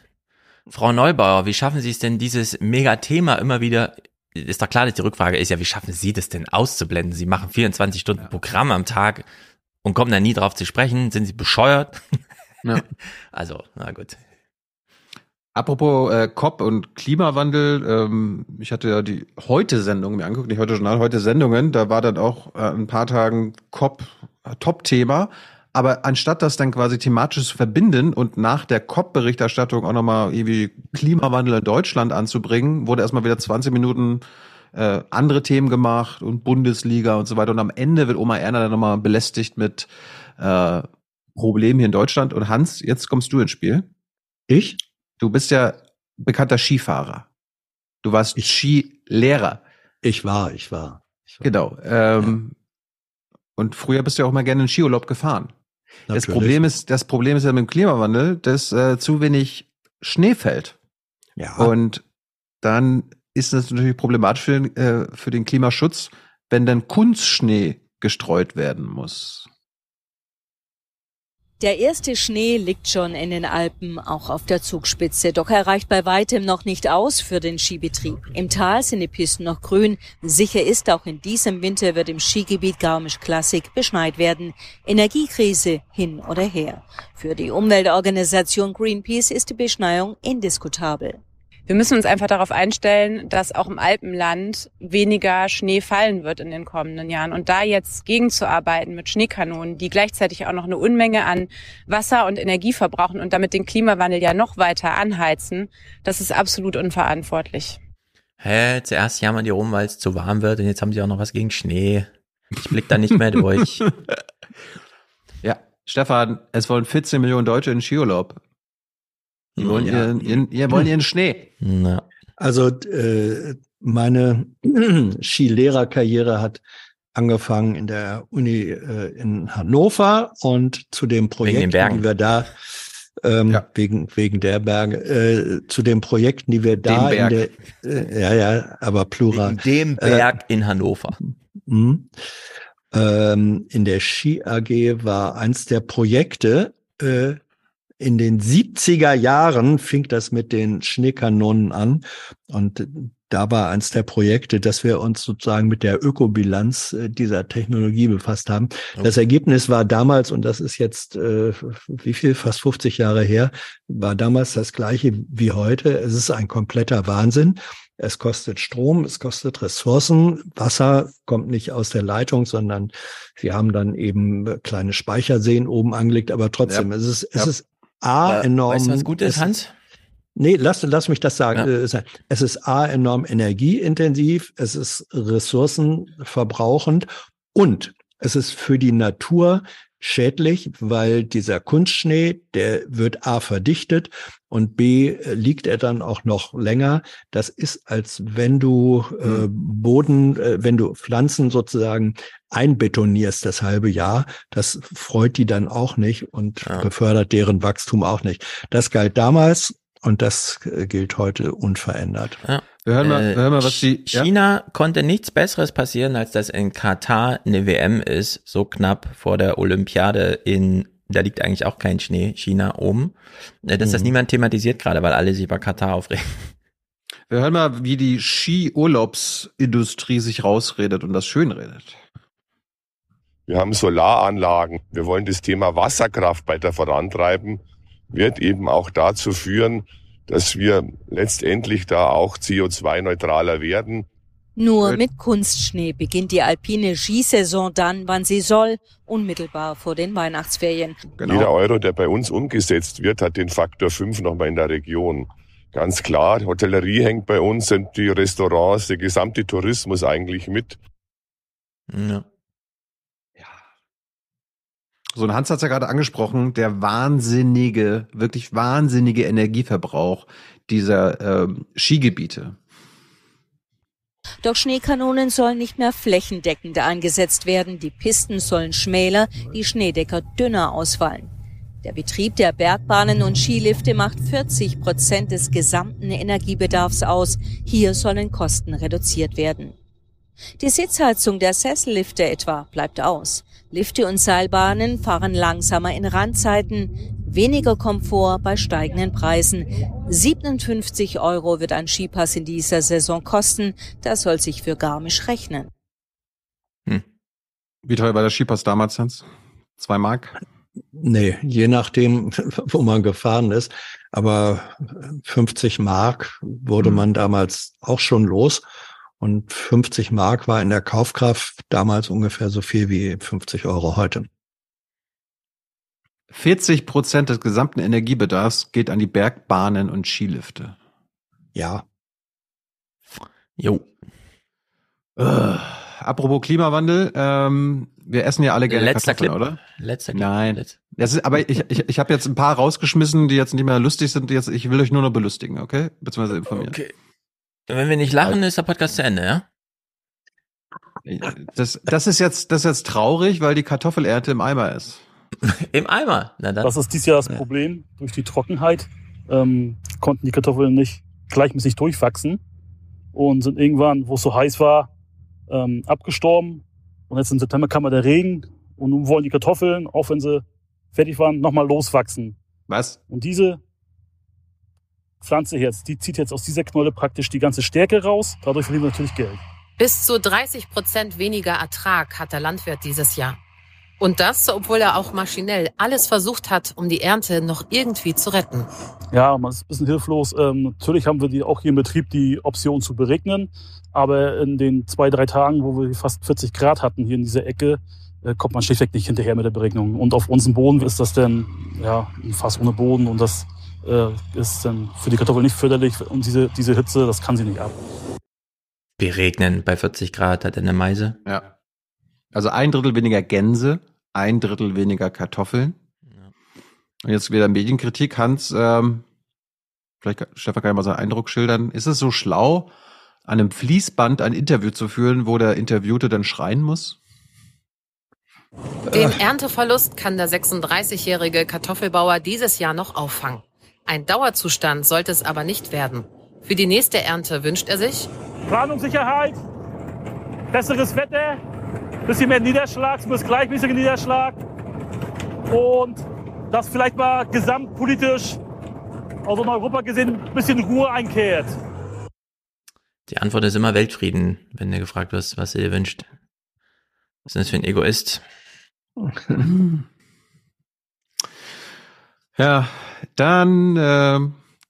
Frau Neubauer, wie schaffen Sie es denn, dieses Megathema immer wieder, ist doch klar, dass die Rückfrage ist ja, wie schaffen Sie das denn auszublenden? Sie machen 24 Stunden ja. Programm am Tag und kommen da nie drauf zu sprechen. Sind Sie bescheuert? Ja. Also, na gut. Apropos äh, COP und Klimawandel, ähm, ich hatte ja die Heute-Sendung mir angeguckt, nicht heute Journal, heute Sendungen, da war dann auch äh, ein paar Tagen COP äh, Top-Thema. Aber anstatt das dann quasi thematisch zu verbinden und nach der COP-Berichterstattung auch nochmal irgendwie Klimawandel in Deutschland anzubringen, wurde erstmal wieder 20 Minuten äh, andere Themen gemacht und Bundesliga und so weiter. Und am Ende wird Oma Erna dann nochmal belästigt mit äh, Problemen hier in Deutschland. Und Hans, jetzt kommst du ins Spiel. Ich? Du bist ja bekannter Skifahrer. Du warst ich, Skilehrer. Ich war, ich war. Ich war. Genau. Ähm, ja. Und früher bist du ja auch mal gerne in Skiurlaub gefahren. Natürlich. Das Problem ist, das Problem ist ja mit dem Klimawandel, dass äh, zu wenig Schnee fällt. Ja. Und dann ist es natürlich problematisch für den, äh, für den Klimaschutz, wenn dann Kunstschnee gestreut werden muss. Der erste Schnee liegt schon in den Alpen, auch auf der Zugspitze, doch er reicht bei weitem noch nicht aus für den Skibetrieb. Im Tal sind die Pisten noch grün. Sicher ist, auch in diesem Winter wird im Skigebiet Garmisch Klassik beschneit werden. Energiekrise hin oder her. Für die Umweltorganisation Greenpeace ist die Beschneiung indiskutabel wir müssen uns einfach darauf einstellen, dass auch im Alpenland weniger Schnee fallen wird in den kommenden Jahren. Und da jetzt gegenzuarbeiten mit Schneekanonen, die gleichzeitig auch noch eine Unmenge an Wasser und Energie verbrauchen und damit den Klimawandel ja noch weiter anheizen, das ist absolut unverantwortlich. Hä, zuerst jammern die rum, weil es zu warm wird und jetzt haben sie auch noch was gegen Schnee. Ich blick da nicht mehr durch. ja, Stefan, es wollen 14 Millionen Deutsche in Skiurlaub. Die wollen, ja. ihren, ihren, ihr wollen ihren Schnee. Na. Also äh, meine Skilehrerkarriere hat angefangen in der Uni äh, in Hannover und zu dem Projekt, die wir da ähm, ja. wegen wegen der Berge äh, zu den Projekten, die wir da in der äh, ja ja, aber plural wegen dem Berg äh, in Hannover. Mh, ähm, in der Ski AG war eins der Projekte äh, in den 70er Jahren fing das mit den Schneekanonen an und da war eins der Projekte, dass wir uns sozusagen mit der Ökobilanz äh, dieser Technologie befasst haben. Das Ergebnis war damals, und das ist jetzt äh, wie viel, fast 50 Jahre her, war damals das gleiche wie heute. Es ist ein kompletter Wahnsinn. Es kostet Strom, es kostet Ressourcen. Wasser kommt nicht aus der Leitung, sondern sie haben dann eben kleine Speicherseen oben angelegt. Aber trotzdem, ja. es ist, es ja. ist A, enorm. Weißt du, was gut ist, Hans? Nee, lass, lass mich das sagen. Ja. Äh, es ist A, enorm energieintensiv, es ist ressourcenverbrauchend und es ist für die Natur schädlich, weil dieser Kunstschnee, der wird A verdichtet und B äh, liegt er dann auch noch länger. Das ist, als wenn du äh, hm. Boden, äh, wenn du Pflanzen sozusagen einbetonierst das halbe Jahr. Das freut die dann auch nicht und ja. befördert deren Wachstum auch nicht. Das galt damals und das äh, gilt heute unverändert. Ja. Wir hören mal, wir hören mal was die, China ja? konnte nichts Besseres passieren, als dass in Katar eine WM ist, so knapp vor der Olympiade in, da liegt eigentlich auch kein Schnee, China oben. Äh, dass mhm. das niemand thematisiert gerade, weil alle sich über Katar aufregen. Wir hören mal, wie die Skiurlaubsindustrie sich rausredet und das schönredet. Wir haben Solaranlagen. Wir wollen das Thema Wasserkraft weiter vorantreiben. Wird eben auch dazu führen, dass wir letztendlich da auch CO2-neutraler werden. Nur mit Kunstschnee beginnt die alpine Skisaison dann, wann sie soll, unmittelbar vor den Weihnachtsferien. Genau. Jeder Euro, der bei uns umgesetzt wird, hat den Faktor 5 nochmal in der Region. Ganz klar, Hotellerie hängt bei uns, sind die Restaurants, der gesamte Tourismus eigentlich mit. Ja. So, ein Hans hat es ja gerade angesprochen, der wahnsinnige, wirklich wahnsinnige Energieverbrauch dieser ähm, Skigebiete. Doch Schneekanonen sollen nicht mehr flächendeckend eingesetzt werden. Die Pisten sollen schmäler, die Schneedecker dünner ausfallen. Der Betrieb der Bergbahnen und Skilifte macht 40 Prozent des gesamten Energiebedarfs aus. Hier sollen Kosten reduziert werden. Die Sitzheizung der Sessellifte etwa bleibt aus. Lifte und Seilbahnen fahren langsamer in Randzeiten, weniger Komfort bei steigenden Preisen. 57 Euro wird ein Skipass in dieser Saison kosten. Das soll sich für Garmisch rechnen. Hm. Wie teuer war der Skipass damals, Hans? Zwei Mark? Nee, je nachdem, wo man gefahren ist. Aber 50 Mark wurde hm. man damals auch schon los. Und 50 Mark war in der Kaufkraft damals ungefähr so viel wie 50 Euro heute. 40 Prozent des gesamten Energiebedarfs geht an die Bergbahnen und Skilifte. Ja. Jo. Äh, apropos Klimawandel, ähm, wir essen ja alle gerne Letzter Kartoffeln, Clip. oder? Letzter Clip. Nein. Das ist, aber ich, ich, ich habe jetzt ein paar rausgeschmissen, die jetzt nicht mehr lustig sind. Jetzt, ich will euch nur noch belustigen, okay? Beziehungsweise informieren. Okay. Wenn wir nicht lachen, ist der Podcast zu Ende, ja? Das, das ist jetzt, das ist jetzt traurig, weil die Kartoffelernte im Eimer ist. Im Eimer? Na dann. Das ist dieses Jahr das Problem. Durch die Trockenheit ähm, konnten die Kartoffeln nicht gleichmäßig durchwachsen und sind irgendwann, wo es so heiß war, ähm, abgestorben. Und jetzt im September kam mal der Regen und nun wollen die Kartoffeln, auch wenn sie fertig waren, nochmal loswachsen. Was? Und diese Pflanze jetzt, die zieht jetzt aus dieser Knolle praktisch die ganze Stärke raus. Dadurch verlieren wir natürlich Geld. Bis zu 30 Prozent weniger Ertrag hat der Landwirt dieses Jahr. Und das, obwohl er auch maschinell alles versucht hat, um die Ernte noch irgendwie zu retten. Ja, man ist ein bisschen hilflos. Ähm, natürlich haben wir die, auch hier im Betrieb die Option zu beregnen. Aber in den zwei, drei Tagen, wo wir fast 40 Grad hatten hier in dieser Ecke, äh, kommt man schlichtweg nicht hinterher mit der Beregnung. Und auf unserem Boden ist das dann ja, fast ohne Boden. Und das äh, ist dann für die Kartoffel nicht förderlich. Und diese, diese Hitze, das kann sie nicht ab. Beregnen bei 40 Grad hat er eine Meise. Ja. Also ein Drittel weniger Gänse, ein Drittel weniger Kartoffeln. Ja. Und jetzt wieder Medienkritik. Hans, ähm, vielleicht Stefan kann ja mal seinen Eindruck schildern. Ist es so schlau, an einem Fließband ein Interview zu führen, wo der Interviewte dann schreien muss? Den Ernteverlust kann der 36-jährige Kartoffelbauer dieses Jahr noch auffangen. Ein Dauerzustand sollte es aber nicht werden. Für die nächste Ernte wünscht er sich Planungssicherheit, besseres Wetter, bisschen mehr Niederschlag, zumindest gleichmäßiger Niederschlag. Und dass vielleicht mal gesamtpolitisch, also in Europa gesehen, ein bisschen Ruhe einkehrt. Die Antwort ist immer Weltfrieden, wenn du gefragt wirst, was du dir wünscht. Was ist das für ein Egoist? Ja, dann äh,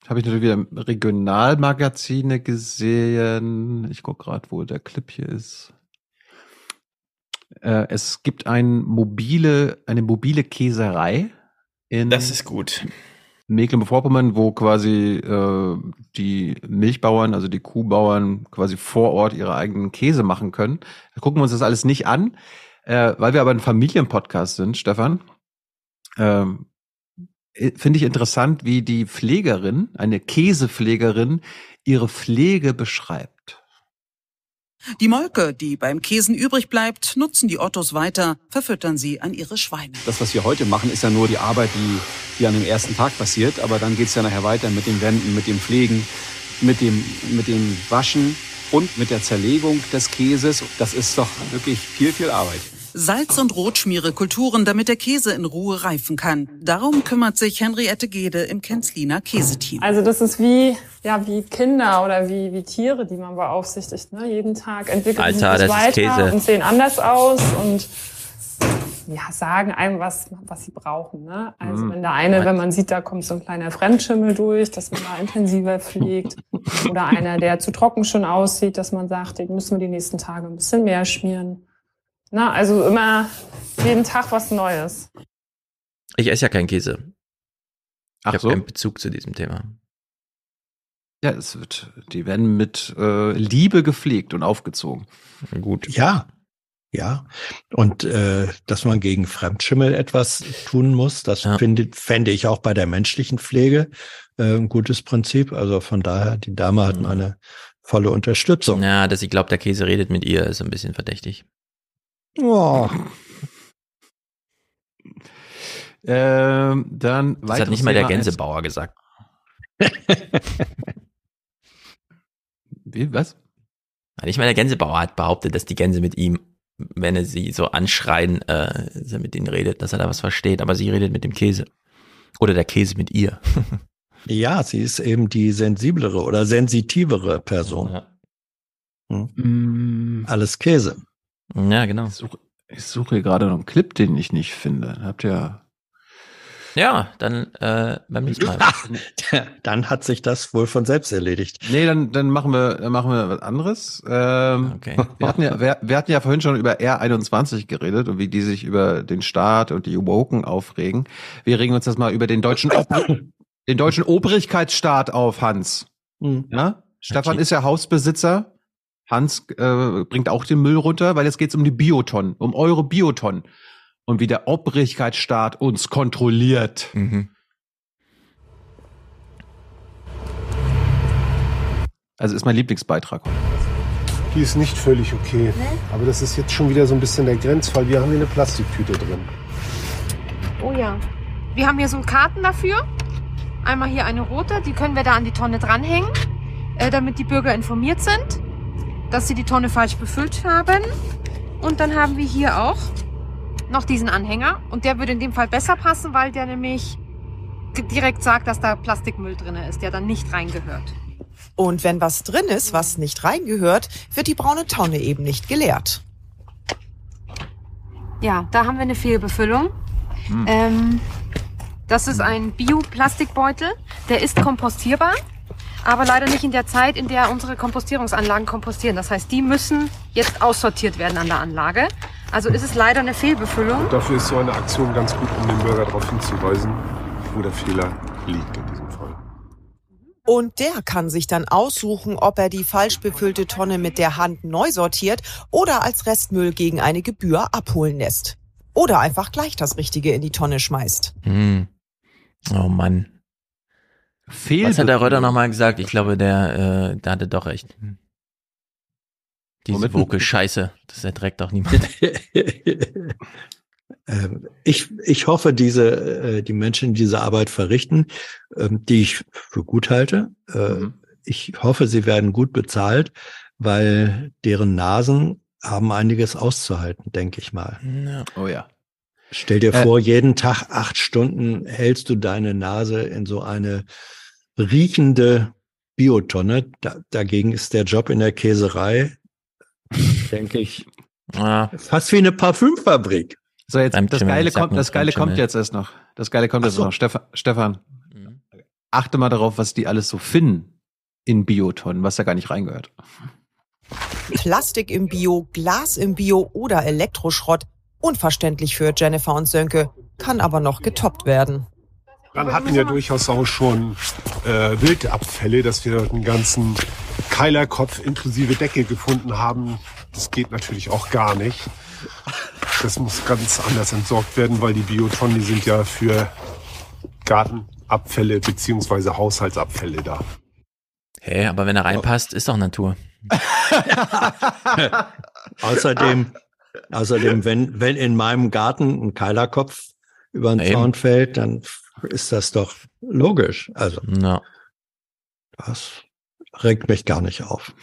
habe ich natürlich wieder Regionalmagazine gesehen. Ich gucke gerade, wo der Clip hier ist. Äh, es gibt ein mobile, eine mobile Käserei in Das ist gut. Mecklenburg-Vorpommern, wo quasi äh, die Milchbauern, also die Kuhbauern, quasi vor Ort ihre eigenen Käse machen können. Da gucken wir uns das alles nicht an, äh, weil wir aber ein Familienpodcast sind, Stefan. Ähm, Finde ich interessant, wie die Pflegerin, eine Käsepflegerin, ihre Pflege beschreibt. Die Molke, die beim Käsen übrig bleibt, nutzen die Ottos weiter, verfüttern sie an ihre Schweine. Das, was wir heute machen, ist ja nur die Arbeit, die, die an dem ersten Tag passiert. Aber dann geht's ja nachher weiter mit den Wänden, mit dem Pflegen, mit dem, mit dem Waschen und mit der Zerlegung des Käses. Das ist doch wirklich viel, viel Arbeit. Salz- und Rotschmiere-Kulturen, damit der Käse in Ruhe reifen kann. Darum kümmert sich Henriette Gede im Kenzliner Käseteam. Also das ist wie, ja, wie Kinder oder wie, wie Tiere, die man beaufsichtigt. Ne? Jeden Tag entwickelt Alter, sich das das ist weiter Käse. und sehen anders aus. Und ja, sagen einem was, was sie brauchen. Ne? Also Mhm. wenn der eine, wenn man sieht, da kommt so ein kleiner Fremdschimmel durch, dass man da intensiver pflegt. Oder einer, der zu trocken schon aussieht, dass man sagt, den müssen wir die nächsten Tage ein bisschen mehr schmieren. Na, also immer jeden Tag was Neues. Ich esse ja keinen Käse. Ich habe so. keinen Bezug zu diesem Thema. Ja, es wird, die werden mit äh, Liebe gepflegt und aufgezogen. Gut. Ja, ja. Und äh, dass man gegen Fremdschimmel etwas tun muss, das finde, fände ich auch bei der menschlichen Pflege äh, ein gutes Prinzip. Also von daher, die Dame hat meine volle Unterstützung. Ja, dass sie glaubt, der Käse redet mit ihr, ist ein bisschen verdächtig. Oh. Ähm, dann Das hat nicht mal der Gänsebauer gesagt. Wie, was? Nicht mal der Gänsebauer hat behauptet, dass die Gänse mit ihm, wenn er sie so anschreien, äh, dass er mit ihnen redet, dass er da was versteht. Aber sie redet mit dem Käse. Oder der Käse mit ihr. Ja, sie ist eben die sensiblere oder sensitivere Person. Hm. Alles Käse. Ja, genau. Ich suche, ich suche hier gerade noch einen Clip, den ich nicht finde. Habt ihr. Ja, dann äh, beim nächsten Mal. Dann hat sich das wohl von selbst erledigt. Nee, dann, dann machen wir, dann machen wir was anderes. Ähm, Okay. wir, hatten ja, wir, wir hatten ja vorhin schon über R21 geredet und wie die sich über den Staat und die Woken aufregen. Wir regen uns das mal über den deutschen, Ob- den deutschen Obrigkeitsstaat auf, Hans. Hm. Ja? Stefan ist ja Hausbesitzer. Hans äh, bringt auch den Müll runter, weil jetzt geht's um die Biotonnen, um eure Biotonnen. Und wie der Obrigkeitsstaat uns kontrolliert. Mhm. Also ist mein Lieblingsbeitrag. Die ist nicht völlig okay. Aber das ist jetzt schon wieder so ein bisschen der Grenzfall. Wir haben hier eine Plastiktüte drin. Oh ja. Wir haben hier so einen Karten dafür. Einmal hier eine rote, die können wir da an die Tonne dranhängen, äh, damit die Bürger informiert sind, dass sie die Tonne falsch befüllt haben. Und dann haben wir hier auch noch diesen Anhänger. Und der würde in dem Fall besser passen, weil der nämlich direkt sagt, dass da Plastikmüll drin ist, der dann nicht reingehört. Und wenn was drin ist, was nicht reingehört, wird die braune Tonne eben nicht geleert. Ja, da haben wir eine Fehlbefüllung. Hm. Ähm, das ist ein Bioplastikbeutel. Der ist kompostierbar, aber leider nicht in der Zeit, in der unsere Kompostierungsanlagen kompostieren. Das heißt, die müssen jetzt aussortiert werden an der Anlage. Also ist es leider eine Fehlbefüllung. Und dafür ist so eine Aktion ganz gut, um den Bürger darauf hinzuweisen, wo der Fehler liegt in diesem Fall. Und der kann sich dann aussuchen, ob er die falsch befüllte Tonne mit der Hand neu sortiert oder als Restmüll gegen eine Gebühr abholen lässt. Oder einfach gleich das Richtige in die Tonne schmeißt. Hm. Oh Mann. Was hat der Röder nochmal gesagt? Ich glaube, der, äh, der hatte doch recht. Diese Womit? woke Scheiße, das erträgt doch niemand. Ähm, Ich, ich hoffe, diese, äh, die Menschen die diese Arbeit verrichten, ähm, die ich für gut halte. Äh, Ich hoffe, sie werden gut bezahlt, weil deren Nasen haben einiges auszuhalten, denke ich mal. Oh ja. Stell dir Äh, vor, jeden Tag acht Stunden hältst du deine Nase in so eine riechende Biotonne. Da, dagegen ist der Job in der Käserei, denke ich, fast wie eine Parfümfabrik. So, jetzt das Geile kommt, das Geile kommt jetzt erst noch. Das Geile kommt jetzt so. noch. Stefan, Stefan, achte mal darauf, was die alles so finden in Biotonnen, was da gar nicht reingehört. Plastik im Bio, Glas im Bio oder Elektroschrott. Unverständlich für Jennifer und Sönke, kann aber noch getoppt werden. Wir hatten ja durchaus auch schon äh, Wildabfälle, dass wir einen ganzen Keilerkopf inklusive Decke gefunden haben. Das geht natürlich auch gar nicht. Das muss ganz anders entsorgt werden, weil die Biotonnen, die sind ja für Gartenabfälle beziehungsweise Haushaltsabfälle da. Hä, aber wenn er reinpasst, ist doch Natur. Außerdem, außerdem, wenn, wenn in meinem Garten ein Keilerkopf über den. Zaun fällt, dann ist das doch logisch. Also, Ja. das regt mich gar nicht auf.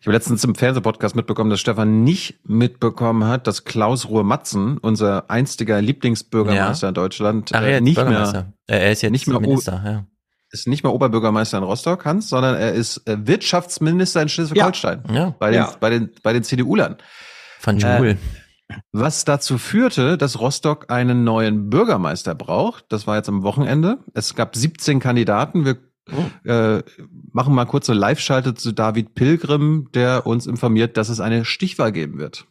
Ich habe letztens im Fernsehpodcast mitbekommen, dass Stefan nicht mitbekommen hat, dass Klaus Ruhe Matzen, unser einstiger Lieblingsbürgermeister Ja. in Deutschland, Ach, er äh, ist nicht mehr, Äh, er ist jetzt nicht mehr, Minister, ja. ist nicht mehr Oberbürgermeister in Rostock, Hans, sondern er ist äh, Wirtschaftsminister in Schleswig-Holstein. Ja. Bei den, Ja. bei den, bei den CDU-Lern. Von Äh, Joule. Was dazu führte, dass Rostock einen neuen Bürgermeister braucht. Das war jetzt am Wochenende. Es gab 17 Kandidaten. Wir oh. äh, machen mal kurz eine Live-Schalte zu David Pilgrim, der uns informiert, dass es eine Stichwahl geben wird.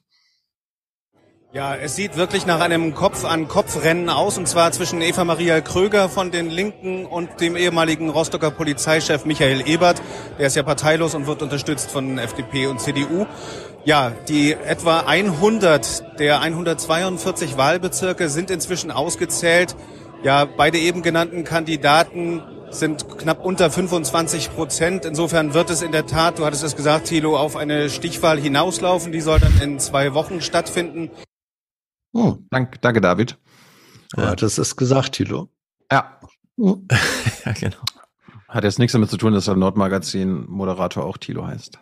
Ja, es sieht wirklich nach einem Kopf-an-Kopf-Rennen aus, und zwar zwischen Eva Maria Kröger von den Linken und dem ehemaligen Rostocker Polizeichef Michael Ebert. Der ist ja parteilos und wird unterstützt von FDP und CDU. Ja, die etwa 100 der 142 Wahlbezirke sind inzwischen ausgezählt. Ja, beide eben genannten Kandidaten sind knapp unter 25 Prozent. Insofern wird es in der Tat, du hattest es gesagt, Thilo, auf eine Stichwahl hinauslaufen. Die soll dann in zwei Wochen stattfinden. Oh, danke, danke David. Ja, das ist gesagt, Thilo. Ja. ja, genau. Hat jetzt nichts damit zu tun, dass der Nordmagazin Moderator auch Thilo heißt.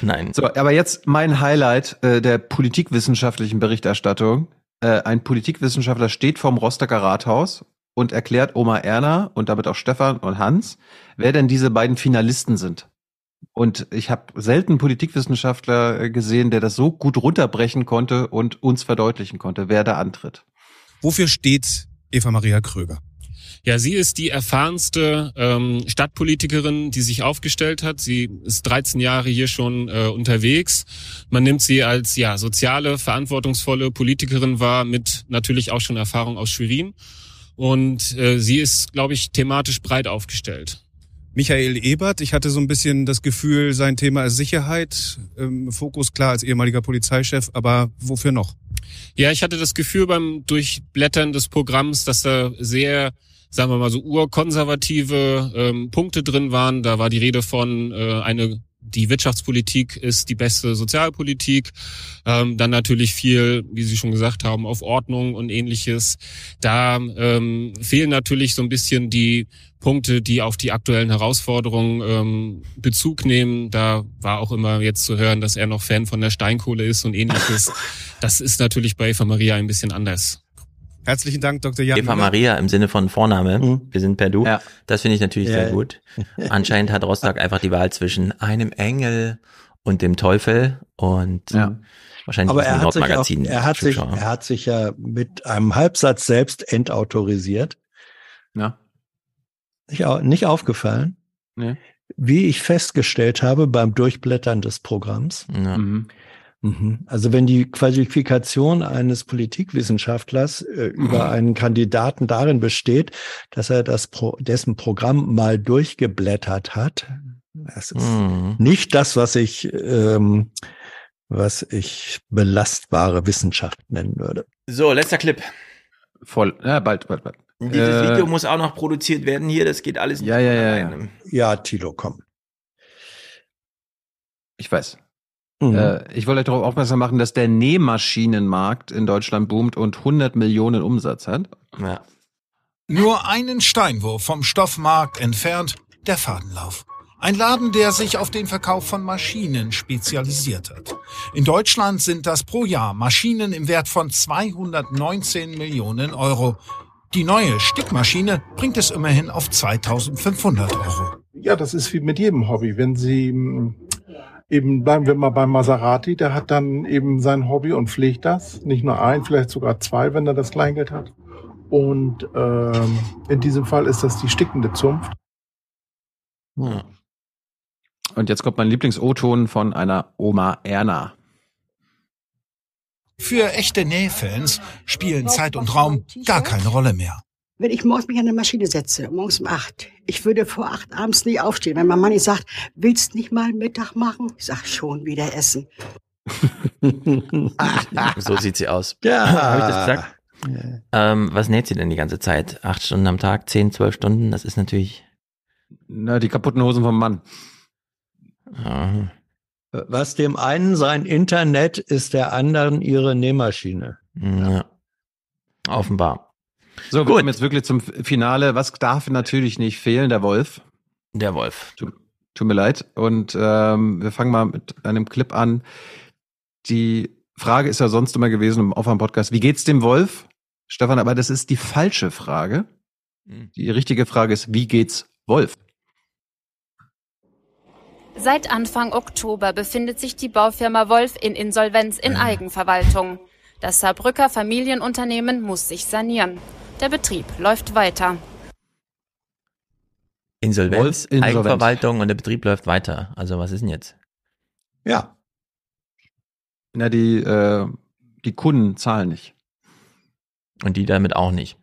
Nein. So, aber jetzt mein Highlight äh, der politikwissenschaftlichen Berichterstattung. Äh, ein Politikwissenschaftler steht vorm Rostocker Rathaus und erklärt Oma Erna und damit auch Stefan und Hans, wer denn diese beiden Finalisten sind. Und ich habe selten Politikwissenschaftler äh, gesehen, der das so gut runterbrechen konnte und uns verdeutlichen konnte, wer da antritt. Wofür steht Eva Maria Kröger? Ja, sie ist die erfahrenste ähm, Stadtpolitikerin, die sich aufgestellt hat. Sie ist 13 Jahre hier schon äh, unterwegs. Man nimmt sie als ja soziale, verantwortungsvolle Politikerin wahr, mit natürlich auch schon Erfahrung aus Schwerin. Und äh, sie ist, glaube ich, thematisch breit aufgestellt. Michael Ebert, ich hatte so ein bisschen das Gefühl, sein Thema ist Sicherheit, ähm, Fokus klar als ehemaliger Polizeichef, aber wofür noch? Ja, ich hatte das Gefühl beim Durchblättern des Programms, dass da sehr sagen wir mal so urkonservative ähm, Punkte drin waren. Da war die Rede von äh, eine die Wirtschaftspolitik ist die beste Sozialpolitik. Ähm, dann natürlich viel, wie Sie schon gesagt haben, auf Ordnung und ähnliches. Da ähm, fehlen natürlich so ein bisschen die Punkte, die auf die aktuellen Herausforderungen ähm, Bezug nehmen. Da war auch immer jetzt zu hören, dass er noch Fan von der Steinkohle ist und ähnliches. Das ist natürlich bei Eva Maria ein bisschen anders. Herzlichen Dank, Dr. Jan. Eva Maria im Sinne von Vorname. Mhm. Wir sind per Du. Ja. Das finde ich natürlich ja, sehr gut. Anscheinend hat Rostock einfach die Wahl zwischen einem Engel und dem Teufel und ja. wahrscheinlich Aber er hat, sich auch, er, hat sich, er hat sich ja mit einem Halbsatz selbst entautorisiert. Ja. Nicht, nicht aufgefallen? Nee. Wie ich festgestellt habe beim Durchblättern des Programms. Ja. Mhm. Mhm. Also wenn die Qualifikation eines Politikwissenschaftlers äh, über mhm. einen Kandidaten darin besteht, dass er das Pro, dessen Programm mal durchgeblättert hat, das ist mhm. nicht das, was ich ähm, was ich belastbare Wissenschaft nennen würde. So, letzter Clip. Voll, ja, bald, bald, bald. Dieses äh, Video muss auch noch produziert werden hier, das geht alles nicht. Ja, ja, ja, ja. Ja, Tilo, komm. Ich weiß. Mhm. Äh, ich wollte euch darauf aufmerksam machen, dass der Nähmaschinenmarkt in Deutschland boomt und 100 Millionen Umsatz hat. Ja. Nur einen Steinwurf vom Stoffmarkt entfernt, der Fadenlauf. Ein Laden, der sich auf den Verkauf von Maschinen spezialisiert hat. In Deutschland sind das pro Jahr Maschinen im Wert von 219 Millionen Euro. Die neue Stickmaschine bringt es immerhin auf 2500 Euro. Ja, das ist wie mit jedem Hobby. Wenn Sie eben bleiben wir mal beim Maserati, der hat dann eben sein Hobby und pflegt das. Nicht nur ein, vielleicht sogar zwei, wenn er das Kleingeld hat. Und ähm, in diesem Fall ist das die stickende Zunft. Hm. Und jetzt kommt mein Lieblings-O-Ton von einer Oma Erna. Für echte Nähfans spielen Zeit und Raum gar keine Rolle mehr. Wenn ich morgens mich an eine Maschine setze, morgens um acht, ich würde vor acht abends nie aufstehen. Wenn mein Mann nicht sagt, willst nicht mal Mittag machen? Ich sag schon wieder essen. so sieht sie aus. Ja. Habe ich das gesagt? Ja. Ähm, was näht sie denn die ganze Zeit? Acht Stunden am Tag, zehn, zwölf Stunden? Das ist natürlich. Na, die kaputten Hosen vom Mann. Aha. Was dem einen sein Internet ist der anderen ihre Nähmaschine. Ja. Offenbar. So, wir kommen jetzt wirklich zum Finale. Was darf natürlich nicht fehlen? Der Wolf. Der Wolf. Tut, tut mir leid. Und ähm, wir fangen mal mit einem Clip an. Die Frage ist ja sonst immer gewesen im Aufwärm-Podcast, wie geht's dem Wolf? Stefan, aber das ist die falsche Frage. Hm. Die richtige Frage ist, wie geht's Wolf? Seit Anfang Oktober befindet sich die Baufirma Wolf in Insolvenz in Eigenverwaltung. Das Saarbrücker Familienunternehmen muss sich sanieren. Der Betrieb läuft weiter. Insolvenz, insolvent. Eigenverwaltung und der Betrieb läuft weiter. Also was ist denn jetzt? Ja. Na, die, äh, die Kunden zahlen nicht. Und die damit auch nicht.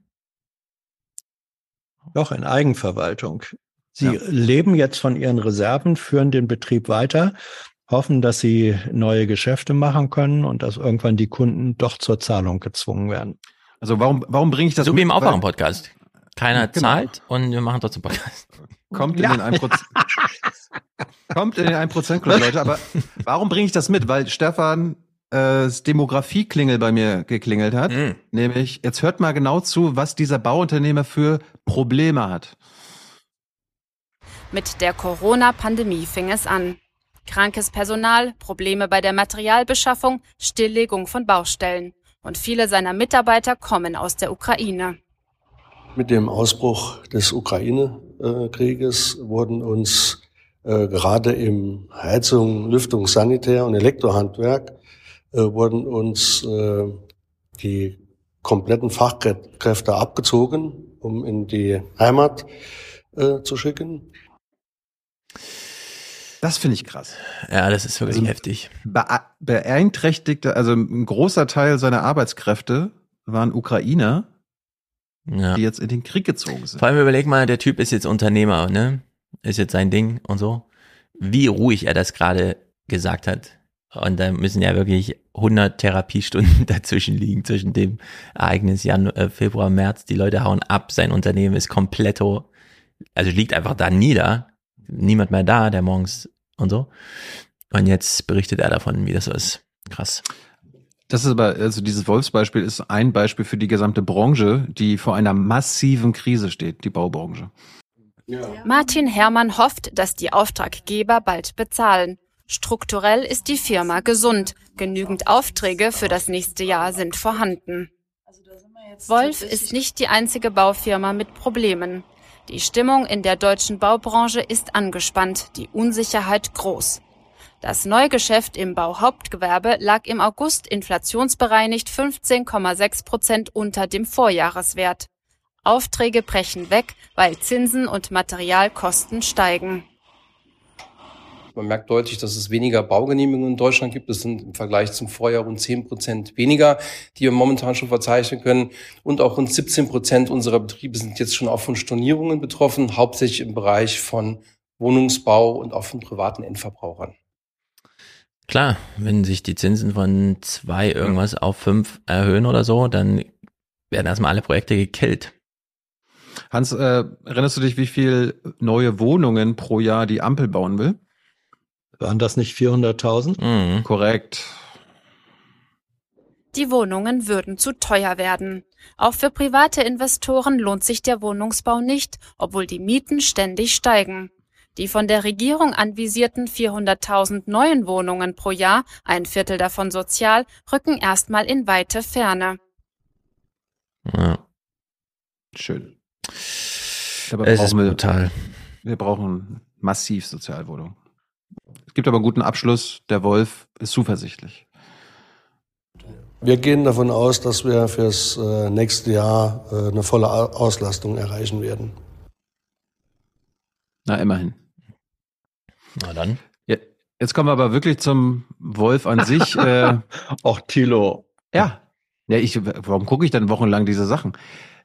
Doch, in Eigenverwaltung. Sie Ja. leben jetzt von ihren Reserven, führen den Betrieb weiter, hoffen, dass sie neue Geschäfte machen können und dass irgendwann die Kunden doch zur Zahlung gezwungen werden. Also warum, warum bringe ich das So wie mit? im Weil- Aufwachen-Podcast. Keiner Genau. zahlt und wir machen trotzdem Podcast. Kommt in Ja. den 1%. Kommt in den 1% Club, Leute. Aber warum bringe ich das mit? Weil Stefan äh, das Demografie-Klingel bei mir geklingelt hat. Mhm. Nämlich, jetzt hört mal genau zu, was dieser Bauunternehmer für Probleme hat. Mit der Corona-Pandemie fing es an. Krankes Personal, Probleme bei der Materialbeschaffung, Stilllegung von Baustellen. Und viele seiner Mitarbeiter kommen aus der Ukraine. Mit dem Ausbruch des Ukraine-Krieges wurden uns äh, gerade im Heizung, Lüftung, Sanitär und Elektrohandwerk äh, wurden uns äh, die kompletten Fachkräfte abgezogen, um in die Heimat zu schicken. Das finde ich krass. Ja, das ist wirklich Also- heftig. Beeinträchtigte, also ein großer Teil seiner Arbeitskräfte waren Ukrainer, Ja. die jetzt in den Krieg gezogen sind. Vor allem überleg mal, der Typ ist jetzt Unternehmer, ne? Ist jetzt sein Ding und so. Wie ruhig er das gerade gesagt hat. Und da müssen ja wirklich 100 Therapiestunden dazwischen liegen, zwischen dem Ereignis Januar, äh, Februar, März. Die Leute hauen ab, sein Unternehmen ist kompletto, also liegt einfach da nieder. Niemand mehr da, der morgens und so. Und jetzt berichtet er davon, wie das so ist. Krass. Das ist aber, also dieses Wolfsbeispiel ist ein Beispiel für die gesamte Branche, die vor einer massiven Krise steht, die Baubranche. Martin Herrmann hofft, dass die Auftraggeber bald bezahlen. Strukturell ist die Firma gesund. Genügend Aufträge für das nächste Jahr sind vorhanden. Wolf ist nicht die einzige Baufirma mit Problemen. Die Stimmung in der deutschen Baubranche ist angespannt, die Unsicherheit groß. Das Neugeschäft im Bauhauptgewerbe lag im August inflationsbereinigt 15,6 Prozent unter dem Vorjahreswert. Aufträge brechen weg, weil Zinsen und Materialkosten steigen. Man merkt deutlich, dass es weniger Baugenehmigungen in Deutschland gibt. Es sind im Vergleich zum Vorjahr rund 10 Prozent weniger, die wir momentan schon verzeichnen können. Und auch rund 17 Prozent unserer Betriebe sind jetzt schon auch von Stornierungen betroffen, hauptsächlich im Bereich von Wohnungsbau und auch von privaten Endverbrauchern. Klar, wenn sich die Zinsen von zwei irgendwas auf fünf erhöhen oder so, dann werden erstmal alle Projekte gekillt. Hans, äh, erinnerst du dich, wie viel neue Wohnungen pro Jahr die Ampel bauen will? Waren das nicht 400.000? Mhm. Korrekt. Die Wohnungen würden zu teuer werden. Auch für private Investoren lohnt sich der Wohnungsbau nicht, obwohl die Mieten ständig steigen. Die von der Regierung anvisierten 400.000 neuen Wohnungen pro Jahr, ein Viertel davon sozial, rücken erstmal in weite Ferne. Ja. Schön. Aber Es ist wir, brutal. wir brauchen massiv Sozialwohnungen. Es gibt aber einen guten Abschluss. Der Wolf ist zuversichtlich. Wir gehen davon aus, dass wir fürs äh, nächste Jahr äh, eine volle Au- Auslastung erreichen werden. Na, immerhin. Na dann. Ja, jetzt kommen wir aber wirklich zum Wolf an sich. äh, Auch Thilo. ja. Ja, ich, warum gucke ich dann wochenlang diese Sachen?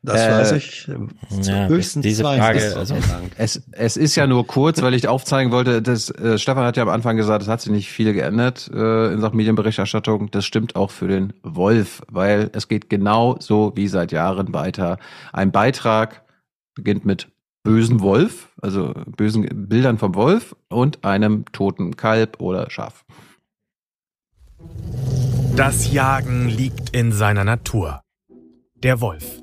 Das Äh, weiß ich. Ja, Höchstens diese zwei Frage, also-. Es, es ist ja nur kurz, weil ich aufzeigen wollte, dass äh, Stefan hat ja am Anfang gesagt, es hat sich nicht viel geändert äh, in Sachen Medienberichterstattung. Das stimmt auch für den Wolf, weil es geht genau so wie seit Jahren weiter. Ein Beitrag beginnt mit bösen Wolf, also bösen Bildern vom Wolf und einem toten Kalb oder Schaf. Das Jagen liegt in seiner Natur. Der Wolf.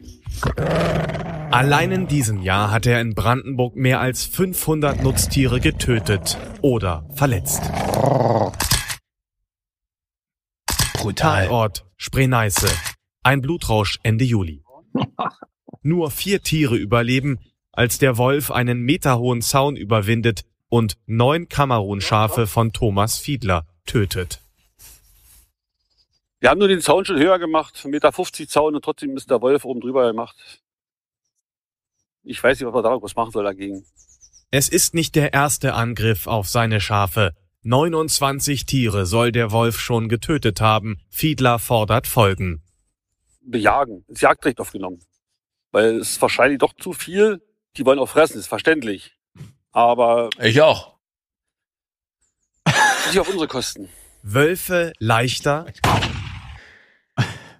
Allein in diesem Jahr hat er in Brandenburg mehr als 500 Nutztiere getötet oder verletzt. Brutal. Tatort Spree-Neiße. Ein Blutrausch Ende Juli. Nur vier Tiere überleben, als der Wolf einen meterhohen Zaun überwindet und neun Kamerun-Schafe von Thomas Fiedler tötet. Wir haben nur den Zaun schon höher gemacht, 1,50 Meter Zaun und trotzdem ist der Wolf oben drüber gemacht. Ich weiß nicht, was man da was machen soll dagegen. Es ist nicht der erste Angriff auf seine Schafe. 29 Tiere soll der Wolf schon getötet haben. Fiedler fordert Folgen. Bejagen, ins Jagdrecht aufgenommen. Weil es ist wahrscheinlich doch zu viel. Die wollen auch fressen, ist verständlich. Aber. Ich auch. Nicht auf unsere Kosten. Wölfe leichter.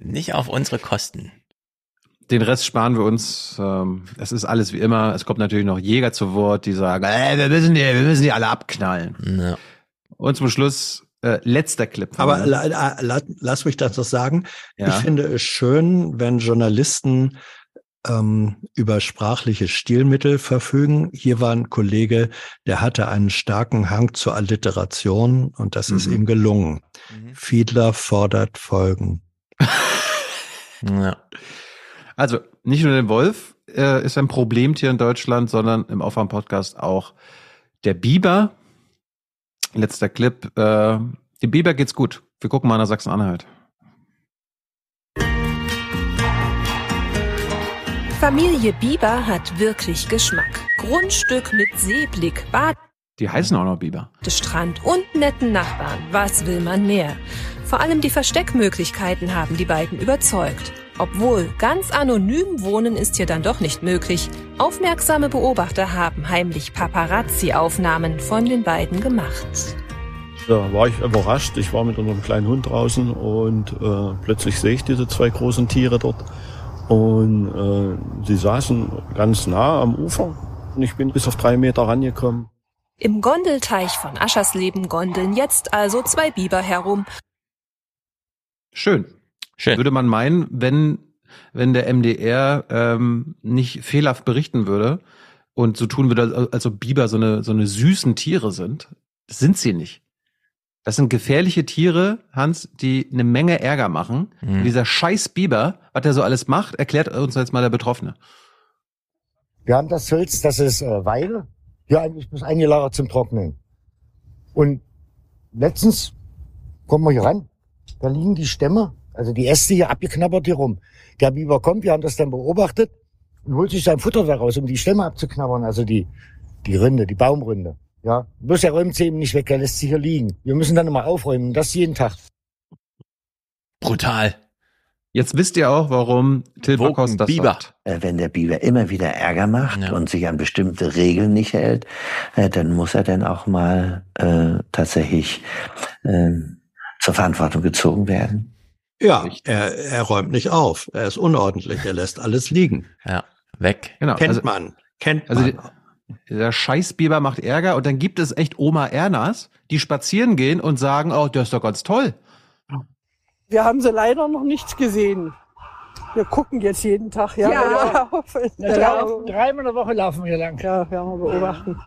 Nicht auf unsere Kosten. Den Rest sparen wir uns. Ähm, es ist alles wie immer. Es kommt natürlich noch Jäger zu Wort, die sagen, äh, wir müssen die, wir müssen die alle abknallen. Ja. Und zum Schluss äh, letzter Clip. Aber la, la, la, lass mich das noch sagen. Ja. Ich finde es schön, wenn Journalisten ähm, über sprachliche Stilmittel verfügen. Hier war ein Kollege, der hatte einen starken Hang zur Alliteration und das ist Mhm. ihm gelungen. Fiedler fordert Folgen. Ja. Also nicht nur der Wolf äh, ist ein Problemtier in Deutschland, sondern im Aufwärm-Podcast auch der Biber. Letzter Clip. Äh, dem Biber geht's gut. Wir gucken mal nach Sachsen-Anhalt. Familie Bieber hat wirklich Geschmack. Grundstück mit Seeblick, Die heißen auch noch Biber. Badestrand und netten Nachbarn. Was will man mehr? Vor allem die Versteckmöglichkeiten haben die beiden überzeugt. Obwohl ganz anonym wohnen ist hier dann doch nicht möglich. Aufmerksame Beobachter haben heimlich Paparazzi-Aufnahmen von den beiden gemacht. Da war ich überrascht. Ich war mit unserem kleinen Hund draußen und äh, plötzlich sehe ich diese zwei großen Tiere dort. Und äh, sie saßen ganz nah am Ufer. Und ich bin bis auf drei Meter rangekommen. Im Gondelteich von Aschersleben gondeln jetzt also zwei Biber herum. Schön. Schön. Würde man meinen, wenn, wenn der MDR ähm, nicht fehlerhaft berichten würde und so tun würde, als ob Biber so eine, so eine süßen Tiere sind. Das sind sie nicht. Das sind gefährliche Tiere, Hans, die eine Menge Ärger machen. Mhm. Dieser scheiß Biber, was der so alles macht, erklärt uns jetzt mal der Betroffene. Wir haben das Holz, das ist äh, Weide, hier eigentlich bis eingelagert zum Trocknen. Und letztens kommen wir hier ran, da liegen die Stämme, also die Äste hier abgeknabbert hier rum. Der Biber kommt, wir haben das dann beobachtet und holt sich sein Futter daraus, um die Stämme abzuknabbern, also die, die Rinde, die Baumrinde. Ja, bloß er räumt sie eben nicht weg, er lässt sie hier liegen. Wir müssen dann immer aufräumen, und das jeden Tag. Brutal. Jetzt wisst ihr auch, warum Till Backhaus das Biber. sagt. Äh, Wenn der Biber immer wieder Ärger macht und sich an bestimmte Regeln nicht hält, äh, dann muss er dann auch mal äh, tatsächlich äh, zur Verantwortung gezogen werden. Ja, er, er räumt nicht auf. Er ist unordentlich. Er lässt alles liegen. Ja, weg. Genau. Kennt also- man. Kennt Also man. die- der Scheißbiber macht Ärger und dann gibt es echt Oma Ernas, die spazieren gehen und sagen, oh, der ist doch ganz toll. Wir haben sie leider noch nicht gesehen. Wir gucken jetzt jeden Tag. Ja, Ja. ja. Ja, drei- dreimal in der Woche laufen wir lang. Ja, werden wir beobachten.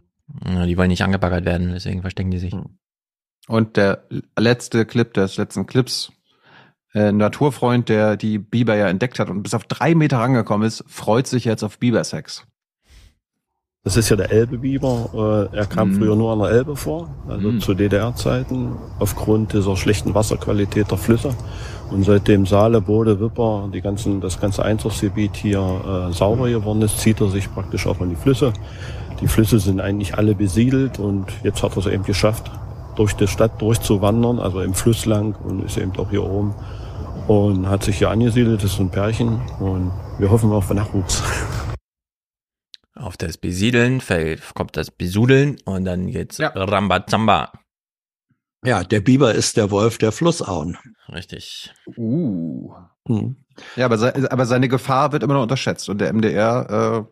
Ja, die wollen nicht angebaggert werden, deswegen verstecken die sich. Und der letzte Clip des letzten Clips, äh, ein Naturfreund, der die Biber ja entdeckt hat und bis auf drei Meter rangekommen ist, freut sich jetzt auf Bibersex. Das ist ja der Elbebiber. Äh, er kam Mhm. früher nur an der Elbe vor, also Mhm. zu DDR-Zeiten, aufgrund dieser schlechten Wasserqualität der Flüsse. Und seitdem Saale, Bode, Wipper, die ganzen, das ganze Einzugsgebiet hier äh, sauber geworden ist, zieht er sich praktisch auch an die Flüsse. Die Flüsse sind eigentlich alle besiedelt und jetzt hat er es eben geschafft, durch die Stadt durchzuwandern, also im Fluss lang und ist eben auch hier oben und hat sich hier angesiedelt. Das ist ein Pärchen und wir hoffen auf Nachwuchs. Auf das Besiedeln fällt, kommt das Besudeln und dann geht's Rambazamba. Ja, der Biber ist der Wolf der Flussauen. Richtig. Uh. Hm. Ja, aber, se aber seine Gefahr wird immer noch unterschätzt und der MDR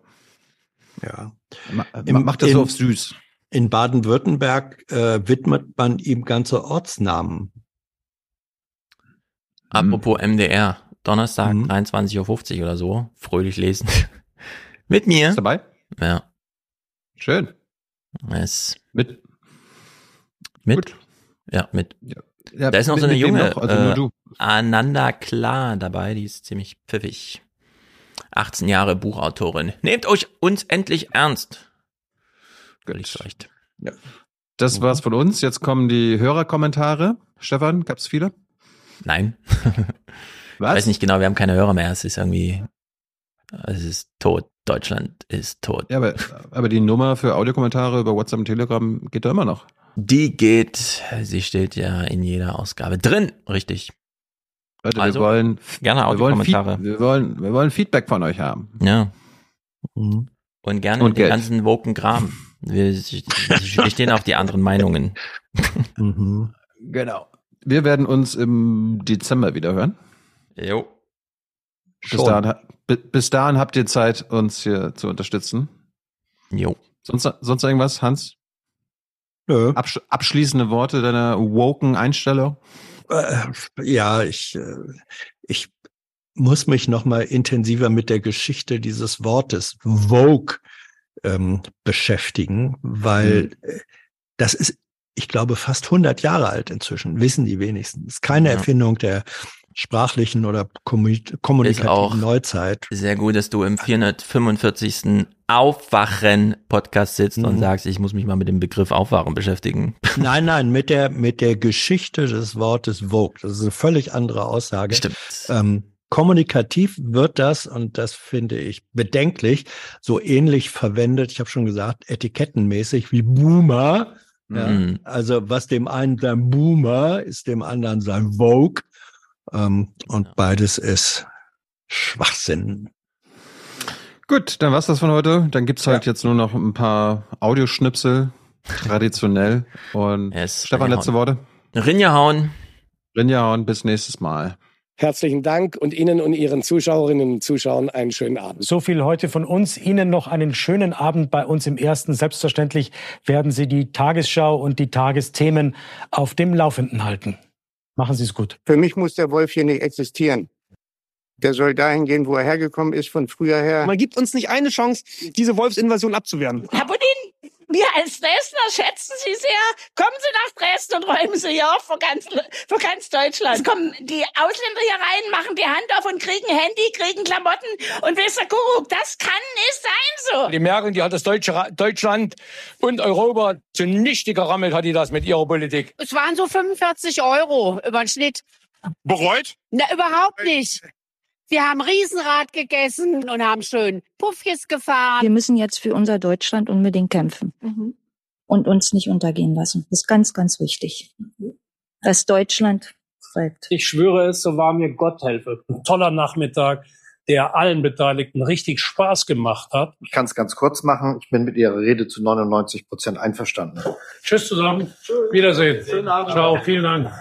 äh, ja. ma macht das so auf süß. In Baden-Württemberg äh, widmet man ihm ganze Ortsnamen. Apropos MDR, Donnerstag 23.50 Uhr oder so, fröhlich lesen. Mit mir. Ist dabei? Ja. Schön. Es mit. Mit? Ja, mit. Ja, da ist noch mit- so eine junge noch? Also nur äh, du. Ananda Klar dabei, die ist ziemlich pfiffig. 18 Jahre Buchautorin. Nehmt euch uns endlich ernst. Völlig recht. Ja. Das war's von uns. Jetzt kommen die Hörerkommentare. Stefan, gab's viele? Nein. Was? Ich weiß nicht genau, wir haben keine Hörer mehr. Es ist irgendwie, es ist tot. Deutschland ist tot. Ja, aber, aber die Nummer für Audiokommentare über WhatsApp und Telegram geht da immer noch. Die geht, sie steht ja in jeder Ausgabe drin, richtig. Leute, also, wir wollen gerne Audiokommentare. Wir, wir wollen, wir wollen Feedback von euch haben. Ja. Mhm. Und gerne und den ganzen woken Kram. Wir, wir stehen auf die anderen Meinungen. Mhm. Genau. Wir werden uns im Dezember wieder hören. Jo. Bis dahin, bis dahin habt ihr Zeit, uns hier zu unterstützen. Jo. Sonst, sonst irgendwas, Hans? Nö. Absch abschließende Worte deiner woken Einstellung? Äh, ja, ich, äh, ich muss mich noch mal intensiver mit der Geschichte dieses Wortes Vogue ähm, beschäftigen, weil mhm. das ist, ich glaube, fast 100 Jahre alt inzwischen, wissen die wenigsten. Das ist keine ja. Erfindung der sprachlichen oder kommunikativen Neuzeit. Sehr gut, dass du im 445. Aufwachen-Podcast sitzt mhm. und sagst, ich muss mich mal mit dem Begriff Aufwachen beschäftigen. Nein, nein, mit der, mit der Geschichte des Wortes Vogue. Das ist eine völlig andere Aussage. Stimmt. Ähm, kommunikativ wird das, und das finde ich bedenklich, so ähnlich verwendet, ich habe schon gesagt, etikettenmäßig wie Boomer. Ja, mhm. Also was dem einen sein Boomer ist, dem anderen sein Vogue. Ähm, und ja. beides ist Schwachsinn. Gut, dann war's das von heute. Dann gibt's halt ja. jetzt nur noch ein paar Audioschnipsel, traditionell. Und yes, Stefan, letzte Worte. Rinja hauen. Rinja hauen, bis nächstes Mal. Herzlichen Dank und Ihnen und Ihren Zuschauerinnen und Zuschauern einen schönen Abend. So viel heute von uns. Ihnen noch einen schönen Abend bei uns im Ersten. Selbstverständlich werden Sie die Tagesschau und die Tagesthemen auf dem Laufenden halten. Machen Sie es gut. Für mich muss der Wolf hier nicht existieren. Der soll dahin gehen, wo er hergekommen ist, von früher her. Man gibt uns nicht eine Chance, diese Wolfsinvasion abzuwehren. Herr Budin, wir als Dresdner schätzen Sie sehr. Kommen Sie nach Dresden und räumen Sie hier auf für ganz, für ganz Deutschland. Es kommen die Ausländer hier rein, machen die Hand auf und kriegen Handy, kriegen Klamotten und ihr, Kuckuck, das kann nicht sein so. Die Merkel, die hat das deutsche Deutschland und Europa zunichte gerammelt, hat die das mit ihrer Politik. Es waren so 45 Euro über den Schnitt. Bereut? Na, überhaupt nicht. Wir haben Riesenrad gegessen und haben schön Puffjes gefahren. Wir müssen jetzt für unser Deutschland unbedingt kämpfen mhm. und uns nicht untergehen lassen. Das ist ganz, ganz wichtig. Dass Deutschland bleibt. Ich schwöre es, so war mir Gott helfe. Ein toller Nachmittag, der allen Beteiligten richtig Spaß gemacht hat. Ich kann es ganz kurz machen. Ich bin mit Ihrer Rede zu 99 Prozent einverstanden. Tschüss zusammen. Tschüss. Wiedersehen. Schönen Abend. Ciao. Vielen Dank.